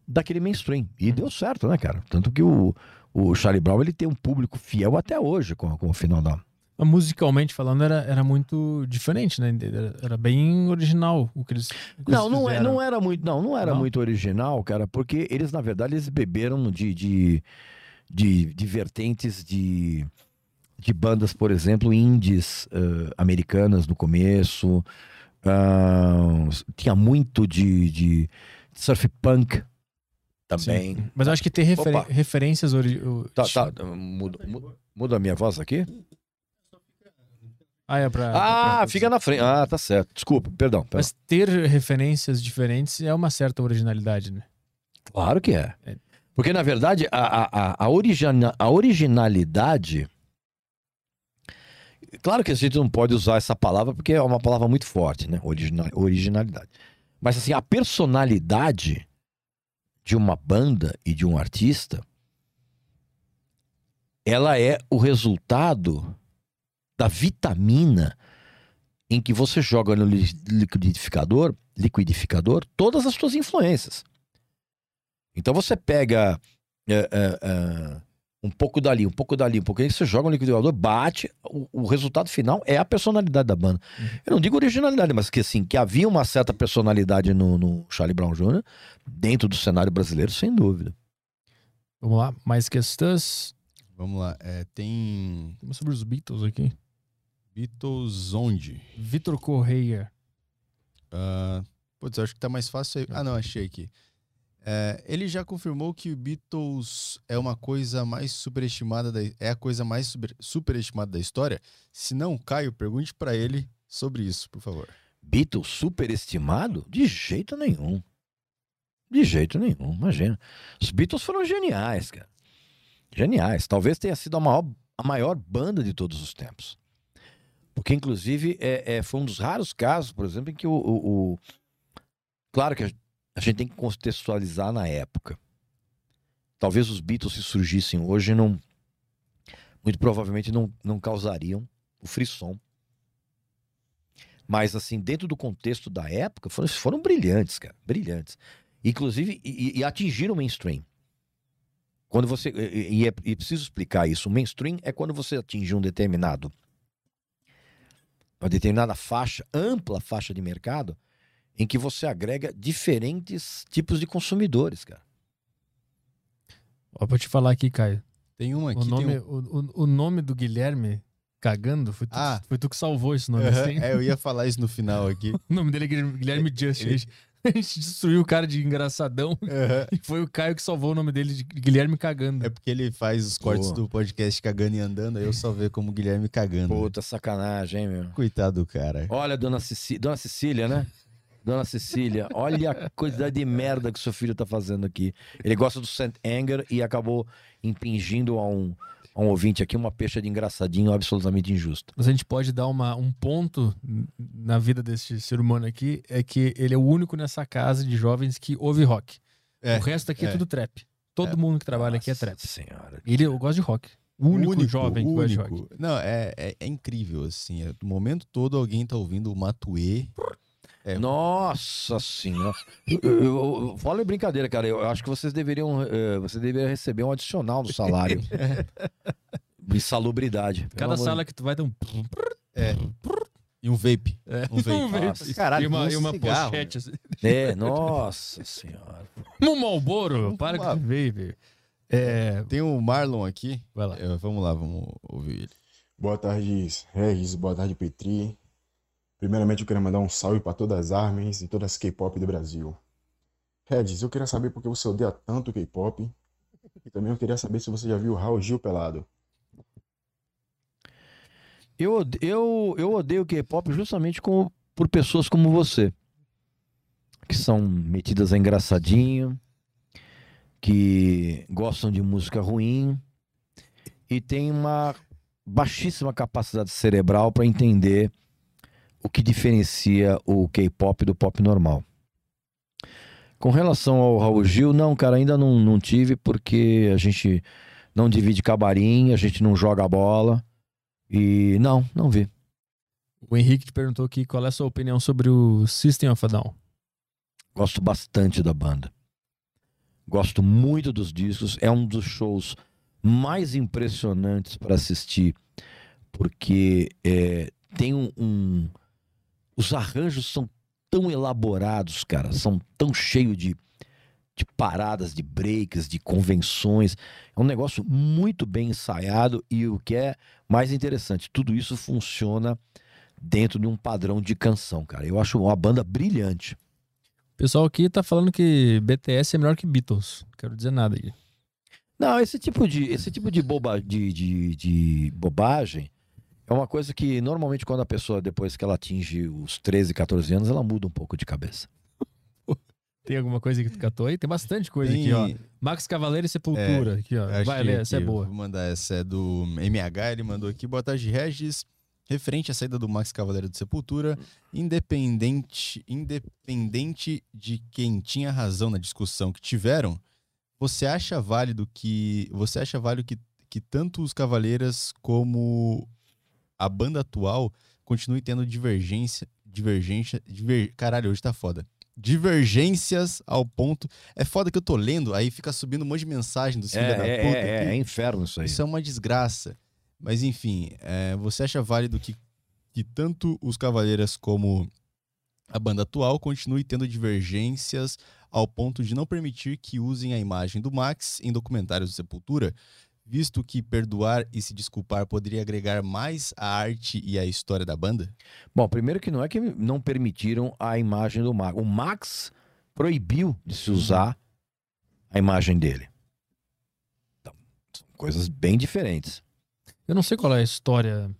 daquele mainstream. E deu certo, né, cara? Tanto que o, o Charlie Brown ele tem um público fiel até hoje com, com o final da, musicalmente falando, era, era muito diferente, né? Era, era bem original o que eles. o que Não, eles não, é, não era muito, não, não era Não? muito original, cara, porque eles na verdade eles beberam de de, de, de vertentes de de bandas, por exemplo, indies eh, americanas no começo. ah, tinha muito de, de surf punk também. Sim. Mas eu acho que ter Opa. referências. Ori... Tá, tá, muda, muda a minha voz aqui? Ah, é pra. Ah, pra- fica na frente. Ah, tá certo. Desculpa, perdão. perdão. Mas ter referências diferentes é uma certa originalidade, né? Claro que é. É. Porque, na verdade, a, a, a, origina- a originalidade. Claro que a gente não pode usar essa palavra porque é uma palavra muito forte, né? Origina- originalidade. Mas, assim, a personalidade de uma banda e de um artista, ela é o resultado da vitamina em que você joga no li- liquidificador, liquidificador todas as suas influências. Então você pega é, é, é, um pouco dali, um pouco dali, um pouco dali, você joga no liquidificador, bate, o, o resultado final é a personalidade da banda. Eu não digo originalidade, mas que assim, que havia uma certa personalidade no, no Charlie Brown Jr. dentro do cenário brasileiro, sem dúvida. Vamos lá, mais questões. Vamos lá. é, tem Vamos sobre os Beatles aqui. Beatles onde? Vitor Correia. Ah, putz, eu acho que tá mais fácil aí. Ah, não, achei aqui. É, ele já confirmou que o Beatles é uma coisa mais superestimada da, é a coisa mais super- superestimada da história? Se não, Caio, pergunte pra ele sobre isso, por favor. Beatles superestimado? De jeito nenhum. De jeito nenhum, imagina. Os Beatles foram geniais, cara. Geniais. Talvez tenha sido a maior, a maior banda de todos os tempos. Porque, inclusive, é, é, foi um dos raros casos, por exemplo, em que o. o- o- Claro que a a gente tem que contextualizar na época. Talvez os Beatles, se surgissem hoje, não. Muito provavelmente não, não causariam o frisson. Mas, assim, dentro do contexto da época, foram, foram brilhantes, cara. Brilhantes. Inclusive, e, e atingiram o mainstream. Quando você. E, e é, e preciso explicar isso. O mainstream é quando você atinge um determinado. Uma determinada faixa, ampla faixa de mercado, em que você agrega diferentes tipos de consumidores, cara. Ó, vou te falar aqui, Caio. Tem um aqui. O nome, tem um... o, o, o nome do Guilherme cagando foi tu, Ah. foi tu que salvou esse nome. Aham, assim. é, eu ia falar isso no final aqui. O nome dele é Guilherme, Guilherme Just. ele- A gente destruiu o cara de engraçadão Aham. e foi o Caio que salvou o nome dele de Guilherme cagando. É porque ele faz os cortes Boa. do podcast cagando e andando, aí eu só vejo como Guilherme cagando. Puta sacanagem, hein, meu? Coitado do cara. Olha, dona, Cici... dona Cecília, né? Dona Cecília, olha a quantidade de merda que seu filho tá fazendo aqui. Ele gosta do Saint Anger e acabou impingindo a um, a um ouvinte aqui uma pecha de engraçadinho absolutamente injusto. Mas a gente pode dar uma, um ponto na vida desse ser humano aqui, é que ele é o único nessa casa de jovens que ouve rock. É, o resto aqui é, é. tudo trap. Todo É. mundo que trabalha aqui é Nossa trap. senhora. Ele, eu gosto de rock. O único, jovem que gosta de rock. único. Não, é, é, é incrível, assim. é- no momento todo alguém tá ouvindo o Matuê. É. Nossa senhora. Eu, eu, eu, fala em brincadeira, cara. Eu acho que vocês deveriam, eh, você deveria receber um adicional no salário. de salubridade. pelo Cada sala que tu vai ter um. E um vape. É. Um vape. Um vape. Nossa, Caralho, e uma, um e uma cigarro. pochete. Assim. de- É, nossa senhora. Um Malboro. Para com vape. É, Tem o Marlon aqui. vai lá. É, vamos lá, vamos ouvir ele. Boa tarde, Regis. Boa tarde, Petri. Primeiramente, eu queria mandar um salve para todas as armas e todas as K-pop do Brasil. Regis, eu queria saber por que você odeia tanto K-pop. E também eu queria saber se você já viu Raul Gil pelado. Eu, eu, eu odeio K-pop justamente com, por pessoas como você, que são metidas a engraçadinho, que gostam de música ruim e tem uma baixíssima capacidade cerebral para entender o que diferencia o K-pop do pop normal. Com relação ao Raul Gil, não, cara, ainda não, não tive, porque a gente não divide camarim, a gente não joga bola. E não, não vi. O Henrique te perguntou aqui qual é a sua opinião sobre o System of a Down. Gosto bastante da banda. Gosto muito dos discos. É um dos shows mais impressionantes para assistir, porque é, tem um, um- Os arranjos são tão elaborados, cara. São tão cheios de, de paradas, de breaks, de convenções. É um negócio muito bem ensaiado e o que é mais interessante, tudo isso funciona dentro de um padrão de canção, cara. Eu acho uma banda brilhante. O pessoal aqui tá falando que BTS é melhor que Beatles. Não quero dizer nada aí. Não, esse tipo de, esse tipo de, boba, de, de, de bobagem é uma coisa que normalmente quando a pessoa, depois que ela atinge os 13, 14 anos, ela muda um pouco de cabeça. Tem alguma coisa que tu catou aí? Tem bastante coisa Tem- aqui, ó. Max Cavaleiro e Sepultura. aqui, ó. Vai ler, essa é boa. Vou mandar essa é do MH, ele mandou aqui. Boa tarde, Regis. Referente à saída do Max Cavaleiro de Sepultura, independente, independente de quem tinha razão na discussão que tiveram, você acha válido que você acha válido que, que tanto os Cavaleiras como a banda atual continue tendo divergência, divergência, diver, caralho, hoje tá foda. Divergências ao ponto. É foda que eu tô lendo, aí fica subindo um monte de mensagem dos É, filhos da é, puta. é, aqui. é inferno isso aí. Isso é uma desgraça. Mas enfim, é, você acha válido que, que tanto os Cavaleiras como a banda atual continue tendo divergências ao ponto de não permitir que usem a imagem do Max em documentários de Sepultura, visto que perdoar e se desculpar poderia agregar mais à arte e à história da banda? Bom, primeiro que não é que não permitiram a imagem do Max. O Max proibiu de se usar a imagem dele. Então, são coisas bem diferentes. Eu não sei qual é a história.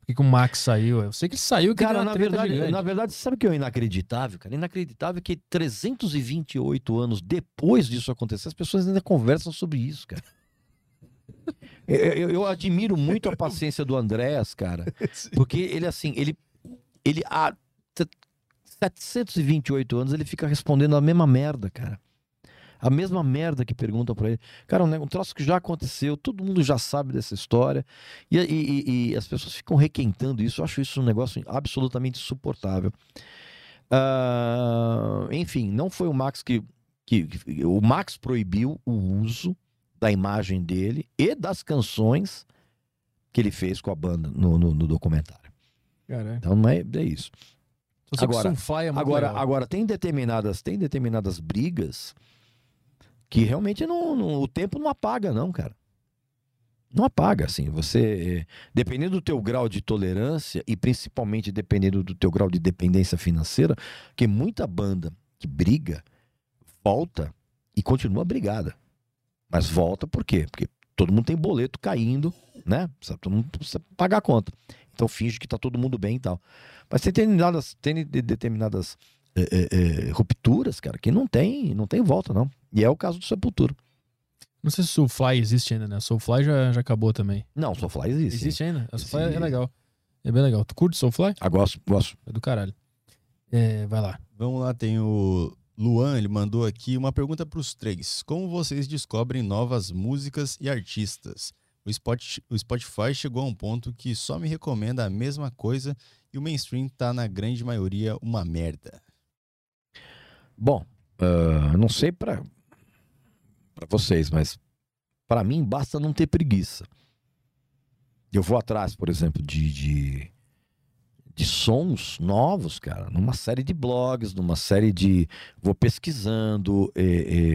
Por que, que o Max saiu? Eu sei que ele saiu que Cara, na verdade, gigante. na verdade, sabe o que é inacreditável, cara? Inacreditável que 328 anos depois disso acontecer, as pessoas ainda conversam sobre isso, cara. Eu, eu- admiro muito a paciência do Andréas, cara, porque ele, assim, ele, ele há t- 728 anos ele fica respondendo a mesma merda, cara. A mesma merda que perguntam pra ele. Cara, um, um troço que já aconteceu, todo mundo já sabe dessa história. E, e- e- as pessoas ficam requentando isso. Eu acho isso um negócio absolutamente insuportável. Ah, enfim, não foi o Max que, que, que- O Max proibiu o uso da imagem dele e das canções que ele fez com a banda no, no- no documentário. Então é, é isso. Só sei que o Agora, é agora, legal. agora tem determinadas, tem determinadas brigas que realmente não, não- o tempo não apaga, não, cara. Não apaga, assim. Você, eh, dependendo do teu grau de tolerância e principalmente dependendo do teu grau de dependência financeira, que muita banda que briga volta e continua brigada. Mas volta por quê? Porque todo mundo tem boleto caindo, né? Precisa- Todo mundo precisa pagar a conta. Então finge que tá todo mundo bem e tal. Mas tem determinadas, tem de- determinadas eh, eh, rupturas, cara, que não tem, não tem volta, não. E é o caso do Sepultura. Não sei se o Soulfly existe ainda, né? Soulfly já, já acabou também. Não, o Soulfly existe. Existe ainda? O Soulfly é Existe. legal. É bem legal. Tu curte Soulfly? Ah, gosto, gosto. É do caralho. É, vai lá. Vamos lá, tem o Luan, ele mandou aqui uma pergunta para os três. Como vocês descobrem novas músicas e artistas? O Spot- o Spotify chegou a um ponto que só me recomenda a mesma coisa e o mainstream tá na grande maioria uma merda. Bom, ah, não sei pra pra vocês, mas pra mim basta não ter preguiça. Eu vou atrás, por exemplo, de, de, de sons novos, cara, numa série de blogs, numa série de. Vou pesquisando. é,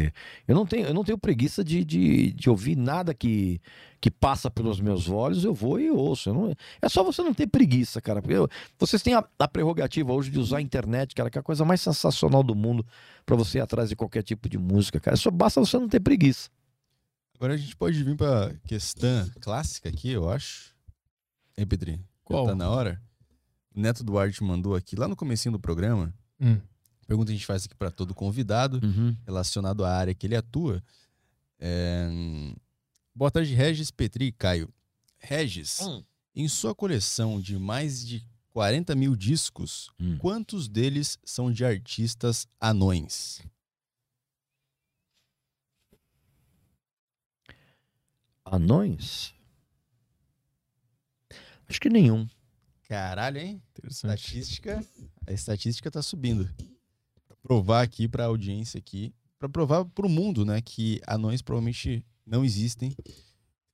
é, eu, não tenho, eu não tenho preguiça de, de, de ouvir nada que, que passa pelos meus olhos, eu vou e ouço. Eu não- é só você não ter preguiça, cara. Porque eu- vocês têm a, a prerrogativa hoje de usar a internet, cara, que é a coisa mais sensacional do mundo para você ir atrás de qualquer tipo de música, cara. Só basta você não ter preguiça. Agora a gente pode vir pra questão clássica aqui, eu acho. Hein, Petri? Já Qual? Tá na hora? Neto Duarte mandou aqui, lá no comecinho do programa, Hum. pergunta que a gente faz aqui pra todo convidado, relacionado à área que ele atua. É, hum, Boa tarde, Regis, Petri e Caio. Regis, em sua coleção de mais de 40 mil discos, quantos deles são de artistas anões? Anões? Acho que nenhum. Caralho, hein? Estatística. A estatística tá subindo. Pra provar aqui pra audiência aqui, Pra provar pro mundo, né, que anões provavelmente não existem.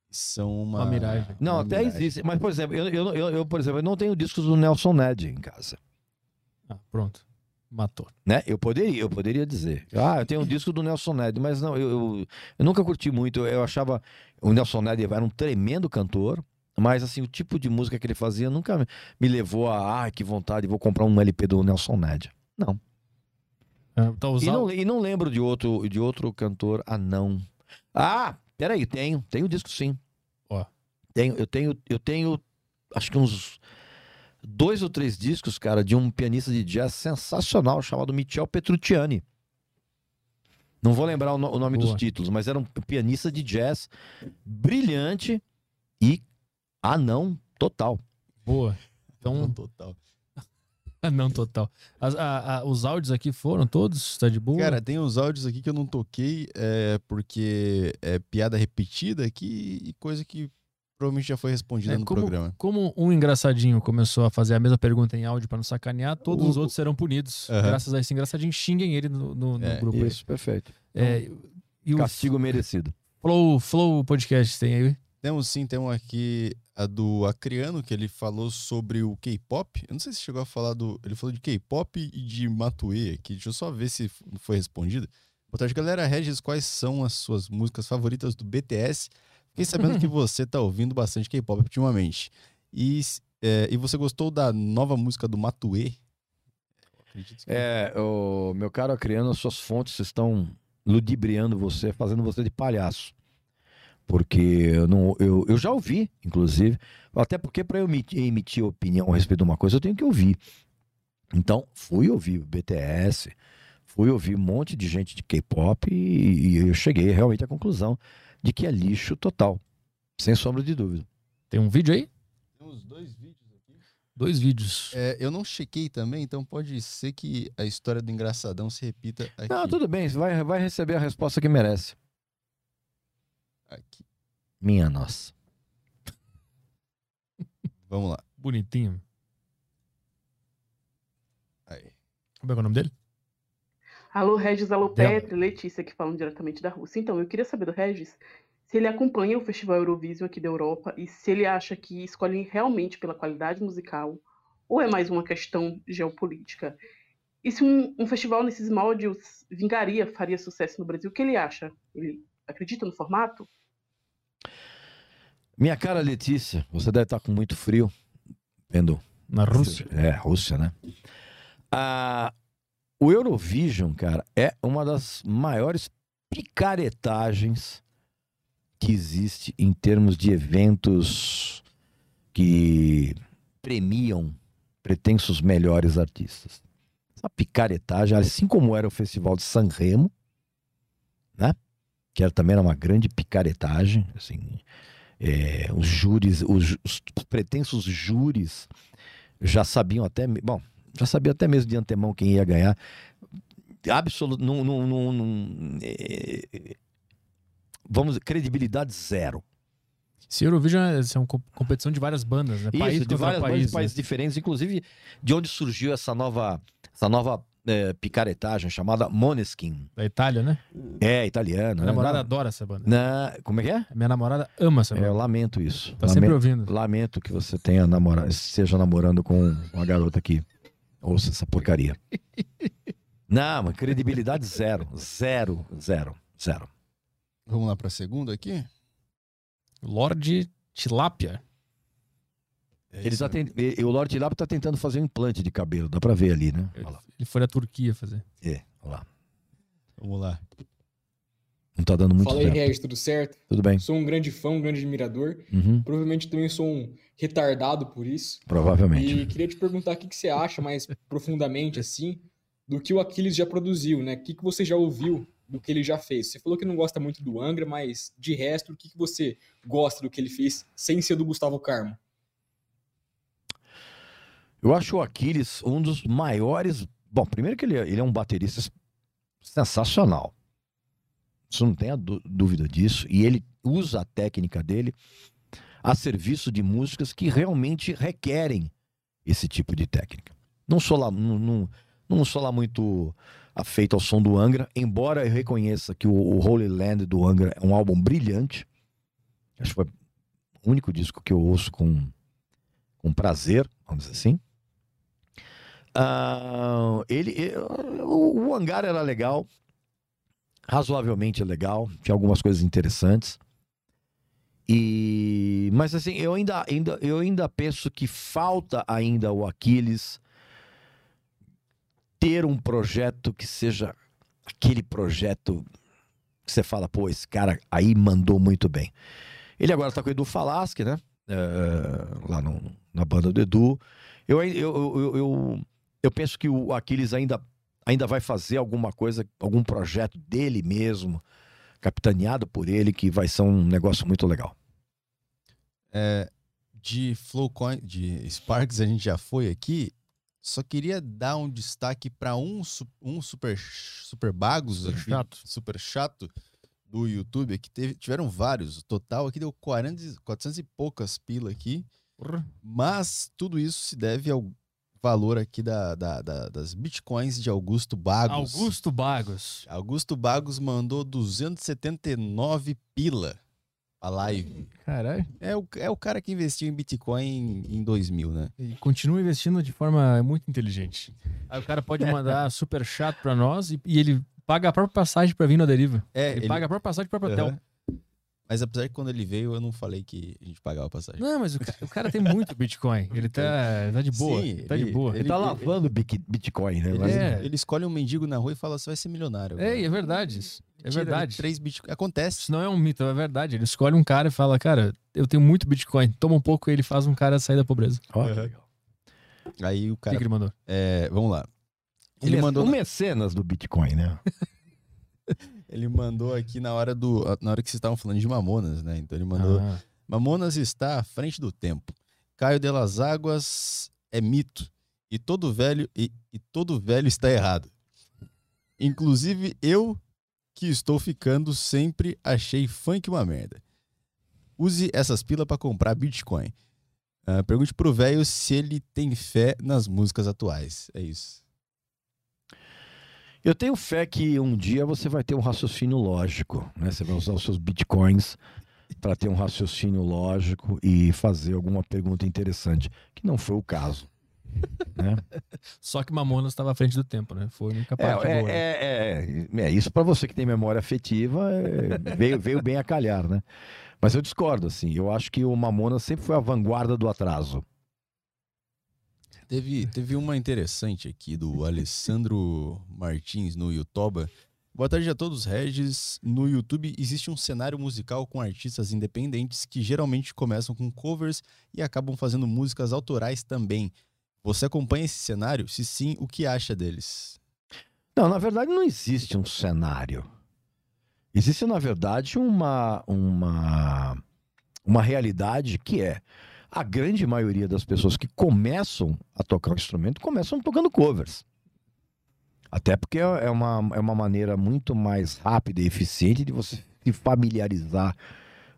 São uma, Uma miragem. Não, uma até miragem. existe. Mas, por exemplo, eu, eu, eu, eu, por exemplo, eu não tenho discos do Nelson Ned em casa. Ah, pronto. Matou. Né? Eu poderia, eu poderia dizer. Ah, eu tenho um disco do Nelson Ned, mas não, eu, eu, eu nunca curti muito. Eu achava. O Nelson Ned era um tremendo cantor, mas assim, o tipo de música que ele fazia nunca me levou a. Ah, que vontade, vou comprar um LP do Nelson Ned. Não. Tá E não, e não lembro de outro, de outro cantor anão. Ah, peraí, tenho. Tenho disco sim. Ó. Tenho, eu tenho, eu tenho, acho que uns dois ou três discos, cara, de um pianista de jazz sensacional chamado Michel Petrucciani. Não vou lembrar o, no- o nome dos Boa. títulos, mas era um pianista de jazz brilhante e anão total. Boa. Então. Total. não, total. As- a- a- os áudios aqui foram todos? Tá de boa? Cara, tem uns áudios aqui que eu não toquei, é, porque é piada repetida aqui e coisa que provavelmente já foi respondida É, no como, programa. como um engraçadinho começou a fazer a mesma pergunta em áudio pra não sacanear, todos O- os outros serão punidos. Graças a esse engraçadinho, xinguem ele no, no- no É, grupo. aí. Isso, perfeito. É, e o Castigo merecido. Flow, Flow Podcast tem aí? Temos sim, temos aqui a do Acriano, que ele falou sobre o K-pop. Eu não sei se chegou a falar do. Ele falou de K-pop e de Matue aqui. Deixa eu só ver se foi respondido. Boa tarde, galera. Regis, quais são as suas músicas favoritas do BTS? Fiquei sabendo que você tá ouvindo bastante K-pop ultimamente. E, é, e você gostou da nova música do Matue? É, o meu caro Acriano, as suas fontes estão ludibriando você, fazendo você de palhaço. Porque eu, não, eu, eu já ouvi, inclusive, até porque para eu emitir, emitir opinião a respeito de uma coisa, eu tenho que ouvir. Então, fui ouvir o BTS, fui ouvir um monte de gente de K-pop e, e eu cheguei realmente à conclusão de que é lixo total, sem sombra de dúvida. Tem um vídeo aí? Temos dois vídeos aqui. Dois vídeos. É, eu não chequei também, então pode ser que a história do engraçadão se repita aqui. Não, tudo bem, você vai, vai receber a resposta que merece. Aqui. Minha nossa. Vamos lá. Bonitinho. Aí. Como é que é o nome dele? Alô, Regis, alô. Petri, Letícia aqui falando diretamente da Rússia. Então, eu queria saber do Regis se ele acompanha o Festival Eurovision aqui da Europa e se ele acha que escolhem realmente pela qualidade musical ou é mais uma questão geopolítica. E se um, um festival nesses moldes vingaria, faria sucesso no Brasil, o que ele acha? Ele acredita no formato? Minha cara Letícia, você deve estar com muito frio. Vendo. Na Rússia. É, Rússia, né? Ah, o Eurovision, cara, é uma das maiores picaretagens que existe em termos de eventos que premiam pretensos melhores artistas. Essa picaretagem, assim como era o Festival de San Remo, né? Que era, também era uma grande picaretagem, assim, é, os júris, os, os pretensos júris já sabiam até, bom, já sabia até mesmo de antemão quem ia ganhar. Absoluto, não, não, não, não, é, vamos, credibilidade zero. Esse Eurovision é, é uma co- competição de várias bandas, né? Isso, país de várias, vários país. né? países diferentes, inclusive de onde surgiu essa nova, essa nova é, picaretagem chamada Moneskin. Da Itália, né? É, italiano. Minha né? namorada Não- adora essa banda. Na, como é que é? Minha namorada ama essa É, banda. eu lamento isso. Tá sempre Lamento- ouvindo. Lamento que você tenha namorado, esteja namorando com uma garota aqui. Ouça essa porcaria. Não, mas credibilidade zero. Zero, zero, zero. Vamos lá pra segunda aqui? Lorde Tilápia. É Ele isso tá aí. tent... e- O Lorde Lap tá tentando fazer um implante de cabelo, dá pra ver ali, né? Ele foi da Turquia fazer. É, olha lá. Vamos lá. Não tá dando muito Fala aí. Regis, tudo certo? Tudo bem. Sou um grande fã, um grande admirador. Uhum. Provavelmente também sou um retardado por isso. Provavelmente. E queria te perguntar o que, que você acha mais profundamente, assim, do que o Aquiles já produziu, né? O que, que você já ouviu do que ele já fez? Você falou que não gosta muito do Angra, mas de resto, o que, que você gosta do que ele fez sem ser do Gustavo Carmo? Eu acho o Aquiles um dos maiores. Bom, primeiro que ele é, ele é um baterista sensacional. Você não tem a dú- dúvida disso. E ele usa a técnica dele a serviço de músicas que realmente requerem esse tipo de técnica. Não sou lá, não, não, não sou lá muito afeito ao som do Angra, embora eu reconheça que o, o Holy Land do Angra é um álbum brilhante. Acho que foi o único disco que eu ouço com, com prazer, vamos dizer assim. Ah, ele, e- o, o hangar era legal, razoavelmente legal, tinha algumas coisas interessantes. E, mas assim, eu ainda, ainda, eu ainda penso que falta ainda o Aquiles ter um projeto que seja aquele projeto que você fala, pô, esse cara aí mandou muito bem. Ele agora tá com o Edu Falaschi, né? É, lá no- na banda do Edu. Eu, eu, eu, eu, eu, penso que o Aquiles ainda, ainda vai fazer alguma coisa, algum projeto dele mesmo, capitaneado por ele, que vai ser um negócio muito legal. É, de Flowcoin, de Sparks a gente já foi aqui. Só queria dar um destaque para um, um super, super bagos, Super aqui, chato. super chato do YouTube. Aqui teve, tiveram vários. O total aqui deu 40, e- 400 e poucas pila aqui. Mas tudo isso se deve ao valor aqui da, da- da- das bitcoins de Augusto Bagos. Augusto Bagos. Augusto Bagos mandou 279 pila a live. Caralho. É o, é o cara que investiu em Bitcoin em, em 2000, né? E continua investindo de forma muito inteligente. Aí o cara pode mandar super chato pra nós e, e ele paga a própria passagem pra vir na deriva. É, ele, ele- paga a própria passagem pro próprio hotel. Aham. Mas apesar que quando ele veio, eu não falei que a gente pagava a passagem. Não, mas o cara, o cara tem muito Bitcoin. Ele tá, tá de boa. Sim, tá de ele- boa. Ele, tá lavando bic- Bitcoin, né? Ele, Mas- É. ele escolhe um mendigo na rua e fala: você vai ser milionário. É, e é verdade isso. É verdade. Três Bitcoin. Acontece. Isso não é um mito, é verdade. Ele escolhe um cara e fala, cara, eu tenho muito Bitcoin. Toma um pouco e ele faz um cara sair da pobreza. Ó, legal. Aí o O que, cara. que ele mandou? é, vamos lá. Ele Ele mandou, um mecenas do Bitcoin, né? ele mandou aqui na hora do. Na hora que vocês estavam falando de Mamonas, né? Então ele mandou. Ah, Mamonas está à frente do tempo. Caio de las Águas é mito. E todo velho e, e todo velho está errado. Inclusive eu que estou ficando sempre achei funk uma merda. Use essas pilas para comprar Bitcoin. Ah, pergunte pro velho se ele tem fé nas músicas atuais. É isso. Eu tenho fé que um dia você vai ter um raciocínio lógico, né? Você vai usar os seus bitcoins para ter um raciocínio lógico e fazer alguma pergunta interessante, que não foi o caso. né? Só que Mamonas estava à frente do tempo, né? Foi a única É, parte é, é, é, é, isso para você que tem memória afetiva é, veio, veio bem a calhar, né? Mas eu discordo, assim. Eu acho que o Mamona sempre foi a vanguarda do atraso. Teve, teve uma interessante aqui do Alessandro Martins no YouTube. Boa tarde a todos, Regis. No YouTube existe um cenário musical com artistas independentes que geralmente começam com covers e acabam fazendo músicas autorais também. Você acompanha esse cenário? Se sim, o que acha deles? Não, na verdade não existe um cenário. Existe, na verdade, uma, uma, uma realidade que é a grande maioria das pessoas que começam a tocar um instrumento começam tocando covers. Até porque é é uma, é uma maneira muito mais rápida e eficiente de você se familiarizar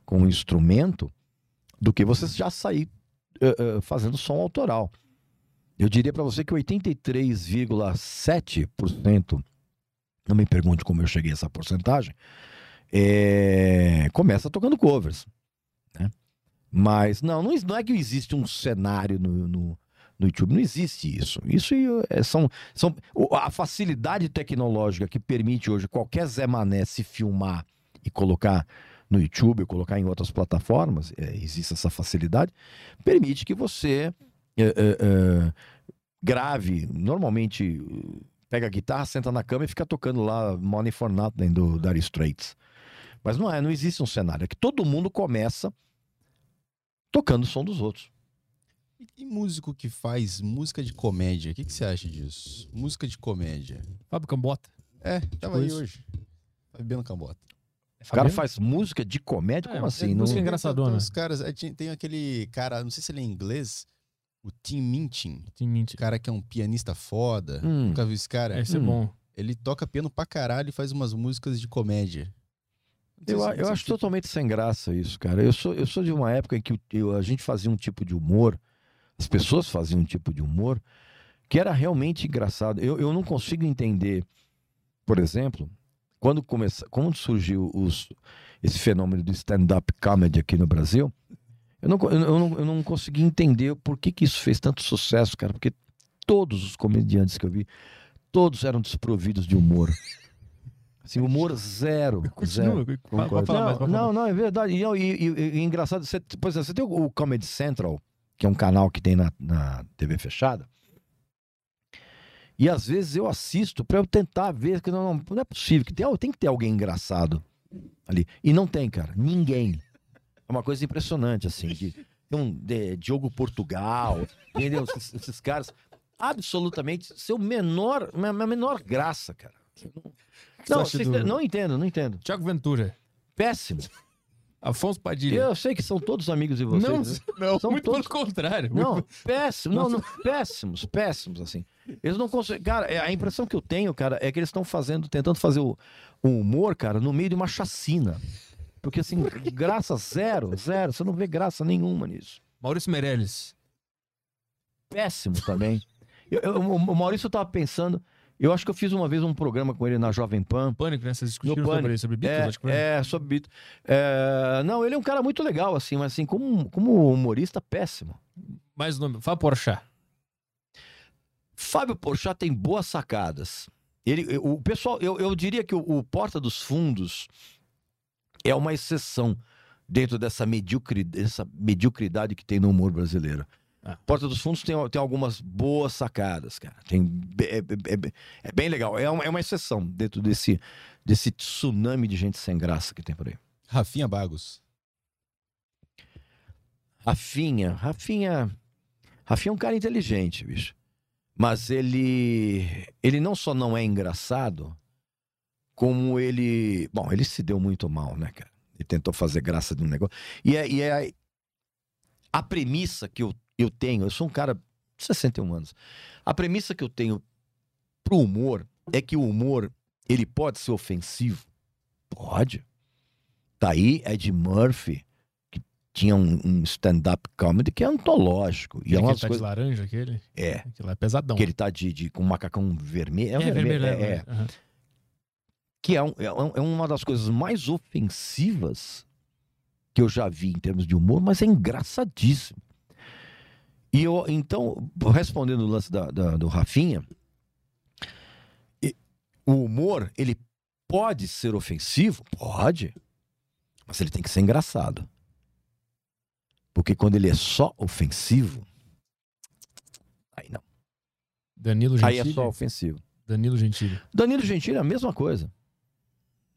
com o instrumento do que você já sair eh, eh, fazendo som autoral. eu diria para você que 83,7%, não me pergunte como eu cheguei a essa porcentagem, é, começa tocando covers. Né? Mas não, não, não é que existe um cenário no, no, no YouTube, não existe isso. Isso é, são, são a facilidade tecnológica que permite hoje qualquer Zé Mané se filmar e colocar no YouTube, ou colocar em outras plataformas, é, existe essa facilidade, permite que você é, é, grave, normalmente pega a guitarra, senta na cama e fica tocando lá Money for Nothing do Dire Straits. Mas não é, não existe um cenário. É que todo mundo começa tocando o som dos outros. E, e músico que faz música de comédia, o que, que você acha disso? Música de comédia. Fábio Cambota. É, tava aí isso. hoje. Fabiano Cambota. O cara faz música de comédia? Como assim? Não- Tem- tem Os caras, é, tem aquele cara, não sei se ele é inglês, o Tim Minchin. Tim Minchin. cara que é um pianista foda. Hum. Nunca viu esse cara? Esse é Hum. bom. Ele toca piano pra caralho e faz umas músicas de comédia. Eu, eu acho totalmente sem graça isso, cara. Eu sou, eu sou de uma época em que eu- a gente fazia um tipo de humor, as pessoas faziam um tipo de humor que era realmente engraçado. Eu, eu não consigo entender, por exemplo, quando, começa, quando surgiu os, esse fenômeno do stand-up comedy aqui no Brasil, eu não, eu não, eu não consegui entender por que, que isso fez tanto sucesso, cara, porque todos os comediantes que eu vi, todos eram desprovidos de humor. Assim, humor zero. Continua, zero. pode- pode falar não, mais, não, é verdade. E, e- e- e engraçado, você, por exemplo, você tem o, o Comedy Central, que é um canal que tem na, na TV fechada. E às vezes eu assisto para eu tentar ver que não, não, não é possível, que tem, tem que ter alguém engraçado ali. E não tem, cara. Ninguém. É uma coisa impressionante, assim. De, tem um de, Diogo Portugal, entendeu? Esses, esses caras absolutamente seu menor, a menor graça, cara. Não, vocês- do- não entendo, não entendo. Tiago Ventura. Péssimo. Afonso Padilha. Eu sei que são todos amigos de vocês. Não, né? não, são muito todos... pelo contrário. Não, péssimo, não, não, péssimos, péssimos, assim. Eles não conseguem. Cara, é- a impressão que eu tenho, cara, é que eles estão fazendo, tentando fazer o, o humor, cara, no meio de uma chacina. Porque, assim, graça zero, zero. Você não vê graça nenhuma nisso. Maurício Meirelles. Péssimo também. Eu- eu- o Maurício tava pensando. Eu acho que eu fiz uma vez um programa com ele na Jovem Pan. Pânico, né? Vocês discutiram sobre, sobre Beatles, é, acho que foi. É, sobre Beatles. É, não, ele é um cara muito legal, assim, mas assim, como, como humorista, péssimo. Mais nome, Fábio Porchat. Fábio Porchat tem boas sacadas. Ele, o pessoal, eu, eu diria que o, o Porta dos Fundos é uma exceção dentro dessa, mediocri, dessa mediocridade que tem no humor brasileiro. Porta dos Fundos tem, tem algumas boas sacadas, cara. Tem, é, é- é- é bem legal. É uma, é uma exceção dentro desse, desse tsunami de gente sem graça que tem por aí. Rafinha Bagos. Rafinha, Rafinha. Rafinha é um cara inteligente, bicho. Mas ele. Ele não só não é engraçado, como ele. Bom, ele se deu muito mal, né, cara? Ele tentou fazer graça de um negócio. E é, e é a premissa que eu, eu tenho. Eu sou um cara de 61 anos. A premissa que eu tenho pro humor é que o humor ele pode ser ofensivo. Pode. Tá aí Ed Murphy, que tinha um, um stand-up comedy que é antológico. E é que umas tá coisas... de laranja, aquele? É. Aquele lá é pesadão. Que ele tá de, de- com um macacão vermelho. É, um É, vermelho, vermelho, é, é, é. aham. Que é, é um- é uma das coisas mais ofensivas que eu já vi em termos de humor, mas é engraçadíssimo. E eu, então, respondendo o lance da- da- do Rafinha, o humor, ele pode ser ofensivo? Pode. Mas ele tem que ser engraçado. Porque quando ele é só ofensivo, aí não. Danilo Aí Gentili. é só ofensivo. Danilo Gentili. Danilo Gentili é a mesma coisa.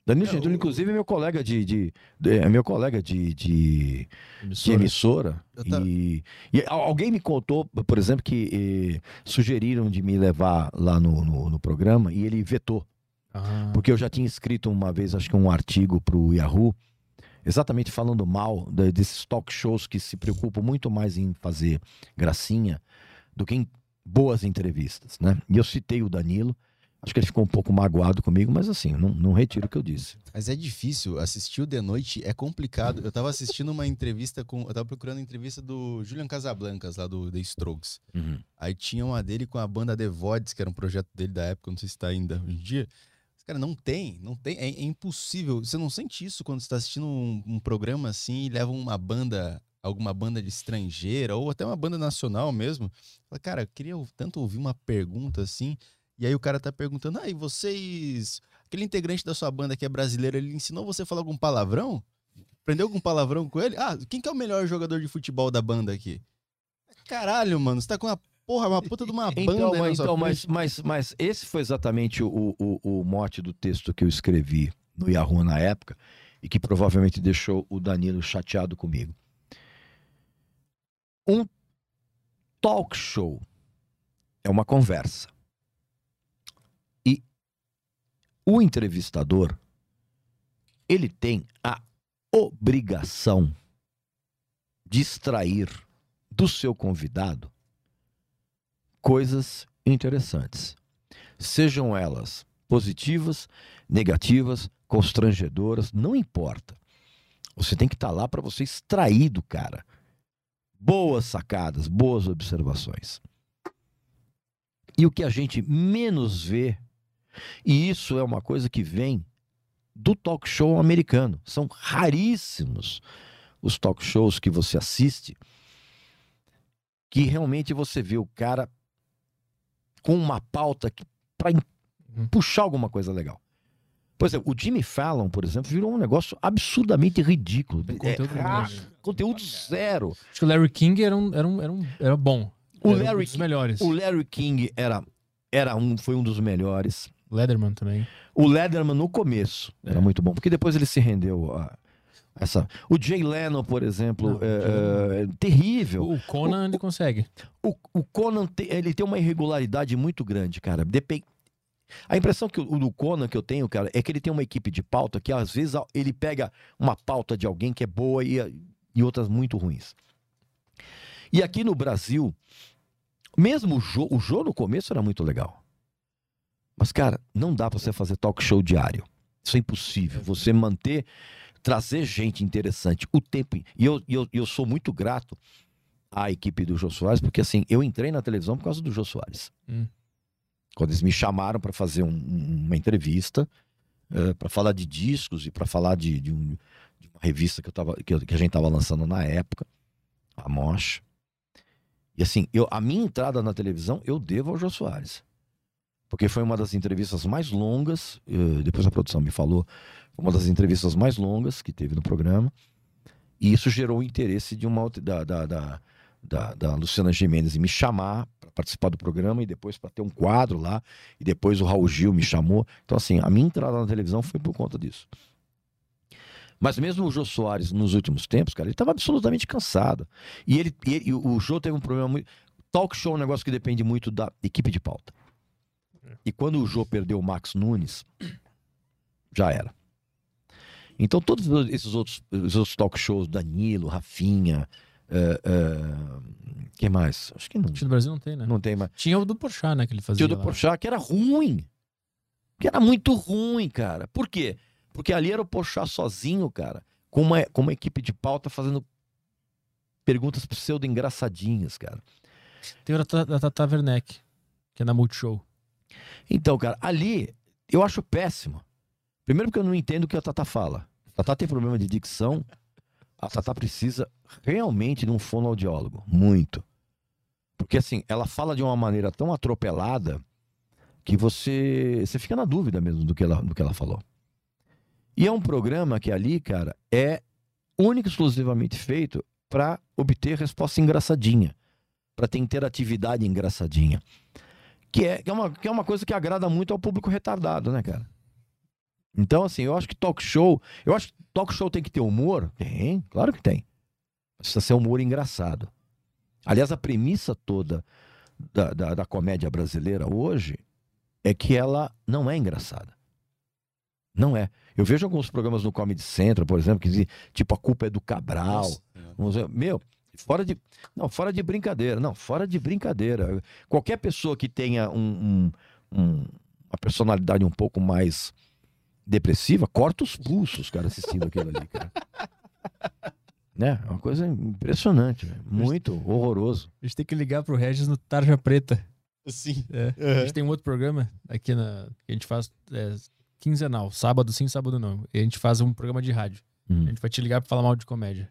Danilo Gentili, inclusive, é meu colega de. de- de- é meu colega de, de, de emissora. E, e al- alguém me contou, por exemplo, que eh, sugeriram de me levar lá no, no, no programa e ele vetou. Ah. Porque eu já tinha escrito uma vez, acho que um artigo para o Yahoo, exatamente falando mal desses talk shows que se preocupam muito mais em fazer gracinha do que em boas entrevistas, né? E eu citei o Danilo, Acho que ele ficou um pouco magoado comigo, mas assim, não, não retiro o que eu disse. Mas é difícil. Assistir o The Noite é complicado. Eu tava assistindo uma entrevista com. Eu tava procurando a entrevista do Julian Casablancas, lá do The Strokes. Uhum. Aí tinha uma dele com a banda The Voids, que era um projeto dele da época, não sei se tá ainda hoje em dia. Cara, não tem, não tem, é, é impossível. Você não sente isso quando você tá assistindo um, um programa assim e leva uma banda, alguma banda de estrangeira, ou até uma banda nacional mesmo. Fala, cara, eu queria tanto ouvir uma pergunta assim. E aí o cara tá perguntando, ah, e vocês. Aquele integrante da sua banda que é brasileiro, ele ensinou você a falar algum palavrão? Aprendeu algum palavrão com ele? Ah, quem que é o melhor jogador de futebol da banda aqui? Caralho, mano, você tá com uma porra, uma puta de uma banda Então, aí na mas, então mas, mas, mas esse foi exatamente o, o, o mote do texto que eu escrevi no Yahoo na época e que provavelmente deixou o Danilo chateado comigo. Um talk show é uma conversa. E o entrevistador, ele tem a obrigação de extrair do seu convidado coisas interessantes. Sejam elas positivas, negativas, constrangedoras, não importa. Você tem que estar lá para você extrair do cara boas sacadas, boas observações. E o que a gente menos vê, e isso é uma coisa que vem do talk show americano. São raríssimos os talk shows que você assiste que realmente você vê o cara com uma pauta para puxar alguma coisa legal. Por exemplo, o Jimmy Fallon, por exemplo, virou um negócio absurdamente ridículo. conteúdo É, ah, grande. conteúdo zero. Acho que o Larry King era um, era um, era um, era bom. O Era um Larry, dos melhores. o Larry King era, era um, foi um dos melhores. Leatherman também. O Lederman no começo era muito bom, porque depois ele se rendeu a essa. O Jay Leno, por exemplo, é, é terrível. O Conan ele consegue. O, o Conan te- ele tem uma irregularidade muito grande, cara. Depen- A impressão que o do Conan que eu tenho, cara, é que ele tem uma equipe de pauta que às vezes ele pega uma pauta de alguém que é boa e, e outras muito ruins. E aqui no Brasil, mesmo o Jô, o Jô no começo era muito legal. Mas, cara, não dá pra você fazer talk show diário. Isso é impossível. Você manter, trazer gente interessante o tempo. E eu, eu, eu sou muito grato à equipe do Jô Soares, porque assim, eu entrei na televisão por causa do Jô Soares. Hum. Quando eles me chamaram para fazer um- um- uma entrevista, para falar de discos e para falar de, de um- de uma revista que, eu tava, que, eu- que a gente estava lançando na época, a Mosh. E assim, eu, a minha entrada na televisão eu devo ao Jô Soares. Porque foi uma das entrevistas mais longas, eh, depois a produção me falou, uma das entrevistas mais longas que teve no programa. E isso gerou o interesse de uma da, da, da, da, da Luciana Gimenez em me chamar para participar do programa e depois para ter um quadro lá. E depois o Raul Gil me chamou. Então, assim, a minha entrada na televisão foi por conta disso. Mas mesmo o Jô Soares, nos últimos tempos, cara, ele estava absolutamente cansado. E ele, ele- o Jô teve um problema muito. Talk show é um negócio que depende muito da equipe de pauta. E quando o Jô perdeu o Max Nunes, já era. Então, todos esses outros, os outros talk shows, Danilo, Rafinha, eh, eh, quem mais? Acho que não. Aqui no Brasil não tem, né? Não tem mais. Tinha o do Porchat, né? Que ele fazia. Tinha o do lá. Porchat, que era ruim. Que era muito ruim, cara. Por quê? Porque ali era o Porchat sozinho, cara, com uma, com uma equipe de pauta fazendo perguntas pseudo-engraçadinhas, cara. Tem o da Tata Werneck, que é na Multishow. Então, cara, ali eu acho péssimo. Primeiro porque eu não entendo o que a Tata fala. A Tata tem problema de dicção. A Tata precisa realmente de um fonoaudiólogo. Muito. Porque assim, ela fala de uma maneira tão atropelada que você, você fica na dúvida mesmo do que ela, do que ela falou. E é um programa que ali, cara, é único e exclusivamente feito para obter resposta engraçadinha, para ter interatividade engraçadinha. Que é, que, é uma, que é uma coisa que agrada muito ao público retardado, né, cara? Então, assim, eu acho que talk show. Eu acho que talk show tem que ter humor? Tem, claro que tem. Precisa ser humor engraçado. Aliás, a premissa toda da, da, da comédia brasileira hoje é que ela não é engraçada. Não é. Eu vejo alguns programas no Comedy Central, por exemplo, que dizem, tipo, a culpa é do Cabral. Vamos dizer, Meu, fora de. Não, fora de brincadeira. Não, fora de brincadeira. Qualquer pessoa que tenha um, um- um- uma personalidade um pouco mais depressiva, corta os pulsos, cara, assistindo aquilo ali, cara. Né? É uma coisa impressionante, velho. muito horroroso. A gente tem que ligar pro Regis no Tarja Preta. Sim. É. A gente tem um outro programa aqui na. que a gente faz é, quinzenal. Sábado sim, sábado não. E a gente faz um programa de rádio. Hum. A gente vai te ligar pra falar mal de comédia.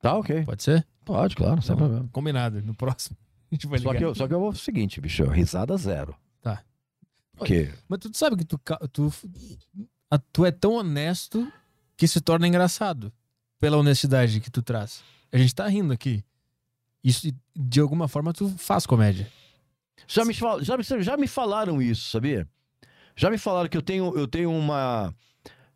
Tá, ok. Pode ser? Pode, claro, sem Então, problema. Combinado. No próximo. A gente vai Só ligar. que, eu, só que eu vou o seguinte, bicho, risada zero. Tá. Porque Mas tu sabe que tu, tu, tu é tão honesto que se torna engraçado. Pela honestidade que tu traz. A gente tá rindo aqui. Isso, de alguma forma, tu faz comédia. Já me, fal- já, já me falaram isso, sabia? Já me falaram que eu tenho, eu tenho uma,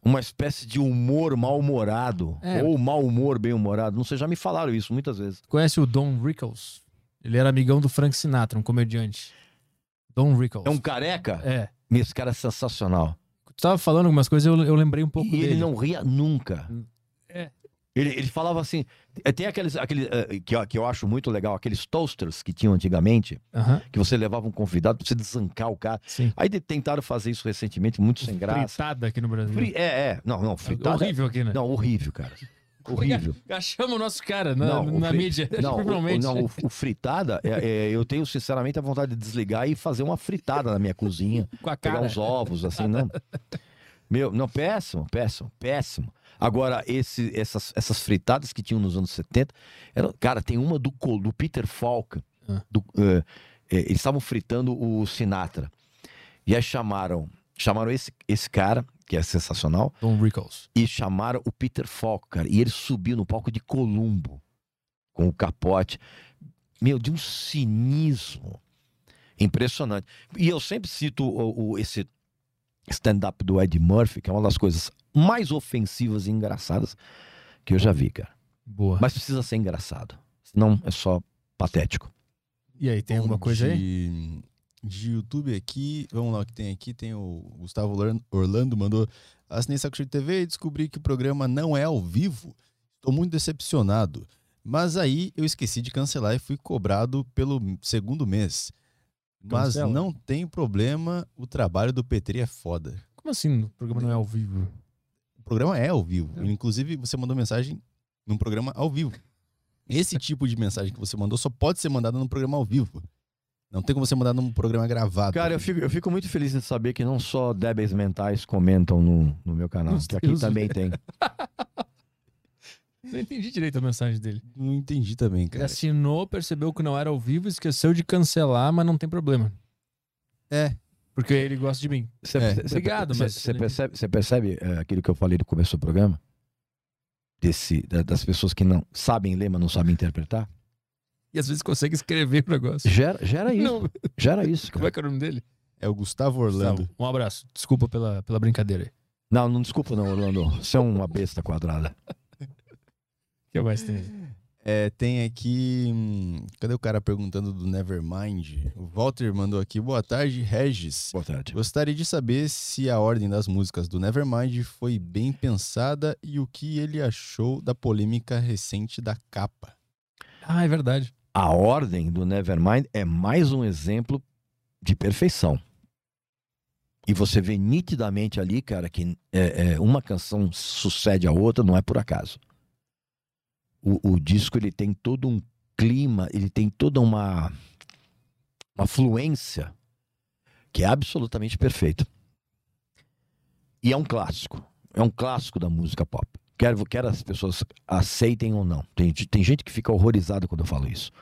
uma espécie de humor mal-humorado. É. Ou mau humor bem-humorado. Não sei, já me falaram isso muitas vezes. Conhece o Don Rickles? Ele era amigão do Frank Sinatra, um comediante. Don Rickles. É um careca? É. Esse cara é sensacional. Tu tava falando algumas coisas, eu, eu lembrei um pouco E dele. ele não ria nunca. É. Ele, ele falava assim. eh, Tem aqueles. aquele eh, que, eu- que eu acho muito legal, aqueles toasters que tinham antigamente, que você levava um convidado pra você desancar o cara. Sim. Aí de- tentaram fazer isso recentemente, muito sem graça. Fritada aqui no Brasil. Fri- É, é. Não, não, fritada. horrível aqui, né? Não, horrível, cara. Horrível. Achamos o nosso cara na, Não, na fri- mídia. Não, o, não, o, fritada, é- é, eu tenho sinceramente a vontade de desligar e fazer uma fritada na minha cozinha. Com a pegar cara. uns ovos, assim, não. Meu, não, péssimo, péssimo, péssimo. Agora, esse, essas, essas fritadas que tinham nos anos 70, eram, cara, tem uma do, do Peter Falk. Ah. do, eh, eh, eles estavam fritando o Sinatra. E aí chamaram, chamaram esse, esse cara, que é sensacional, Don Rickles. e chamaram o Peter Falk, cara. E ele subiu no palco de Columbo, com o capote. Meu, de um cinismo impressionante. E eu sempre cito o, o- esse stand-up do Ed Murphy, que é uma das coisas mais ofensivas e engraçadas que eu já vi, cara. Boa. Mas precisa ser engraçado. Senão é só patético. E aí, tem alguma coisa aí? de, YouTube aqui, vamos lá o que tem aqui. Tem o Gustavo Orlan- Orlando mandou. Assinei Saco Cheio TV e descobri que o programa não é ao vivo. Estou muito decepcionado. Mas aí eu esqueci de cancelar e fui cobrado pelo segundo mês. Mas Cancela. não tem problema, o trabalho do Petri é foda. Como assim o programa não é ao vivo? O programa é ao vivo. Inclusive, você mandou mensagem num programa ao vivo. Esse tipo de mensagem que você mandou só pode ser mandada num programa ao vivo. Não tem como você mandar num programa gravado. Cara, eu fico, eu fico muito feliz de saber que não só débeis mentais comentam no, no meu canal, que aqui teus também vídeos. tem. Não entendi direito a mensagem dele. Não entendi também, Ele cara. assinou, percebeu que não era ao vivo, esqueceu de cancelar, mas não tem problema. É. Porque ele gosta de mim. Você, É. Obrigado, você- mas- Você percebe, você percebe é, aquilo que eu falei no começo do programa? Desse, da- das pessoas que não sabem ler, mas não sabem interpretar? E às vezes consegue escrever o negócio. Gera, gera isso. Não. Gera isso, Como cara. é que é o nome dele? É o Gustavo Orlando. Gustavo, Um abraço. Desculpa pela, pela brincadeira aí. Não, não desculpa não, Orlando. Você é uma besta quadrada. Que mais tem aí? É, tem aqui. hum, cadê o cara perguntando do Nevermind? O Walter mandou aqui. Boa tarde, Regis. Boa tarde. Gostaria de saber se a ordem das músicas do Nevermind foi bem pensada e o que ele achou da polêmica recente da capa. Ah, é verdade. A ordem do Nevermind é mais um exemplo de perfeição. E você vê nitidamente ali, cara, que é, é, uma canção sucede a outra, não é por acaso. O, o disco ele tem todo um clima, ele tem toda uma, uma fluência que é absolutamente perfeita. E é um clássico. É um clássico da música pop. Quer, quer as pessoas aceitem ou não. Tem, tem gente que fica horrorizada quando eu falo isso.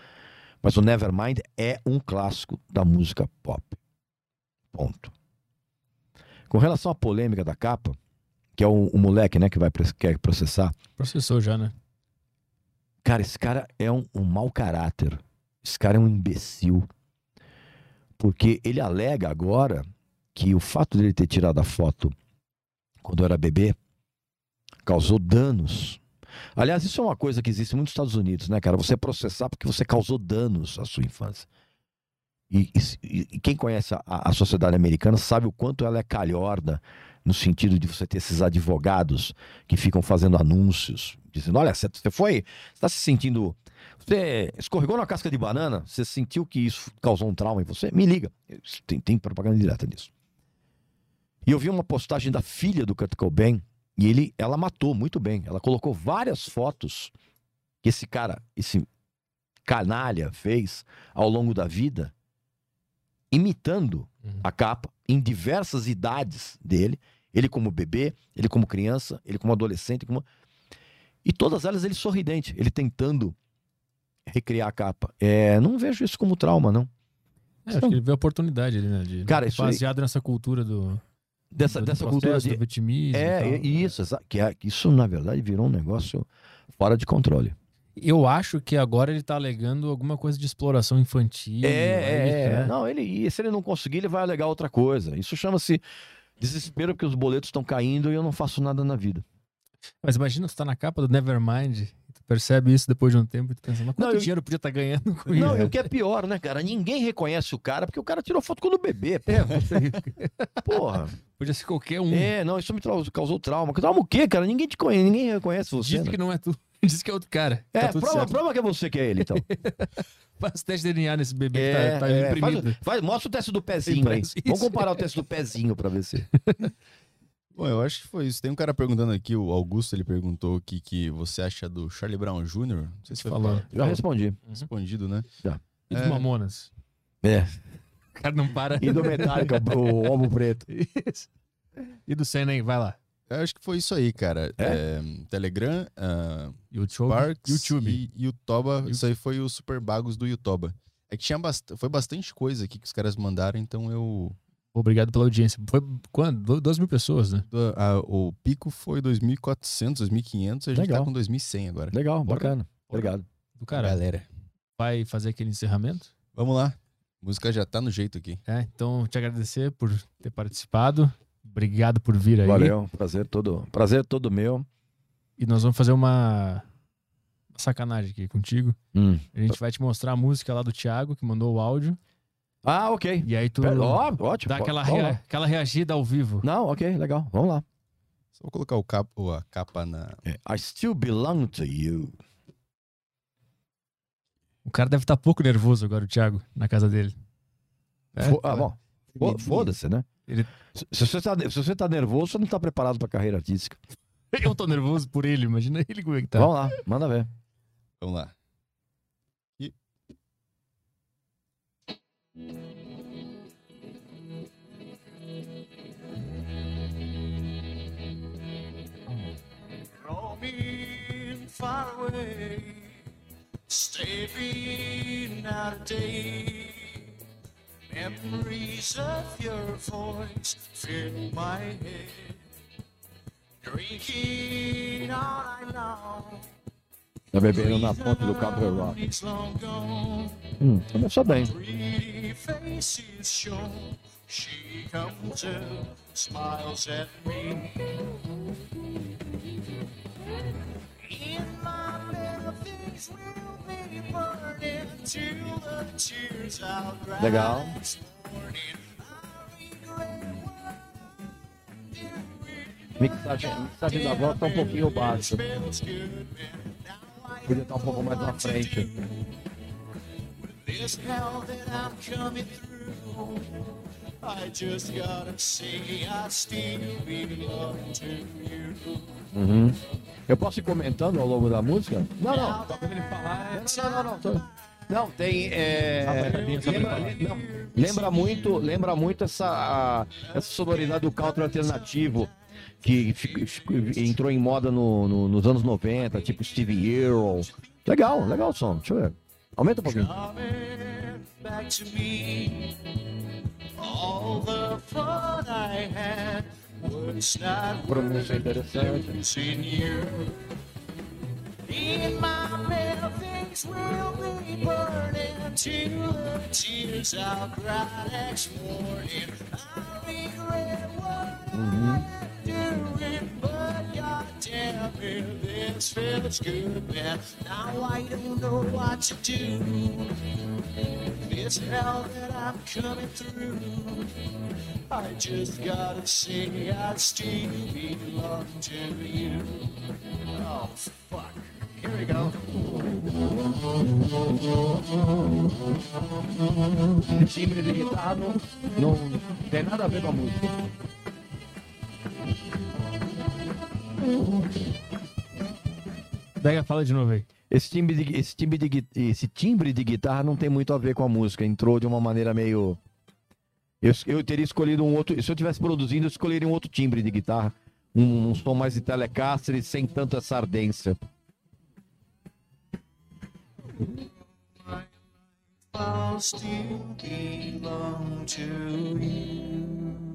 Mas o Nevermind é um clássico da música pop. Ponto. Com relação à polêmica da capa, que é o, o moleque né, que vai quer processar, Processou já, né? Cara, esse cara é um, um mau caráter. Esse cara é um imbecil. Porque ele alega agora que o fato dele ter tirado a foto quando era bebê causou danos. Aliás, isso é uma coisa que existe muito nos Estados Unidos, né, cara? Você processar porque você causou danos à sua infância. E, e- e quem conhece a, a sociedade americana sabe o quanto ela é calhorda no sentido de você ter esses advogados que ficam fazendo anúncios, dizendo: olha, você foi, está se sentindo. Você escorregou na casca de banana, você sentiu que isso causou um trauma em você? Me liga. Tem, tem propaganda direta disso. E eu vi uma postagem da filha do Kurt Cobain e ele, ela matou muito bem. Ela colocou várias fotos que esse cara, esse canalha fez ao longo da vida, imitando a capa em diversas idades dele. Ele como bebê, ele como criança, ele como adolescente, como... e todas elas ele sorridente, ele tentando recriar a capa. É, não vejo isso como trauma, não. É, acho que ele vê a oportunidade ali, né? De, Cara, isso aí- baseado nessa cultura do. Dessa, do dessa processo, cultura de do vitimismo. e É, tal. e- isso, exa- que é- isso na verdade virou um negócio fora de controle. Eu acho que agora ele tá alegando alguma coisa de exploração infantil. É, aí é, é. Não, ele, e se ele não conseguir, ele vai alegar outra coisa. Isso chama-se desespero porque os boletos estão caindo e eu não faço nada na vida. Mas imagina você tá na capa do Nevermind, tu percebe isso depois de um tempo e tu pensa, mas quanto Não, eu- dinheiro podia estar ganhando com Não, isso? e o que é pior, né, cara? Ninguém reconhece o cara porque o cara tirou foto quando bebê. pô. Porra. Podia ser qualquer um. É, não, isso me causou trauma. Trauma o quê, cara? Ninguém te conhece, ninguém reconhece você. Diz né? que não é tu. Diz que é outro cara. É, tá prova, certo. prova que é você que é ele, então. Faz teste de DNA nesse bebê É, que tá, tá é, imprimido. faz- faz- mostra o teste do pezinho aí. Vamos comparar o teste do pezinho pra ver se. Bom, eu acho que foi isso. Tem um cara perguntando aqui, o Augusto, ele perguntou o que, que você acha do Charlie Brown Jr. Não sei se foi Falou. Já respondi. Respondido, né? Já. E dos É. Mamonas. É. O cara não para. E do Metallica, o Homo Preto. Isso. E do Senna aí, vai lá. Eu acho que foi isso aí, cara. É? É, Telegram, uh, YouTube, Sparks YouTube. e Yutoba. Isso aí foi os super bagos do Yutoba. É que tinha bast... foi bastante coisa aqui que os caras mandaram, então eu. Obrigado pela audiência. Foi quando? 12 mil pessoas, né? Do- a- o pico foi 2.400, 2.500, a gente Legal. tá com 2.100 agora. Legal, Bora. bacana. Obrigado. Do cara. Galera. Vai fazer aquele encerramento? Vamos lá. A música já tá no jeito aqui. É, então te agradecer por ter participado. Obrigado por vir aí. Valeu, prazer todo, prazer todo meu. E nós vamos fazer uma sacanagem aqui contigo. Hum. A gente vai te mostrar a música lá do Thiago, que mandou o áudio. Ah, ok. E aí tu Pera- ó, ótimo. dá aquela, rea- aquela reagida ao vivo. Não, ok, legal. Vamos lá. Só vou colocar o capo, a capa na. É, I still belong to you. O cara deve estar pouco nervoso agora, o Thiago, na casa dele. É? Ah, bom. Fo- Foda-se, né? Ele- Se, se você tá, se você tá nervoso, você não tá preparado pra carreira artística. Eu tô nervoso por ele, imagina ele como é que tá. Vamos lá, manda ver. Vamos lá. E... Roaming far away, stepping out of day. Memories of your voice fill my head. Drinking all night long. Tá bebendo na ponte do Cabo Rock. It's long gone. Hum, começou bem. Pretty faces show. She comes up, smiles at me. In my bed, things will be burning till the tears I'll cry. Legal. This morning, Mixagem, mixagem da voz tá um pouquinho baixa. man. Podia estar um pouco mais na frente. This hell that I'm coming through. I just gotta say I still belong to you. Uhum. Eu posso ir comentando ao longo da música? Não, não. Só quando ele falar. Não, não, não. Não, tem. é, lembra, não, lembra muito, lembra muito essa, a- essa sonoridade do country alternativo que entrou em moda no- no- nos anos 90, tipo Steve Earle. Legal, legal o som. Deixa eu ver. Aumenta um pouquinho. Coming back to me. All the fun I had was not Pronúncia interessante. worth in you. In my bed, things will be burning till the tears I'll cry next morning. I regret what I'm doing, but goddamn it, this feels good, man. Now I don't know what to do. This hell that I'm coming through. I just gotta say I still belong to you. Oh, fuck. Here we go. Timbre de guitarra não, não tem nada Pega, fala de novo aí. Esse timbre, de, esse, timbre de, esse timbre de guitarra não tem muito a ver com a música. Entrou de uma maneira meio. Eu, eu teria escolhido um outro. Se eu tivesse produzindo, eu escolheria um outro timbre de guitarra. Um, um som mais de Telecaster e sem tanta essa ardência. I'll still belong to you.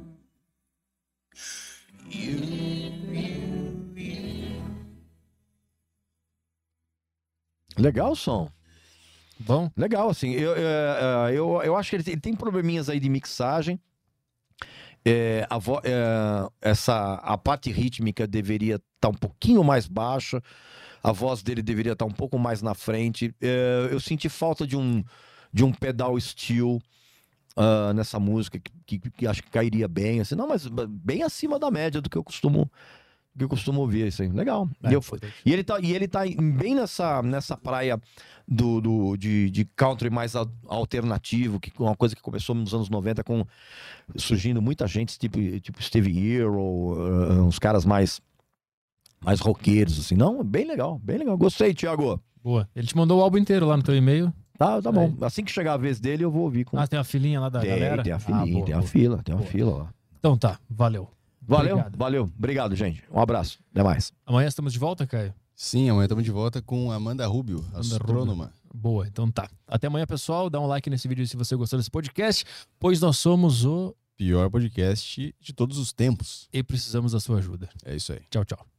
Legal o som. Bom. Legal, assim. Eu, eu, eu, eu acho que ele tem, ele tem probleminhas aí de mixagem. É, a, vo- é, essa, a parte rítmica deveria estar um pouquinho mais baixa. A voz dele deveria estar um pouco mais na frente. É, eu senti falta de um, de um pedal steel ah, nessa música que, que, que acho que cairia bem. Assim, não, mas bem acima da média do que eu costumo que eu costumo ouvir isso aí. Legal. É, e, eu- e ele tá, e ele tá bem nessa, nessa praia do, do- de, de country mais al- alternativo, que uma coisa que começou nos anos 90 com surgindo muita gente, tipo, tipo Steve Hero, ah, uns caras mais mais roqueiros, assim. Não, bem legal, bem legal. Gostei, Thiago. Boa. Ele te mandou o álbum inteiro lá no teu e-mail. Tá, tá bom. Assim que chegar a vez dele, eu vou ouvir com. Ah, tem uma filinha lá da tem, galera? tem a Ah, filinha, boa, tem a boa. fila, tem uma fila lá. Então tá, valeu. Valeu, Obrigado. valeu. Obrigado, gente. Um abraço. Até mais. Amanhã estamos de volta, Caio? Sim, amanhã estamos de volta com Amanda Rubio, Amanda astrônoma. Rubio. Boa, então tá. Até amanhã, pessoal. Dá um like nesse vídeo se você gostou desse podcast, pois nós somos o Pior podcast de todos os tempos. E precisamos da sua ajuda. É isso aí. Tchau, tchau.